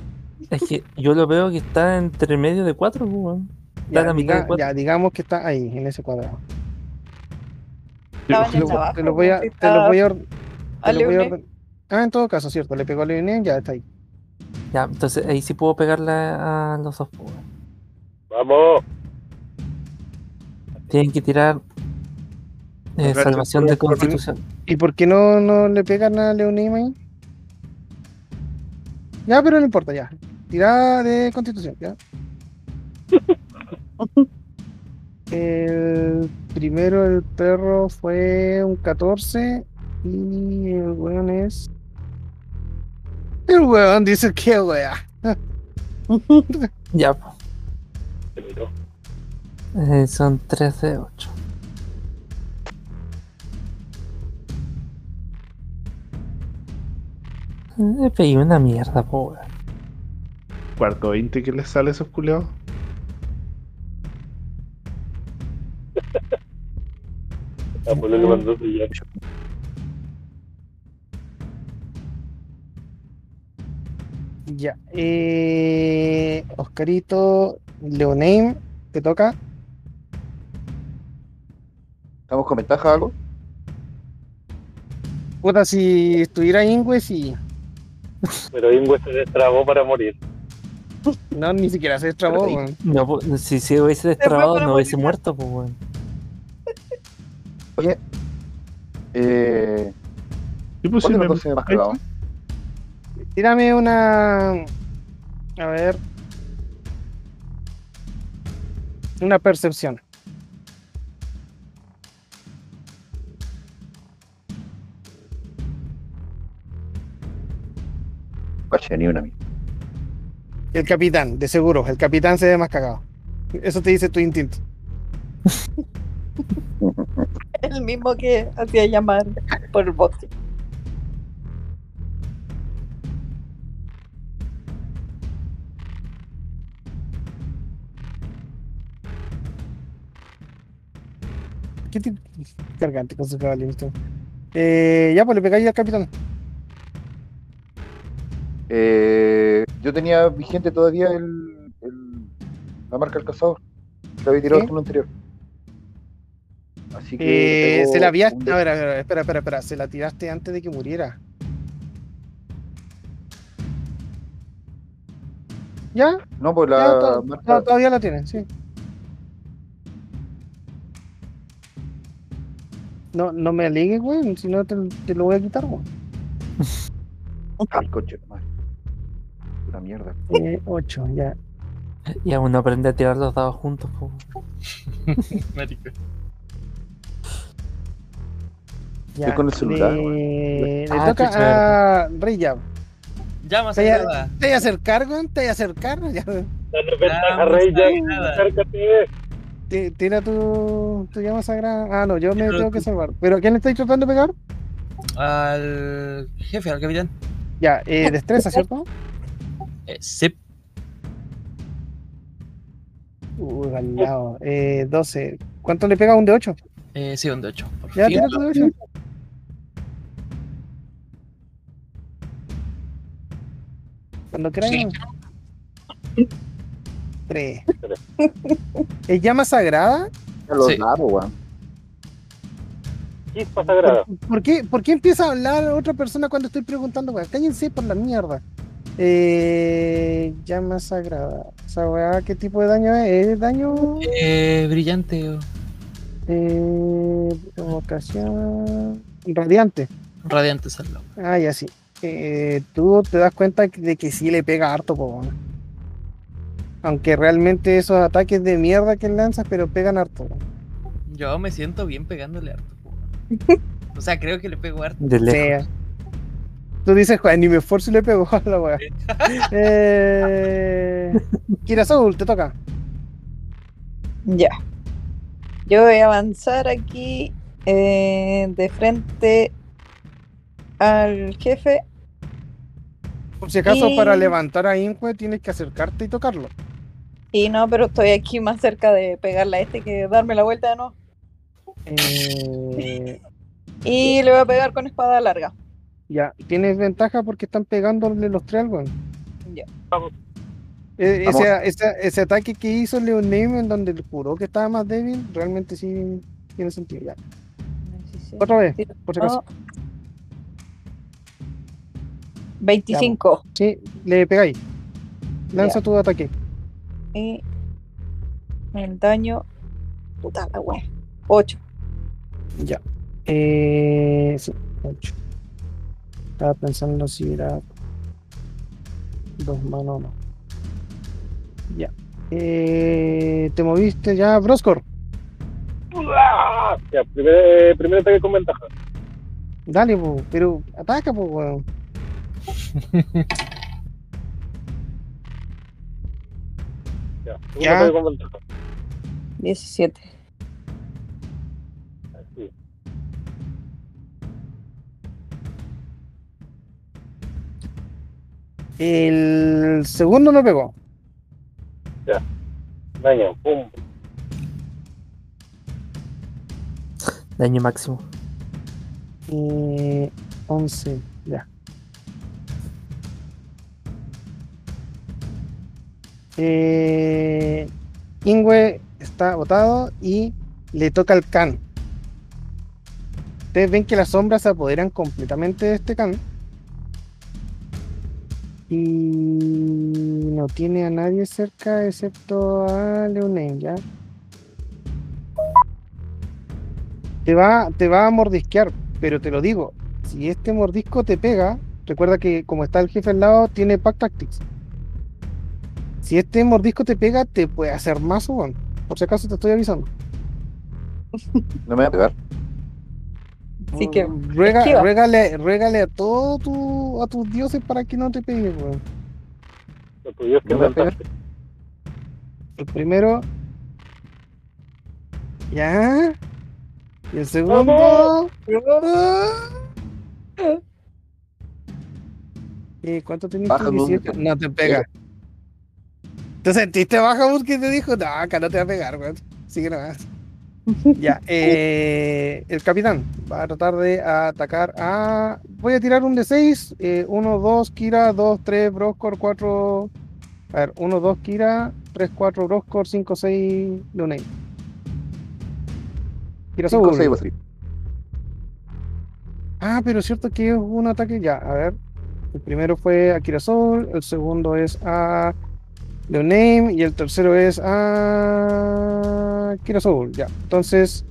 Es que yo lo veo que está entre medio de cuatro, pues. Está Ya, a la mitad diga- de cuatro. ya, digamos que está ahí, en ese cuadrado. Te lo, abajo, te lo voy a, te lo voy a, te lo voy a Ah, en todo caso, cierto, le pegó a Leonel, ya está ahí. Ya, entonces ahí sí puedo pegarle a los dos. Vamos. Tienen que tirar eh, salvación de constitución. ¿Y por qué no, no le pegan a Leonel ahí? Ya, pero no importa, ya. Tirada de constitución, ya. El primero, el perro, fue un 14. Y el weón es. El weón dice que wea. Ya, pues, Se miró. eh, son 3 de 8. Le pegué una mierda, po, weón. Cuarto 20 que les sale a esos culeados. Ah, pues lo que mandó su ya. Ya. Eh, Oscarito, Leoname, te toca. ¿Estamos con ventaja algo? Puta, si estuviera Ingwe, sí. Pero Ingwe se destrabó para morir. No, ni siquiera se destrabó, weón. No, po- si se hubiese destrabado, no hubiese muerto, pues, weón. Oye, eh, pues, ¿cuál sí, de los me- dos se ve más cagado? Tírame una. A ver. Una percepción. Ni una mía. El capitán, de seguro. El capitán se ve más cagado. Eso te dice tu instinto. El mismo que hacía llamar por el bote. ¿Qué tipo? Cargante con su cabalito. Eh, ya, pues le pegáis al capitán. Eh, yo tenía vigente todavía el, el- la marca del cazador. Que había tirado ¿Sí? el turno anterior. Así que. Eh, se la un habíaste. de- A ver, a ver, espera, espera, espera. Se la tiraste antes de que muriera. ¿Ya? No, pues ya, la to- marca. to- todavía la tienen, sí. No, no me alegues, güey, si no te, te lo voy a quitar, güey. Ay, coche, mierda. Eh, 8, ya. Y aún no aprende a tirar los dados juntos, ya. Estoy con el celular, Le, le Ah, toca a Rey Jab. Llama ¿Te voy a-. ¿Te voy a acercar, güey? ¿Te voy a acercar? Ya. Danos ventaja, Vamos, Rey, ya. Acércate. Tira tu, tu llama sagrada. Ah, no, yo me Pero tengo que salvar. ¿Pero a quién le estáis tratando de pegar? Al jefe, al capitán. Ya, eh, destreza, ¿cierto? Eh, sí. Uh, al lado. Eh, 12. ¿Cuánto le pega un de 8? Eh, sí, un de 8. Por Ya, fin. tira tu de 8. Cuando quieras. 3. ¿Es llama sagrada? Ya los Sí. dados, weón. Chispa sagrada. ¿Por, por qué, ¿Por qué empieza a hablar otra persona cuando estoy preguntando, weá? Cállense por la mierda. Eh, llama sagrada. Esa weá, ¿qué tipo de daño es? ¿Es daño? Eh, brillante. Eh, provocación. Radiante. Radiante saldo. Ah, ya sí. Eh, tú te das cuenta de que sí le pega harto, po. Aunque realmente esos ataques de mierda que lanzas, pero pegan harto. Yo me siento bien pegándole harto. po. O sea, creo que le pego harto. De lejos. Sí. Tú dices, "Joder, ni me esfuerzo y le pego a la weá. eh... Te toca. Ya. Yo voy a avanzar aquí eh, de frente al jefe. Por si acaso, Y- para levantar a Inque tienes que acercarte y tocarlo. Y no, pero estoy aquí más cerca de pegarle a este que darme la vuelta de nuevo. Eh, Y le voy a pegar con espada larga. Ya, tienes ventaja porque están pegándole los tres al weón. Ya. Eh, Vamos. ese, ese, ese ataque que hizo Leon Name en donde juró que estaba más débil, realmente sí tiene sentido. Ya. Otra vez, por si acaso. 25. Sí, le pegáis. Lanza Ya. tu ataque. Y el daño. Puta la wea. 8. Ya. Eh, sí, ocho. Estaba pensando si era dos manos o no. Ya. Eh, te moviste ya, Broscor. Ya, primer, eh, primer ataque con ventaja. Dale, po, pero ataca, pues, weón. Ya, segundo Ya. ataque con ventaja. 17. El segundo no pegó. Daño, pum. Daño máximo. Eh, 11, ya. Eh, Ingwe está botado y le toca al can. Ustedes ven que las sombras se apoderan completamente de este can. Y no tiene a nadie cerca excepto a Leonel, ¿ya? Te va, te va a mordisquear, pero te lo digo, si este mordisco te pega, recuerda que como está el jefe al lado, tiene Pack Tactics. Si este mordisco te pega, te puede hacer más, weón. Por si acaso te estoy avisando. No me va a pegar. Así que Ruega, ruégale, ruégale a todos tu, a tus dioses para que no te peguen, weón. Tuyo es que. El primero. Ya. Y el segundo. Ah. Eh, ¿Cuánto tenías? Baja, tú? no, 18. no. No te pega. ¿Te sentiste baja, Bus, que te dijo? No, acá no te va a pegar, weón. Sigue nomás. ya, eh, el capitán va a tratar de atacar a. Voy a tirar un de 6. 1, 2, Kira, 2, 3, Broscor, 4. A ver, 1, 2, Kira, 3, 4, Broscor, 5, 6, Luney. Kira 5 Soul. 6 va a salir. Ah, pero es cierto que es un ataque ya. A ver. El primero fue a Kirasol, el segundo es a Leoname y el tercero es a Kirasol. Ya. Entonces,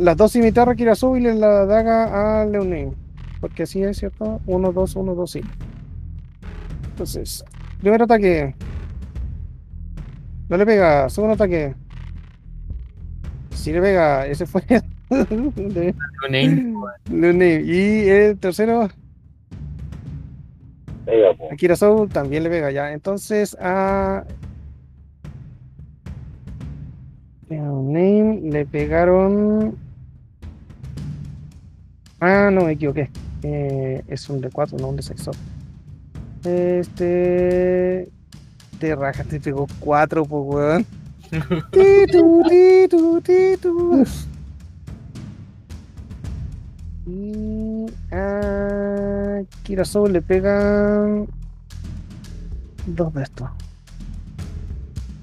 las dos cimitarras a Kirasol y la daga a Leoname. Porque así es, ¿cierto? 1, 2, 1, 2, sí. Entonces, primer ataque. No le pega. Segundo ataque. Sí le pega. Ese fue. Leoname. Lune. Y el tercero, Pega, po. Akira Soul, también le pega ya. Entonces a. Name le pegaron. Ah, no me equivoqué. Eh, es un D4, no un D6. Este. Te rajas, te pegó 4, pues weón. Titu, titu, titu. Y a Kirasou le pegan dos de estos.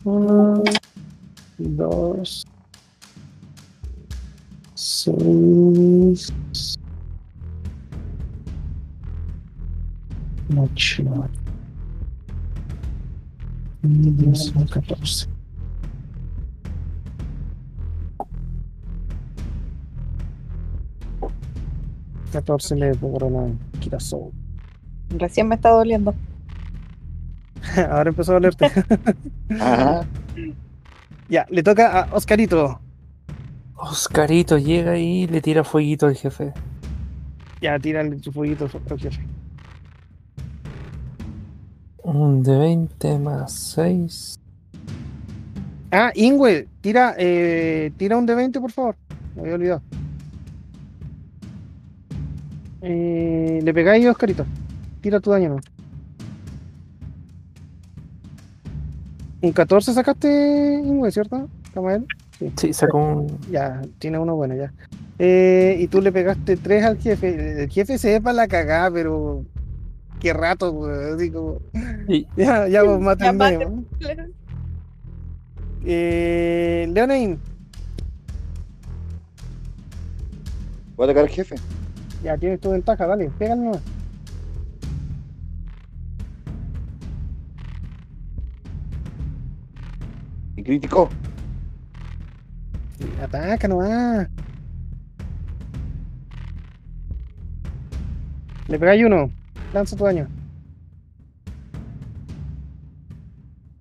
Uno, dos, seis, ocho, diez, catorce. 14 le pegaron a Kirasou. Recién me está doliendo. Ahora empezó a dolerte. Ajá. ya, le toca a Oscarito. Oscarito llega y le tira fueguito al jefe. Ya, tírale tu fueguito al jefe. Un de 20 más 6. Ah, Ingwe, tira, eh, tira un de 20, por favor. Me había olvidado. Eh, le pegáis, Oscarito. Tira tu daño, ¿no? Un 14 sacaste, Ingwe, ¿cierto? Camael. Sí, sacó un. Ya, tiene uno bueno ya. Eh, y tú le pegaste 3 al jefe. El jefe se ve para la cagada, pero. Qué rato, weón. así como- Y- Ya, ya, maten Ya, ¿no? Eh, Leonain, Voy a atacar al jefe. Ya tienes tu ventaja, dale, pégale nomás. Y criticó. Ataca nomás. Le pegáis uno. Lanza tu daño.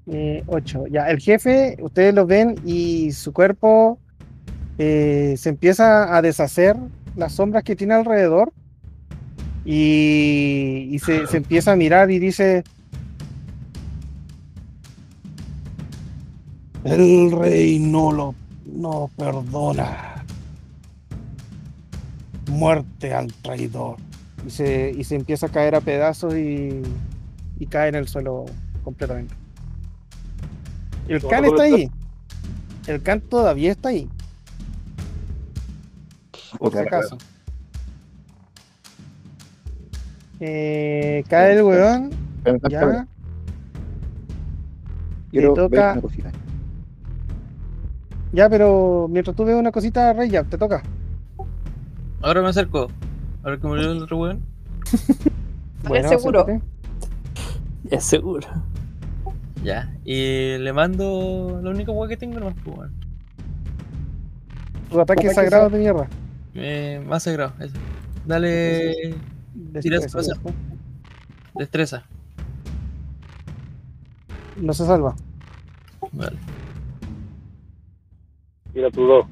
Eh, 8. Ya, el jefe, ustedes lo ven y su cuerpo eh, se empieza a deshacer las sombras que tiene alrededor y, y se, se empieza a mirar y dice: El rey no lo no perdona. Muerte al traidor. Y se, y se empieza a caer a pedazos y, y cae en el suelo completamente. El ¿Cómo can lo está ahí. El can todavía está ahí. Por si acaso. Eh, cae el weón. Ya. Quiero toca- ver una cosita. Ya, pero mientras tú ves una cosita, Rey, ya, te toca. Ahora me acerco. Ahora que murió el otro weón. Bueno, seguro. acércate. Es seguro. Ya. Y le mando la única hueá que tengo nomás, pues, weón. Tu ataque Ataque sagrado de mierda. Eh, más sagrado, eso. Dale. Destreza. ¿cierto? Destreza. No se salva. Vale. Tira tu dos.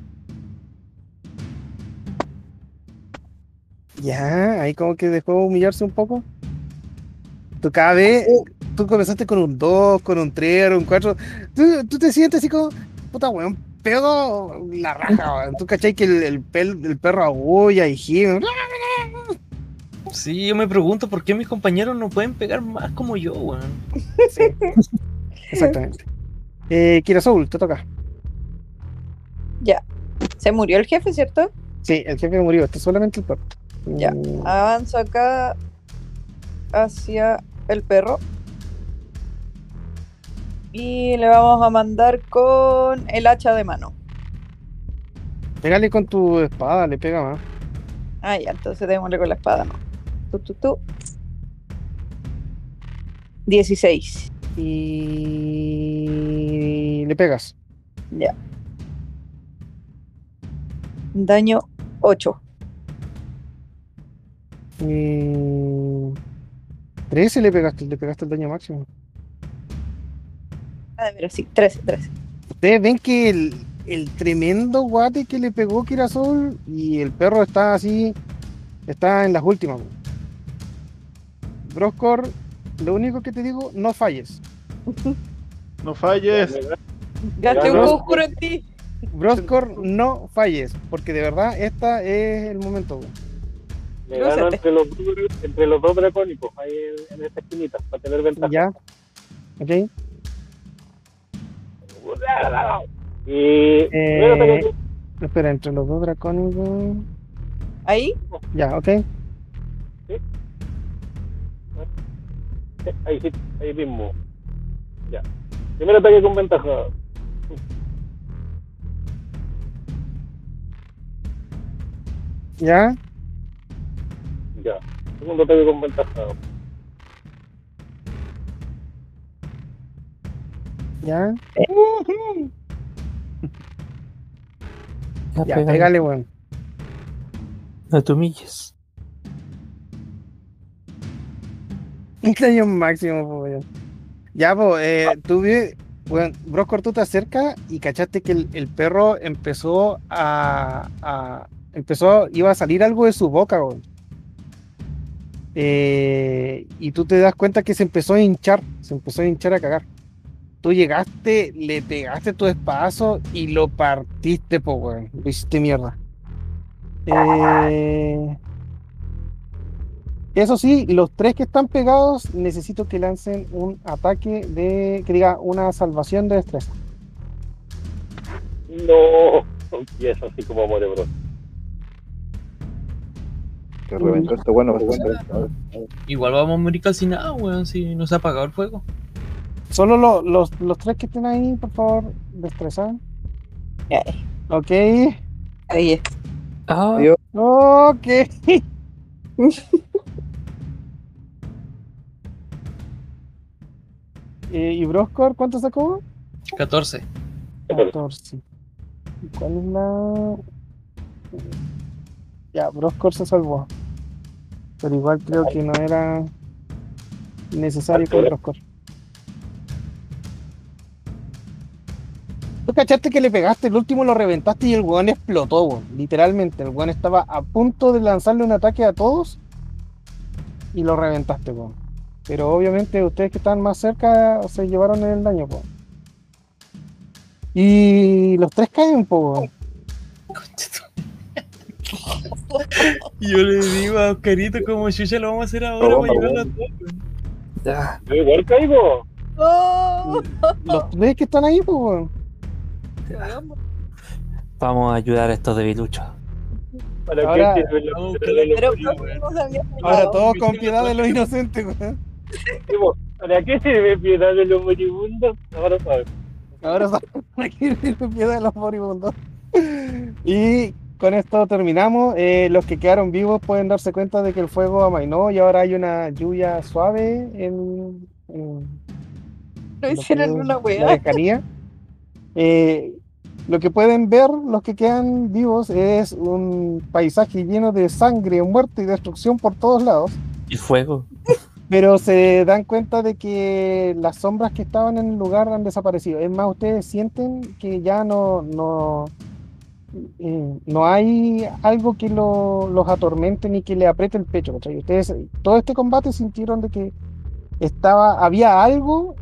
Ya, ahí como que dejó humillarse un poco. Tú cada vez, tú comenzaste con un 2, con un 3, un 4. Tú, tú te sientes así como, puta weón, pedo la raja. Tú cachai que el, el, pel- el perro agulla y gime. Sí, yo me pregunto por qué mis compañeros no pueden pegar más como yo, weón. Sí, exactamente. Eh, Kira Soul, te toca. Ya. Se murió el jefe, ¿cierto? Sí, el jefe murió, este es solamente el perro. Ya. Mm, Avanzo acá hacia el perro. Y le vamos a mandar con el hacha de mano. Pégale con tu espada, le pega más. Ah, ya, entonces démosle con la espada, ¿no? Tú, tú, tú. 16. Y le pegas. Ya. Daño 8. Y... 13 le pegaste, le pegaste el daño máximo. Ah, mira, sí, 13, 13. Ustedes ven que el, el tremendo guate que le pegó Kirasol y el perro está así, está en las últimas. Broscor, lo único que te digo, no falles. No falles. Gaste un conjuro en ti. Broscor, no falles, porque de verdad esta es el momento. Me No gano entre los, dos- entre los dos dracónicos, ahí en, en esta esquinita, para tener ventaja. ¿Ya? ¿Ok? Y primero Eh, espera, entre los dos dracónicos. Ahí. Ya, ok. ahí sí, ahí mismo. Ya. Primer ataque con ventaja. ¿Ya? Ya. Segundo ataque con ventaja. ¿Ya? Ya, Ya, pégale. pégale, weón. No te humilles. Un daño máximo, po, weón. Ya, pues, eh, tú vi, weón, Broscor, tú te acercas y cachaste que el, el perro empezó a, a- empezó, iba a salir algo de su boca, weón. Eh, y tú te das cuenta que se empezó a hinchar, se empezó a hinchar a cagar. Tú llegaste, le pegaste tu espadazo y lo partiste, po, weón. Lo hiciste mierda. Eh, eso sí, los tres que están pegados necesito que lancen un ataque de, que diga, una salvación de destreza. No. Y eso así como muere, bro. Te reventó este bueno. Igual vamos a morir calcinados, weón, si no se ha apagado el fuego. Solo lo- los, los tres que estén ahí, por favor, destreza. Ya, Ok. Ahí es. Ah. Ok. Eh, ¿Y Broscor cuánto sacó? 14. 14. ¿Y ¿Cuál es la...? Ya, Broscor se salvó. Pero igual creo que no era necesario con Broscor. Tú cachaste que le pegaste, el último lo reventaste y el weón explotó, weón. Literalmente, el weón estaba a punto de lanzarle un ataque a todos y lo reventaste, weón. Pero obviamente ustedes que estaban más cerca se llevaron el daño, weón. Y los tres caen, weón. Yo le digo a Oscarito como chucha lo vamos a hacer ahora para llevarlo a todos. ya. Yo igual caigo. ¡Oh! Los tres que están ahí, weón. Vamos a ayudar a estos debiluchos. ¿Para Ahora- qué sirven los Pero Ahora todos con piedad de los inocentes, weón. ¿Para qué sirve piedad de los moribundos? Ahora sabes. Ahora saben aquí viene piedad de los moribundos. Y con esto terminamos. Eh, los que quedaron vivos pueden darse cuenta de que el fuego amainó y ahora hay una lluvia suave en, en- No lo hicieron que una la weá. lejanía. Eh, lo que pueden ver los que quedan vivos es un paisaje lleno de sangre, muerte y destrucción por todos lados. Y fuego. Pero se dan cuenta de que las sombras que estaban en el lugar han desaparecido. Es más, ustedes sienten que ya no, no, eh, no hay algo que lo- los atormente ni que le apriete el pecho. ¿cachai? Ustedes, todo este combate sintieron de que estaba, había algo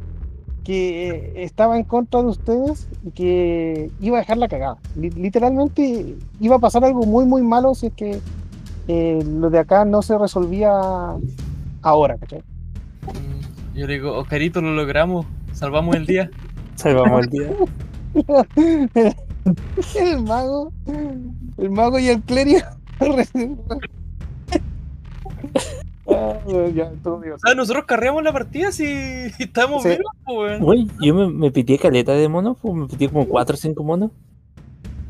que eh, estaba en contra de ustedes y que iba a dejar la cagada. Li- literalmente iba a pasar algo muy, muy malo si es que eh, lo de acá no se resolvía ahora, ¿cachai? Mm, Yo le digo, Oscarito, lo logramos, salvamos el día. Salvamos el día. el mago, el mago y el clérigo. Ah, ya, todo bien. O sea, nosotros carreamos la partida si estamos Sí. vivos, pues. Uy, yo me, me pitié caleta de monos, pues, me pitié como 4 o 5 monos.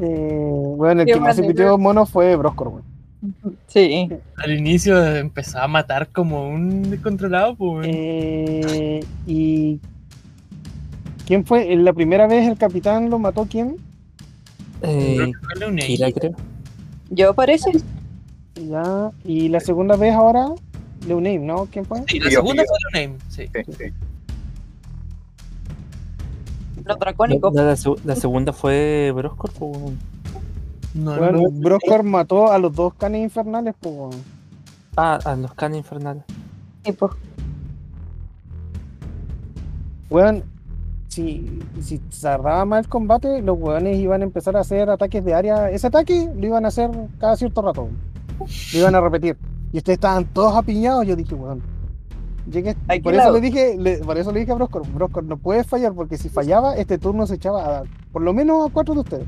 Eh, bueno, el Qué que más se pitió mono fue Broscor, güey. Sí. Al inicio empezaba a matar como un descontrolado, pues. Eh, y ¿quién fue? ¿La primera vez el capitán lo mató quién? Eh. Kira, creo. Yo parece. Ya. Y la segunda vez ahora, Leoname, ¿no? ¿Quién fue? Sí, la Yo, segunda yo. fue Leonel, sí. Sí, sí. Los dracónicos. La, la la segunda fue Broscor, pues, weón. No, Bueno, no, Broscor mató a los dos canes infernales, pues. weón. Ah, a los canes infernales. Sí, pues. Weón, si, si tardaba más el combate, los weones iban a empezar a hacer ataques de área. Ese ataque lo iban a hacer cada cierto rato. Lo iban a repetir. Y ustedes estaban todos apiñados. Yo dije, weón. Llegué, por eso le dije, le- por eso le dije a Broscor, Broscor, no puedes fallar, porque si fallaba, este turno se echaba a, por lo menos a cuatro de ustedes.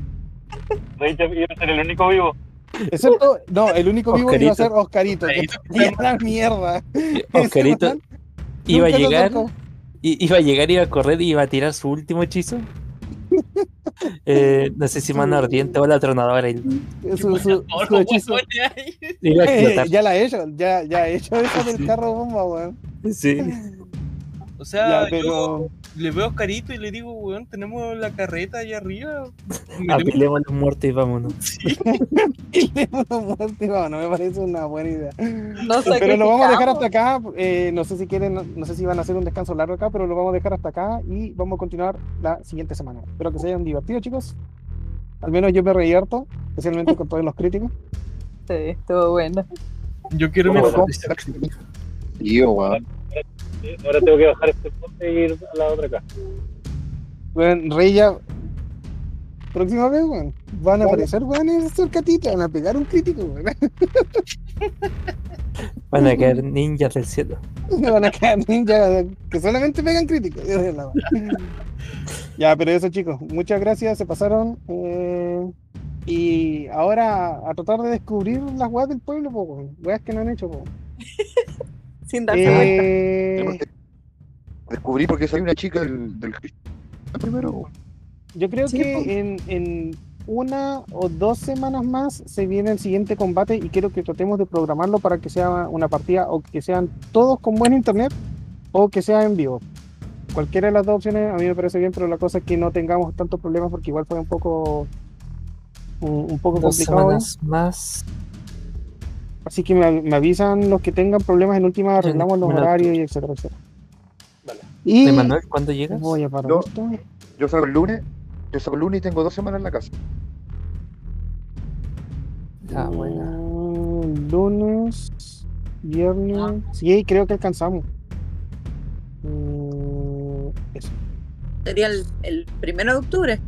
De hecho, iba a ser el único vivo. Excepto, no, el único vivo iba a ser Oscarito. que Oscarito. la mierda. Oscarito iba a llegar, iba a llegar, iba a correr y iba a tirar su último hechizo. Eh, no sé si mano ardiente o la tronadora. y Su, su- su hechizo. explotar. ya la he hecho, ya, ya he hecho eso del carro bomba, weón. Sí. O sea, Ya, pero yo le veo a Oscarito y le digo, weón, tenemos la carreta allá arriba. Apilemos a los muertos y vámonos. Sí. Teléfono muerte, no, no me parece una buena idea. No Pero lo vamos a dejar hasta acá. eh, no sé si quieren, no, no sé si van a hacer un descanso largo acá, pero lo vamos a dejar hasta acá y vamos a continuar la siguiente semana. Espero que se hayan divertido, chicos. Al menos yo me reí harto, especialmente con todos los críticos. Sí, estuvo bueno. Yo quiero ¿Cómo mi. Tío, weón. Sí, Ahora tengo que bajar este punto y ir a la otra casa. Bueno, Rey ya. Próxima vez, weón. Van a aparecer, weón, cercatita, van a pegar un crítico, weón. Van a caer ninjas del cielo. Van a caer ninjas que solamente pegan críticos. ya, pero eso, chicos, muchas gracias, se pasaron. eh, y ahora a tratar de descubrir las weas del pueblo, po, weón. weas que no han hecho. po. Sin darse cuenta. Eh, que descubrir por qué salió una chica del, del primero, yo creo Sí, que en, en una o dos semanas más se viene el siguiente combate y quiero que tratemos de programarlo para que sea una partida o que sean todos con buen internet o que sea en vivo. Cualquiera de las dos opciones a mí me parece bien, pero la cosa es que no tengamos tantos problemas porque igual fue un poco un, un poco Dos complicado. semanas más. Así que me, me avisan los que tengan problemas en última, arreglamos los horarios y etcétera, etcétera. Y Emanuel, ¿cuándo llegas? voy a parar. Yo salgo el lunes, yo salgo el lunes y tengo dos semanas en la casa. Ah, bueno. Mm, Lunes, viernes. Sí, creo que alcanzamos. Mm, eso. Sería el, el primero de octubre.